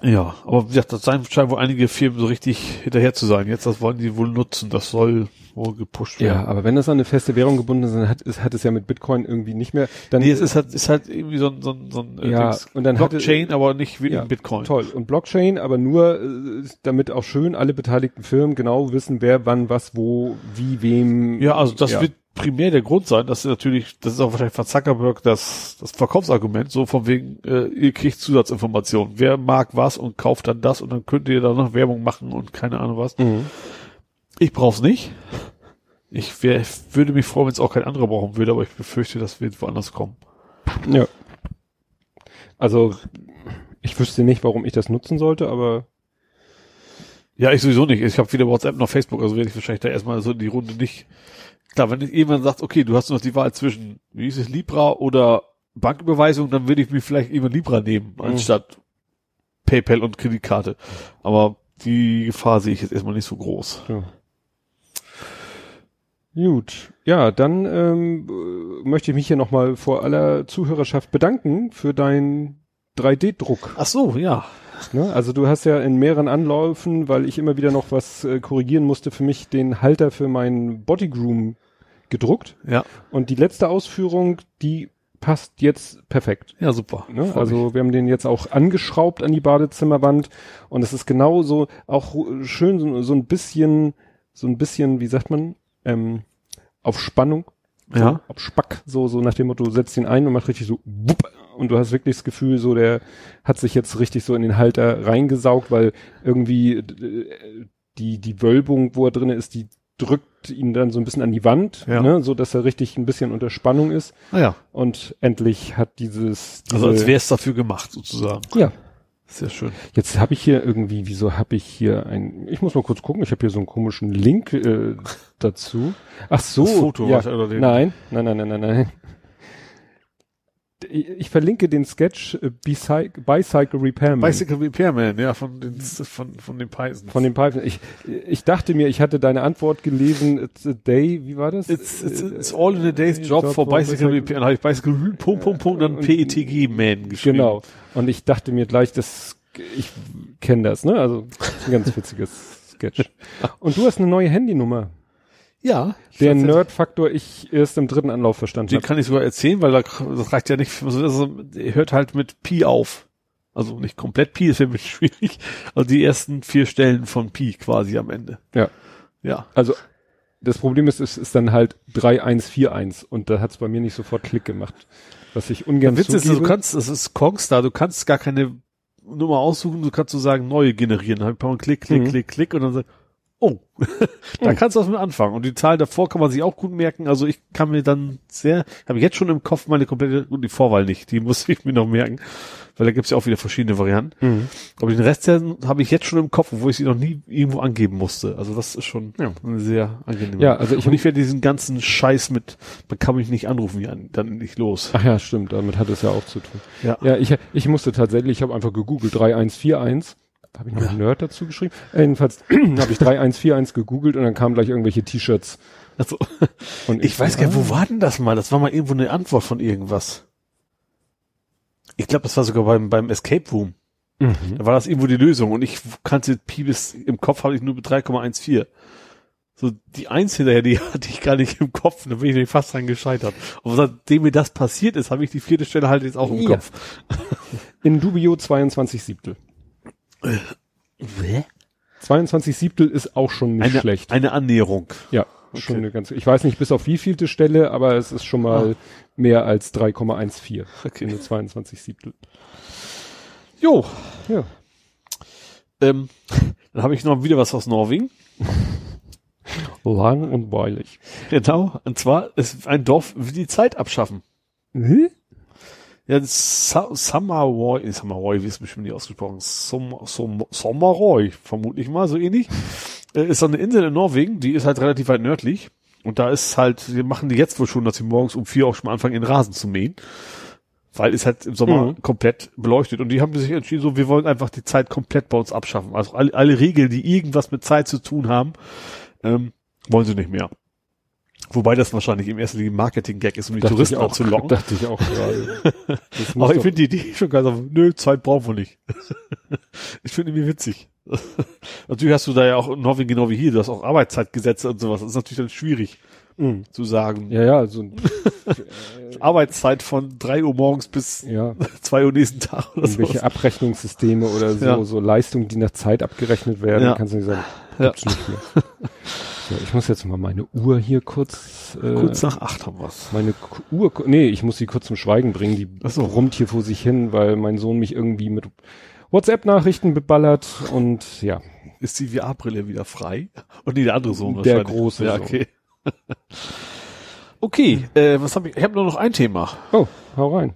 Ja, aber wie gesagt, das scheinen, wohl einige Firmen so richtig hinterher zu sein. Jetzt, das wollen die wohl nutzen. Das soll wohl gepusht werden. Ja, aber wenn das an eine feste Währung gebunden ist, dann hat, es, hat es ja mit Bitcoin irgendwie nicht mehr. Dann, Nee, es ist halt, ist halt irgendwie so ein, so ein, so ein äh, Ja, Dings. und dann hatte- Blockchain, aber nicht wie ja, in Bitcoin. Toll. Und Blockchain, aber nur, äh, damit auch schön alle beteiligten Firmen genau wissen, wer wann was wo, wie, wem. Ja, also das ja. wird primär der Grund sein, dass natürlich, das ist auch wahrscheinlich von Zuckerberg das, das Verkaufsargument, so von wegen, äh, ihr kriegt Zusatzinformationen. Wer mag was und kauft dann das und dann könnt ihr da noch Werbung machen und keine Ahnung was. Mhm. Ich brauch's nicht. Ich wär, würde mich freuen, wenn es auch kein anderer brauchen würde, aber ich befürchte, das wird woanders kommen. Ja. Also, ich wüsste nicht, warum ich das nutzen sollte, aber Ja, ich sowieso nicht. Ich habe weder WhatsApp noch Facebook, also werde ich wahrscheinlich da erstmal so die Runde nicht. Klar, wenn jemand sagt, okay, du hast noch die Wahl zwischen, wie hieß es, Libra oder Banküberweisung, dann würde ich mir vielleicht immer Libra nehmen, anstatt PayPal und Kreditkarte. Aber die Gefahr sehe ich jetzt erstmal nicht so groß. ja. Gut, ja, dann ähm, äh, möchte ich mich hier nochmal vor aller Zuhörerschaft bedanken für deinen 3D-Druck. Ach so, ja. Ne? Also du hast ja in mehreren Anläufen, weil ich immer wieder noch was äh, korrigieren musste, für mich den Halter für meinen Bodygroom gedruckt. Ja. Und die letzte Ausführung, die passt jetzt perfekt. Ja, super. Ne? Freu mich. Also wir haben den jetzt auch angeschraubt an die Badezimmerwand und es ist genau so, auch schön so, so ein bisschen, so ein bisschen, wie sagt man, ähm, auf Spannung. So, Ja. Auf Spack, so, so nach dem Motto, setzt ihn ein und macht richtig so, wupp, und du hast wirklich das Gefühl, so der hat sich jetzt richtig so in den Halter reingesaugt, weil irgendwie äh, die, die Wölbung, wo er drinne ist, die drückt ihn dann so ein bisschen an die Wand, Ja. ne, so dass er richtig ein bisschen unter Spannung ist. Ah ja. Und endlich hat dieses, diese, Also als wäre es dafür gemacht, sozusagen. ja, Sehr schön. Jetzt habe ich hier irgendwie, wieso habe ich hier ein, ich muss mal kurz gucken, ich habe hier so einen komischen Link äh, dazu. Ach so, Das Foto ja. oder den- nein, nein, nein, nein, nein, nein. Ich, verlinke den Sketch äh, Bicycle, Bicycle Repairman Bicycle Repairman, ja, von den, von, von den Python. von den Python. Ich, ich dachte mir, ich hatte deine Antwort gelesen, it's a day, wie war das? It's, it's, it's all in a day's job for bicycle repair. Dann habe ich Bicycle, Punkt, Punkt, Punkt, dann PETG Man geschrieben. Genau. Und ich dachte mir gleich, das, ich kenne das, ne? Also ein ganz witziges Sketch. Und du hast eine neue Handynummer. Ja. Der Nerd-Faktor ich erst im dritten Anlauf verstanden Den habe. kann ich sogar erzählen, weil da, das reicht ja nicht, also ist, er hört halt mit Pi auf. Also nicht komplett Pi, das wäre mir schwierig. Also die ersten vier Stellen von Pi quasi am Ende. Ja. Ja. Also das Problem ist, es ist dann halt 3141 und da hat es bei mir nicht sofort Klick gemacht. Was ich ungern Der Witz ist, zugebe. du kannst, das ist Kongstar, du kannst gar keine Nummer aussuchen, du kannst so sagen, neue generieren. Dann hab ich Klick, Klick, Mhm. Klick, Klick und dann sag, oh, da kannst du was mit anfangen. Und die Zahlen davor kann man sich auch gut merken. Also ich kann mir dann sehr, habe jetzt schon im Kopf meine komplette, und die Vorwahl nicht, die muss ich mir noch merken, weil da gibt's ja auch wieder verschiedene Varianten. Mhm. Aber den Rest habe ich jetzt schon im Kopf, wo ich sie noch nie irgendwo angeben musste. Also das ist schon Ja. sehr angenehme. Ja, also ich- und ich werde diesen ganzen Scheiß mit, man kann mich nicht anrufen, ja, dann nicht los. Ach ja, stimmt, damit hat es ja auch zu tun. Ja. Ja, ich, ich musste tatsächlich, ich habe einfach gegoogelt, 3141. Habe ich noch einen Nerd dazu geschrieben? Äh, jedenfalls habe ich 3141 gegoogelt und dann kamen gleich irgendwelche T-Shirts. Also, Und ich weiß so, gar nicht, ah. wo war denn das mal? Das war mal irgendwo eine Antwort von irgendwas. Ich glaube, das war sogar beim, beim Escape Room. Mhm. Da war das irgendwo die Lösung und ich kannte Pi bis im Kopf hatte ich nur mit 3,14. So die Eins hinterher, die hatte ich gar nicht im Kopf, da bin ich fast dran gescheitert. Und seitdem mir das passiert ist, habe ich die vierte Stelle halt jetzt auch im Ja. Kopf. In Dubio 22 Siebtel. 22 Siebtel ist auch schon nicht Eine, schlecht. eine Annäherung. ja, schon eine ganze, ich weiß nicht bis auf wie vielte Stelle, aber es ist schon mal mehr als 3,14. Okay. In 22 Siebtel. Jo, Ja. ähm, dann habe ich noch wieder was aus Norwegen. Lang und weilig. Genau, und zwar ist ein Dorf will die Zeit abschaffen. Hm? Ja, Sa Samaroy, wie ist bestimmt nicht ausgesprochen, Samaroy, vermutlich mal, so ähnlich. Äh, ist so eine Insel in Norwegen, die ist halt relativ weit nördlich. Und da ist halt, wir machen die jetzt wohl schon, dass sie morgens um vier auch schon mal anfangen, den Rasen zu mähen. Weil es halt im Sommer Mhm. komplett beleuchtet. Und die haben sich entschieden, so, wir wollen einfach die Zeit komplett bei uns abschaffen. Also alle, alle Regeln, die irgendwas mit Zeit zu tun haben, ähm, wollen sie nicht mehr. Wobei das wahrscheinlich im ersten Linie Marketing-Gag ist, um die Dachte Touristen auch, anzulocken. Dachte ich auch gerade. Aber ich finde die Idee schon geil. Also, Nö, Zeit brauchen wir nicht. ich finde irgendwie witzig. natürlich hast du da ja auch in Norwegen genau wie hier, du hast auch Arbeitszeitgesetze und sowas. Das ist natürlich dann schwierig Mhm. zu sagen. Ja, ja, so ein, Arbeitszeit von drei Uhr morgens bis ja, zwei Uhr nächsten Tag oder irgendwelche so. Abrechnungssysteme oder so, Ja. so Leistungen, die nach Zeit abgerechnet werden, Ja. kannst du nicht sagen, Ja. gibt's nicht mehr. So, ich muss jetzt mal meine Uhr hier kurz, äh, Kurz nach acht haben wir's. meine K- Uhr, nee, ich muss sie kurz zum Schweigen bringen, die Ach so. brummt hier vor sich hin, weil mein Sohn mich irgendwie mit WhatsApp-Nachrichten beballert und ja, Ist die VR-Brille wieder frei? Und nee, der andere Sohn Der große Ja, Sohn. okay. okay, äh, was habe ich? Ich habe nur noch ein Thema. oh, hau rein.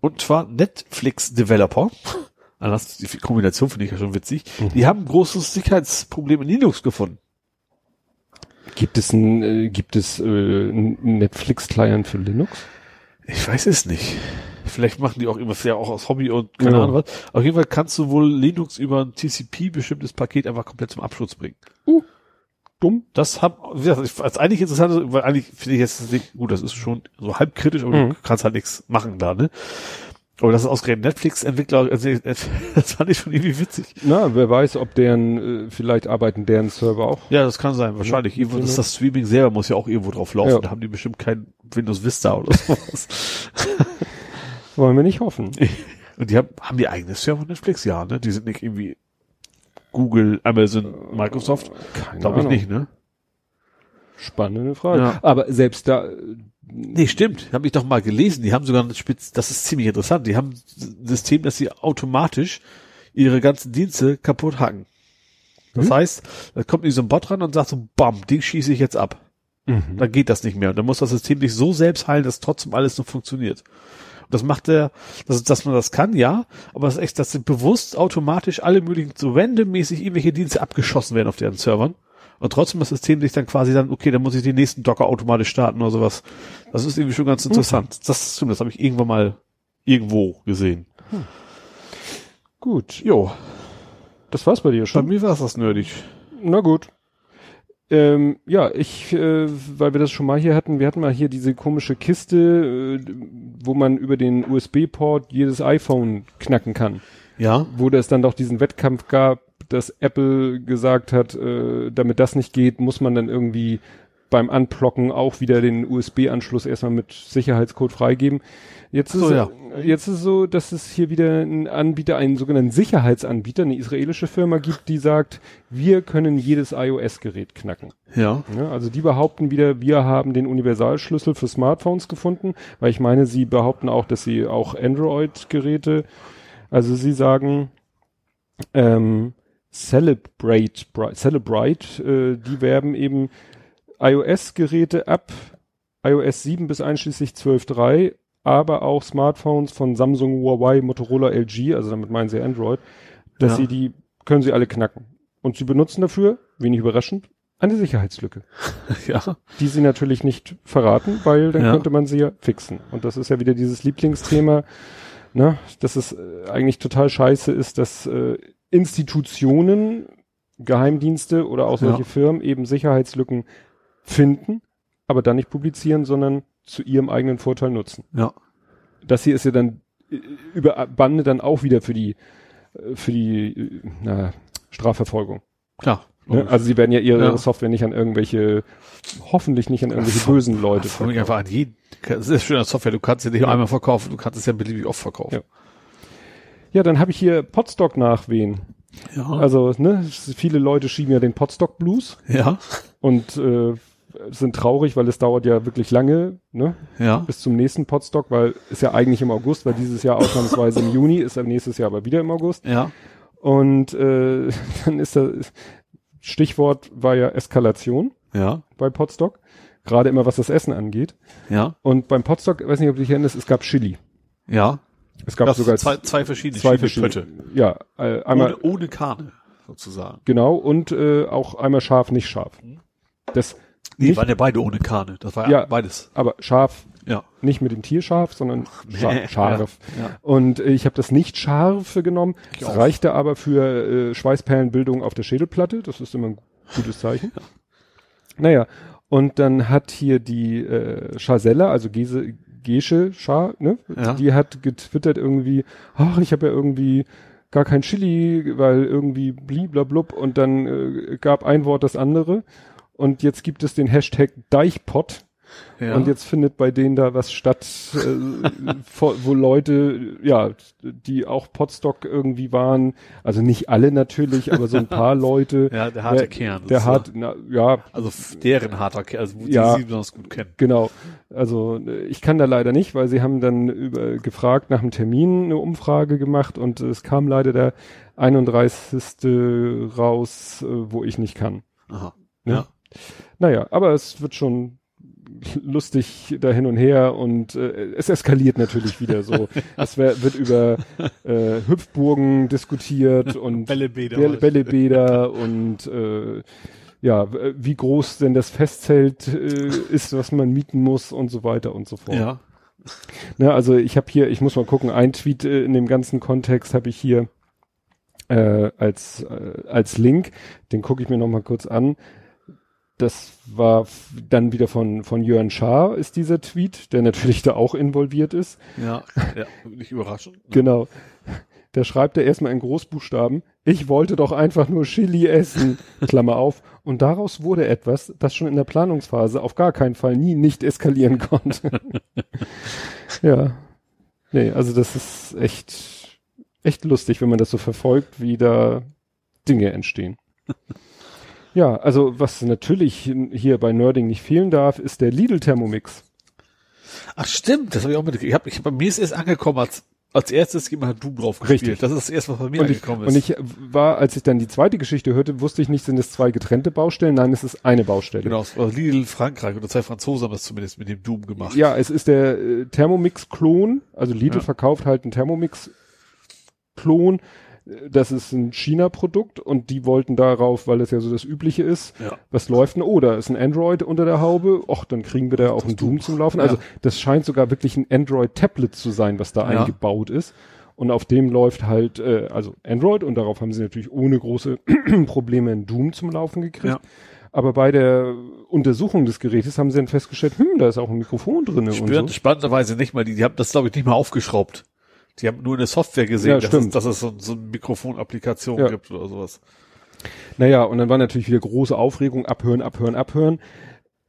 Und zwar Netflix-Developer. Das, die Kombination finde ich ja schon witzig. Mhm. Die haben ein großes Sicherheitsproblem in Linux gefunden. Gibt es ein, äh, gibt es äh, ein Netflix-Client für Linux? Ich weiß es nicht. Vielleicht machen die auch irgendwas ja auch aus Hobby und keine Ja. Ahnung was. Auf jeden Fall kannst du wohl Linux über ein TCP bestimmtes Paket einfach komplett zum Absturz bringen. Dumm. Das hab, als eigentlich interessant, weil eigentlich finde ich jetzt nicht, gut, das ist schon so halb kritisch, aber Mhm. du kannst halt nichts machen da, ne? Aber das ist ausgerechnet Netflix-Entwickler, also, das fand ich schon irgendwie witzig. Na, wer weiß, ob deren, äh, vielleicht arbeiten deren Server auch. Ja, das kann sein, wahrscheinlich. Irgendwo, das, das Streaming selber muss ja auch irgendwo drauf laufen. Ja. Da haben die bestimmt kein Windows Vista oder sowas. Wollen wir nicht hoffen. Und die haben, haben die eigene Server Netflix? Ja, ne? Die sind nicht irgendwie Google, Amazon, Microsoft? Keine Glaube ich Ahnung. nicht, ne? Spannende Frage. Ja. Aber selbst da, äh, Nee, stimmt. Habe ich doch mal gelesen. Die haben sogar ein Spitz, das ist ziemlich interessant. Die haben ein System, dass sie automatisch ihre ganzen Dienste kaputt hacken. Das Mhm. heißt, da kommt so ein Bot ran und sagt so, bam, Ding schieße ich jetzt ab. mhm. Dann geht das nicht mehr. Und dann muss das System sich so selbst heilen, dass trotzdem alles noch funktioniert. Und das macht der, dass, dass man das kann, ja, aber das ist echt, dass bewusst automatisch alle möglichen, so randommäßig irgendwelche Dienste abgeschossen werden auf deren Servern. Und trotzdem das System sich dann quasi dann, okay, dann muss ich den nächsten Docker automatisch starten oder sowas. Das ist irgendwie schon ganz interessant. Das stimmt, das habe ich irgendwann mal irgendwo gesehen. gut. Jo, Das war's bei dir bei schon. mir war es das nerdig. Na gut. Ähm, ja, ich, äh, weil wir das schon mal hier hatten, wir hatten mal hier diese komische Kiste, äh, wo man über den USB-Port jedes iPhone knacken kann. Ja. wo es dann doch diesen Wettkampf gab, dass Apple gesagt hat, äh, damit das nicht geht, muss man dann irgendwie beim Anplocken auch wieder den USB-Anschluss erstmal mit Sicherheitscode freigeben. Jetzt ist, So, es- ja. jetzt ist so, dass es hier wieder einen Anbieter, einen sogenannten Sicherheitsanbieter, eine israelische Firma gibt, die sagt, wir können jedes iOS-Gerät knacken. Ja. Ja, also die behaupten wieder, wir haben den Universalschlüssel für Smartphones gefunden, weil ich meine, sie behaupten auch, dass sie auch Android-Geräte, also sie sagen, ähm, Celebrate, Celebrate, äh, die werben eben iOS-Geräte ab iOS 7 bis einschließlich 12.3, aber auch Smartphones von Samsung, Huawei, Motorola, LG, also damit meinen sie Android, dass Ja. sie die, können sie alle knacken. Und sie benutzen dafür, wenig überraschend, eine Sicherheitslücke Ja. die sie natürlich nicht verraten, weil dann Ja. könnte man sie ja fixen. Und das ist ja wieder dieses Lieblingsthema, ne, dass es äh, eigentlich total scheiße ist, dass äh, Institutionen, Geheimdienste oder auch solche Ja. Firmen eben Sicherheitslücken finden, aber dann nicht publizieren, sondern zu ihrem eigenen Vorteil nutzen. Ja. Das hier ist ja dann äh, über Bande dann auch wieder für die äh, für die äh, na, Strafverfolgung. Klar. Ne? Also sie werden ja ihre Ja. Software nicht an irgendwelche, hoffentlich nicht an irgendwelche bösen Leute allem einfach an jeden. Das ist schön an Software. Du kannst sie nicht einmal verkaufen. Du kannst es ja beliebig oft verkaufen. Ja. Ja, dann habe ich hier Podstock nachwehen. Ja. Also, ne, viele Leute schieben ja den Podstock Blues ja. und äh, sind traurig, weil es dauert ja wirklich lange, ne, Ja. bis zum nächsten Podstock, weil ist ja eigentlich im August, weil dieses Jahr ausnahmsweise im Juni, ist ja nächstes Jahr aber wieder im August. Ja. Und äh, dann ist das Stichwort war ja Eskalation Ja. bei Podstock, gerade immer was das Essen angeht. Ja. Und beim Podstock, ich weiß nicht, ob du dich erinnerst, es gab Chili. Ja. Es gab Das sogar zwei, zwei verschiedene zwei verschiedene verschiedene. Ja, äh, einmal Ohne, ohne Karne, sozusagen. genau und äh, auch einmal scharf, nicht scharf. Das Nee, Nicht- waren ja beide ohne Karne. Das war Ja. ja beides. aber scharf Ja. nicht mit dem Tier scharf, sondern scha scharf. Ja, ja. Und äh, ich habe das nicht scharfe genommen. Ich auch. reichte aber für äh, Schweißperlenbildung auf der Schädelplatte. Das ist immer ein gutes Zeichen. Naja, und dann hat hier die äh, Chazella, also Gese, Gesche Schar, ne? Ja. Die hat getwittert irgendwie, ach, ich habe ja irgendwie gar kein Chili, weil irgendwie bliblablub und dann äh, gab ein Wort das andere. Und jetzt gibt es den Hashtag Deichpott. Ja. Und jetzt findet bei denen da was statt, äh, wo Leute, ja, die auch Potstock irgendwie waren, also nicht alle natürlich, aber so ein paar Leute. Ja, der harte der, Kern, Der hart, na, ja, also deren harter Kern, also wo Ja. die sie besonders gut kennen. genau. Also äh, ich kann da leider nicht, weil sie haben dann über, gefragt nach dem Termin eine Umfrage gemacht und es kam leider der 31. raus, äh, wo ich nicht kann. Aha. Ja. Ja. Naja, aber es wird schon lustig da hin und her und äh, es eskaliert natürlich wieder so. es wär, wird über äh, Hüpfburgen diskutiert und Bällebäder. Bälle, Bällebäder und äh, ja, wie groß denn das Festzelt äh, ist, was man mieten muss und so weiter und so fort. Ja. Ne, also ich habe hier, ich muss mal gucken, ein Tweet äh, in dem ganzen Kontext habe ich hier äh, als äh, als Link, den gucke ich mir noch mal kurz an. Das war dann wieder von von Jörn Schaar ist dieser Tweet, der natürlich da auch involviert ist. Ja. ja. Nicht überraschend. Genau. Da schreibt er erstmal in Großbuchstaben, ich wollte doch einfach nur Chili essen, Klammer auf. Und daraus wurde etwas, das schon in der Planungsphase auf gar keinen Fall nie nicht eskalieren konnte. ja. Nee, also das ist echt, echt lustig, wenn man das so verfolgt, wie da Dinge entstehen. Ja, also was natürlich hier bei Nerding nicht fehlen darf, ist der Lidl Thermomix. Ach stimmt, das habe ich auch mitgekriegt. Ich hab, ich, bei mir ist erst angekommen, als, als erstes jemand hat Doom drauf gespielt. Richtig. Das ist das erste, was bei mir Und ich, angekommen und ist. ich war, als ich dann die zweite Geschichte hörte, wusste ich nicht, sind es zwei getrennte Baustellen? Nein, es ist eine Baustelle. genau, es war Lidl Frankreich oder zwei Franzosen haben das zumindest mit dem Doom gemacht. Ja, es ist der äh, Thermomix-Klon. Also Lidl Ja. verkauft halt einen Thermomix-Klon. Das ist ein China-Produkt und die wollten darauf, weil es ja so das Übliche ist, Ja. was läuft denn? Oh, da ist ein Android unter der Haube. Och, dann kriegen wir da auch ein Doom zum Laufen. Also Ja. das scheint sogar wirklich ein Android-Tablet zu sein, was da Ja. eingebaut ist. Und auf dem läuft halt, äh, also Android und darauf haben sie natürlich ohne große Probleme ein Doom zum Laufen gekriegt. Aber bei der Untersuchung des Gerätes haben sie dann festgestellt, hm, da ist auch ein Mikrofon drin und Spannend, so. Spannenderweise nicht mal, die, die haben das glaube ich nicht mal aufgeschraubt. Die haben nur eine Software gesehen, Ja, dass, es, dass es so, so eine Mikrofonapplikation Ja. gibt oder sowas. Naja, und dann war natürlich wieder große Aufregung, abhören, abhören, abhören.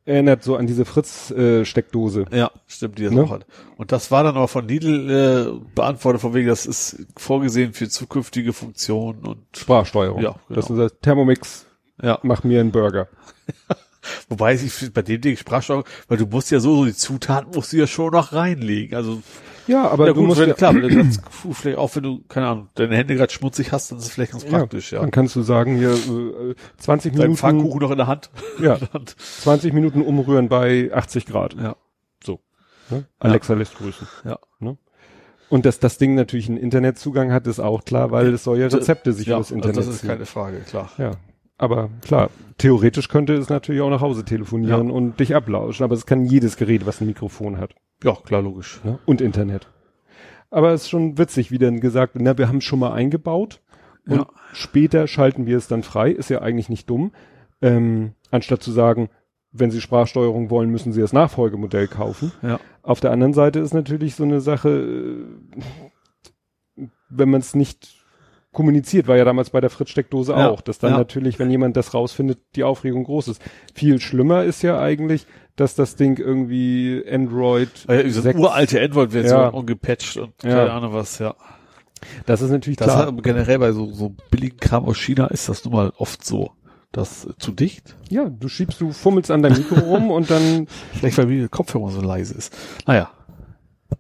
Erinnert so an diese Fritz-Steckdose. Ja, stimmt, die das Ne? auch hat. Und das war dann aber von Lidl äh, beantwortet, von wegen, das ist vorgesehen für zukünftige Funktionen und Sprachsteuerung. Ja, genau. Das ist das Thermomix, ja. mach mir einen Burger. Wobei ich bei dem Ding Sprachsteuerung, weil du musst ja so, so die Zutaten musst du ja schon noch reinlegen. Also Ja, aber ja du gut, musst wenn, ja, klar, wenn du ganz, puh, vielleicht auch wenn du, keine Ahnung, deine Hände gerade schmutzig hast, dann ist es vielleicht ganz praktisch, ja. Dann kannst du sagen, hier äh, 20 Dein Minuten, Pfannkuchen noch in der Hand. ja, 20 Minuten umrühren bei 80 Grad. ja. So. Ne? Alexa lässt grüßen. Ja. Ne? Und dass das Ding natürlich einen Internetzugang hat, ist auch klar, weil es soll ja Rezepte sich ja, übers also Internet das ist ziehen. keine Frage, klar. Ja. Aber klar, theoretisch könnte es natürlich auch nach Hause telefonieren Ja. und dich ablauschen, aber es kann jedes Gerät, was ein Mikrofon hat. Ja, klar, logisch. Ne? Und Internet. Aber es ist schon witzig, wie dann gesagt, na, wir haben es schon mal eingebaut und Ja. später schalten wir es dann frei. Ist ja eigentlich nicht dumm. Ähm, anstatt zu sagen, wenn Sie Sprachsteuerung wollen, müssen Sie das Nachfolgemodell kaufen. Ja. Auf der anderen Seite ist natürlich so eine Sache, äh, wenn man es nicht kommuniziert, war ja damals bei der Fritz-Steckdose Ja, auch, dass dann ja. natürlich, wenn jemand das rausfindet, die Aufregung groß ist. Viel schlimmer ist ja eigentlich, dass das Ding irgendwie Android Äh, diese 6 uralte Android-Version Ja. ungepatcht und keine Ahnung was, ja. Das ist natürlich Das klar. hat generell bei so, so billigen Kram aus China ist das nun mal oft so. Das äh, zu dicht? ja, du schiebst, du fummelst an deinem Mikro rum und dann, Vielleicht weil mir der Kopfhörer so leise ist. Naja.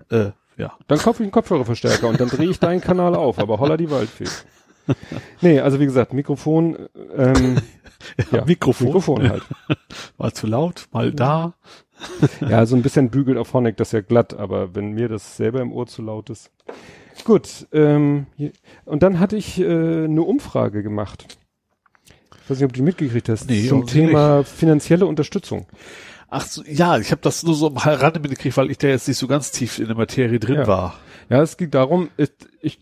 Äh, ja. dann kaufe ich einen Kopfhörerverstärker und dann drehe ich deinen Kanal auf, aber holla die Waldfee. Nee, also wie gesagt, Mikrofon, ähm, ja, Mikrofon. Mikrofon halt. Mal zu laut, mal da. Ja, so ein bisschen bügelt auf Honeck das ja glatt, aber wenn mir das selber im Ohr zu laut ist. Gut, ähm, hier- und dann hatte ich äh, eine Umfrage gemacht. Ich weiß nicht, ob du die mitgekriegt hast, Nee, zum Thema finanzielle Unterstützung. Ach so, ja, ich habe das nur so am Rande mitgekriegt, weil ich da jetzt nicht so ganz tief in der Materie drin Ja. war. Ja, es geht darum, ich, ich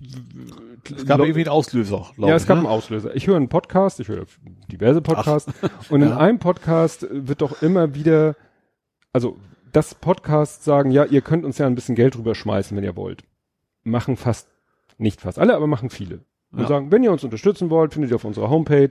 Es gab irgendwie einen Auslöser, glaube Ja, es gab ne? einen Auslöser. Ich höre einen Podcast, ich höre diverse Podcasts und in Ja. einem Podcast wird doch immer wieder, also das Podcast sagen, ja, ihr könnt uns ja ein bisschen Geld rüberschmeißen, wenn ihr wollt. Machen fast, nicht fast alle, aber machen viele. Und Ja. sagen, wenn ihr uns unterstützen wollt, findet ihr auf unserer Homepage,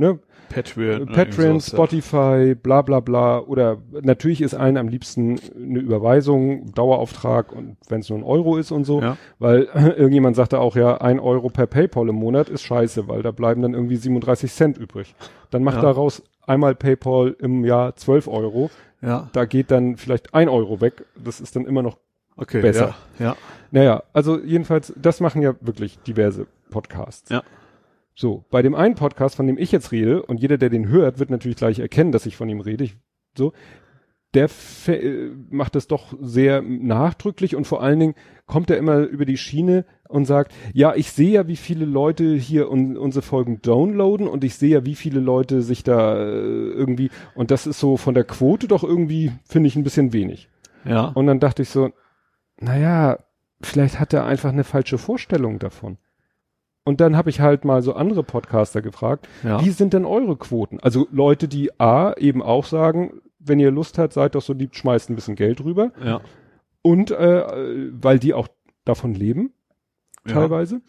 ne, Patreon. Patreon, Spotify, bla bla bla. Oder natürlich ist allen am liebsten eine Überweisung, Dauerauftrag und wenn es nur ein Euro ist und so. Ja. Weil irgendjemand sagte auch, ja, ein Euro per PayPal im Monat ist scheiße, weil da bleiben dann irgendwie 37 Cent übrig. Dann macht Ja. daraus einmal PayPal im Jahr 12 Euro. Ja. Da geht dann vielleicht ein Euro weg. Das ist dann immer noch Okay. Besser. Ja. ja. naja, also jedenfalls, das machen ja wirklich diverse Podcasts. Ja. So, bei dem einen Podcast, von dem ich jetzt rede, und jeder, der den hört, wird natürlich gleich erkennen, dass ich von ihm rede, ich, so, der äh, macht das doch sehr nachdrücklich und vor allen Dingen kommt er immer über die Schiene und sagt, ja, ich sehe ja, wie viele Leute hier un unsere Folgen downloaden und ich sehe ja, wie viele Leute sich da äh, irgendwie, und das ist so von der Quote doch irgendwie, finde ich, ein bisschen wenig. Ja. Und dann dachte ich so, naja, vielleicht hat er einfach eine falsche Vorstellung davon. Und dann habe ich halt mal so andere Podcaster gefragt, ja. wie sind denn eure Quoten? Also Leute, die A, eben auch sagen, wenn ihr Lust habt, seid doch so lieb, schmeißt ein bisschen Geld rüber. ja. Und äh, weil die auch davon leben, Ja. teilweise.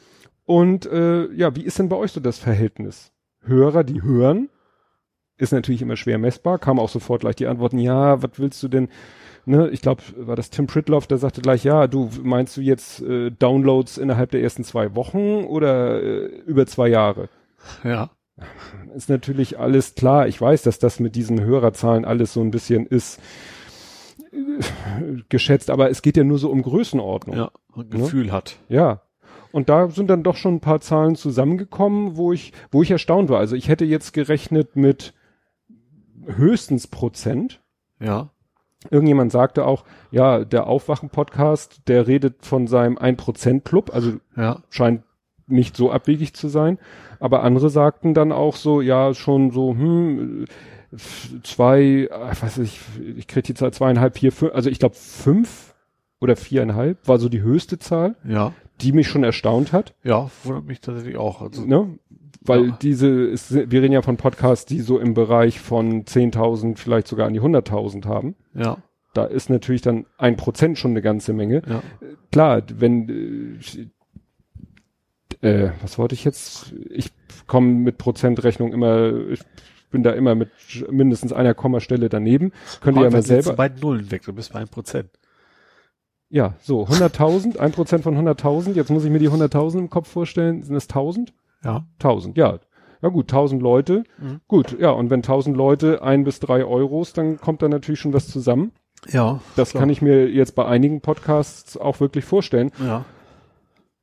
Und äh, ja, wie ist denn bei euch so das Verhältnis? Hörer, die hören, ist natürlich immer schwer messbar, kam auch sofort gleich die Antworten, ja, was willst du denn? Ne, ich glaube, war das Tim Pritloff, der sagte gleich, ja, du meinst du jetzt äh, Downloads innerhalb der ersten zwei Wochen oder äh, über zwei Jahre? Ja. Ist natürlich alles klar. Ich weiß, dass das mit diesen Hörerzahlen alles so ein bisschen ist äh, geschätzt, aber es geht ja nur so um Größenordnung. Ja. Ein Gefühl hat. Ja. Und da sind dann doch schon ein paar Zahlen zusammengekommen, wo ich, wo ich erstaunt war. Also ich hätte jetzt gerechnet mit höchstens Prozent. Ja. Irgendjemand sagte auch, ja, der Aufwachen-Podcast, der redet von seinem 1%-Club, also Ja. scheint nicht so abwegig zu sein. Aber andere sagten dann auch so, ja, schon so, hm, zwei, was weiß ich, ich krieg die Zahl zweieinhalb, vier, fünf, also ich glaube fünf oder viereinhalb war so die höchste Zahl, Ja. die mich schon erstaunt hat. Ja. Wundert mich tatsächlich auch. Also, Ne? Weil Ja. diese, ist, wir reden ja von Podcasts, die so im Bereich von 10.000, vielleicht sogar an die 100.000 haben. ja. Da ist natürlich dann ein Prozent schon eine ganze Menge. Ja. Klar, wenn äh, äh, was wollte ich jetzt? Ich komme mit Prozentrechnung immer, ich bin da immer mit mindestens einer Kommastelle daneben. Könnt ihr ja mal selber. beiden Nullen weg, du bist bei einem Prozent. Ja, so 100.000, ein Prozent von 100.000. Jetzt muss ich mir die 100.000 im Kopf vorstellen. Sind es 1.000? Ja. 1000, ja. Ja gut, 1000 Leute. Mhm. Gut, ja. Und wenn 1000 Leute ein bis drei Euros, dann kommt da natürlich schon was zusammen. Ja. Das kann ich mir jetzt bei einigen Podcasts auch wirklich vorstellen. Ja.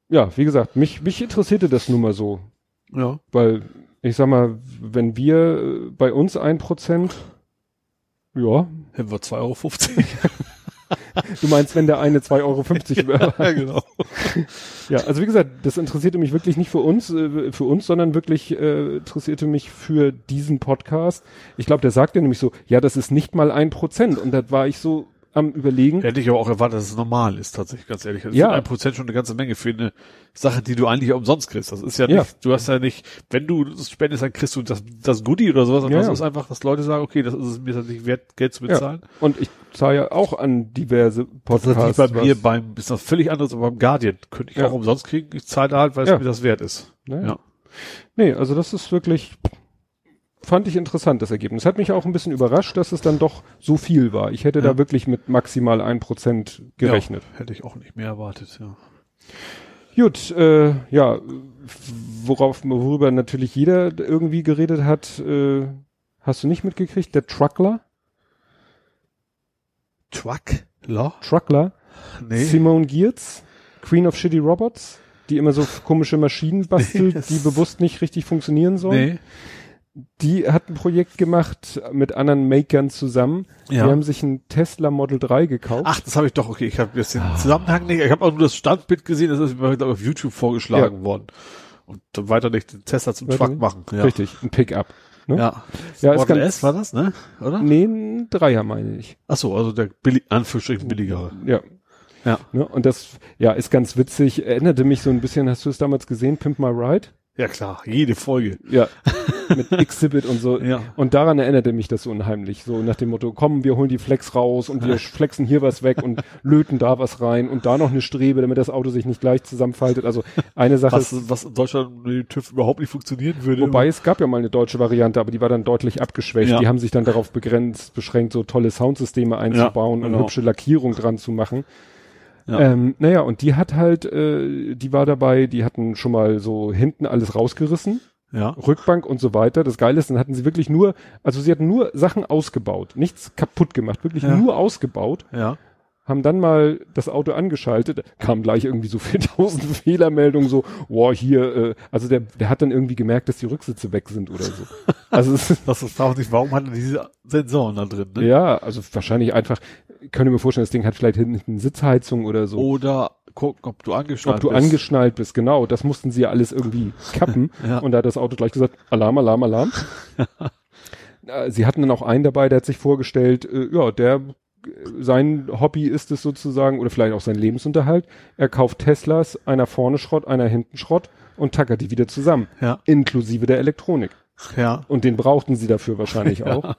Ja, wie gesagt, mich, mich interessierte das nun mal so. Ja. Weil, ich sag mal, wenn wir äh, bei uns ein Prozent, ja, Hätten wir 2,50 Euro. du meinst, wenn der eine 2,50 Euro wäre. ja, genau. Ja, also wie gesagt, das interessierte mich wirklich nicht für uns, äh, für uns, sondern wirklich äh, interessierte mich für diesen Podcast. Ich glaube, der sagte nämlich so, ja, das ist nicht mal ein Prozent. Und da war ich so am überlegen. Hätte ich aber auch erwartet, dass es normal ist, tatsächlich, ganz ehrlich. Das Ja. ist ein Prozent schon eine ganze Menge für eine Sache, die du eigentlich umsonst kriegst. Das ist ja nicht, Ja. du hast ja nicht, wenn du das spendest, dann kriegst du das, das Goodie oder sowas. Und Ja, das ja. ist einfach, dass Leute sagen, okay, das ist es mir tatsächlich wert, Geld zu Ja. bezahlen. Und ich zahle ja auch an diverse Das ist Podcasts. bei mir beim, ist noch völlig anderes, aber beim Guardian könnte ich Ja. auch umsonst kriegen. Ich zahle da halt, weil es Ja. mir das wert ist. Ja. Nee, also das ist wirklich, fand ich interessant, das Ergebnis. Hat mich auch ein bisschen überrascht, dass es dann doch so viel war. Ich hätte Ja. da wirklich mit maximal ein Prozent gerechnet. Ja, hätte ich auch nicht mehr erwartet, ja. Gut, äh, ja, worauf, worüber natürlich jeder irgendwie geredet hat, äh, hast du nicht mitgekriegt? Der Truckler? Truck? Law? Truckler? Nee. Simone Giertz? Queen of Shitty Robots? Die immer so komische Maschinen bastelt, Nee, die bewusst nicht richtig funktionieren sollen. Nee. Die hat ein Projekt gemacht mit anderen Makern zusammen. Ja. Die haben sich ein Tesla Model 3 gekauft. Ach, das habe ich doch, okay, ich habe jetzt den Zusammenhang nicht, ich habe auch nur das Standbild gesehen, das ist mir glaub auf YouTube vorgeschlagen worden. Und dann weiter nicht den Tesla zum Weiter Truck nicht? machen. Ja. Richtig, ein Pickup. Ne? Ja. Ja, Model ganz- S war das, ne? Oder? Nee, ein Dreier meine ich. Ach so, also der billig, Anführungsstrichen billigere. Ja. Ja. Ne? Und das, ja, ist ganz witzig. Erinnerte mich so ein bisschen, hast du es damals gesehen, Pimp My Ride? Ja klar, jede Folge. Ja. Mit Exhibit und so. Ja. Und daran erinnerte mich das so unheimlich. So nach dem Motto, komm, wir holen die Flex raus und wir flexen hier was weg und löten da was rein und da noch eine Strebe, damit das Auto sich nicht gleich zusammenfaltet. Also eine Sache ist, Was, was in Deutschland mit dem TÜV überhaupt nicht funktionieren würde. Wobei es gab ja mal eine deutsche Variante, aber die war dann deutlich abgeschwächt. Ja. Die haben sich dann darauf begrenzt, beschränkt, so tolle Soundsysteme einzubauen Ja, und genau. hübsche Lackierung dran zu machen. Ja. Ähm, naja, und die hat halt, äh, die war dabei, die hatten schon mal so hinten alles rausgerissen, ja. Rückbank und so weiter. Das Geile ist, dann hatten sie wirklich nur, also sie hatten nur Sachen ausgebaut, nichts kaputt gemacht, wirklich Ja. nur ausgebaut Ja. Haben dann mal das Auto angeschaltet, kam gleich irgendwie so 4000 Fehlermeldungen, so, wow, hier, äh, also der, der hat dann irgendwie gemerkt, dass die Rücksitze weg sind oder so. Also es Das ist auch nicht, warum hat er diese Sensoren da drin, ne? ja, also wahrscheinlich einfach, könnte mir vorstellen, das Ding hat vielleicht hinten Sitzheizung oder so. Oder gucken, ob du angeschnallt Ob du bist. angeschnallt bist, genau, das mussten sie ja alles irgendwie kappen. Ja. Und da hat das Auto gleich gesagt, Alarm, Alarm, Alarm. Äh, sie hatten dann auch einen dabei, der hat sich vorgestellt, äh, ja, der, sein Hobby ist es sozusagen, oder vielleicht auch sein Lebensunterhalt. Er kauft Teslas, einer vorne Schrott, einer hinten Schrott und tackert die wieder zusammen. Ja. Inklusive der Elektronik. Ja. Und den brauchten sie dafür wahrscheinlich auch.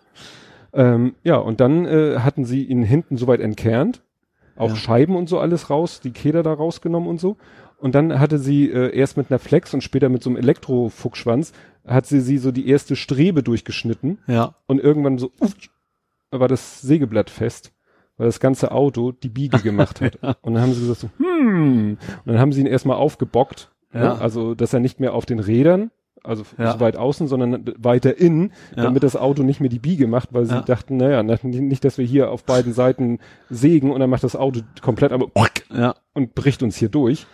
Ähm, ja, und dann äh, hatten sie ihn hinten soweit entkernt, auch Ja. Scheiben und so alles raus, die Keder da rausgenommen und so. Und dann hatte sie äh, erst mit einer Flex und später mit so einem Elektrofuchsschwanz, hat sie sie so die erste Strebe durchgeschnitten Ja. und irgendwann so uff, war das Sägeblatt fest, weil das ganze Auto die Biege gemacht hat. Und dann haben sie gesagt so, hm, und dann haben sie ihn erstmal aufgebockt, Ja. ne? also dass er nicht mehr auf den Rädern, also Ja. so weit außen, sondern weiter innen, Ja. damit das Auto nicht mehr die Biege macht, weil sie Ja. dachten, naja, na, nicht, dass wir hier auf beiden Seiten sägen und dann macht das Auto komplett aber Ja. und bricht uns hier durch.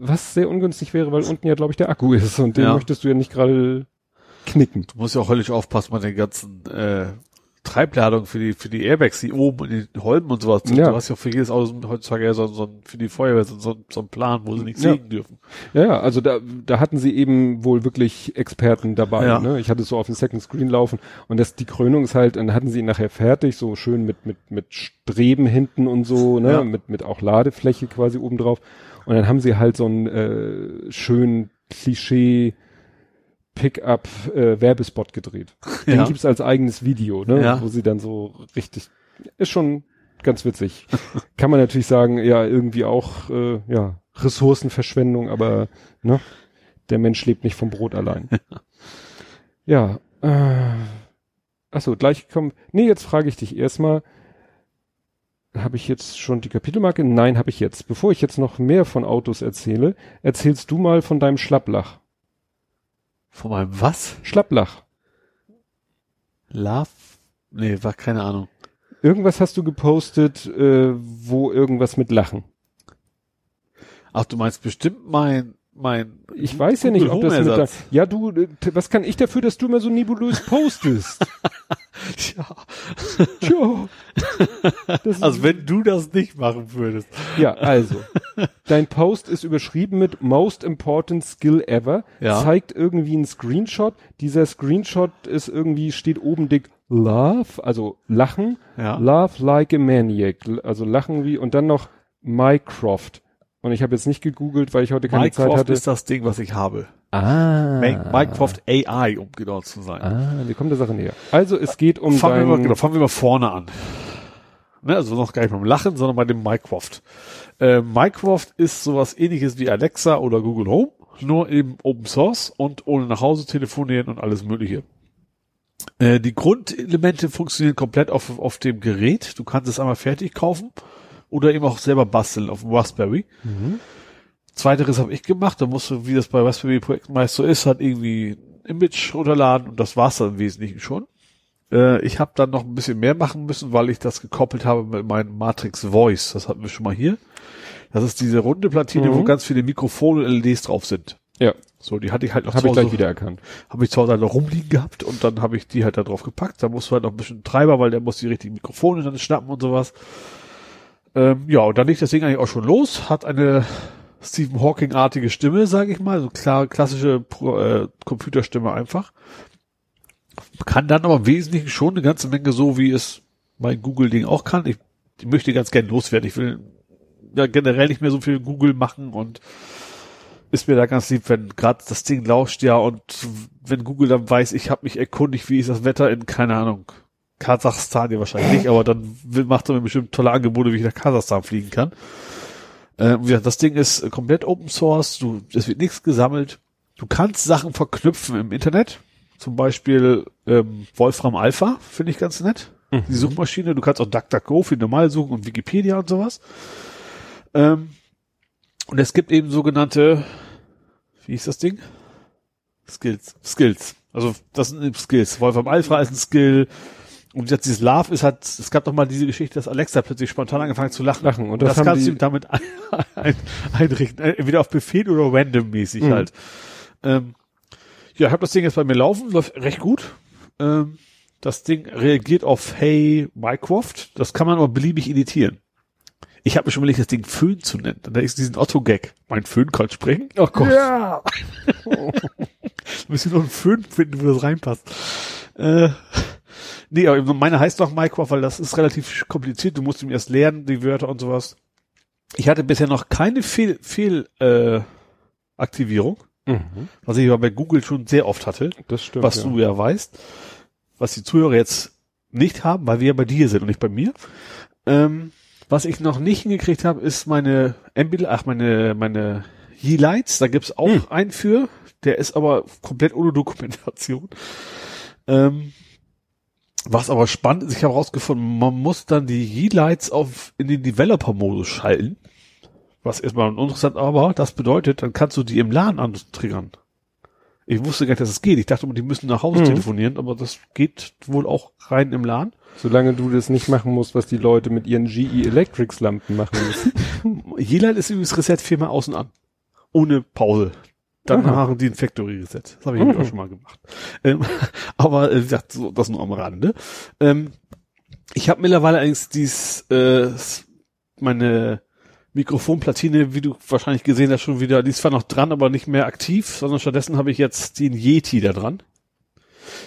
Was sehr ungünstig wäre, weil unten ja, glaube ich, der Akku ist und den Ja. möchtest du ja nicht gerade knicken. Du musst ja auch höllisch aufpassen bei den ganzen äh, Treibladungen für die für die Airbags, die oben in den Holmen und sowas. Ja. Du hast ja für jedes Auto heutzutage ja so, so ein, für die Feuerwehr so, so, so einen Plan, wo sie nicht Ja. sägen dürfen. Ja, ja, also da, da hatten sie eben wohl wirklich Experten dabei. Ja. Ne? Ich hatte es so auf dem Second Screen laufen und das die Krönung ist halt, dann hatten sie ihn nachher fertig, so schön mit mit mit Streben hinten und so, ne, Ja. mit mit auch Ladefläche quasi oben drauf. Und dann haben sie halt so einen äh, schönen Klischee Pickup äh, Werbespot gedreht. Den Ja. gibt's als eigenes Video, ne, Ja. wo sie dann so richtig ist schon ganz witzig. Kann man natürlich sagen, ja, irgendwie auch, äh, ja, Ressourcenverschwendung, aber, ne, der Mensch lebt nicht vom Brot allein. ja, äh, achso, gleich kommen, nee, jetzt frage ich dich erstmal, habe ich jetzt schon die Kapitelmarke? Nein, habe ich jetzt. Bevor ich jetzt noch mehr von Autos erzähle, erzählst du mal von deinem Schlapplach. Von meinem was? Schlapplach. Love? Nee, war keine Ahnung. Irgendwas hast du gepostet, äh, wo irgendwas mit Lachen. Ach, du meinst bestimmt mein mein ich weiß ja nicht, ob das mit der, ja du äh, was kann ich dafür, dass du immer so nebulös postest? ja. Tja. also wenn du das nicht machen würdest. Ja, also dein Post ist überschrieben mit Most Important Skill Ever, ja. zeigt irgendwie einen Screenshot. Dieser Screenshot ist irgendwie steht oben dick Love, also Lachen, ja. Love like a Maniac, also Lachen wie und dann noch Mycroft. Und ich habe jetzt nicht gegoogelt, weil ich heute keine Mycroft Zeit hatte. ist das Ding, was ich habe. Ah. Mycroft AI, um genau zu sein. Ah, wir kommen der Sache näher. Also es geht um fangen wir mal, genau, fangen wir mal vorne an. Ne, also noch gar nicht beim Lachen, sondern bei dem Mycroft. Äh, Mycroft ist sowas ähnliches wie Alexa oder Google Home, nur eben Open Source und ohne nach Hause telefonieren und alles mögliche. Äh, die Grundelemente funktionieren komplett auf, auf dem Gerät. Du kannst es einmal fertig kaufen oder eben auch selber basteln auf dem Raspberry. Mhm. Zweiteres habe ich gemacht, da musst du, wie das bei Raspberry Projekt meist so ist, halt irgendwie Image runterladen und das war's dann im Wesentlichen schon. Äh, ich habe dann noch ein bisschen mehr machen müssen, weil ich das gekoppelt habe mit meinem Matrix Voice. Das hatten wir schon mal hier. Das ist diese runde Platine, mhm. wo ganz viele Mikrofone und LEDs drauf sind. Ja. So, die hatte ich halt noch hab zu Hause. Habe ich gleich wieder erkannt. Habe ich zu Hause halt noch rumliegen gehabt und dann habe ich die halt da drauf gepackt. Da musst du halt noch ein bisschen Treiber, weil der muss die richtigen Mikrofone dann schnappen und sowas. Ähm, ja, und dann liegt das Ding eigentlich auch schon los, hat eine Stephen Hawking-artige Stimme, sage ich mal, so klar, klassische äh, Computerstimme einfach. Kann dann aber im Wesentlichen schon eine ganze Menge so, wie es mein Google-Ding auch kann. Ich, ich möchte ganz gern loswerden. Ich will ja generell nicht mehr so viel Google machen und ist mir da ganz lieb, wenn gerade das Ding lauscht ja und wenn Google dann weiß, ich habe mich erkundigt, wie ist das Wetter in, keine Ahnung, Kasachstan ja wahrscheinlich nicht, aber dann macht er mir bestimmt tolle Angebote, wie ich nach Kasachstan fliegen kann. Äh, ja, das Ding ist komplett Open Source, du, es wird nichts gesammelt. Du kannst Sachen verknüpfen im Internet. Zum Beispiel ähm, Wolfram Alpha, finde ich ganz nett. Mhm. Die Suchmaschine, du kannst auch DuckDuckGo für normal suchen und Wikipedia und sowas. Ähm, und es gibt eben sogenannte, wie ist das Ding? Skills. Skills. Also das sind Skills. Wolfram Alpha ist ein Skill, und jetzt dieses Love ist halt, es gab doch mal diese Geschichte, dass Alexa plötzlich spontan angefangen zu lachen. lachen. Und, das, das kannst du damit ein, ein, einrichten. Entweder auf Befehl oder randommäßig mhm. halt. Ähm, ja, ich habe das Ding jetzt bei mir laufen, läuft recht gut. Ähm, das Ding reagiert auf Hey Mycroft. Das kann man aber beliebig editieren. Ich habe mir schon überlegt, das Ding Föhn zu nennen. Da ist diesen Otto-Gag. Mein Föhn kann sprechen. Oh Gott. Ja. oh. Müssen noch einen Föhn finden, wo das reinpasst. Äh, Nee, aber meine heißt doch Minecraft, weil das ist relativ kompliziert. Du musst ihm erst lernen, die Wörter und sowas. Ich hatte bisher noch keine Fehl, Fehl äh, Aktivierung, mhm. was ich aber bei Google schon sehr oft hatte. Das stimmt. Was ja. du ja weißt, was die Zuhörer jetzt nicht haben, weil wir ja bei dir sind und nicht bei mir. Ähm, was ich noch nicht hingekriegt habe, ist meine Ambil, ach meine meine Ye-Lights. Da gibt's auch hm. einen für. Der ist aber komplett ohne Dokumentation. Ähm, was aber spannend ist, ich habe herausgefunden, man muss dann die Ye-Lights auf in den Developer-Modus schalten. Was erstmal interessant, aber das bedeutet, dann kannst du die im LAN antriggern. Ich wusste gar nicht, dass es das geht. Ich dachte immer, die müssen nach Hause mhm. telefonieren, aber das geht wohl auch rein im LAN. Solange du das nicht machen musst, was die Leute mit ihren GE Electrics Lampen machen müssen. Ye-Light ist übrigens Reset viermal außen an. Ohne Pause. Dann Aha. machen die ein Factory Reset. Das habe ich mhm. auch schon mal gemacht. Ähm, aber äh, gesagt, so, das nur am Rande. Ähm, ich habe mittlerweile eigentlich dies, äh, meine Mikrofonplatine, wie du wahrscheinlich gesehen hast, schon wieder, die ist zwar noch dran, aber nicht mehr aktiv, sondern stattdessen habe ich jetzt den Yeti da dran.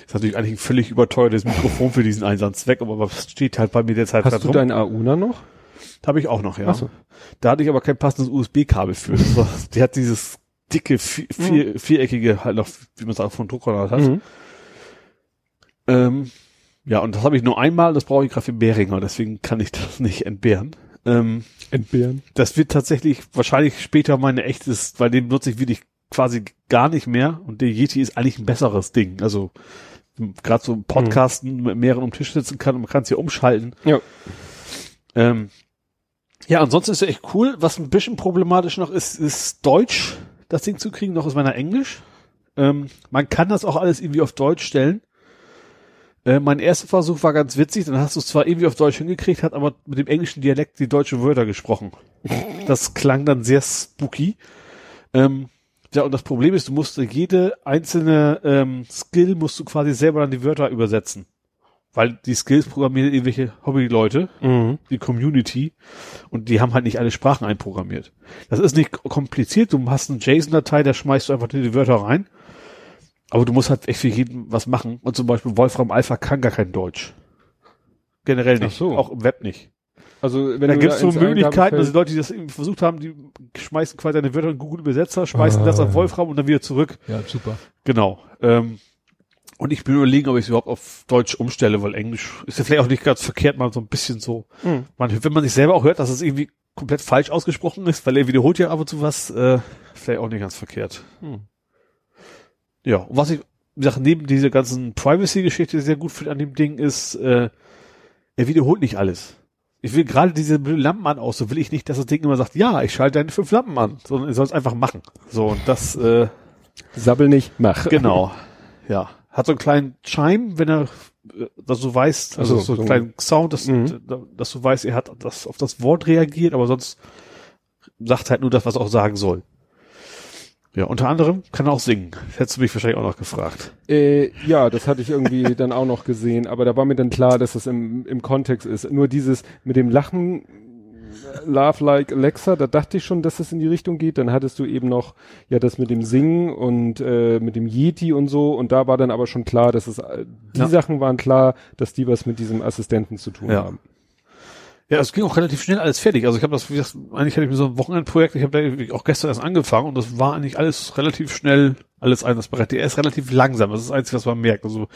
Ist natürlich eigentlich ein völlig überteuertes Mikrofon für diesen Einsatzzweck, aber was steht halt bei mir derzeit Hast du rum. deinen Auna noch? Habe ich auch noch, ja. So. Da hatte ich aber kein passendes USB-Kabel für. Die hat dieses dicke, vier, vier, mhm. viereckige, halt noch, wie man sagt, von Druckgranat hat. Mhm. Ähm, Ja, und das habe ich nur einmal, das brauche ich gerade für Beringer, deswegen kann ich das nicht entbehren. Ähm, Entbehren. das wird tatsächlich wahrscheinlich später meine echtes, weil den nutze ich wirklich quasi gar nicht mehr und der Yeti ist eigentlich ein besseres Ding. Also gerade so Podcasten mit mehreren um Tisch sitzen kann und man kann es hier umschalten. Ja. Ähm, ja, ansonsten ist er echt cool. Was ein bisschen problematisch noch ist, ist Deutsch, das Ding zu kriegen. Noch ist meiner Englisch. Ähm, man kann das auch alles irgendwie auf Deutsch stellen. Äh, mein erster Versuch war ganz witzig, dann hast du es zwar irgendwie auf Deutsch hingekriegt, hat aber mit dem englischen Dialekt die deutschen Wörter gesprochen. Das klang dann sehr spooky. Ähm, ja, und das Problem ist, du musst jede einzelne ähm, Skill musst du quasi selber dann die Wörter übersetzen. Weil die Skills programmieren irgendwelche Hobbyleute, Mhm. die Community, und die haben halt nicht alle Sprachen einprogrammiert. Das ist nicht kompliziert, du hast eine JSON-Datei, da schmeißt du einfach die Wörter rein. Aber du musst halt echt für jeden was machen. Und zum Beispiel Wolfram Alpha kann gar kein Deutsch. Generell nicht. So. Auch im Web nicht. Also wenn da gibt es so Möglichkeiten, also Leute, die das irgendwie versucht haben, die schmeißen quasi deine Wörter in Google Übersetzer, schmeißen Ah. das auf Wolfram und dann wieder zurück. Ja, super. Genau. Ähm, und ich bin überlegen, ob ich es überhaupt auf Deutsch umstelle, weil Englisch ist ja vielleicht auch nicht ganz verkehrt, mal so ein bisschen so. Mhm. Man, wenn man sich selber auch hört, dass es irgendwie komplett falsch ausgesprochen ist, weil er wiederholt ja ab und zu was, äh, vielleicht auch nicht ganz verkehrt. Hm. Ja, und was ich, wie gesagt, neben dieser ganzen Privacy-Geschichte sehr gut finde an dem Ding ist, äh, er wiederholt nicht alles. Ich will gerade diese Lampen an aus, so will ich nicht, dass das Ding immer sagt, ja, ich schalte deine fünf Lampen an, sondern er soll es einfach machen. So, und das, äh, Sabbel nicht, mach. Genau. Ja. Hat so einen kleinen Chime, wenn er, äh, dass du weißt, also Ach so, einen so. kleinen Sound, dass, Mhm. da- dass du weißt, er hat das, auf das Wort reagiert, aber sonst sagt halt nur das, was er auch sagen soll. Ja, unter anderem kann er auch singen. Hättest du mich wahrscheinlich auch noch gefragt. Äh, ja, das hatte ich irgendwie dann auch noch gesehen, aber da war mir dann klar, dass das im, im Kontext ist. Nur dieses mit dem Lachen, Love Like Alexa, da dachte ich schon, dass es in die Richtung geht. Dann hattest du eben noch ja das mit dem Singen und äh, mit dem Yeti und so und da war dann aber schon klar, dass es äh, die Ja. Sachen waren klar, dass die was mit diesem Assistenten zu tun Ja. haben. Ja, es ging auch relativ schnell alles fertig. Also ich habe das, wie gesagt, eigentlich hatte ich mir so ein Wochenendprojekt, ich habe da auch gestern erst angefangen und das war eigentlich alles relativ schnell, alles einsatzbereit. Der ist relativ langsam, das ist das Einzige, was man merkt. Also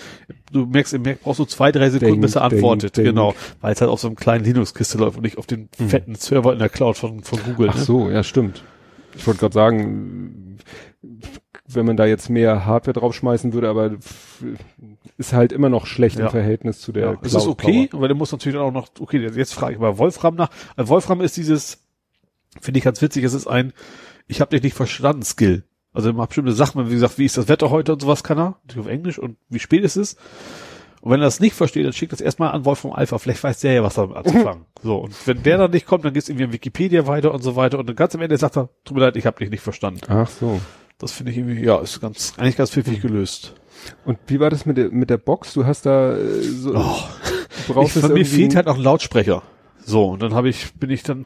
du merkst, im Merk brauchst du zwei, drei Sekunden, bis er antwortet. denk, genau. Weil es halt auf so einem kleinen Linux-Kiste läuft und nicht auf den fetten Server in der Cloud von, von Google. Ach ne? so, ja, stimmt. Ich wollte gerade sagen, wenn man da jetzt mehr Hardware draufschmeißen würde, aber ist halt immer noch schlecht Ja. im Verhältnis zu der Ja, es ist Cloud okay, weil der muss natürlich dann auch noch, okay, jetzt frage ich mal Wolfram nach. Also Wolfram ist dieses, finde ich ganz witzig, es ist ein, ich habe dich nicht verstanden, Skill. Also immer bestimmte Sachen, wie gesagt, wie ist das Wetter heute und sowas kann er, natürlich auf Englisch und wie spät ist es. Und wenn er das nicht versteht, dann schickt das erstmal an Wolfram Alpha, vielleicht weiß der ja, was damit anzufangen. so, und wenn der dann nicht kommt, dann geht's irgendwie in Wikipedia weiter und so weiter und dann ganz am Ende sagt er, tut mir leid, ich habe dich nicht verstanden. Ach so. Das finde ich irgendwie, ja, ist ganz, eigentlich ganz pfiffig gelöst. Und wie war das mit der, mit der Box? Du hast da äh, so, Oh. brauchst ich, es mir fehlt halt noch ein Lautsprecher. So, und dann habe ich, bin ich dann,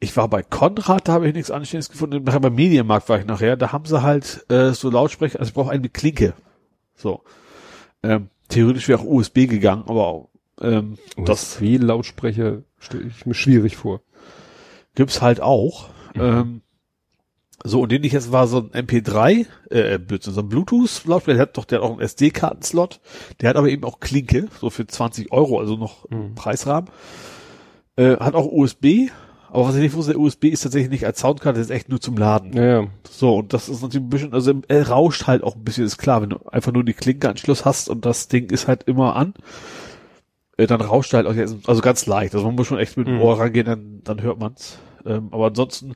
ich war bei Konrad, da habe ich nichts Anständiges gefunden. Nachher beim Medienmarkt war ich nachher, da haben sie halt äh, so Lautsprecher, also ich brauche eine Klinke. So. Ähm, theoretisch wäre auch USB gegangen, aber ähm, das USB-Lautsprecher stelle ich mir schwierig vor. gibt's halt auch. Ähm, so, und den ich jetzt war so ein MP3, äh, Blödsinn, so ein Bluetooth-Lautsprecher, der hat doch, der hat auch einen SD-Kartenslot, der hat aber eben auch Klinke, so für 20 Euro, also noch Mhm. Preisrahmen. Äh, hat auch USB, aber was ich nicht wusste, der USB ist tatsächlich nicht als Soundkarte, das ist echt nur zum Laden. Naja, So, und das ist natürlich ein bisschen, also er rauscht halt auch ein bisschen, ist klar, wenn du einfach nur die Klinkenanschluss hast und das Ding ist halt immer an, äh, dann rauscht er halt auch, jetzt- also ganz leicht, also man muss schon echt mit dem Mhm. Ohr rangehen, dann, dann hört man's. Ähm, aber ansonsten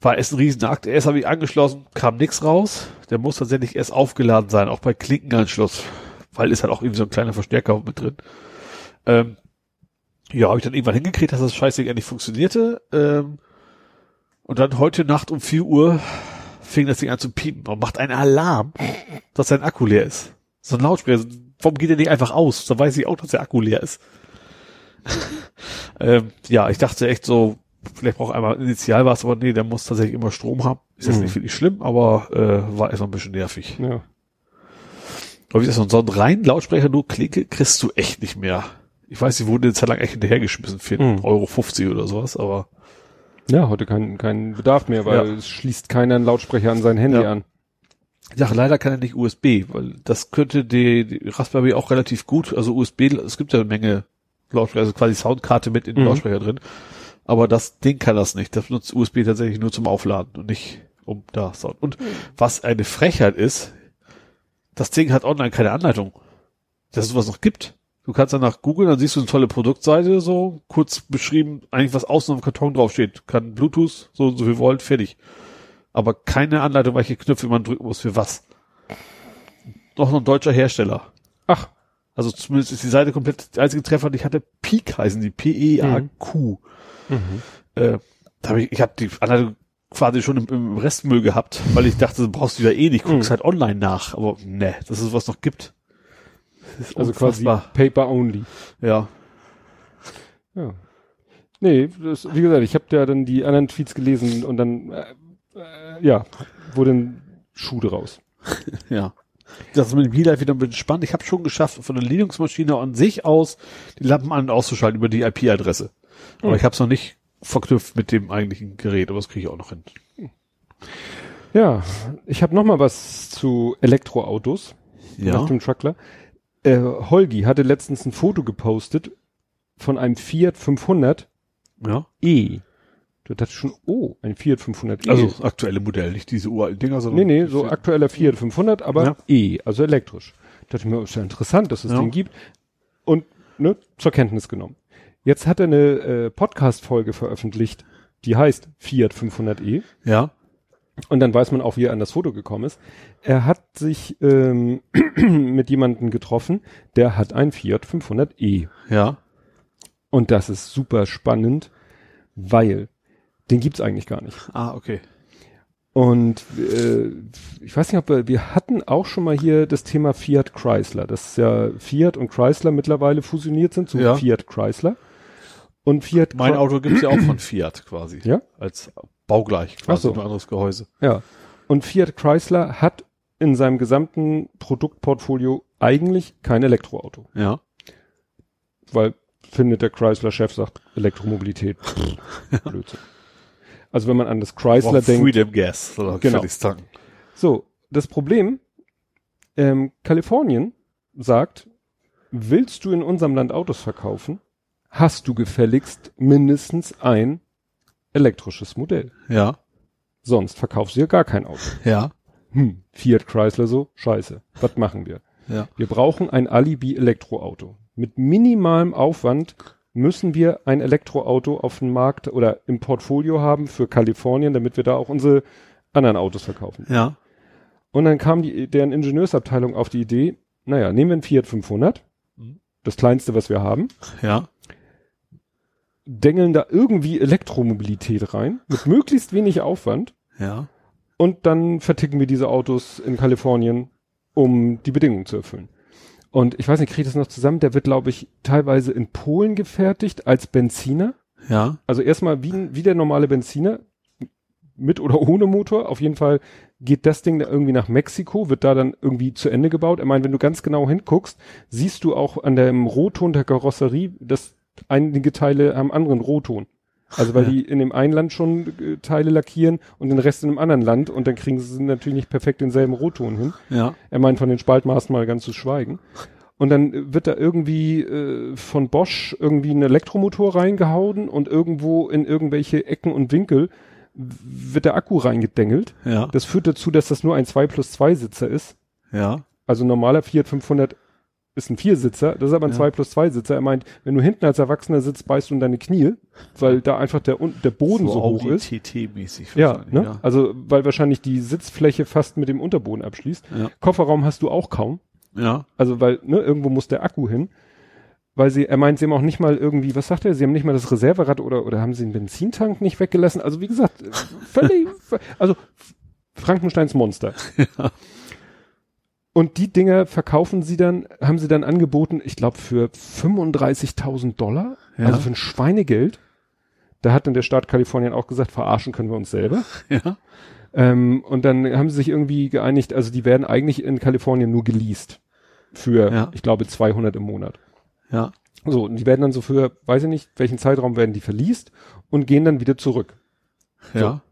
war es ein Riesenakt. Erst habe ich angeschlossen, kam nix raus. Der muss tatsächlich erst aufgeladen sein, auch bei Klinkenanschluss, weil ist halt auch irgendwie so ein kleiner Verstärker mit drin. Ähm, ja, habe ich dann irgendwann hingekriegt, dass das Scheißding endlich funktionierte. Ähm, und dann heute Nacht um 4 Uhr fing das Ding an zu piepen und macht einen Alarm, dass sein Akku leer ist. So ein Lautsprecher. Warum geht der nicht einfach aus? Da weiß ich auch, dass der Akku leer ist. ähm, ja, ich dachte echt so, vielleicht braucht einmal initial was, aber nee, der muss tatsächlich immer Strom haben. Ist jetzt Mhm. nicht wirklich schlimm, aber äh, war erstmal ein bisschen nervig. ja. Aber wie gesagt, so einen reinen Lautsprecher nur Klinke kriegst du echt nicht mehr. Ich weiß, die wurden eine Zeit lang echt hinterhergeschmissen für Mhm. Euro 50 oder sowas, aber Ja, heute kein, kein Bedarf mehr, weil Ja. es schließt keiner einen Lautsprecher an sein Handy Ja. an. Ich sage, leider kann er nicht USB, weil das könnte die, die Raspberry auch relativ gut, also USB, es gibt ja eine Menge Lautsprecher, also quasi Soundkarte mit in den Mhm. Lautsprecher drin. Aber das Ding kann das nicht. Das nutzt USB tatsächlich nur zum Aufladen und nicht um da Sound. Und was eine Frechheit ist, das Ding hat online keine Anleitung. Dass es sowas noch gibt. Du kannst danach googeln, dann siehst du eine tolle Produktseite, so kurz beschrieben, eigentlich was außen auf dem Karton draufsteht. Kann Bluetooth, so und so viel Volt, fertig. Aber keine Anleitung, welche Knöpfe man drücken muss, für was. Noch ein deutscher Hersteller. Ach, Also zumindest ist die Seite komplett, der einzige Treffer, den ich hatte, Peak heißen die, P-E-A-Q. Äh, da hab ich, ich habe die Anleitung quasi schon im, im Restmüll gehabt, weil ich dachte, das brauchst du ja eh nicht, guckst Mhm. halt online nach. Aber ne, dass es was noch gibt. Das ist also quasi unfassbar. Paper only. Ja. Ja. Nee, das, wie gesagt, ich habe ja dann die anderen Tweets gelesen und dann, äh, äh, ja, wurde ein Schuh draus. Ja. Das ist mit dem Healife wieder ein bisschen spannend. Ich habe schon geschafft, von der Linux-Maschine an sich aus die Lampen an- und auszuschalten über die IP-Adresse. Aber Hm. ich habe es noch nicht verknüpft mit dem eigentlichen Gerät, aber das kriege ich auch noch hin. Ja, ich habe noch mal was zu Elektroautos nach dem Truckler. Äh, Holgi hatte letztens ein Foto gepostet von einem Fiat 500 Ja. E. Du dachtest schon, oh, ein Fiat 500 E. Also das aktuelle Modell, nicht diese uralten Dinger, sondern. nee, nee, so aktueller Fiat 500, aber Ja. E, also elektrisch. Da dachte ich mir, ist ja interessant, dass es Ja. den gibt. Und ne, zur Kenntnis genommen. Jetzt hat er eine äh, Podcast-Folge veröffentlicht, die heißt Fiat 500e. Ja. Und dann weiß man auch, wie er an das Foto gekommen ist. Er hat sich ähm, mit jemandem getroffen, der hat ein Fiat 500e. Ja. Und das ist super spannend, weil den gibt's eigentlich gar nicht. Ah, okay. Und äh, ich weiß nicht, ob wir, wir hatten auch schon mal hier das Thema Fiat Chrysler, dass ja Fiat und Chrysler mittlerweile fusioniert sind zu Ja. Fiat Chrysler. Und Fiat Mein Auto gibt's ja auch von Fiat quasi. Ja? Als baugleich quasi, Ach so. nur anderes Gehäuse. Ja. Und Fiat Chrysler hat in seinem gesamten Produktportfolio eigentlich kein Elektroauto. Ja. weil findet der Chrysler-Chef sagt Elektromobilität. Blödsinn. Also wenn man an das Chrysler denkt. Freedom Gas, oder Genau. So, das Problem, ähm, Kalifornien sagt, willst du in unserem Land Autos verkaufen, hast du gefälligst mindestens ein elektrisches Modell. Ja. Sonst verkaufst du ja gar kein Auto. Ja. Hm, Fiat Chrysler so, scheiße. Was machen wir? Ja. Wir brauchen ein Alibi-Elektroauto. Mit minimalem Aufwand müssen wir ein Elektroauto auf dem Markt oder im Portfolio haben für Kalifornien, damit wir da auch unsere anderen Autos verkaufen. Ja. Und dann kam die, deren Ingenieursabteilung auf die Idee, naja, nehmen wir einen Fiat 500, Mhm. das kleinste, was wir haben, Ja. Dengeln da irgendwie Elektromobilität rein, mit möglichst wenig Aufwand Ja. und dann verticken wir diese Autos in Kalifornien, um die Bedingungen zu erfüllen. Und ich weiß nicht, kriege ich das noch zusammen? Der wird, glaube ich, teilweise in Polen gefertigt als Benziner. Ja. Also erstmal wie, wie der normale Benziner, mit oder ohne Motor. Auf jeden Fall geht das Ding da irgendwie nach Mexiko, wird da dann irgendwie zu Ende gebaut. Ich meine, wenn du ganz genau hinguckst, siehst du auch an dem Rohton der Karosserie, dass einige Teile haben anderen Rohton. Also weil Ja. die in dem einen Land schon äh, Teile lackieren und den Rest in einem anderen Land und dann kriegen sie natürlich nicht perfekt denselben Rohton hin. Ja. Er meint von den Spaltmaßen mal ganz zu schweigen. Und dann wird da irgendwie äh, von Bosch irgendwie ein Elektromotor reingehauen und irgendwo in irgendwelche Ecken und Winkel wird der Akku reingedengelt. Ja. Das führt dazu, dass das nur ein 2 plus 2 Sitzer ist. Ja. Also normaler Fiat 500 ist ein Viersitzer, das ist aber ein Ja. 2 plus 2 Sitzer. Er meint, wenn du hinten als Erwachsener sitzt, beißt du in deine Knie, weil da einfach der, der Boden so, hoch ist. TT-mäßig. Ja, ne? Also, weil wahrscheinlich die Sitzfläche fast mit dem Unterboden abschließt. Ja. Kofferraum hast du auch kaum. Ja. Also, weil, ne, irgendwo muss der Akku hin. Weil sie, er meint, sie haben auch nicht mal irgendwie, was sagt er, sie haben nicht mal das Reserverad oder, oder haben sie den Benzintank nicht weggelassen. Also, wie gesagt, äh, völlig, also, Frankensteins Monster. Und die Dinger verkaufen sie dann, haben sie dann angeboten, ich glaube, für 35.000 Dollar. Ja. Also für ein Schweinegeld. Da hat dann der Staat Kalifornien auch gesagt, verarschen können wir uns selber. Ja. Ähm, und dann haben sie sich irgendwie geeinigt, also die werden eigentlich in Kalifornien nur geleast. Für, Ja. ich glaube, 200 im Monat. Ja. So, und die werden dann so für, weiß ich nicht, welchen Zeitraum werden die verliest und gehen dann wieder zurück. Ja.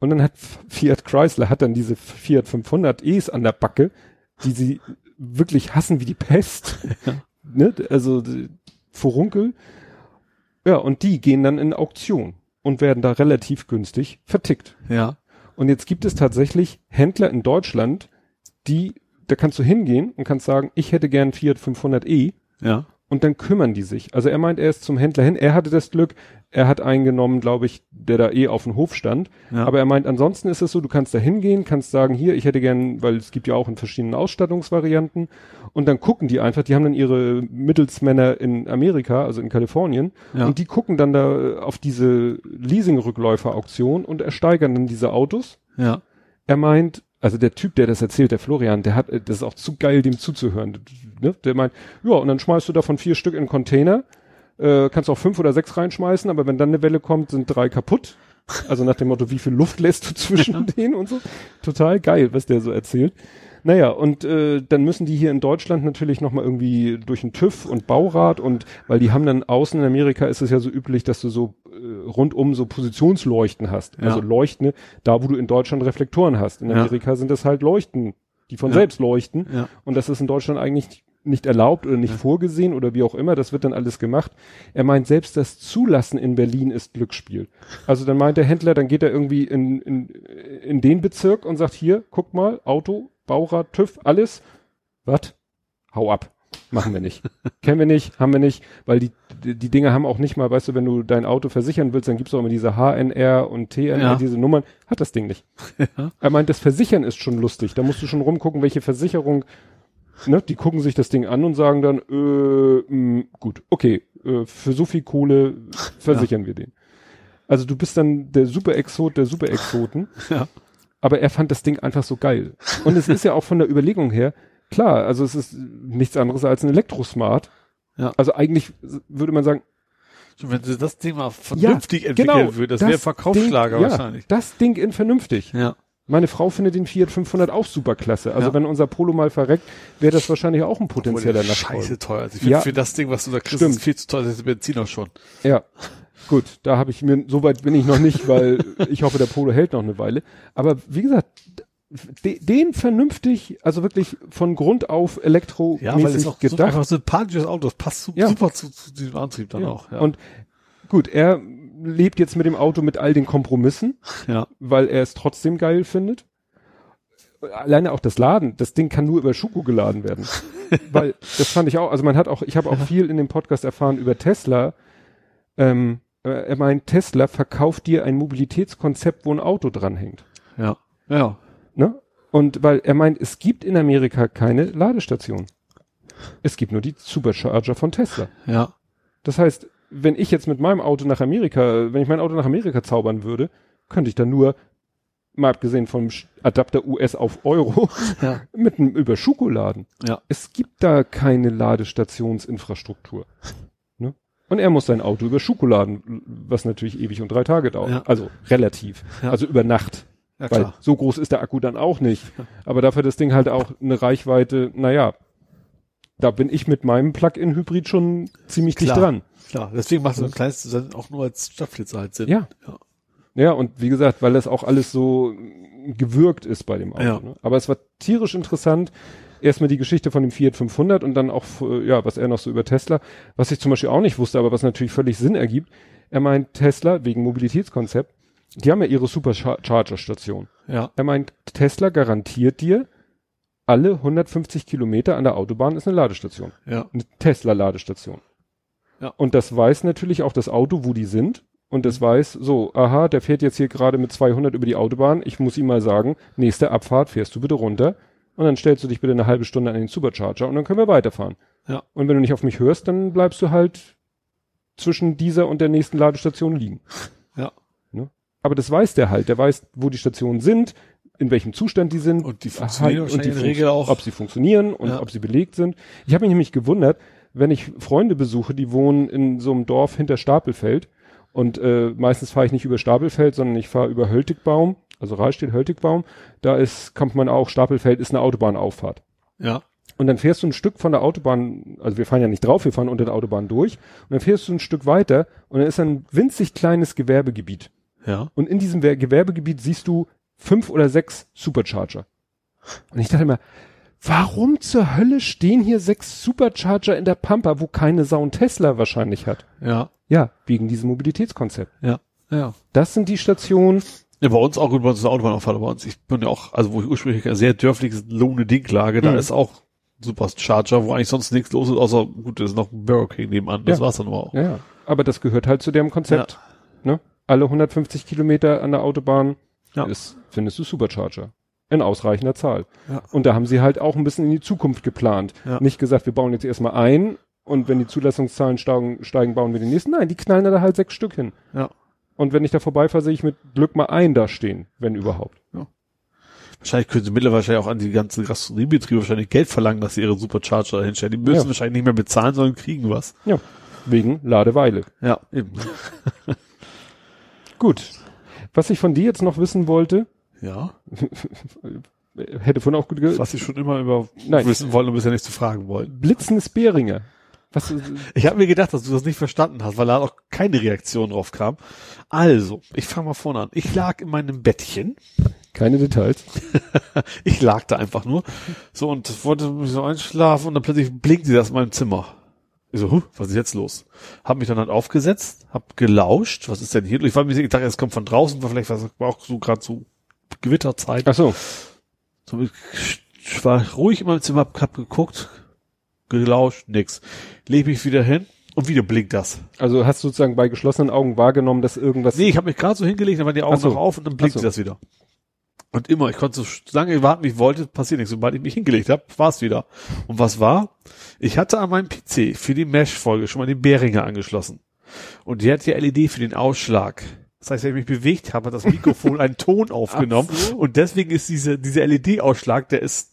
Und dann hat Fiat Chrysler hat dann diese Fiat 500 E's an der Backe, die sie wirklich hassen wie die Pest. ne? Also Furunkel. Ja, und die gehen dann in Auktion und werden da relativ günstig vertickt. Ja. Und jetzt gibt es tatsächlich Händler in Deutschland, die, da kannst du hingehen und kannst sagen, ich hätte gern Fiat 500e. Ja. Und dann kümmern die sich. Also er meint, er ist zum Händler hin. Er hatte das Glück, er hat eingenommen, glaube ich, der da eh auf dem Hof stand. Ja. Aber er meint, ansonsten ist es so, du kannst da hingehen, kannst sagen, hier, ich hätte gern, weil es gibt ja auch in verschiedenen Ausstattungsvarianten. Und dann gucken die einfach, die haben dann ihre Mittelsmänner in Amerika, also in Kalifornien. Ja. Und die gucken dann da auf diese Leasing-Rückläufer-Auktion und ersteigern dann diese Autos. Ja. Er meint, also der Typ, der das erzählt, der Florian, der hat, das ist auch zu geil, dem zuzuhören. Ne? Der meint, ja, und dann schmeißt du davon vier Stück in einen Container, äh, kannst auch fünf oder sechs reinschmeißen, aber wenn dann eine Welle kommt, sind drei kaputt. Also nach dem Motto, wie viel Luft lässt du zwischen denen und so. Total geil, was der so erzählt. Naja, und äh, dann müssen die hier in Deutschland natürlich nochmal irgendwie durch den TÜV und Baurat und weil die haben dann außen in Amerika ist es ja so üblich, dass du so äh, rundum so Positionsleuchten hast. Ja. Also Leuchten, da wo du in Deutschland Reflektoren hast. In Ja. Amerika sind das halt Leuchten, die von Ja. selbst leuchten. Ja. Und das ist in Deutschland eigentlich nicht erlaubt oder nicht vorgesehen oder wie auch immer. Das wird dann alles gemacht. Er meint, selbst das Zulassen in Berlin ist Glücksspiel. Also dann meint der Händler, dann geht er irgendwie in, in, in den Bezirk und sagt, hier, guck mal, Auto, Baurat, TÜV, alles. Was? Hau ab. Machen wir nicht. Kennen wir nicht, haben wir nicht, weil die, die, die Dinge haben auch nicht mal, weißt du, wenn du dein Auto versichern willst, dann gibt's auch immer diese HNR und TNR, Ja. diese Nummern, hat das Ding nicht. Ja. Er meint, das Versichern ist schon lustig. Da musst du schon rumgucken, welche Versicherung, ne, die gucken sich das Ding an und sagen dann, äh, mh, gut, okay, äh, für so viel Kohle versichern wir den. Also du bist dann der Super-Exot der Super-Exoten. Ja. Aber er fand das Ding einfach so geil. Und es ist ja auch von der Überlegung her, klar, also es ist nichts anderes als ein Elektrosmart. Ja. Also eigentlich würde man sagen, Schon Wenn sie das Thema mal vernünftig entwickeln genau, würde, das, wäre Verkaufsschlager Ding, wahrscheinlich. Ja, das Ding in vernünftig. Ja. Meine Frau findet den Fiat 500 auch super klasse. Also Ja. wenn unser Polo mal verreckt, wäre das wahrscheinlich auch ein potenzieller der Scheiße Nachfolger. teuer. Also ich finde Ja. für das Ding, was du da kriegst, Stimmt. ist viel zu teuer. Das ist Benzin auch schon. Ja. Gut, da habe ich mir, so weit bin ich noch nicht, weil ich hoffe, der Polo hält noch eine Weile. Aber wie gesagt, den vernünftig, also wirklich von Grund auf elektromäßig Ja, weil es auch so gedacht. einfach sympathisches Auto. Das passt su Ja. super zu, zu diesem Antrieb dann Ja. auch. Ja. Und gut, er lebt jetzt mit dem Auto mit all den Kompromissen, ja. weil er es trotzdem geil findet. Alleine auch das Laden, das Ding kann nur über Schuko geladen werden. weil das fand ich auch, also man hat auch, ich habe auch viel in dem Podcast erfahren über Tesla. Ähm, äh, er meint, Tesla verkauft dir ein Mobilitätskonzept, wo ein Auto dranhängt. Ja. Ja. Ne? Und weil er meint, es gibt in Amerika keine Ladestation. Es gibt nur die Supercharger von Tesla. Ja. Das heißt, wenn ich jetzt mit meinem Auto nach Amerika, wenn ich mein Auto nach Amerika zaubern würde, könnte ich dann nur, mal abgesehen vom Adapter US auf Euro, Ja. mit einem über Schuko laden. Ja. Es gibt da keine Ladestationsinfrastruktur. Ne? Und er muss sein Auto über Schuko laden, was natürlich ewig und drei Tage dauert. Ja. Also relativ. Ja. Also über Nacht. Ja, Weil klar. so groß ist der Akku dann auch nicht. Aber dafür das Ding halt auch eine Reichweite, naja, da bin ich mit meinem Plug-in-Hybrid schon ziemlich Klar. dicht dran. Klar. Deswegen macht so ein kleines auch nur als Stadtflitzer halt Sinn. Ja. Ja. Ja, und wie gesagt, weil das auch alles so gewürgt ist bei dem Auto. Ja. Ne? Aber es war tierisch interessant. Erstmal die Geschichte von dem Fiat 500 und dann auch, äh, ja, was er noch so über Tesla, was ich zum Beispiel auch nicht wusste, aber was natürlich völlig Sinn ergibt. Er meint Tesla, wegen Mobilitätskonzept, die haben ja ihre Supercharger-Station. Ja. Er meint, Tesla garantiert dir, alle 150 Kilometer an der Autobahn ist eine Ladestation. Ja. Eine Tesla-Ladestation. Ja. Und das weiß natürlich auch das Auto, wo die sind. Und das weiß, so, aha, der fährt jetzt hier gerade mit 200 über die Autobahn. Ich muss ihm mal sagen, nächste Abfahrt fährst du bitte runter. Und dann stellst du dich bitte eine halbe Stunde an den Supercharger und dann können wir weiterfahren. Ja. Und wenn du nicht auf mich hörst, dann bleibst du halt zwischen dieser und der nächsten Ladestation liegen. Aber das weiß der halt. Der weiß, wo die Stationen sind, in welchem Zustand die sind. Und die funktionieren und wahrscheinlich in Regel auch. Ob sie funktionieren und Ja. ob sie belegt sind. Ich habe mich nämlich gewundert, wenn ich Freunde besuche, die wohnen in so einem Dorf hinter Stapelfeld und äh, meistens fahre ich nicht über Stapelfeld, sondern ich fahre über Höltigbaum, also Rahlstedt Höltigbaum. Da ist, kommt man auch, Stapelfeld ist eine Autobahnauffahrt. Ja. Und dann fährst du ein Stück von der Autobahn, also wir fahren ja nicht drauf, wir fahren unter der Autobahn durch. Und dann fährst du ein Stück weiter und dann ist ein winzig kleines Gewerbegebiet. Ja. Und in diesem Wer- Gewerbegebiet siehst du fünf oder sechs Supercharger. Und ich dachte immer, warum zur Hölle stehen hier sechs Supercharger in der Pampa, wo keine Sau ein Tesla wahrscheinlich hat? Ja. Ja, wegen diesem Mobilitätskonzept. Ja. Ja. Das sind die Stationen. Ja, bei uns auch gut, bei uns ist eine Autobahnauffahrt, bei uns, ich bin ja auch, also wo ich ursprünglich sehr dörfliches Lohne Dinklage, da Mhm. ist auch Supercharger, wo eigentlich sonst nichts los ist, außer, gut, da ist noch ein Burger King nebenan, das Ja. war's dann aber auch. Ja, ja. Aber das gehört halt zu deren Konzept. Ne? Alle 150 Kilometer an der Autobahn Ja. ist, findest du Supercharger. In ausreichender Zahl. Ja. Und da haben sie halt auch ein bisschen in die Zukunft geplant. Ja. Nicht gesagt, wir bauen jetzt erstmal ein und wenn die Zulassungszahlen steigen, steigen, bauen wir den nächsten. Nein, die knallen da halt sechs Stück hin. Ja. Und wenn ich da vorbeifahre, sehe ich mit Glück mal ein da stehen, wenn überhaupt. Wahrscheinlich können sie mittlerweile auch an die ganzen Gastronomiebetriebe wahrscheinlich Geld verlangen, dass sie ihre Supercharger hinstellen. Die müssen Ja. wahrscheinlich nicht mehr bezahlen, sondern kriegen was. Ja. Wegen Ladeweile. Ja, eben. Gut. Was ich von dir jetzt noch wissen wollte, Ja. hätte von auch gut ge Was ich schon immer über Nein. wissen wollen und bisher nicht zu fragen wollen. Blitzendes Beringer. Was, Ich habe mir gedacht, dass du das nicht verstanden hast, weil da auch keine Reaktion drauf kam. Also, ich fange mal vorne an. Ich lag in meinem Bettchen. keine Details. Ich lag da einfach nur. So, und wollte mich so einschlafen und dann plötzlich blinkte das in meinem Zimmer. Ich so, huh, was ist jetzt los? Hab mich dann halt aufgesetzt, hab gelauscht, was ist denn hier? Ich war mir dachte, es kommt von draußen, war vielleicht was, war auch so gerade so Gewitterzeit. Ach so. So, ich war ruhig in meinem Zimmer, hab, geguckt, gelauscht, nix. Leg mich wieder hin und wieder blinkt das. Also hast du sozusagen bei geschlossenen Augen wahrgenommen, dass irgendwas. Nee, ich habe mich gerade so hingelegt, dann waren die Augen so. noch auf und dann blinkte Ach so. das wieder. Und immer, ich konnte so lange warten, wie ich wollte, passiert nichts. Sobald ich mich hingelegt habe, war es wieder. Und was war? Ich hatte an meinem PC für die Mesh-Folge schon mal den Behringer angeschlossen. Und die hat ja LED für den Ausschlag. Das heißt, wenn ich mich bewegt habe, hat das Mikrofon einen Ton aufgenommen. So. Und deswegen ist diese, dieser LED-Ausschlag, der ist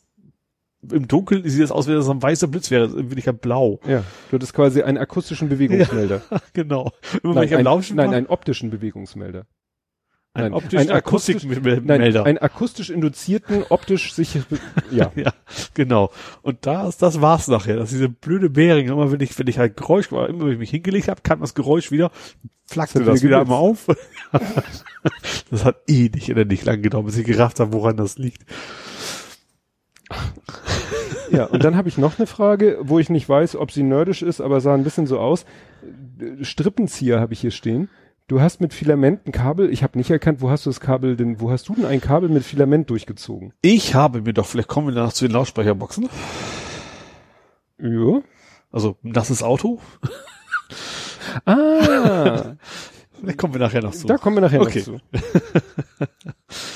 im Dunkeln sieht das aus, wie das ein weißer Blitz wäre, in Wirklichkeit blau. Ja, du hattest quasi einen akustischen Bewegungsmelder. genau. Immer wenn Nein, ich am ein, nein, war, einen optischen Bewegungsmelder. Ein nein, optischen ein akustisch- Nein, Akustikmelder. einen akustisch induzierten, optisch sich, ja. Ja, genau. Und da ist, das war's nachher. Das ist diese blöde Bäring. Immer wenn ich, wenn ich halt Geräusch war, immer wenn ich mich hingelegt habe, kam das Geräusch wieder, flackte hat das wieder einmal auf. das hat eh nicht oder nicht lang gedauert, bis ich gerafft habe, woran das liegt. Ja, und dann habe ich noch eine Frage, wo ich nicht weiß, ob sie nerdisch ist, aber sah ein bisschen so aus. Strippenzieher habe ich hier stehen. Du hast mit Filament ein Kabel, ich habe nicht erkannt, wo hast du das Kabel denn, wo hast du denn ein Kabel mit Filament durchgezogen? Ich habe mir doch, vielleicht kommen wir danach zu den Lautsprecherboxen. Ja. Also, nasses Auto. Ah, Vielleicht kommen wir nachher noch zu. da kommen wir nachher Okay. noch zu.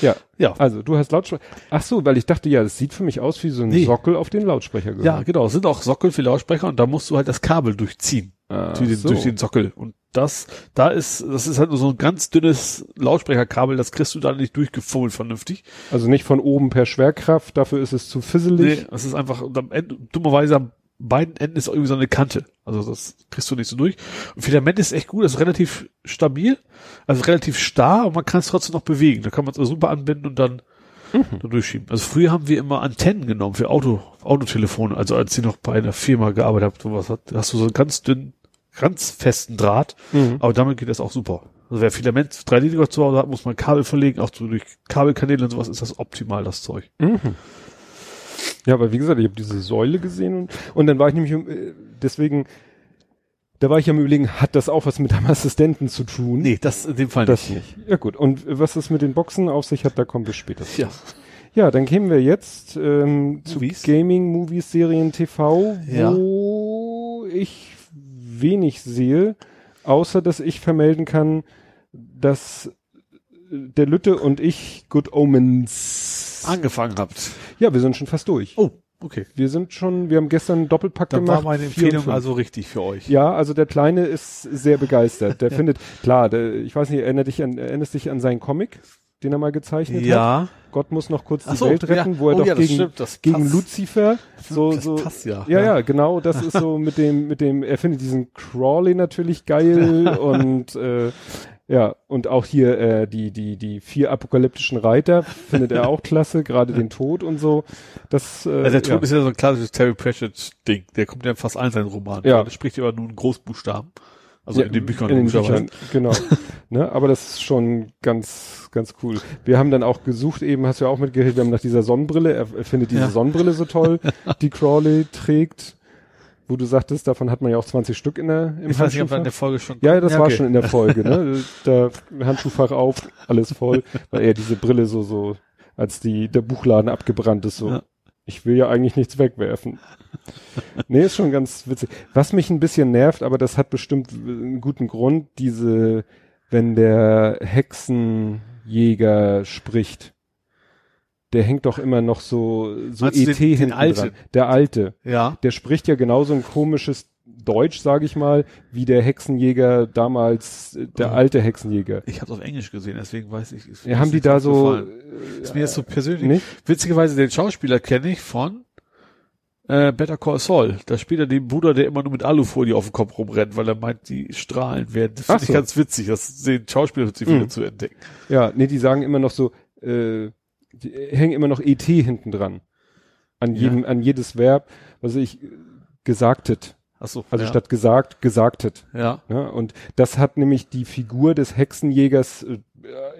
ja, Ja. also du hast Lautsprecher. Ach so, weil ich dachte, ja, das sieht für mich aus wie so ein Nee. Sockel auf den Lautsprecher gehört. Ja, genau. Es sind auch Sockel für Lautsprecher und da musst du halt das Kabel durchziehen. Durch, den, so. durch den Sockel. Und das, da ist, das ist halt nur so ein ganz dünnes Lautsprecherkabel, das kriegst du da nicht durchgefummelt vernünftig. Also nicht von oben per Schwerkraft, dafür ist es zu fisselig. Nee, das ist einfach, und am Ende, dummerweise am beiden Enden ist auch irgendwie so eine Kante. Also das kriegst du nicht so durch. Und Filament ist echt gut, das ist relativ stabil, also relativ starr und man kann es trotzdem noch bewegen. Da kann man es super anbinden und dann, dann durchschieben. Also früher haben wir immer Antennen genommen für Auto, Autotelefone. Also als ich noch bei einer Firma gearbeitet habe, sowas hat, hast du so einen ganz dünnen, ganz festen Draht. Mhm. Aber damit geht das auch super. Also wer Filament 3D zu Hause hat, muss man Kabel verlegen, auch so durch Kabelkanäle und sowas ist das optimal, das Zeug. Mhm. Ja, aber wie gesagt, ich habe diese Säule gesehen und, und dann war ich nämlich, äh, deswegen, da war ich am überlegen, hat das auch was mit einem Assistenten zu tun? Nee, das in dem Fall das nicht. Ja gut, und was das mit den Boxen auf sich hat, da kommen wir später zu. Ja. Ja, dann kämen wir jetzt ähm, zu? Gaming, Movies, Serien, TV, Ja. wo ich wenig sehe, außer dass ich vermelden kann, dass der Lütte und ich Good Omens. angefangen habt. Ja, wir sind schon fast durch. Oh, okay. Wir sind schon, wir haben gestern einen Doppelpack Dann gemacht. war meine Empfehlung also richtig für euch. Ja, also der Kleine ist sehr begeistert. Der findet, klar, der, ich weiß nicht, erinnert dich an, erinnerst dich an seinen Comic, den er mal gezeichnet hat? Ja. Gott muss noch kurz Ach die so, Welt retten, ja. wo er Oh doch ja, gegen, stimmt, gegen. Lucifer so, so. passt ja. Ja, Ja. ja, genau, das ist so mit dem, mit dem, er findet diesen Crawley natürlich geil und äh, ja, und auch hier äh, die, die, die vier apokalyptischen Reiter findet er auch klasse, gerade den Tod und so. Das, äh, Also der Tod ja. ist ja so ein klassisches Terry Pratchett Ding. Der kommt ja in fast allen seinen Romanen. Ja. Der spricht ja aber nur in Großbuchstaben. Also Ja, in den Büchern. in den. Büchern, genau. ne, aber das ist schon ganz, ganz cool. Wir haben dann auch gesucht, eben hast du ja auch mitgehört, wir haben nach dieser Sonnenbrille, er, er findet diese Ja. Sonnenbrille so toll, die Crowley trägt, wo du sagtest, davon hat man ja auch 20 Stück in der, im Ich weiß nicht, ob in der Folge schon Ja, das war okay. schon in der Folge, ne? Da Handschuhfach auf, alles voll, weil er diese Brille so, so, als die, der Buchladen abgebrannt ist, so. Ja. Ich will ja eigentlich nichts wegwerfen. nee, ist schon ganz witzig. Was mich ein bisschen nervt, aber das hat bestimmt einen guten Grund, diese, wenn der Hexenjäger spricht, der hängt doch immer noch so, so du ET den- den hinten Alten? dran. Der Alte Ja. der spricht ja genauso ein komisches Deutsch, sage ich mal, wie der Hexenjäger damals, äh, der Mhm. alte Hexenjäger. Ich habe auf Englisch gesehen, deswegen weiß ich. Ja, haben die nicht da so, aufgefallen. Ist mir jetzt so persönlich. nicht? Witzigerweise, den Schauspieler kenne ich von äh, Better Call Saul. Da spielt er den Bruder, der immer nur mit Alufolie auf dem Kopf rumrennt, weil er meint, die Strahlen werden. Das finde ich so. ganz witzig, das den Schauspieler wieder Mhm. zu entdecken. Ja, nee, die sagen immer noch so, äh, hängen immer noch ET hinten dran. An Ja. jedem, an jedes Verb, was ich, äh, gesagtet. Ach so. Also ja. statt gesagt, gesagtet. Ja. Ja, und das hat nämlich die Figur des Hexenjägers äh,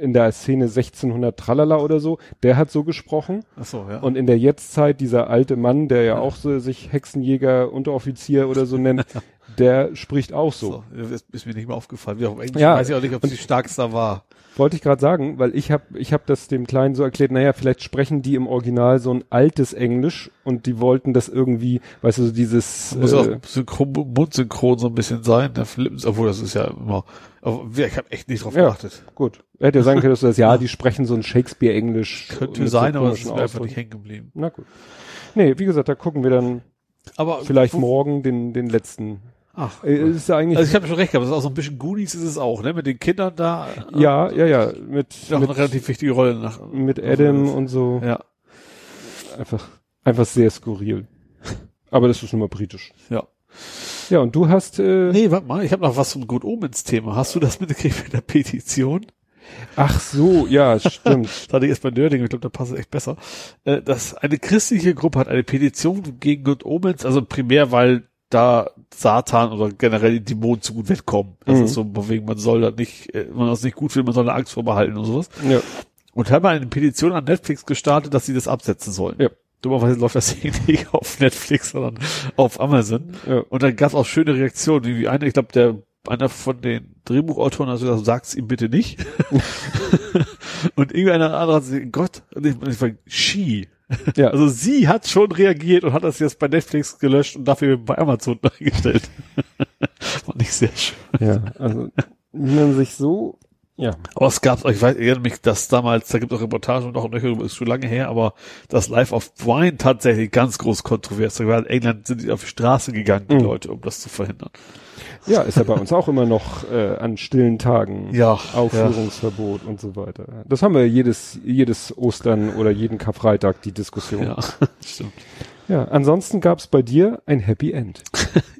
in der Szene 1600 Tralala oder so, der hat so gesprochen. Ach so, ja. Und in der Jetztzeit, dieser alte Mann, der ja auch so sich Hexenjäger, Unteroffizier oder so nennt, der spricht auch so. so. Ist, mir nicht mehr aufgefallen. Wie auf Englisch Ja. weiß ich auch nicht, ob sie stärkster war. Wollte ich gerade sagen, weil ich habe ich hab das dem Kleinen so erklärt, naja, vielleicht sprechen die im Original so ein altes Englisch und die wollten das irgendwie, weißt du, so dieses Muss äh, auch synchron, mundsynchron so ein bisschen sein. Flippen, obwohl das ist ja immer. Ich habe echt nicht drauf Ja. geachtet. gut. Er hätte ja sagen können, dass du das, ja, die sprechen so ein Shakespeare-Englisch. Könnte mit so sein, aber es ist mir einfach nicht hängen geblieben. Na gut. Nee, wie gesagt, da gucken wir dann Aber vielleicht wo- morgen den, den letzten. Ach, Äh, ist ja eigentlich, Also ich habe schon recht gehabt, das ist auch so ein bisschen Goonies ist es auch, ne? Mit den Kindern da. äh, ja, ja, ja, mit, auch eine mit, relativ wichtige Rolle nach. mit Adam und so. Ja, Einfach, einfach sehr skurril. Aber das ist nun mal britisch. ja. Ja, und du hast, äh, Nee, warte mal, ich habe noch was zum Good Omens Thema. Hast du das mitgekriegt mit der Petition? ach so, ja, stimmt. Das hatte ich erst bei Nerding, ich glaube, da passt es echt besser. Äh, dass eine christliche Gruppe hat eine Petition gegen Good Omens, also primär, weil da Satan oder generell die Dämonen zu gut wegkommen. Das Mhm. ist so, wegen man soll das nicht, äh, man das nicht gut findet, man soll eine Angst vorbehalten und sowas. ja. Und haben eine Petition an Netflix gestartet, dass sie das absetzen sollen. Ja. Dummerweise läuft das hier nicht auf Netflix, sondern auf Amazon. Ja. Und dann gab es auch schöne Reaktionen, wie eine, ich glaube, der einer von den Drehbuchautoren hat gesagt, sag's ihm bitte nicht. und irgendeiner andere hat sich, Gott, und ich, ich war, she. Ja. Also sie hat schon reagiert und hat das jetzt bei Netflix gelöscht und dafür bei Amazon eingestellt. Fand ich sehr schön. Ja, also, wie man sich so, ja. Aber es gab, ich weiß, ich erinnere mich, dass damals, da gibt es auch Reportagen und auch nöcher, ist schon lange her, aber das Live of Wine tatsächlich ganz groß kontrovers. In England sind die auf die Straße gegangen, die Mhm. Leute, um das zu verhindern. Ja, ist ja bei uns auch immer noch äh, an stillen Tagen Ja, Aufführungsverbot und so weiter. Das haben wir jedes, jedes Ostern oder jeden Karfreitag die Diskussion. Ja, stimmt. Ja, ansonsten gab's bei dir ein Happy End.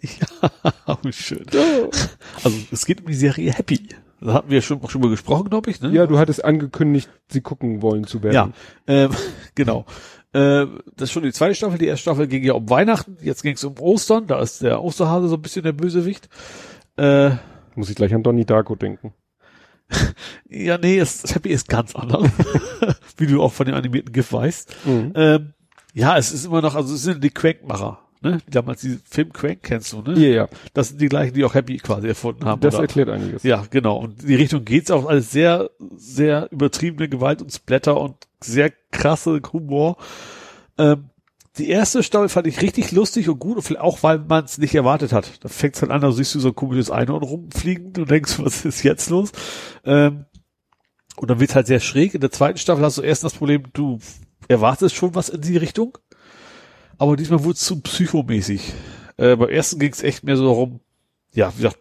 Ja, auch schön. Also es geht um die Serie Happy. Da hatten wir schon, auch schon mal gesprochen, glaube ich, ne? Ja, du hattest angekündigt, sie gucken wollen zu werden. Ja, ähm, genau. Äh, das ist schon die zweite Staffel. Die erste Staffel ging ja um Weihnachten. Jetzt ging es um Ostern. Da ist der Osterhase so ein bisschen der Bösewicht. Äh, Muss ich gleich an Donnie Darko denken. ja, nee, es, Happy ist ganz anders. Wie du auch von dem animierten GIF weißt. Mhm. Ähm, ja, es ist immer noch, also es sind die Quankmacher. Ne? Die Damals die Film Quank kennst du, ne? Ja, ja. Das sind die gleichen, die auch Happy quasi erfunden haben. Das oder? erklärt einiges. Ja, genau. Und die Richtung geht's auch alles sehr, sehr übertriebene Gewalt und Splatter und sehr krasse Humor. Ähm, die erste Staffel fand ich richtig lustig und gut, auch weil man es nicht erwartet hat. Da fängt's halt an, da siehst du so ein komisches Einhorn rumfliegen und denkst, was ist jetzt los? Ähm, und dann wird's halt sehr schräg. In der zweiten Staffel hast du erst das Problem, du erwartest schon was in die Richtung, aber diesmal wurde es zu psychomäßig. Äh, beim ersten ging's echt mehr so darum, ja, wie gesagt,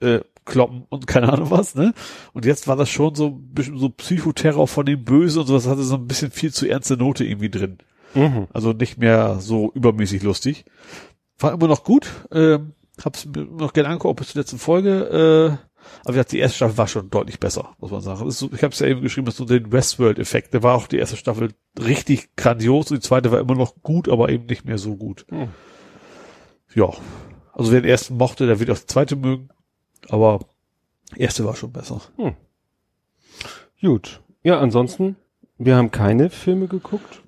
äh, kloppen und keine Ahnung was, ne? Und jetzt war das schon so ein bisschen so Psychoterror von dem Bösen und sowas hatte so ein bisschen viel zu ernste Note irgendwie drin. Mhm. Also nicht mehr so übermäßig lustig. War immer noch gut. Ähm, hab's mir noch gerne angeguckt, bis zur letzten Folge. Äh, aber wie gesagt, die erste Staffel war schon deutlich besser, muss man sagen. So, ich habe es ja eben geschrieben, das ist so den Westworld-Effekt. Der war auch die erste Staffel richtig grandios und die zweite war immer noch gut, aber eben nicht mehr so gut. Mhm. Ja. Also wer den ersten mochte, der wird auch den zweiten mögen. Aber erste war schon besser. Gut. Ja, ansonsten, wir haben keine Filme geguckt.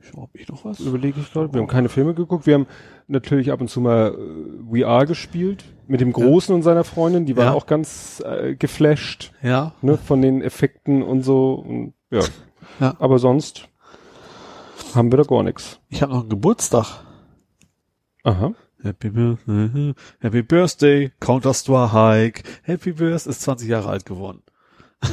Schau, hab ich noch was? Überlege ich gerade. Wir haben keine Filme geguckt. Wir haben natürlich ab und zu mal äh, VR gespielt mit dem Großen und seiner Freundin. Die waren Ja. auch ganz äh, geflasht Ja. ne, von den Effekten und so. Und, ja. Ja. Aber sonst haben wir da gar nichts. Ich habe noch einen Geburtstag. Aha. Happy Birthday, Happy Birthday, Counter Strike, Happy Birthday ist 20 Jahre alt geworden.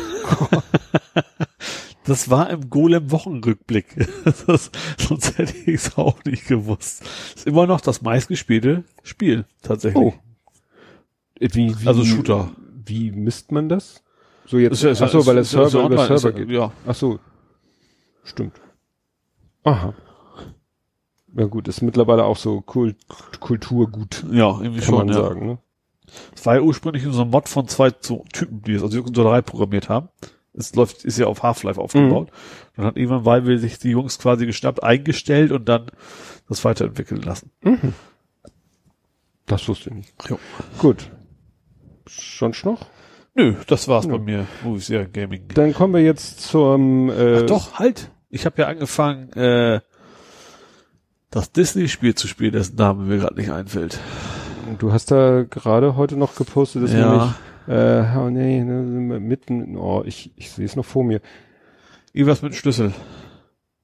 das war im Golem Wochenrückblick. Das, sonst hätte ich es auch nicht gewusst. Ist immer noch das meistgespielte Spiel, tatsächlich. Oh. Äh, Wie, wie, Also Shooter. Wie misst man das? So jetzt, Ist ja- ist ja- ach so, weil ja Server ist Server geht. Ja. Ach so. Stimmt. Aha. Ja gut, ist mittlerweile auch so Kult Kulturgut, Ja, irgendwie kann schon, man ja. sagen. Ne? Es war ja ursprünglich so ein Mod von zwei so Typen, die es also so drei programmiert haben. Es läuft, ist ja auf Half-Life aufgebaut. Dann hat irgendwann Valve sich die Jungs quasi geschnappt, eingestellt und dann das weiterentwickeln lassen. Das wusste ich nicht. Jo. Gut. Sonst noch? Nö, das war's bei mir. Movies, ja, Gaming. Dann kommen wir jetzt zum äh, Ach doch, halt. Ich habe ja angefangen, äh, das Disney-Spiel zu spielen, dessen Name mir gerade nicht einfällt. Du hast da gerade heute noch gepostet, dass Ja. nämlich äh, oh nee, ne, mitten, oh, ich, ich sehe es noch vor mir. Irgendwas mit Schlüssel.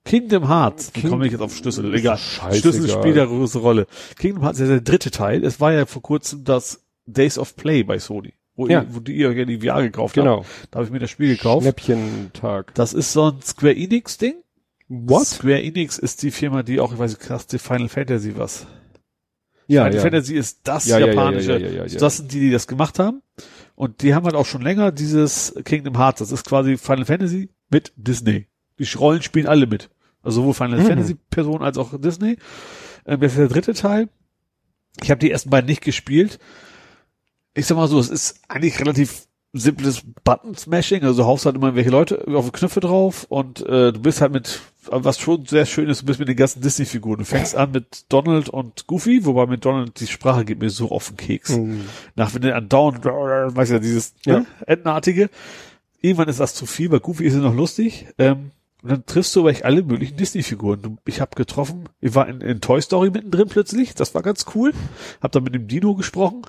Kingdom Hearts. Wie komme ich jetzt auf Schlüssel? Egal. Scheißegal. Schlüssel spielt eine große Rolle. Kingdom Hearts ist ja der dritte Teil. Es war ja vor kurzem das Days of Play bei Sony. Wo, Ja. ihr, wo die ihr ja die VR gekauft habt. Genau. Da habe ich mir das Spiel gekauft. Schnäppchentag. Das ist so ein Square Enix Ding. What? Square Enix ist die Firma, die auch, ich weiß nicht, krass, die Final Fantasy was. Ja, Final ja. Fantasy ist das Ja, ja, ja, japanische. ja, ja. Das sind die, die das gemacht haben. Und die haben halt auch schon länger dieses Kingdom Hearts. Das ist quasi Final Fantasy mit Disney. Die Rollen spielen alle mit. Also sowohl Final Mhm. Fantasy Personen als auch Disney. Ähm, das ist der dritte Teil. Ich habe die ersten beiden nicht gespielt. Ich sag mal so, es ist eigentlich relativ simples Button-Smashing. Also du haust halt immer welche Leute auf Knöpfe drauf und äh, du bist halt mit, was schon sehr schön ist, du bist mit den ganzen Disney-Figuren. Du fängst an mit Donald und Goofy, wobei mit Donald die Sprache geht mir so auf den Keks Mhm. nach wenn du andauernd, weißt ja, dieses Ja. Ne, Entenartige. Irgendwann ist das zu viel, bei Goofy ist es noch lustig. Ähm, und dann triffst du aber echt alle möglichen Disney-Figuren. Du- Ich habe getroffen, ich war in, in Toy Story mittendrin plötzlich, das war ganz cool. Hab da mit dem Dino gesprochen.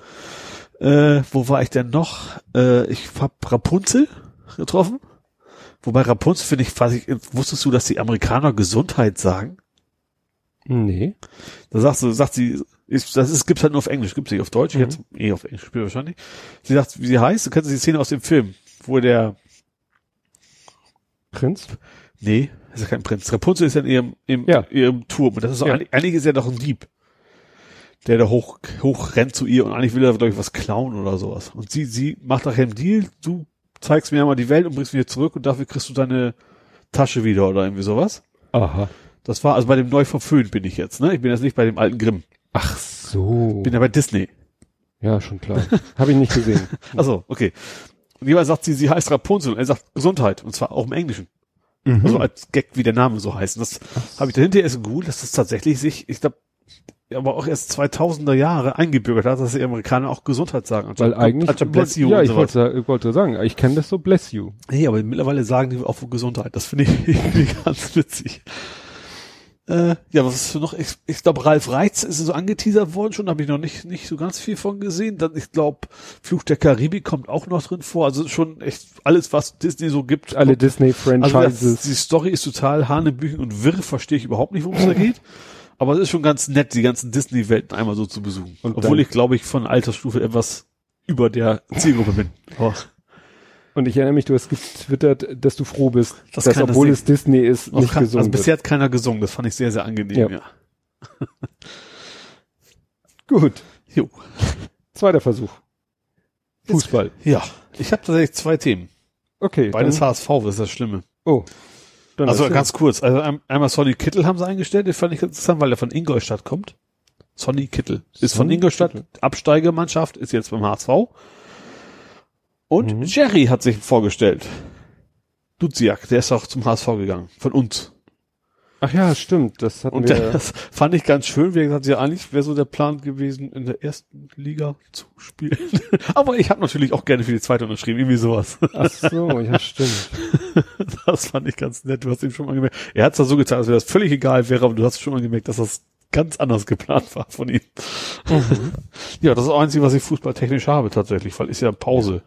Äh, wo war ich denn noch? Äh, ich hab Rapunzel getroffen. Wobei Rapunzel finde ich, weiß ich, wusstest du, dass die Amerikaner Gesundheit sagen? Nee. Da sagst du, sagt sie, ist, das ist, gibt's halt nur auf Englisch, gibt's nicht auf Deutsch, ich Mhm. hätte eh auf Englisch gespielt wahrscheinlich. Sie sagt, wie sie heißt, du kennst die Szene aus dem Film, wo der, Prinz? nee, ist ja kein Prinz, Rapunzel ist ja in ihrem, im, Ja. ihrem Turm, und das ist so, Ja. eigentlich, eigentlich ist er doch ein Dieb. Der da hoch, hoch rennt zu ihr und eigentlich will er, glaube ich, was klauen oder sowas. Und sie, sie macht nachher einen Deal, du zeigst mir einmal die Welt und bringst mich hier zurück und dafür kriegst du deine Tasche wieder oder irgendwie sowas. Aha. Das war, also bei dem neu verföhnt bin ich jetzt, ne? Ich bin jetzt nicht bei dem alten Grimm. Ach so. Bin ja bei Disney. Ja, schon klar. Habe ich nicht gesehen. Also, okay. Und jemand sagt sie, sie heißt Rapunzel und er sagt Gesundheit und zwar auch im Englischen. Mhm. Also als Gag, wie der Name so heißt. Und das habe ich dahinter erst gegoogelt, dass das tatsächlich sich, ich glaube, aber auch erst 2000er Jahre eingebürgert hat, dass die Amerikaner auch Gesundheit sagen. Weil anstatt- eigentlich, anstatt bless you ja, ich wollte, ich wollte sagen, ich kenne das so, bless you. Nee, aber mittlerweile sagen die auch Gesundheit. Das finde ich irgendwie ganz witzig. Äh, ja, was ist für noch? Ich, ich glaube, Ralf Reitz ist so angeteasert worden schon, habe ich noch nicht nicht so ganz viel von gesehen. Dann, ich glaube, Fluch der Karibik kommt auch noch drin vor. Also schon echt alles, was Disney so gibt. Alle Also Disney-Franchises. das, die Story ist total hanebüchen und wirr, verstehe ich überhaupt nicht, worum es da geht. Aber es ist schon ganz nett, die ganzen Disney-Welten einmal so zu besuchen. Und Obwohl dann- ich, glaube ich, von Altersstufe etwas über der Zielgruppe bin. Aber Und ich erinnere mich, du hast getwittert, dass du froh bist, Das dass das obwohl nicht- es Disney ist, Noch nicht kann, gesungen also bisher hat keiner gesungen, das fand ich sehr, sehr angenehm, Ja. ja. Gut. Jo. Zweiter Versuch. Fußball. Ja, ich habe tatsächlich zwei Themen. Okay. Beides HSV, das ist das Schlimme. oh. Dann Also ganz kurz, also ein- einmal Sonny Kittel haben sie eingestellt, den fand ich interessant, weil er von Ingolstadt kommt. Sonny Kittel ist von Sonny Ingolstadt, Kittel. Absteigermannschaft, ist jetzt beim HSV. Und Mhm. Jerry hat sich vorgestellt. Duziak, der ist auch zum HSV gegangen, von uns. Ach ja, stimmt. Das hatten Und wir. das fand ich ganz schön. Wie gesagt, ja, eigentlich wäre so der Plan gewesen, in der ersten Liga zu spielen. Aber ich habe natürlich auch gerne für die zweite unterschrieben, irgendwie sowas. Ach so, ja, stimmt. Das fand ich ganz nett. Du hast ihm schon mal gemerkt. Er hat es so gezeigt, als wäre das völlig egal wäre, aber du hast schon mal gemerkt, dass das ganz anders geplant war von ihm. Ja, das ist das Einzige, was ich fußballtechnisch habe tatsächlich, weil ist ja Pause.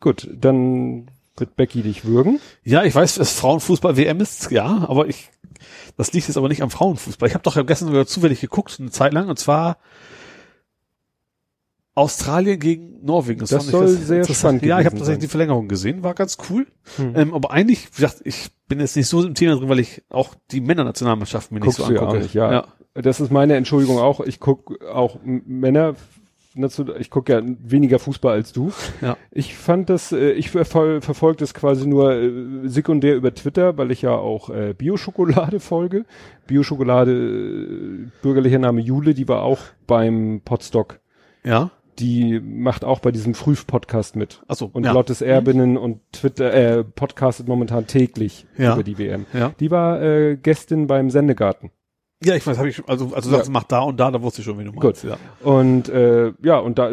Gut, dann wird Becky dich würgen. Ja, ich weiß, dass Frauenfußball WM ist, ja, aber ich, das liegt jetzt aber nicht am Frauenfußball. Ich habe doch gestern sogar zufällig geguckt, eine Zeit lang, und zwar Australien gegen Norwegen. Das fand ich soll sehr interessant. spannend Ja, ich habe tatsächlich die Verlängerung gesehen, war ganz cool. Hm. Ähm, aber eigentlich, wie gesagt, ich bin jetzt nicht so im Thema drin, weil ich auch die Männernationalmannschaften mir nicht Guckst so du ja angucke. nicht, ja. Das ist meine Entschuldigung auch. Ich guck auch Männer, nation- ich gucke ja weniger Fußball als du. Ja. Ich fand das, äh, ich verfol verfolge das quasi nur äh, sekundär über Twitter, weil ich ja auch äh, Bio-Schokolade folge. Bio-Schokolade, äh, bürgerlicher Name Jule, die war auch beim Podstock. Ja. Die macht auch bei diesem Früh-Podcast mit. Achso, Und ja. Lottes Erbinnen und Twitter, äh, podcastet momentan täglich Ja. über die WM. Ja. Die war äh, Gästin beim Sendegarten. Ja, ich weiß, habe ich, schon- also, also sagst, mach da und da, da wusste ich schon, wie du meinst. Ja. Und äh, ja, und da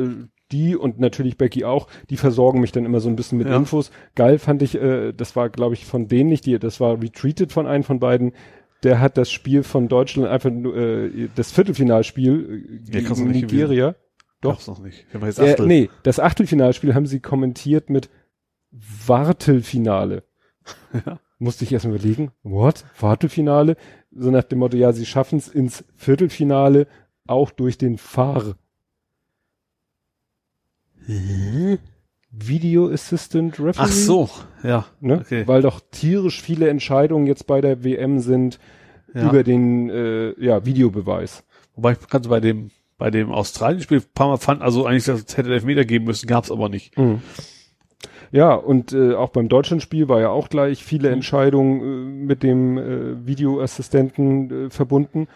die und natürlich Becky auch, die versorgen mich dann immer so ein bisschen mit Ja. Infos. Geil fand ich, äh, das war glaube ich von denen nicht, die, das war retweetet von einem von beiden. Der hat das Spiel von Deutschland einfach nur, äh, das Viertelfinalspiel äh, Ja, gegen Nigeria. Doch. Gab's noch nicht. Wir haben jetzt Äh, Achtel. nee, das Achtelfinalspiel haben sie kommentiert mit Wartelfinale. Ja. Musste ich erst mal überlegen, what? Wartelfinale? So nach dem Motto, ja, sie schaffen es ins Viertelfinale auch durch den Fahr. Video Assistant Referee. Ach so, ja. Ne? okay. Weil doch tierisch viele Entscheidungen jetzt bei der WM sind Ja. über den äh, ja, Videobeweis. Wobei ich kannte bei dem, bei dem Australien-Spiel ein paar Mal fand, also eigentlich, dass es hätte Elfmeter geben müssen, gab's aber nicht. Mhm. Ja, und äh, auch beim Deutschlandspiel war ja auch gleich viele Mhm. Entscheidungen äh, mit dem äh, Videoassistenten äh, verbunden.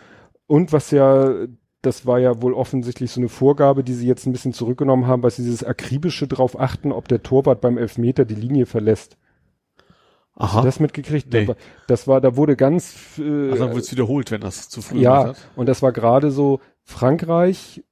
Und was ja, das war ja wohl offensichtlich so eine Vorgabe, die sie jetzt ein bisschen zurückgenommen haben, weil sie dieses akribische drauf achten, ob der Torwart beim Elfmeter die Linie verlässt. Hast du Aha. das mitgekriegt? Nee. Das war, da wurde ganz äh, Also dann wird's wiederholt, wenn das zu früh ja, hat. und das war gerade so Frankreich,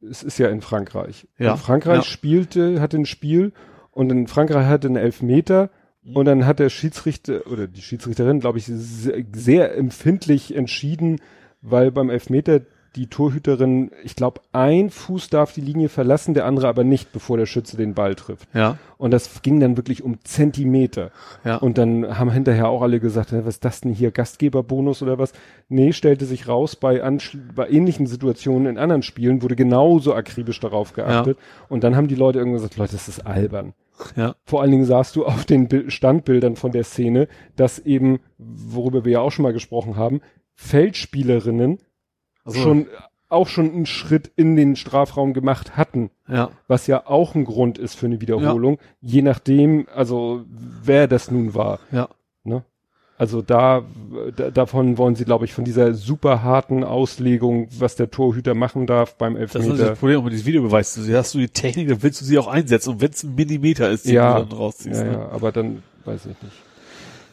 es ist ja in Frankreich. Ja, Und Frankreich ja. spielte, hatte ein Spiel und in Frankreich hatte einen Elfmeter Mhm. und dann hat der Schiedsrichter oder die Schiedsrichterin, glaube ich, sehr, sehr empfindlich entschieden, weil beim Elfmeter die Torhüterin, ich glaube, ein Fuß darf die Linie verlassen, der andere aber nicht, bevor der Schütze den Ball trifft. Ja, Und das ging dann wirklich um Zentimeter. ja. Und dann haben hinterher auch alle gesagt, "Hä, was ist das denn hier, Gastgeberbonus oder was? Nee, stellte sich raus, bei, bei ähnlichen Situationen in anderen Spielen wurde genauso akribisch darauf geachtet. Und dann haben die Leute irgendwann gesagt, Leute, das ist albern. ja. Vor allen Dingen sahst du auf den Bil- Standbildern von der Szene, dass eben, worüber wir ja auch schon mal gesprochen haben, Feldspielerinnen Also, schon auch schon einen Schritt in den Strafraum gemacht hatten ja. was ja auch ein Grund ist für eine Wiederholung, je nachdem, also wer das nun war. Ja. Ne? Also da, da davon wollen sie, glaube ich, von dieser super harten Auslegung, was der Torhüter machen darf beim Das ist das Elfmeter. Problem auch mit diesem Videobeweis. Du hast du die Technik, dann willst du sie auch einsetzen. Und wenn es ein Millimeter ist, den Ja. du dann rausziehst. Ja, ne? ja, aber dann weiß ich nicht.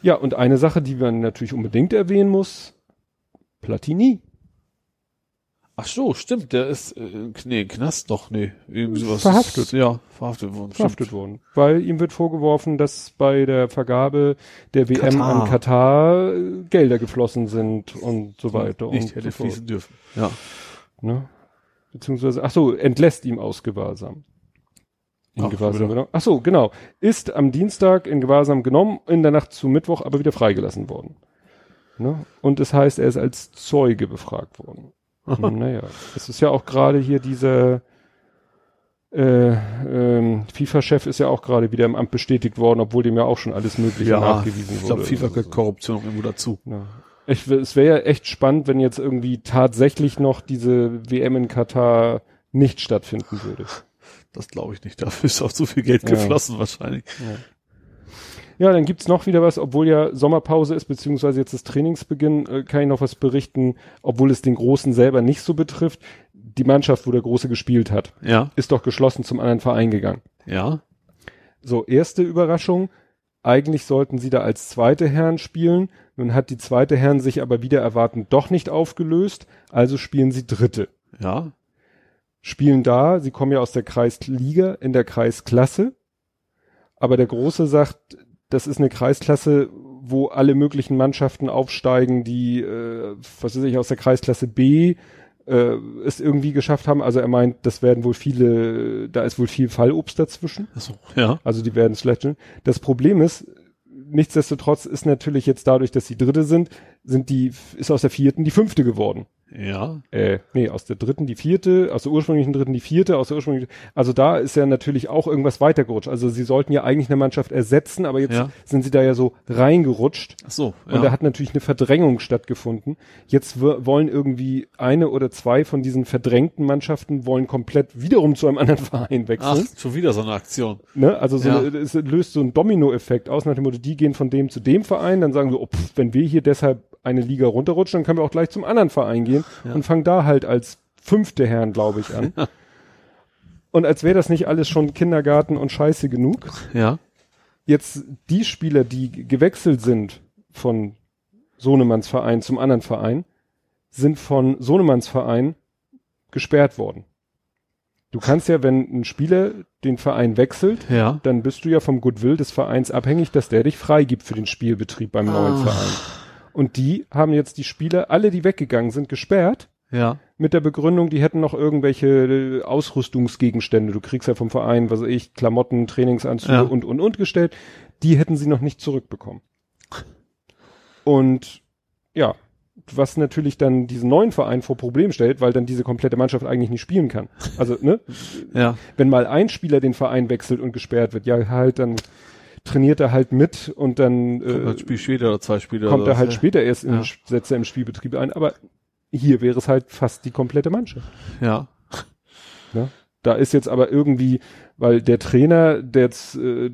Ja, und eine Sache, die man natürlich unbedingt erwähnen muss, Platini. Ach so, stimmt, der ist, äh, nee, Knast doch, nee, irgendwie sowas. Verhaftet. Ist, ja, verhaftet worden. verhaftet worden. Weil ihm wird vorgeworfen, dass bei der Vergabe der WM Katar. an Katar äh, Gelder geflossen sind und so weiter. Nicht und hätte so fließen dürfen. Ja. Ne? Beziehungsweise, ach so, entlässt ihm aus Gewahrsam. In Ach, Gewahrsam genommen. Ach so, genau. Ist am Dienstag in Gewahrsam genommen, in der Nacht zu Mittwoch aber wieder freigelassen worden. Ne? Und es heißt, er ist als Zeuge befragt worden. Hm, naja, es ist ja auch gerade hier dieser äh, ähm, FIFA-Chef ist ja auch gerade wieder im Amt bestätigt worden, obwohl dem ja auch schon alles Mögliche Ja, nachgewiesen ich wurde. glaube, FIFA gehört Korruption auch irgendwo dazu. Ja. Ich, es wäre ja echt spannend, wenn jetzt irgendwie tatsächlich noch diese WM in Katar nicht stattfinden würde. Das glaube ich nicht. Dafür ist auch zu viel Geld Ja. geflossen wahrscheinlich. Ja, dann gibt's noch wieder was, obwohl ja Sommerpause ist, beziehungsweise jetzt das Trainingsbeginn, äh, kann ich noch was berichten, obwohl es den Großen selber nicht so betrifft. Die Mannschaft, wo der Große gespielt hat, Ja, ist doch geschlossen zum anderen Verein gegangen. ja. So, erste Überraschung, Eigentlich sollten sie da als zweite Herren spielen. Nun hat die zweite Herren sich aber wieder erwartend doch nicht aufgelöst. Also spielen sie dritte. Ja. Spielen da, sie kommen ja aus der Kreisliga in der Kreisklasse. Aber der Große sagt, das ist eine Kreisklasse, wo alle möglichen Mannschaften aufsteigen, die, äh, was weiß ich, aus der Kreisklasse B äh, es irgendwie geschafft haben. Also er meint, das werden wohl viele, da ist wohl viel Fallobst dazwischen. Ach so, ja. Also die werden es vielleicht schon. Das Problem ist, nichtsdestotrotz ist natürlich jetzt dadurch, dass die Dritte sind, sind die, ist aus der vierten die fünfte geworden. Ja. Äh, nee, aus der dritten die vierte, aus der ursprünglichen dritten die vierte, aus der ursprünglichen, also da ist ja natürlich auch irgendwas weitergerutscht. Also sie sollten ja eigentlich eine Mannschaft ersetzen, aber jetzt Ja. sind sie da ja so reingerutscht. Ach so, Und da hat natürlich eine Verdrängung stattgefunden. Jetzt wollen irgendwie eine oder zwei von diesen verdrängten Mannschaften wollen komplett wiederum zu einem anderen Verein Ach, wechseln. schon wieder so eine Aktion. Ne? Also so Ja. eine, es löst so einen Dominoeffekt aus nach dem Motto, die gehen von dem zu dem Verein, dann sagen sie, oh, pff, wenn wir hier deshalb eine Liga runterrutschen, dann können wir auch gleich zum anderen Verein gehen Ja. und fangen da halt als fünfte Herren, glaube ich, an. und als wäre das nicht alles schon Kindergarten und Scheiße genug, Ja. jetzt die Spieler, die gewechselt sind von Sohnemanns Verein zum anderen Verein, sind von Sohnemanns Verein gesperrt worden. Du kannst ja, wenn ein Spieler den Verein wechselt, Ja. dann bist du ja vom Goodwill des Vereins abhängig, dass der dich freigibt für den Spielbetrieb beim neuen Ah. Verein. Und die haben jetzt die Spieler, alle die weggegangen sind, gesperrt Ja. mit der Begründung, die hätten noch irgendwelche äh, Ausrüstungsgegenstände. Du kriegst ja vom Verein, was weiß ich, Klamotten, Trainingsanzüge Ja. und, und, und gestellt. Die hätten sie noch nicht zurückbekommen. Und ja, was natürlich dann diesen neuen Verein vor Problem stellt, weil dann diese komplette Mannschaft eigentlich nicht spielen kann. Also, ne, Ja. wenn mal ein Spieler den Verein wechselt und gesperrt wird, ja halt, dann trainiert er halt mit und dann Kommt äh, ein Spiel später oder zwei Spiele. kommt er halt später erst in, Ja. setzt er im Spielbetrieb ein. Aber hier wäre es halt fast die komplette Mannschaft. Ja. Ne? Da ist jetzt aber irgendwie, weil der Trainer, der jetzt äh,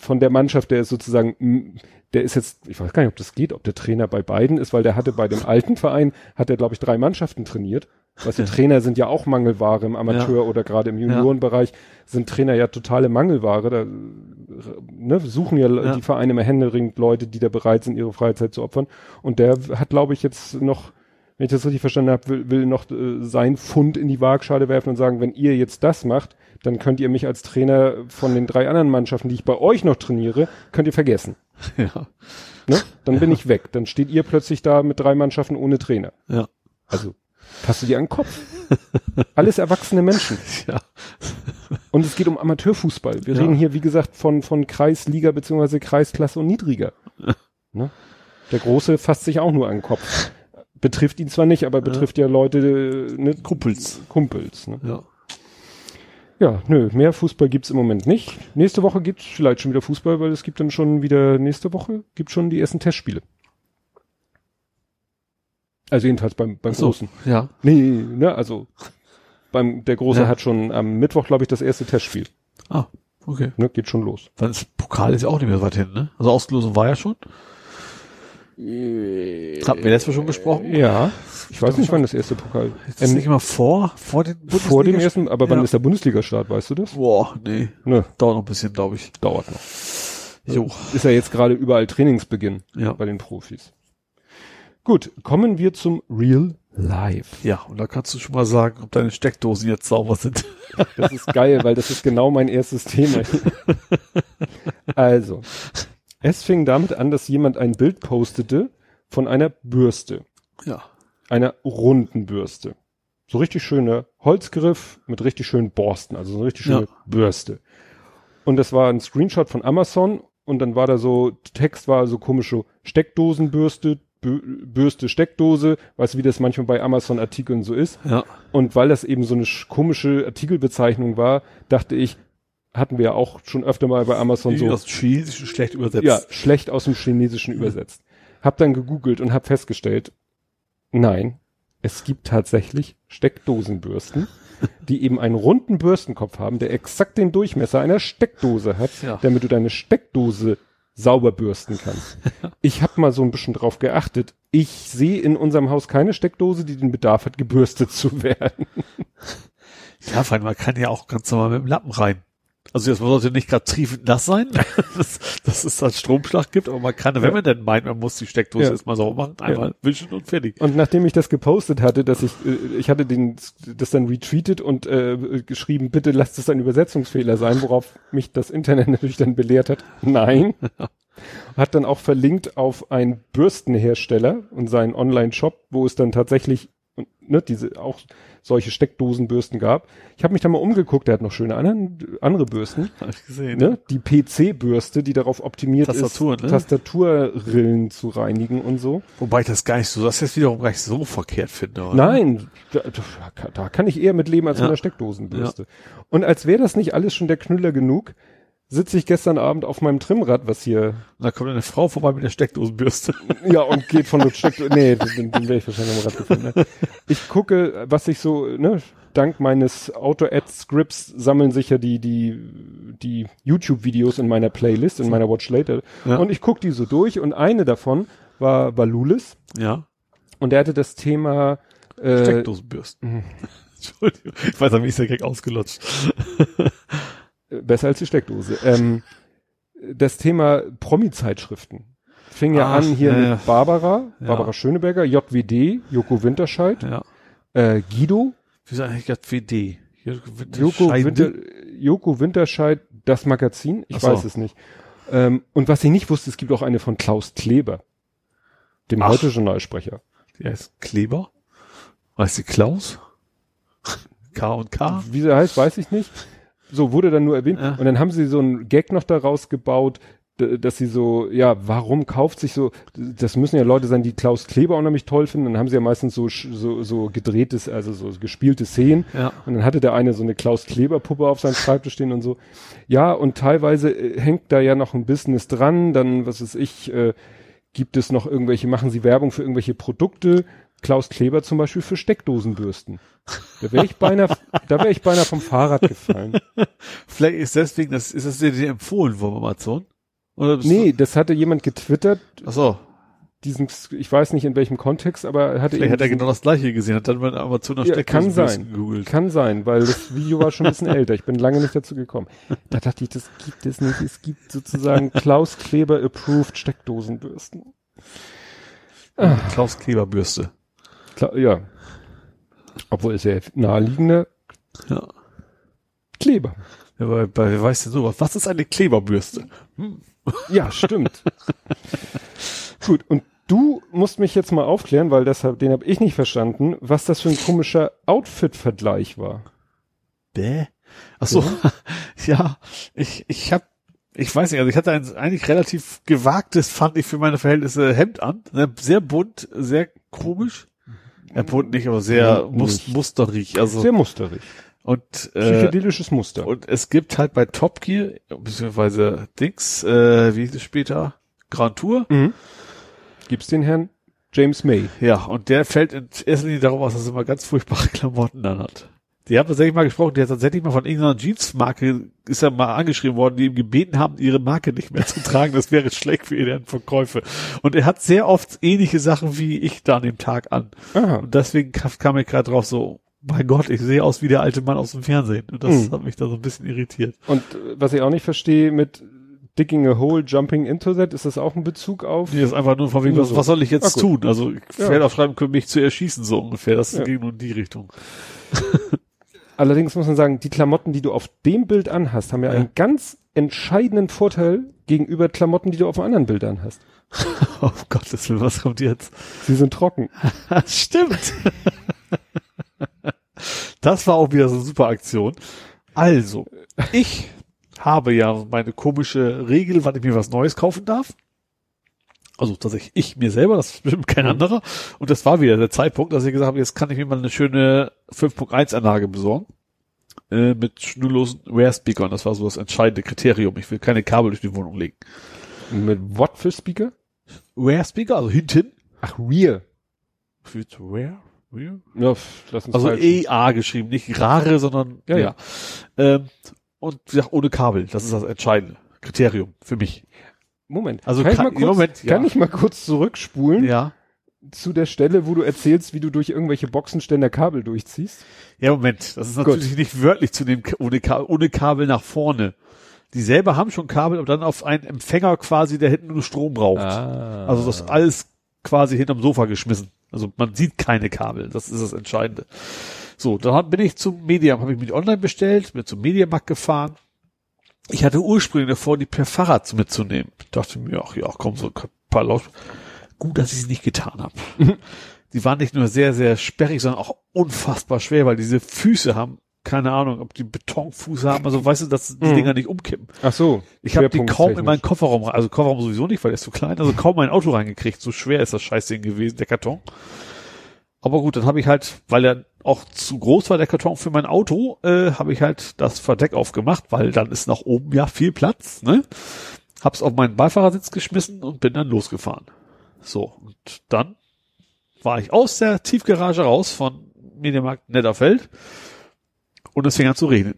von der Mannschaft, der ist sozusagen, der ist jetzt, ich weiß gar nicht, ob das geht, ob der Trainer bei beiden ist, weil der hatte bei dem alten Verein, hat er glaube ich drei Mannschaften trainiert. Weißt du, Trainer sind ja auch Mangelware im Amateur oder gerade im Juniorenbereich sind Trainer ja totale Mangelware. Da ne, suchen ja, Ja. die Vereine immer händeringend Leute, die da bereit sind, ihre Freizeit zu opfern. Und der hat, glaube ich, jetzt noch, wenn ich das richtig verstanden habe, will, will noch äh, sein Fund in die Waagschale werfen und sagen, wenn ihr jetzt das macht, dann könnt ihr mich als Trainer von den drei anderen Mannschaften, die ich bei euch noch trainiere, könnt ihr vergessen. Ja. Ne? Dann bin ich weg. Dann steht ihr plötzlich da mit drei Mannschaften ohne Trainer. Ja. Also, passt du dir an den Kopf? Alles erwachsene Menschen. Ja. Und es geht um Amateurfußball. Wir Ja. reden hier, wie gesagt, von, von Kreisliga beziehungsweise Kreisklasse und niedriger. Ne? Der Große fasst sich auch nur an den Kopf. Betrifft ihn zwar nicht, aber betrifft ja, Leute, äh, ne? Kumpels. Kumpels. Ne? Ja. Ja, nö, mehr Fußball gibt's im Moment nicht. Nächste Woche gibt's vielleicht schon wieder Fußball, weil es gibt dann schon wieder, nächste Woche gibt schon die ersten Testspiele. Also jedenfalls beim, beim So. Großen. Ja. Nee, ne, also beim, der Große Ja. hat schon am Mittwoch, glaube ich, das erste Testspiel. Ah, okay. Ne, geht schon los. Dann ist Pokal ist ja auch nicht mehr so weit hin, ne? Also Auslosung war ja schon. Hatten wir letztes Mal schon besprochen? Ja, ich weiß nicht, wann das erste Pokal. Ist das nicht immer vor, vor den vor dem ersten, aber wann Ja. ist der Bundesliga-Start, weißt du das? Boah, nee. Ne, Dauert noch ein bisschen, glaube ich. dauert noch. Jo. Ist ja jetzt gerade überall Trainingsbeginn Ja. bei den Profis. Gut, kommen wir zum Real Life. Ja, und da kannst du schon mal sagen, ob deine Steckdosen jetzt sauber sind. Das ist geil, weil das ist genau mein erstes Thema. Also, es fing damit an, dass jemand ein Bild postete von einer Bürste, Ja. einer runden Bürste. So richtig schöner Holzgriff mit richtig schönen Borsten, also so eine richtig schöne Ja. Bürste. Und das war ein Screenshot von Amazon und dann war da so, Text war so komische Steckdosenbürste, Bü- Bürste, Steckdose, weißt du, wie das manchmal bei Amazon-Artikeln so ist. Ja. Und weil das eben so eine sch- komische Artikelbezeichnung war, dachte ich, hatten wir ja auch schon öfter mal bei Amazon So. Aus dem Chinesischen schlecht übersetzt. ja, schlecht aus dem Chinesischen übersetzt. Hab dann gegoogelt und hab festgestellt, nein, es gibt tatsächlich Steckdosenbürsten, die eben einen runden Bürstenkopf haben, der exakt den Durchmesser einer Steckdose hat, Ja. damit du deine Steckdose sauber bürsten kannst. Ich habe mal so ein bisschen drauf geachtet. Ich sehe in unserem Haus keine Steckdose, die den Bedarf hat, gebürstet zu werden. Ja, vor allem, man kann ja auch ganz normal mit dem Lappen rein. Also jetzt sollte nicht gerade triefend nass sein, dass, dass es dann Stromschlag gibt, aber man kann, wenn Ja. man denn meint, man muss die Steckdose Ja. erstmal sauber machen, einmal wischen und fertig. Und nachdem ich das gepostet hatte, dass ich, äh, ich hatte den, das dann retweetet und äh, geschrieben, bitte lasst es ein Übersetzungsfehler sein, worauf mich das Internet natürlich dann belehrt hat. Nein. Hat dann auch verlinkt auf einen Bürstenhersteller und seinen Online-Shop, wo es dann tatsächlich ne, diese auch solche Steckdosenbürsten gab. Ich habe mich da mal umgeguckt, der hat noch schöne anderen, andere Bürsten. Hab ich gesehen. Ne? Die PC-Bürste, die darauf optimiert Tastaturen, ist, ne? Tastaturrillen zu reinigen und so. Wobei ich das gar nicht so, das jetzt wiederum gar nicht so verkehrt finde. Oder? Nein, da, da, kann ich eher mit leben als Ja. mit einer Steckdosenbürste. Und als wäre das nicht alles schon der Knüller genug, sitze ich gestern Abend auf meinem Trimmrad, was hier, Und da kommt eine Frau vorbei mit der Steckdosenbürste. ja, und geht von der Steckdose, nee, den, den wäre ich wahrscheinlich am Rad gefunden. Ne? Ich gucke, was ich so, ne, dank meines Auto-Ad-Scripts sammeln sich ja die, die, die YouTube-Videos in meiner Playlist, in meiner Watch Later. Ja. Und ich gucke die so durch und eine davon war Balulis Ja. und der hatte das Thema, äh, Steckdosenbürsten. Entschuldigung. Ich weiß, aber wie ist der Gag ausgelutscht. Äh, Besser als die Steckdose. Ähm, das Thema Promi-Zeitschriften. Fing ja Ach, an hier ja, mit. Barbara, Ja. Barbara Schöneberger, JWD, Joko Winterscheid, Ja. äh, Guido, Wieso eigentlich gerade WD? Joko, Winter, Joko Winterscheid, das Magazin, ich so. weiß es nicht. Ähm, und was ich nicht wusste, es gibt auch eine von Klaus Kleber, dem. Heute-Journalsprecher. Die heißt Kleber. Heißt sie Klaus? K und K? Wie sie heißt, weiß ich nicht. So wurde dann nur erwähnt. Ja. Und dann haben sie so einen Gag noch daraus gebaut, dass sie so, ja, warum kauft sich so, das müssen ja Leute sein, die Klaus Kleber unheimlich toll finden. Dann haben sie ja meistens so, so, so gedrehtes, also so gespielte Szenen. Ja. Und dann hatte der eine so eine Klaus Kleber Puppe auf seinem Schreibtisch stehen und so. Ja, und teilweise äh, hängt da ja noch ein Business dran. Dann, was weiß ich, äh, gibt es noch irgendwelche, machen sie Werbung für irgendwelche Produkte. Klaus Kleber zum Beispiel für Steckdosenbürsten. Da wäre ich beinahe, da wäre ich beinahe vom Fahrrad gefallen. Vielleicht ist deswegen, das, ist das dir empfohlen worden, Amazon? Oder Nee, das hatte jemand getwittert, Du, ach so. diesen, ich weiß nicht in welchem Kontext, aber er hatte Vielleicht hat er diesen- genau das gleiche gesehen, hat dann mal Amazon nach Ja, kann Steckdosenbürsten sein. gegoogelt. Kann sein, weil das Video war schon ein bisschen älter. Ich bin lange nicht dazu gekommen. Da dachte ich, das gibt es nicht. Es gibt sozusagen Klaus Kleber approved Steckdosenbürsten. Klaus Kleberbürste. Klar, ja. Obwohl es ja naheliegender Ja. Kleber. ja bei, bei, wer weiß denn sowas? Was ist eine Kleberbürste? Ja, stimmt. Gut, und du musst mich jetzt mal aufklären, weil das hab, den habe ich nicht verstanden, was das für ein komischer Outfit-Vergleich war. Bäh. Ach so. ja, ich, ich hab, ich weiß nicht, also ich hatte ein eigentlich relativ gewagtes, fand ich für meine Verhältnisse, Hemd an. Ne, Sehr bunt, sehr komisch. Ja, bunt nicht, aber sehr mus musterig. Also, Sehr musterig. und, äh, Psychedelisches Muster. und es gibt halt bei Top Gear, beziehungsweise Dings, äh, wie hieß es später? Grand Tour. Mhm. Gibt's den Herrn James May. Ja, und der fällt in erster Linie darauf aus, dass er immer ganz furchtbare Klamotten an hat. Die haben tatsächlich mal gesprochen, die hat tatsächlich mal von irgendeiner Jeans-Marke, ist ja mal angeschrieben worden, die ihm gebeten haben, ihre Marke nicht mehr zu tragen. Das wäre schlecht für ihre Verkäufe. Und er hat sehr oft ähnliche Sachen wie ich da an dem Tag an. Aha. Und deswegen kam, ich gerade drauf so, mein Gott, ich sehe aus wie der alte Mann aus dem Fernsehen. Und das Mhm. hat mich da so ein bisschen irritiert. Und äh, was ich auch nicht verstehe mit digging a hole, jumping into that, ist das auch ein Bezug auf? Nee, ist einfach nur von wegen, Nur was, so. was soll ich jetzt gut. tun? Also, ich Ja. aufschreiben können, mich zu erschießen, so ungefähr. Das Ja. ging nur in die Richtung. Allerdings muss man sagen, die Klamotten, die du auf dem Bild anhast, haben ja, Ja. einen ganz entscheidenden Vorteil gegenüber Klamotten, die du auf einem anderen Bild anhast. Oh Gottes Willen, was kommt jetzt? Sie sind trocken. Stimmt. Das war auch wieder so eine super Aktion. Also, ich habe ja meine komische Regel, wann ich mir was Neues kaufen darf. Also tatsächlich ich mir selber, das ist bestimmt kein anderer. Und das war wieder der Zeitpunkt, dass ich gesagt habe, jetzt kann ich mir mal eine schöne 5.1 Anlage besorgen. Äh, mit schnurlosen Wear-Speakern. Das war so das entscheidende Kriterium. Ich will keine Kabel durch die Wohnung legen. Mit what für Speaker? Wear-Speaker, also hinten. Ach, Rear. Für Wear? Wear? Ja, lass uns Also falsch- EA geschrieben, nicht rare, sondern Ja, ja. ja. Ähm, und wie gesagt, ohne Kabel. Das ist das entscheidende Kriterium für mich. Moment. Also kann, ich kann- mal kurz, Moment, ja. kann ich mal kurz zurückspulen? Ja. zu der Stelle, wo du erzählst, wie du durch irgendwelche Boxenständer Kabel durchziehst? Ja, Moment, das ist natürlich Gut. nicht wörtlich zu dem ohne, ohne Kabel nach vorne. Die selber haben schon Kabel, aber dann auf einen Empfänger quasi, der hinten nur Strom braucht. Ah. Also das alles quasi hinterm Sofa geschmissen. Also man sieht keine Kabel, das ist das Entscheidende. So, dann bin ich zum Medium, habe ich mich online bestellt, bin zum Mediamarkt gefahren. Ich hatte ursprünglich davor, die per Fahrrad mitzunehmen. Ich dachte mir, ach ja, komm, so ein paar Laut. Gut, dass ich es nicht getan habe. Mhm. Die waren nicht nur sehr, sehr sperrig, sondern auch unfassbar schwer, weil diese Füße haben keine Ahnung, ob die Betonfuß haben, also weißt du, dass die mhm. Dinger nicht umkippen. Ach so. Ich habe die kaum in meinen Kofferraum, also Kofferraum sowieso nicht, weil der ist zu klein, also kaum mein Auto reingekriegt. So schwer ist das Scheißding gewesen, der Karton. Aber gut, dann habe ich halt, weil er auch zu groß war, der Karton für mein Auto, äh, habe ich halt das Verdeck aufgemacht, weil dann ist nach oben ja viel Platz, ne? Hab's auf meinen Beifahrersitz geschmissen und bin dann losgefahren. So, und dann war ich aus der Tiefgarage raus von Mediamarkt Netterfeld und es fing an zu regnen.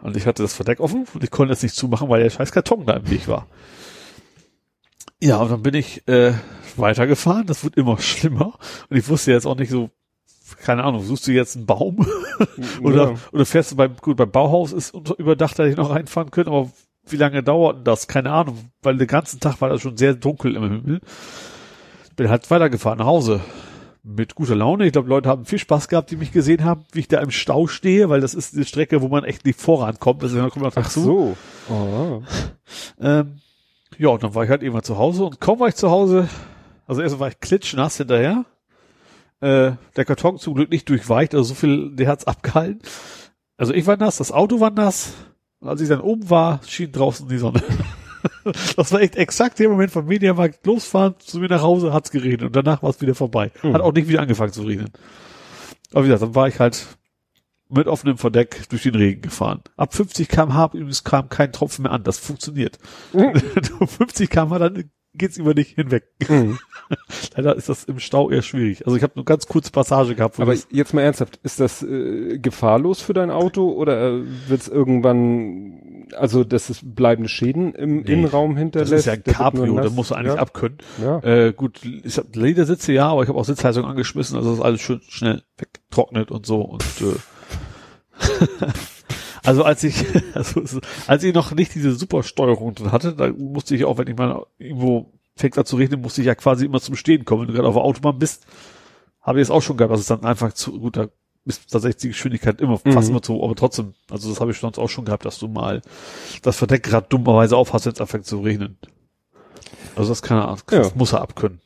Und ich hatte das Verdeck offen und ich konnte es nicht zumachen, weil der scheiß Karton da im Weg war. Ja, und dann bin ich äh, weitergefahren. Das wird immer schlimmer. Und ich wusste jetzt auch nicht so, keine Ahnung, suchst du jetzt einen Baum? oder, ja. oder fährst du beim, gut, beim Bauhaus ist unter, überdacht, dass ich noch reinfahren könnte, aber wie lange dauert das? Keine Ahnung, weil den ganzen Tag war das schon sehr dunkel im Himmel. Bin halt weitergefahren nach Hause. Mit guter Laune. Ich glaube, Leute haben viel Spaß gehabt, die mich gesehen haben, wie ich da im Stau stehe, weil das ist eine Strecke, wo man echt nicht vorankommt. Also, kommt man Ach so. Oh. Ähm, ja, und dann war ich halt immer zu Hause und kaum war ich zu Hause, also erst war ich klitschnass hinterher. Äh, der Karton zum Glück nicht durchweicht, also so viel, der hat's abgehalten. Also ich war nass, das Auto war nass. Und als ich dann oben war, schien draußen die Sonne. das war echt exakt der Moment vom Mediamarkt losfahren zu mir nach Hause, hat's geregnet und danach war es wieder vorbei. Mhm. Hat auch nicht wieder angefangen zu regnen. Aber wie gesagt, dann war ich halt mit offenem Verdeck durch den Regen gefahren. Ab 50 km/h übrigens kam kein Tropfen mehr an. Das funktioniert. Mhm. 50 km/h, dann geht's über dich hinweg. Mhm. Leider ist das im Stau eher schwierig. Also ich habe nur ganz kurze Passage gehabt. Aber jetzt mal ernsthaft, ist das äh, gefahrlos für dein Auto oder äh, wird's irgendwann, also dass es bleibende Schäden im nee, Innenraum hinterlässt? Das ist ja ein Cabrio, da musst du eigentlich ja. abkönnen. Ja. Äh, gut, ich habe Ledersitze ja, aber ich habe auch Sitzheizung angeschmissen, also das ist alles schön schnell weggetrocknet und so und äh, also als ich, also als ich noch nicht diese Supersteuerung drin hatte, da musste ich auch, wenn ich mal irgendwo fängt an zu regnen, musste ich ja quasi immer zum Stehen kommen. Wenn du gerade auf der Autobahn bist, habe ich es auch schon gehabt, dass es dann einfach zu, gut, da ist tatsächlich die Geschwindigkeit immer mhm. fast immer zu, aber trotzdem, also das habe ich sonst auch schon gehabt, dass du mal das Verdeck gerade dummerweise aufhast, wenn es anfängt zu regnen. Also das kann er, das ja. muss er abkönnen.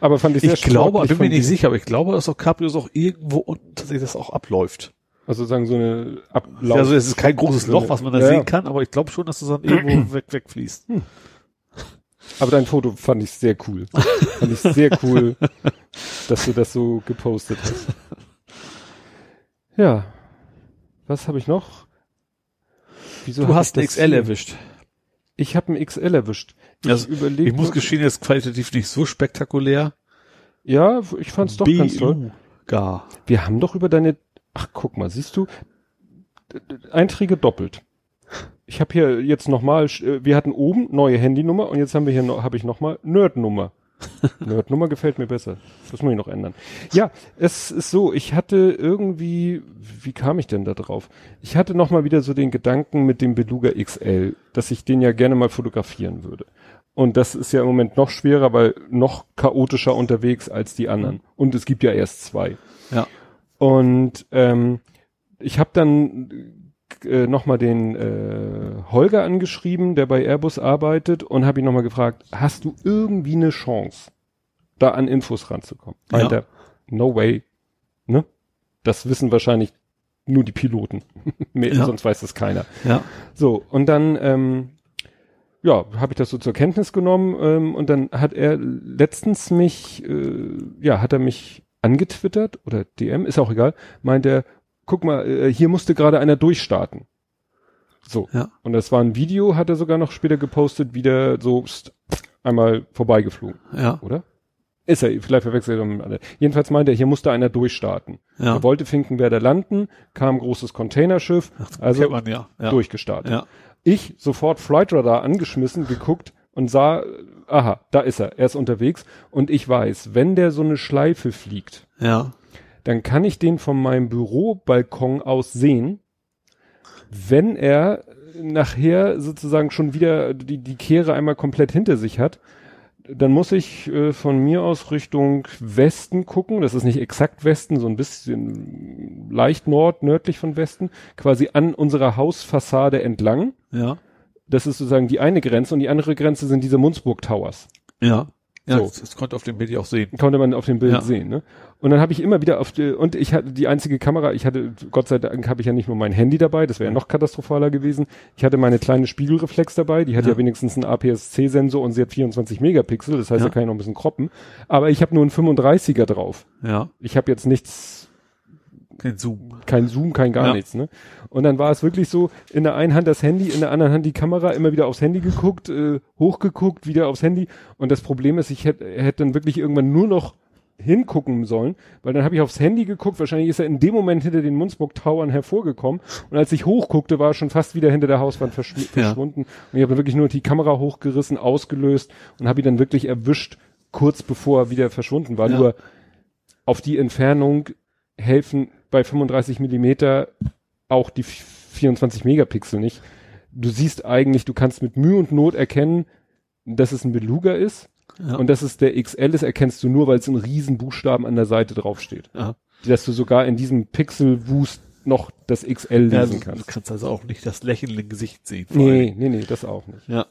Aber fand ich sehr Ich glaube, ich bin mir nicht sicher, aber ich glaube, dass auch Cabrios auch irgendwo unten tatsächlich das auch abläuft. Also sagen so eine Ablauf. Also es ist kein großes Loch, was man da ja, sehen kann, aber ich glaube schon, dass das dann irgendwo weg, wegfließt. Hm. Aber dein Foto fand ich sehr cool. fand ich sehr cool, dass du das so gepostet hast. Ja. Was habe ich noch? Wieso du hast ein XL hier? erwischt. Ich habe ein XL erwischt. Ich, also, überleg, ich muss gestehen, ist qualitativ nicht so spektakulär. Ja, ich fand's doch B ganz toll. Gar. Wir haben doch über deine, ach guck mal, siehst du, Einträge doppelt. Ich habe hier jetzt nochmal, äh, wir hatten oben neue Handynummer und jetzt haben wir hier noch, habe ich nochmal Nerdnummer. Nerdnummer gefällt mir besser. Das muss ich noch ändern. Ja, es ist so, ich hatte irgendwie, wie kam ich denn da drauf? Ich hatte nochmal wieder so den Gedanken mit dem Beluga XL, dass ich den ja gerne mal fotografieren würde. Und das ist ja im Moment noch schwerer, weil noch chaotischer unterwegs als die anderen. Und es gibt ja erst zwei. Ja. Und ähm, ich habe dann äh, nochmal den äh, Holger angeschrieben, der bei Airbus arbeitet, und habe ihn nochmal gefragt, hast du irgendwie eine Chance, da an Infos ranzukommen? Ja. Alter, no way. Ne? Das wissen wahrscheinlich nur die Piloten. Mehr, ja. Sonst weiß das keiner. Ja. So, und dann ähm, ja, habe ich das so zur Kenntnis genommen ähm, und dann hat er letztens mich, äh, ja, hat er mich angetwittert oder DM, ist auch egal, meint er, guck mal, äh, hier musste gerade einer durchstarten. So. Ja. Und das war ein Video, hat er sogar noch später gepostet, wie der so st, einmal vorbeigeflogen. Ja. Oder? Ist er, vielleicht verwechselt er mit alle. Jedenfalls meinte er, hier musste einer durchstarten. Ja. Er wollte Finkenwerder landen, kam großes Containerschiff, Ach, also man, ja. Ja. durchgestartet. Ja. Ich sofort Flightradar angeschmissen, geguckt, und sah, aha, da ist er, er ist unterwegs und ich weiß, wenn der so eine Schleife fliegt, Ja. Dann kann ich den von meinem Bürobalkon aus sehen, wenn er nachher sozusagen schon wieder die, die Kehre einmal komplett hinter sich hat, dann muss ich äh, von mir aus Richtung Westen gucken. Das ist nicht exakt Westen, so ein bisschen leicht nord, nördlich von Westen, quasi an unserer Hausfassade entlang. Ja. Das ist sozusagen die eine Grenze und die andere Grenze sind diese Munzburg Towers. Ja. Ja, So. das, das konnte auf dem Bild ja auch sehen. Konnte man auf dem Bild Ja. sehen, ne? Und dann habe ich immer wieder auf die, und ich hatte die einzige Kamera, ich hatte, Gott sei Dank habe ich ja nicht nur mein Handy dabei, das wäre ja noch katastrophaler gewesen. Ich hatte meine kleine Spiegelreflex dabei, die hat ja, Ja. wenigstens einen APS-C-Sensor und sie hat 24 Megapixel, das heißt, Ja. da kann ich noch ein bisschen kroppen. Aber ich habe nur einen 35er drauf. Ja. Ich habe jetzt nichts Kein Zoom. kein Zoom, kein gar nichts, ne? Und dann war es wirklich so, in der einen Hand das Handy, in der anderen Hand die Kamera, immer wieder aufs Handy geguckt, äh, hochgeguckt, wieder aufs Handy. Und das Problem ist, ich hätte hätt dann wirklich irgendwann nur noch hingucken sollen, weil dann habe ich aufs Handy geguckt, wahrscheinlich ist er in dem Moment hinter den Munzburg Towern hervorgekommen und als ich hochguckte, war er schon fast wieder hinter der Hauswand verschw Ja. verschwunden und ich habe wirklich nur die Kamera hochgerissen, ausgelöst und habe ihn dann wirklich erwischt, kurz bevor er wieder verschwunden war. Ja. Nur auf die Entfernung helfen bei 35 Millimeter auch die 24 Megapixel nicht. Du siehst eigentlich, du kannst mit Mühe und Not erkennen, dass es ein Beluga ist Ja. und dass es der XL ist, erkennst du nur, weil es in riesen Buchstaben an der Seite draufsteht. ja. Dass du sogar in diesem Pixelwust noch das XL Ja, lesen du, kannst. du kannst also auch nicht das Lächeln im Gesicht sehen. Nee, nee, nee, das auch nicht. Ja.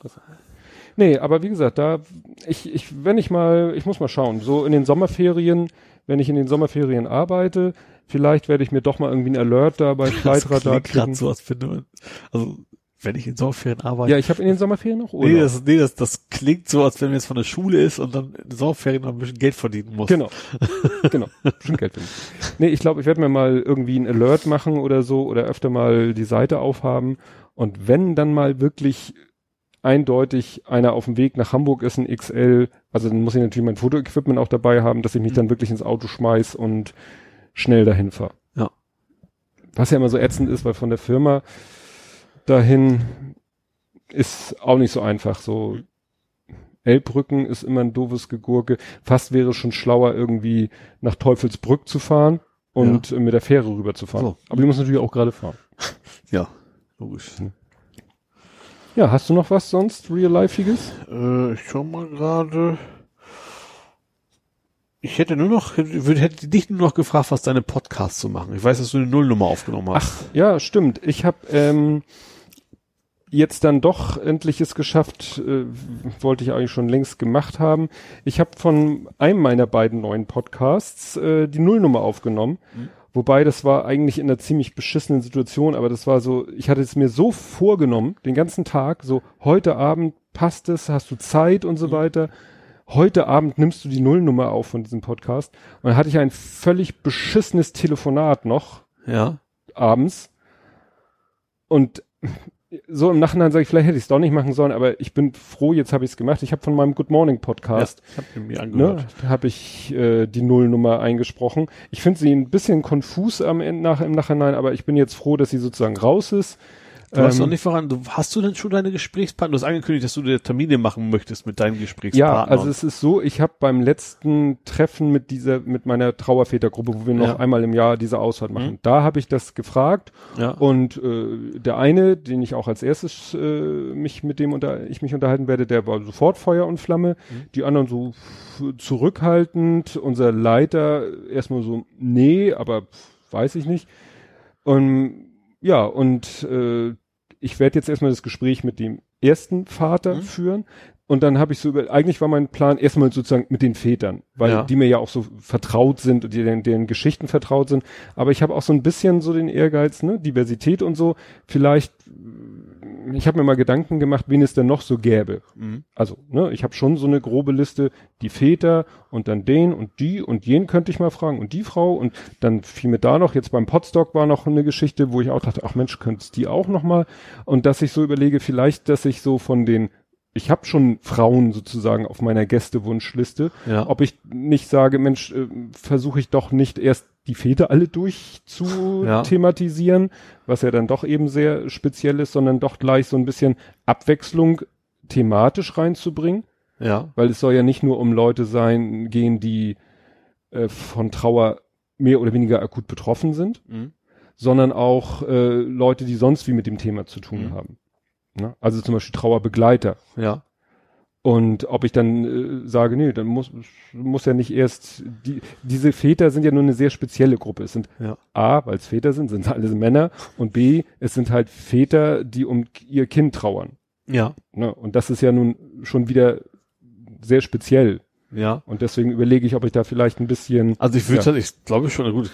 Nee, aber wie gesagt, da, ich, ich, wenn ich mal, ich muss mal schauen, so in den Sommerferien, wenn ich in den Sommerferien arbeite, vielleicht werde ich mir doch mal irgendwie ein Alert da bei Das Flightradar klingt gerade klicken. so, als finde also, wenn ich in Sommerferien arbeite. Ja, ich habe in den Sommerferien noch Urlaub. nee, das, nee das, das klingt so, als wenn man jetzt von der Schule ist und dann in Sommerferien noch ein bisschen Geld verdienen muss. Genau. genau. Schon Geld finden. Nee, ich glaube, ich werde mir mal irgendwie ein Alert machen oder so oder öfter mal die Seite aufhaben. Und wenn dann mal wirklich eindeutig einer auf dem Weg nach Hamburg ist, ein XL, also dann muss ich natürlich mein Fotoequipment auch dabei haben, dass ich mich Mhm. dann wirklich ins Auto schmeiß und schnell dahin fahre. Ja. Was ja immer so ätzend ist, weil von der Firma dahin ist auch nicht so einfach. So Elbbrücken ist immer ein doofes Gegurke. Fast wäre es schon schlauer, irgendwie nach Teufelsbrück zu fahren und äh, mit der Fähre rüber zu fahren. So. Aber die muss natürlich auch gerade fahren. Ja, logisch. Ja, hast du noch was sonst real-lifeiges? Äh, ich schau mal gerade. Ich hätte nur noch, hätte dich nur noch gefragt, was deine Podcasts zu machen. Ich weiß, dass du eine Nullnummer aufgenommen hast. Ja, stimmt. Ich habe ähm, jetzt dann doch endlich es geschafft, äh, wollte ich eigentlich schon längst gemacht haben. Ich habe von einem meiner beiden neuen Podcasts äh, die Nullnummer aufgenommen. Wobei das war eigentlich in einer ziemlich beschissenen Situation, aber das war so, ich hatte es mir so vorgenommen, den ganzen Tag, so heute Abend passt es, hast du Zeit und so weiter. Heute Abend nimmst du die Nullnummer auf von diesem Podcast. Und dann hatte ich ein völlig beschissenes Telefonat noch Ja. abends. Und so im Nachhinein sage ich, vielleicht hätte ich es doch nicht machen sollen, aber ich bin froh, jetzt habe ich es gemacht. Ich habe von meinem Good Morning Podcast, Ich habe mir angehört. ne, habe ich äh, die Nullnummer eingesprochen. Ich finde sie ein bisschen konfus am Ende nach, im Nachhinein, aber ich bin jetzt froh, dass sie sozusagen raus ist. Du hast Ähm, noch nicht voran. Du, hast du denn schon deine Gesprächspartner? Du hast angekündigt, dass du dir Termine machen möchtest mit deinen Ja, Gesprächspartnern. also es ist so, ich habe beim letzten Treffen mit dieser, mit meiner Trauervätergruppe, wo wir noch Ja. einmal im Jahr diese Ausfahrt machen, Mhm. da habe ich das gefragt ja. Und äh, der eine, den ich auch als erstes äh, mich mit dem unter ich mich unterhalten werde, der war sofort Feuer und Flamme. Die anderen so zurückhaltend. Unser Leiter erstmal so nee, aber pf, weiß ich nicht. Und ja und äh, ich werde jetzt erstmal das Gespräch mit dem ersten Vater Mhm. führen. Und dann habe ich so über, eigentlich war mein Plan erstmal sozusagen mit den Vätern, weil Ja. die mir ja auch so vertraut sind und die deren, deren Geschichten vertraut sind. Aber ich habe auch so ein bisschen so den Ehrgeiz, ne, Diversität und so. Vielleicht, ich habe mir mal Gedanken gemacht, wen es denn noch so gäbe. Mhm. Also, ne, ich habe schon so eine grobe Liste, die Väter und dann den und die und jen könnte ich mal fragen und die Frau und dann fiel mir da noch, jetzt beim Potstock war noch eine Geschichte, wo ich auch dachte, ach Mensch, könntest die auch noch mal und dass ich so überlege, vielleicht, dass ich so von den ich habe schon Frauen sozusagen auf meiner Gästewunschliste. Ja. Ob ich nicht sage, Mensch, äh, versuche ich doch nicht erst die Väter alle durch zu Ja. thematisieren, was ja dann doch eben sehr speziell ist, sondern doch gleich so ein bisschen Abwechslung thematisch reinzubringen, Ja. weil es soll ja nicht nur um Leute sein, gehen, die äh, von Trauer mehr oder weniger akut betroffen sind, Mhm. sondern auch äh, Leute, die sonst wie mit dem Thema zu tun Mhm. haben. Ne? Also zum Beispiel Trauerbegleiter. Ja. Und ob ich dann äh, sage, nee, dann muss, muss ja nicht erst, die, diese Väter sind ja nur eine sehr spezielle Gruppe. Es sind Ja. A, weil es Väter sind, sind es alles Männer und B, es sind halt Väter, die um ihr Kind trauern. Ja. Ne? Und das ist ja nun schon wieder sehr speziell. Ja. Und deswegen überlege ich, ob ich da vielleicht ein bisschen, Also ich würde, Ja. halt, ich glaube schon, gut,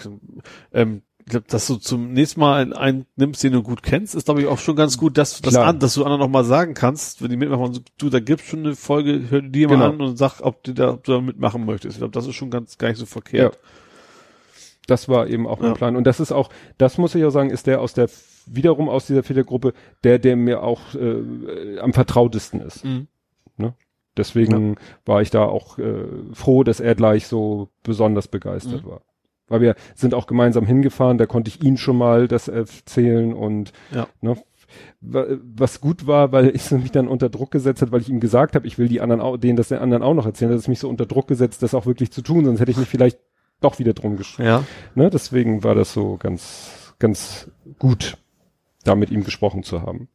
ähm, ich glaube, dass du zum nächsten Mal einen, einen nimmst, den du gut kennst, ist glaube ich auch schon ganz gut, dass, dass, Klar. an, dass du anderen noch mal sagen kannst, wenn die mitmachen, so, du, da gibt's schon eine Folge, hör dir die mal Genau. an und sag, ob du da, ob du da mitmachen möchtest. Ich glaube, das ist schon ganz gar nicht so verkehrt. das war eben auch mein Ja. Plan. Und das ist auch, das muss ich auch sagen, ist der aus der, wiederum aus dieser Vätergruppe, der, der mir auch äh, am vertrautesten ist. Mhm. Deswegen war ich da auch äh, froh, dass er gleich so besonders begeistert Mhm. war. Weil wir sind auch gemeinsam hingefahren, da konnte ich ihn schon mal das erzählen und Ja. ne, wa- was gut war, weil ich mich dann unter Druck gesetzt hat, weil ich ihm gesagt habe, ich will die anderen auch, denen das den anderen auch noch erzählen, hat es mich so unter Druck gesetzt, das auch wirklich zu tun, sonst hätte ich mich vielleicht doch wieder drum geschrieben. Ja. Ne, deswegen war das so ganz, ganz gut, da mit ihm gesprochen zu haben.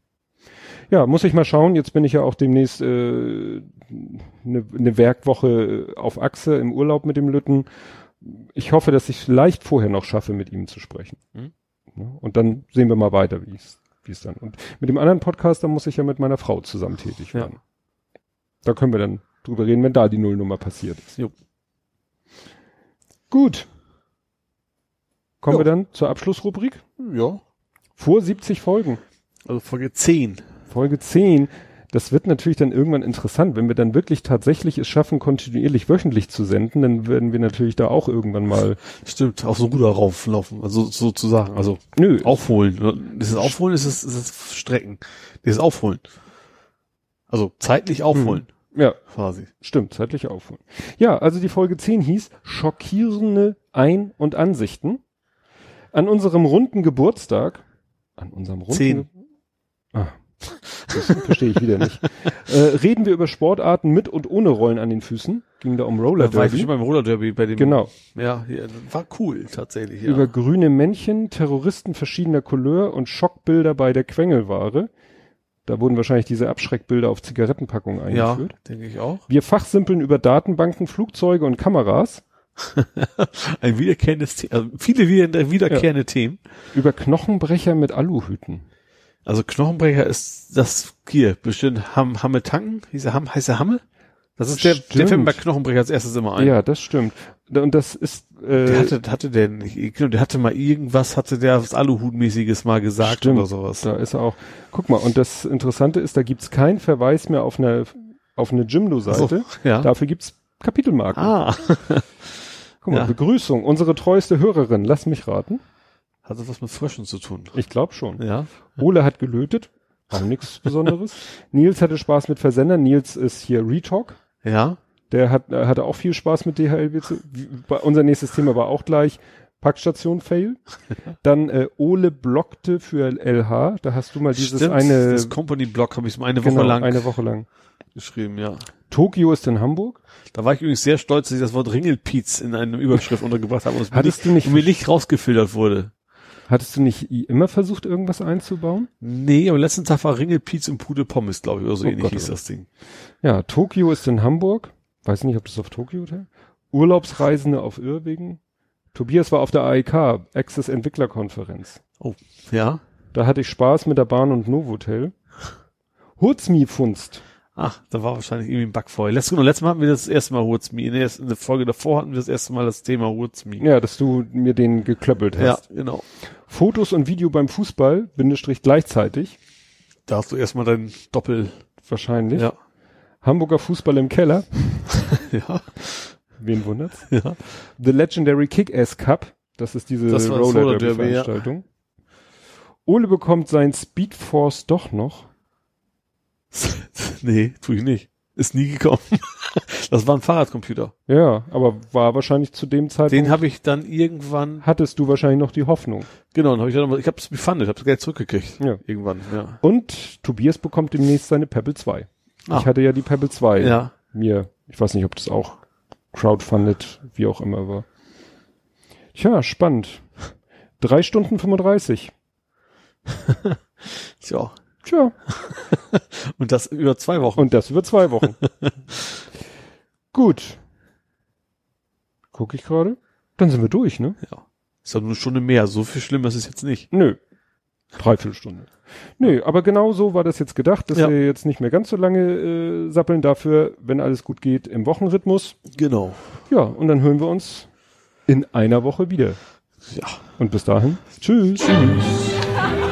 Ja, muss ich mal schauen. Jetzt bin ich ja auch demnächst eine ne ne Werkwoche auf Achse im Urlaub mit dem Lütten. Ich hoffe, dass ich vielleicht vorher noch schaffe, mit ihm zu sprechen. Mhm. Und dann sehen wir mal weiter, wie es wie es dann. Und mit dem anderen Podcast, da muss ich ja mit meiner Frau zusammen tätig Ja. werden. Da können wir dann drüber reden, wenn da die Nullnummer passiert ist. Jo. Gut. Kommen Jo. wir dann zur Abschlussrubrik. Ja. Vor 70 Folgen. Also Folge 10. Folge 10. Das wird natürlich dann irgendwann interessant. Wenn wir dann wirklich tatsächlich es schaffen, kontinuierlich wöchentlich zu senden, dann werden wir natürlich da auch irgendwann mal. Stimmt, auf so ein Ruder rauflaufen, also sozusagen. Also Nö, aufholen. Ist es aufholen, ist es, ist es strecken. Dieses aufholen. Also zeitlich aufholen, ja, quasi. stimmt, zeitlich aufholen. Ja, also die Folge 10 hieß Schockierende Ein- und Ansichten. An unserem runden Geburtstag, an unserem runden Zehn. Das verstehe ich wieder nicht. Äh, reden wir über Sportarten mit und ohne Rollen an den Füßen. Ging da um Roller Da war ich Derby. schon beim Roller Derby bei dem. Genau. Ja, war cool, tatsächlich, ja. Über grüne Männchen, Terroristen verschiedener Couleur und Schockbilder bei der Quengelware. Da wurden wahrscheinlich diese Abschreckbilder auf Zigarettenpackungen ja, eingeführt. denke ich auch. Wir fachsimpeln über Datenbanken, Flugzeuge und Kameras, Ein wiederkehrendes Thema, also viele wieder, wiederkehrende Themen. über Knochenbrecher mit Aluhüten. Also Knochenbrecher ist das hier, bestimmt Ham, Hamme Tanken, hieß er Ham, heißt er Hamme? Das ist der, der Stimmt. Film bei Knochenbrecher als erstes immer ein. Ja, das stimmt. Und das ist äh, Der hatte, hatte der nicht, genau, der hatte mal irgendwas, hatte der was Aluhutmäßiges mal gesagt Stimmt. oder sowas. da ist er auch. Guck mal, und das Interessante ist, da gibt's keinen Verweis mehr auf eine auf eine Jimdo-Seite. So, ja. Dafür gibt's Kapitelmarken. Ah. Guck mal, ja. Begrüßung, unsere treueste Hörerin, lass mich raten. Hatte was mit Fröschen zu tun. Ich glaube schon. Ja. Ole hat gelötet, auch nichts Besonderes. Nils hatte Spaß mit Versendern. Nils ist hier Retalk. Ja. Der hat, äh, hatte auch viel Spaß mit DHL. Unser nächstes Thema war auch gleich Packstation Fail. Dann äh, Ole blockte für LH. Da hast du mal dieses Stimmt, eine, das Company Blog habe ich mal eine Woche genau, lang eine Woche lang. geschrieben, ja. Tokio ist in Hamburg. Da war ich übrigens sehr stolz, dass ich das Wort Ringelpiez in einer Überschrift untergebracht habe und Hattest nicht, du nicht, und mir nicht rausgefiltert wurde. Hattest du nicht immer versucht, irgendwas einzubauen? Nee, am letzten Tag war Ringelpiez und Pude Pommes, glaube ich, oder so Oh ähnlich Gott, hieß oh das Ding. Ja, Tokio ist in Hamburg. Weiß nicht, ob das auf Tokio Hotel. Urlaubsreisende auf Irrwegen. Tobias war auf der AEK, Access Entwicklerkonferenz. Ja. Da hatte ich Spaß mit der Bahn und Novotel. Hurzmi-Funst. Ach, da war wahrscheinlich irgendwie ein Bug vorher. Letztes, genau, letztes Mal hatten wir das erste Mal Hurzmi. In der, in der Folge davor hatten wir das erste Mal das Thema Hurzmi. Ja, dass du mir den geklöppelt Ja, hast. genau. Fotos und Video beim Fußball, Bindestrich gleichzeitig, Da hast du erstmal dein Doppel. wahrscheinlich. Ja. Hamburger Fußball im Keller, Ja. wen wundert's? Ja. The Legendary Kick-Ass Cup, das ist diese Das Roller Derby Derby, ja. Veranstaltung. Ole bekommt sein Speed Force doch noch. nee, tue ich nicht. Ist nie gekommen. das war ein Fahrradcomputer. Ja, aber war wahrscheinlich zu dem Zeitpunkt, Den habe ich dann irgendwann, hattest du wahrscheinlich noch die Hoffnung. genau, dann habe ich dann, ich habe es befandet, habe das Geld zurückgekriegt. Ja. Irgendwann, ja. Und Tobias bekommt demnächst seine Pebble 2. Ich hatte ja die Pebble 2 Ja. mir, ich weiß nicht, ob das auch crowdfunded, wie auch immer war. Tja, spannend. Drei Stunden 35. Tja. Tja, Und das über zwei Wochen. und das über zwei Wochen. Gut. Guck ich gerade. Dann sind wir durch, ne? ja. Ist ja nur eine Stunde mehr. So viel schlimm ist es jetzt nicht. Nö. Dreiviertelstunde. Nö, aber genau so war das jetzt gedacht, dass Ja. wir jetzt nicht mehr ganz so lange äh, sappeln. Dafür, wenn alles gut geht, im Wochenrhythmus. Genau. Ja, und dann hören wir uns in einer Woche wieder. Ja. Und bis dahin, tschüss. Tschüss.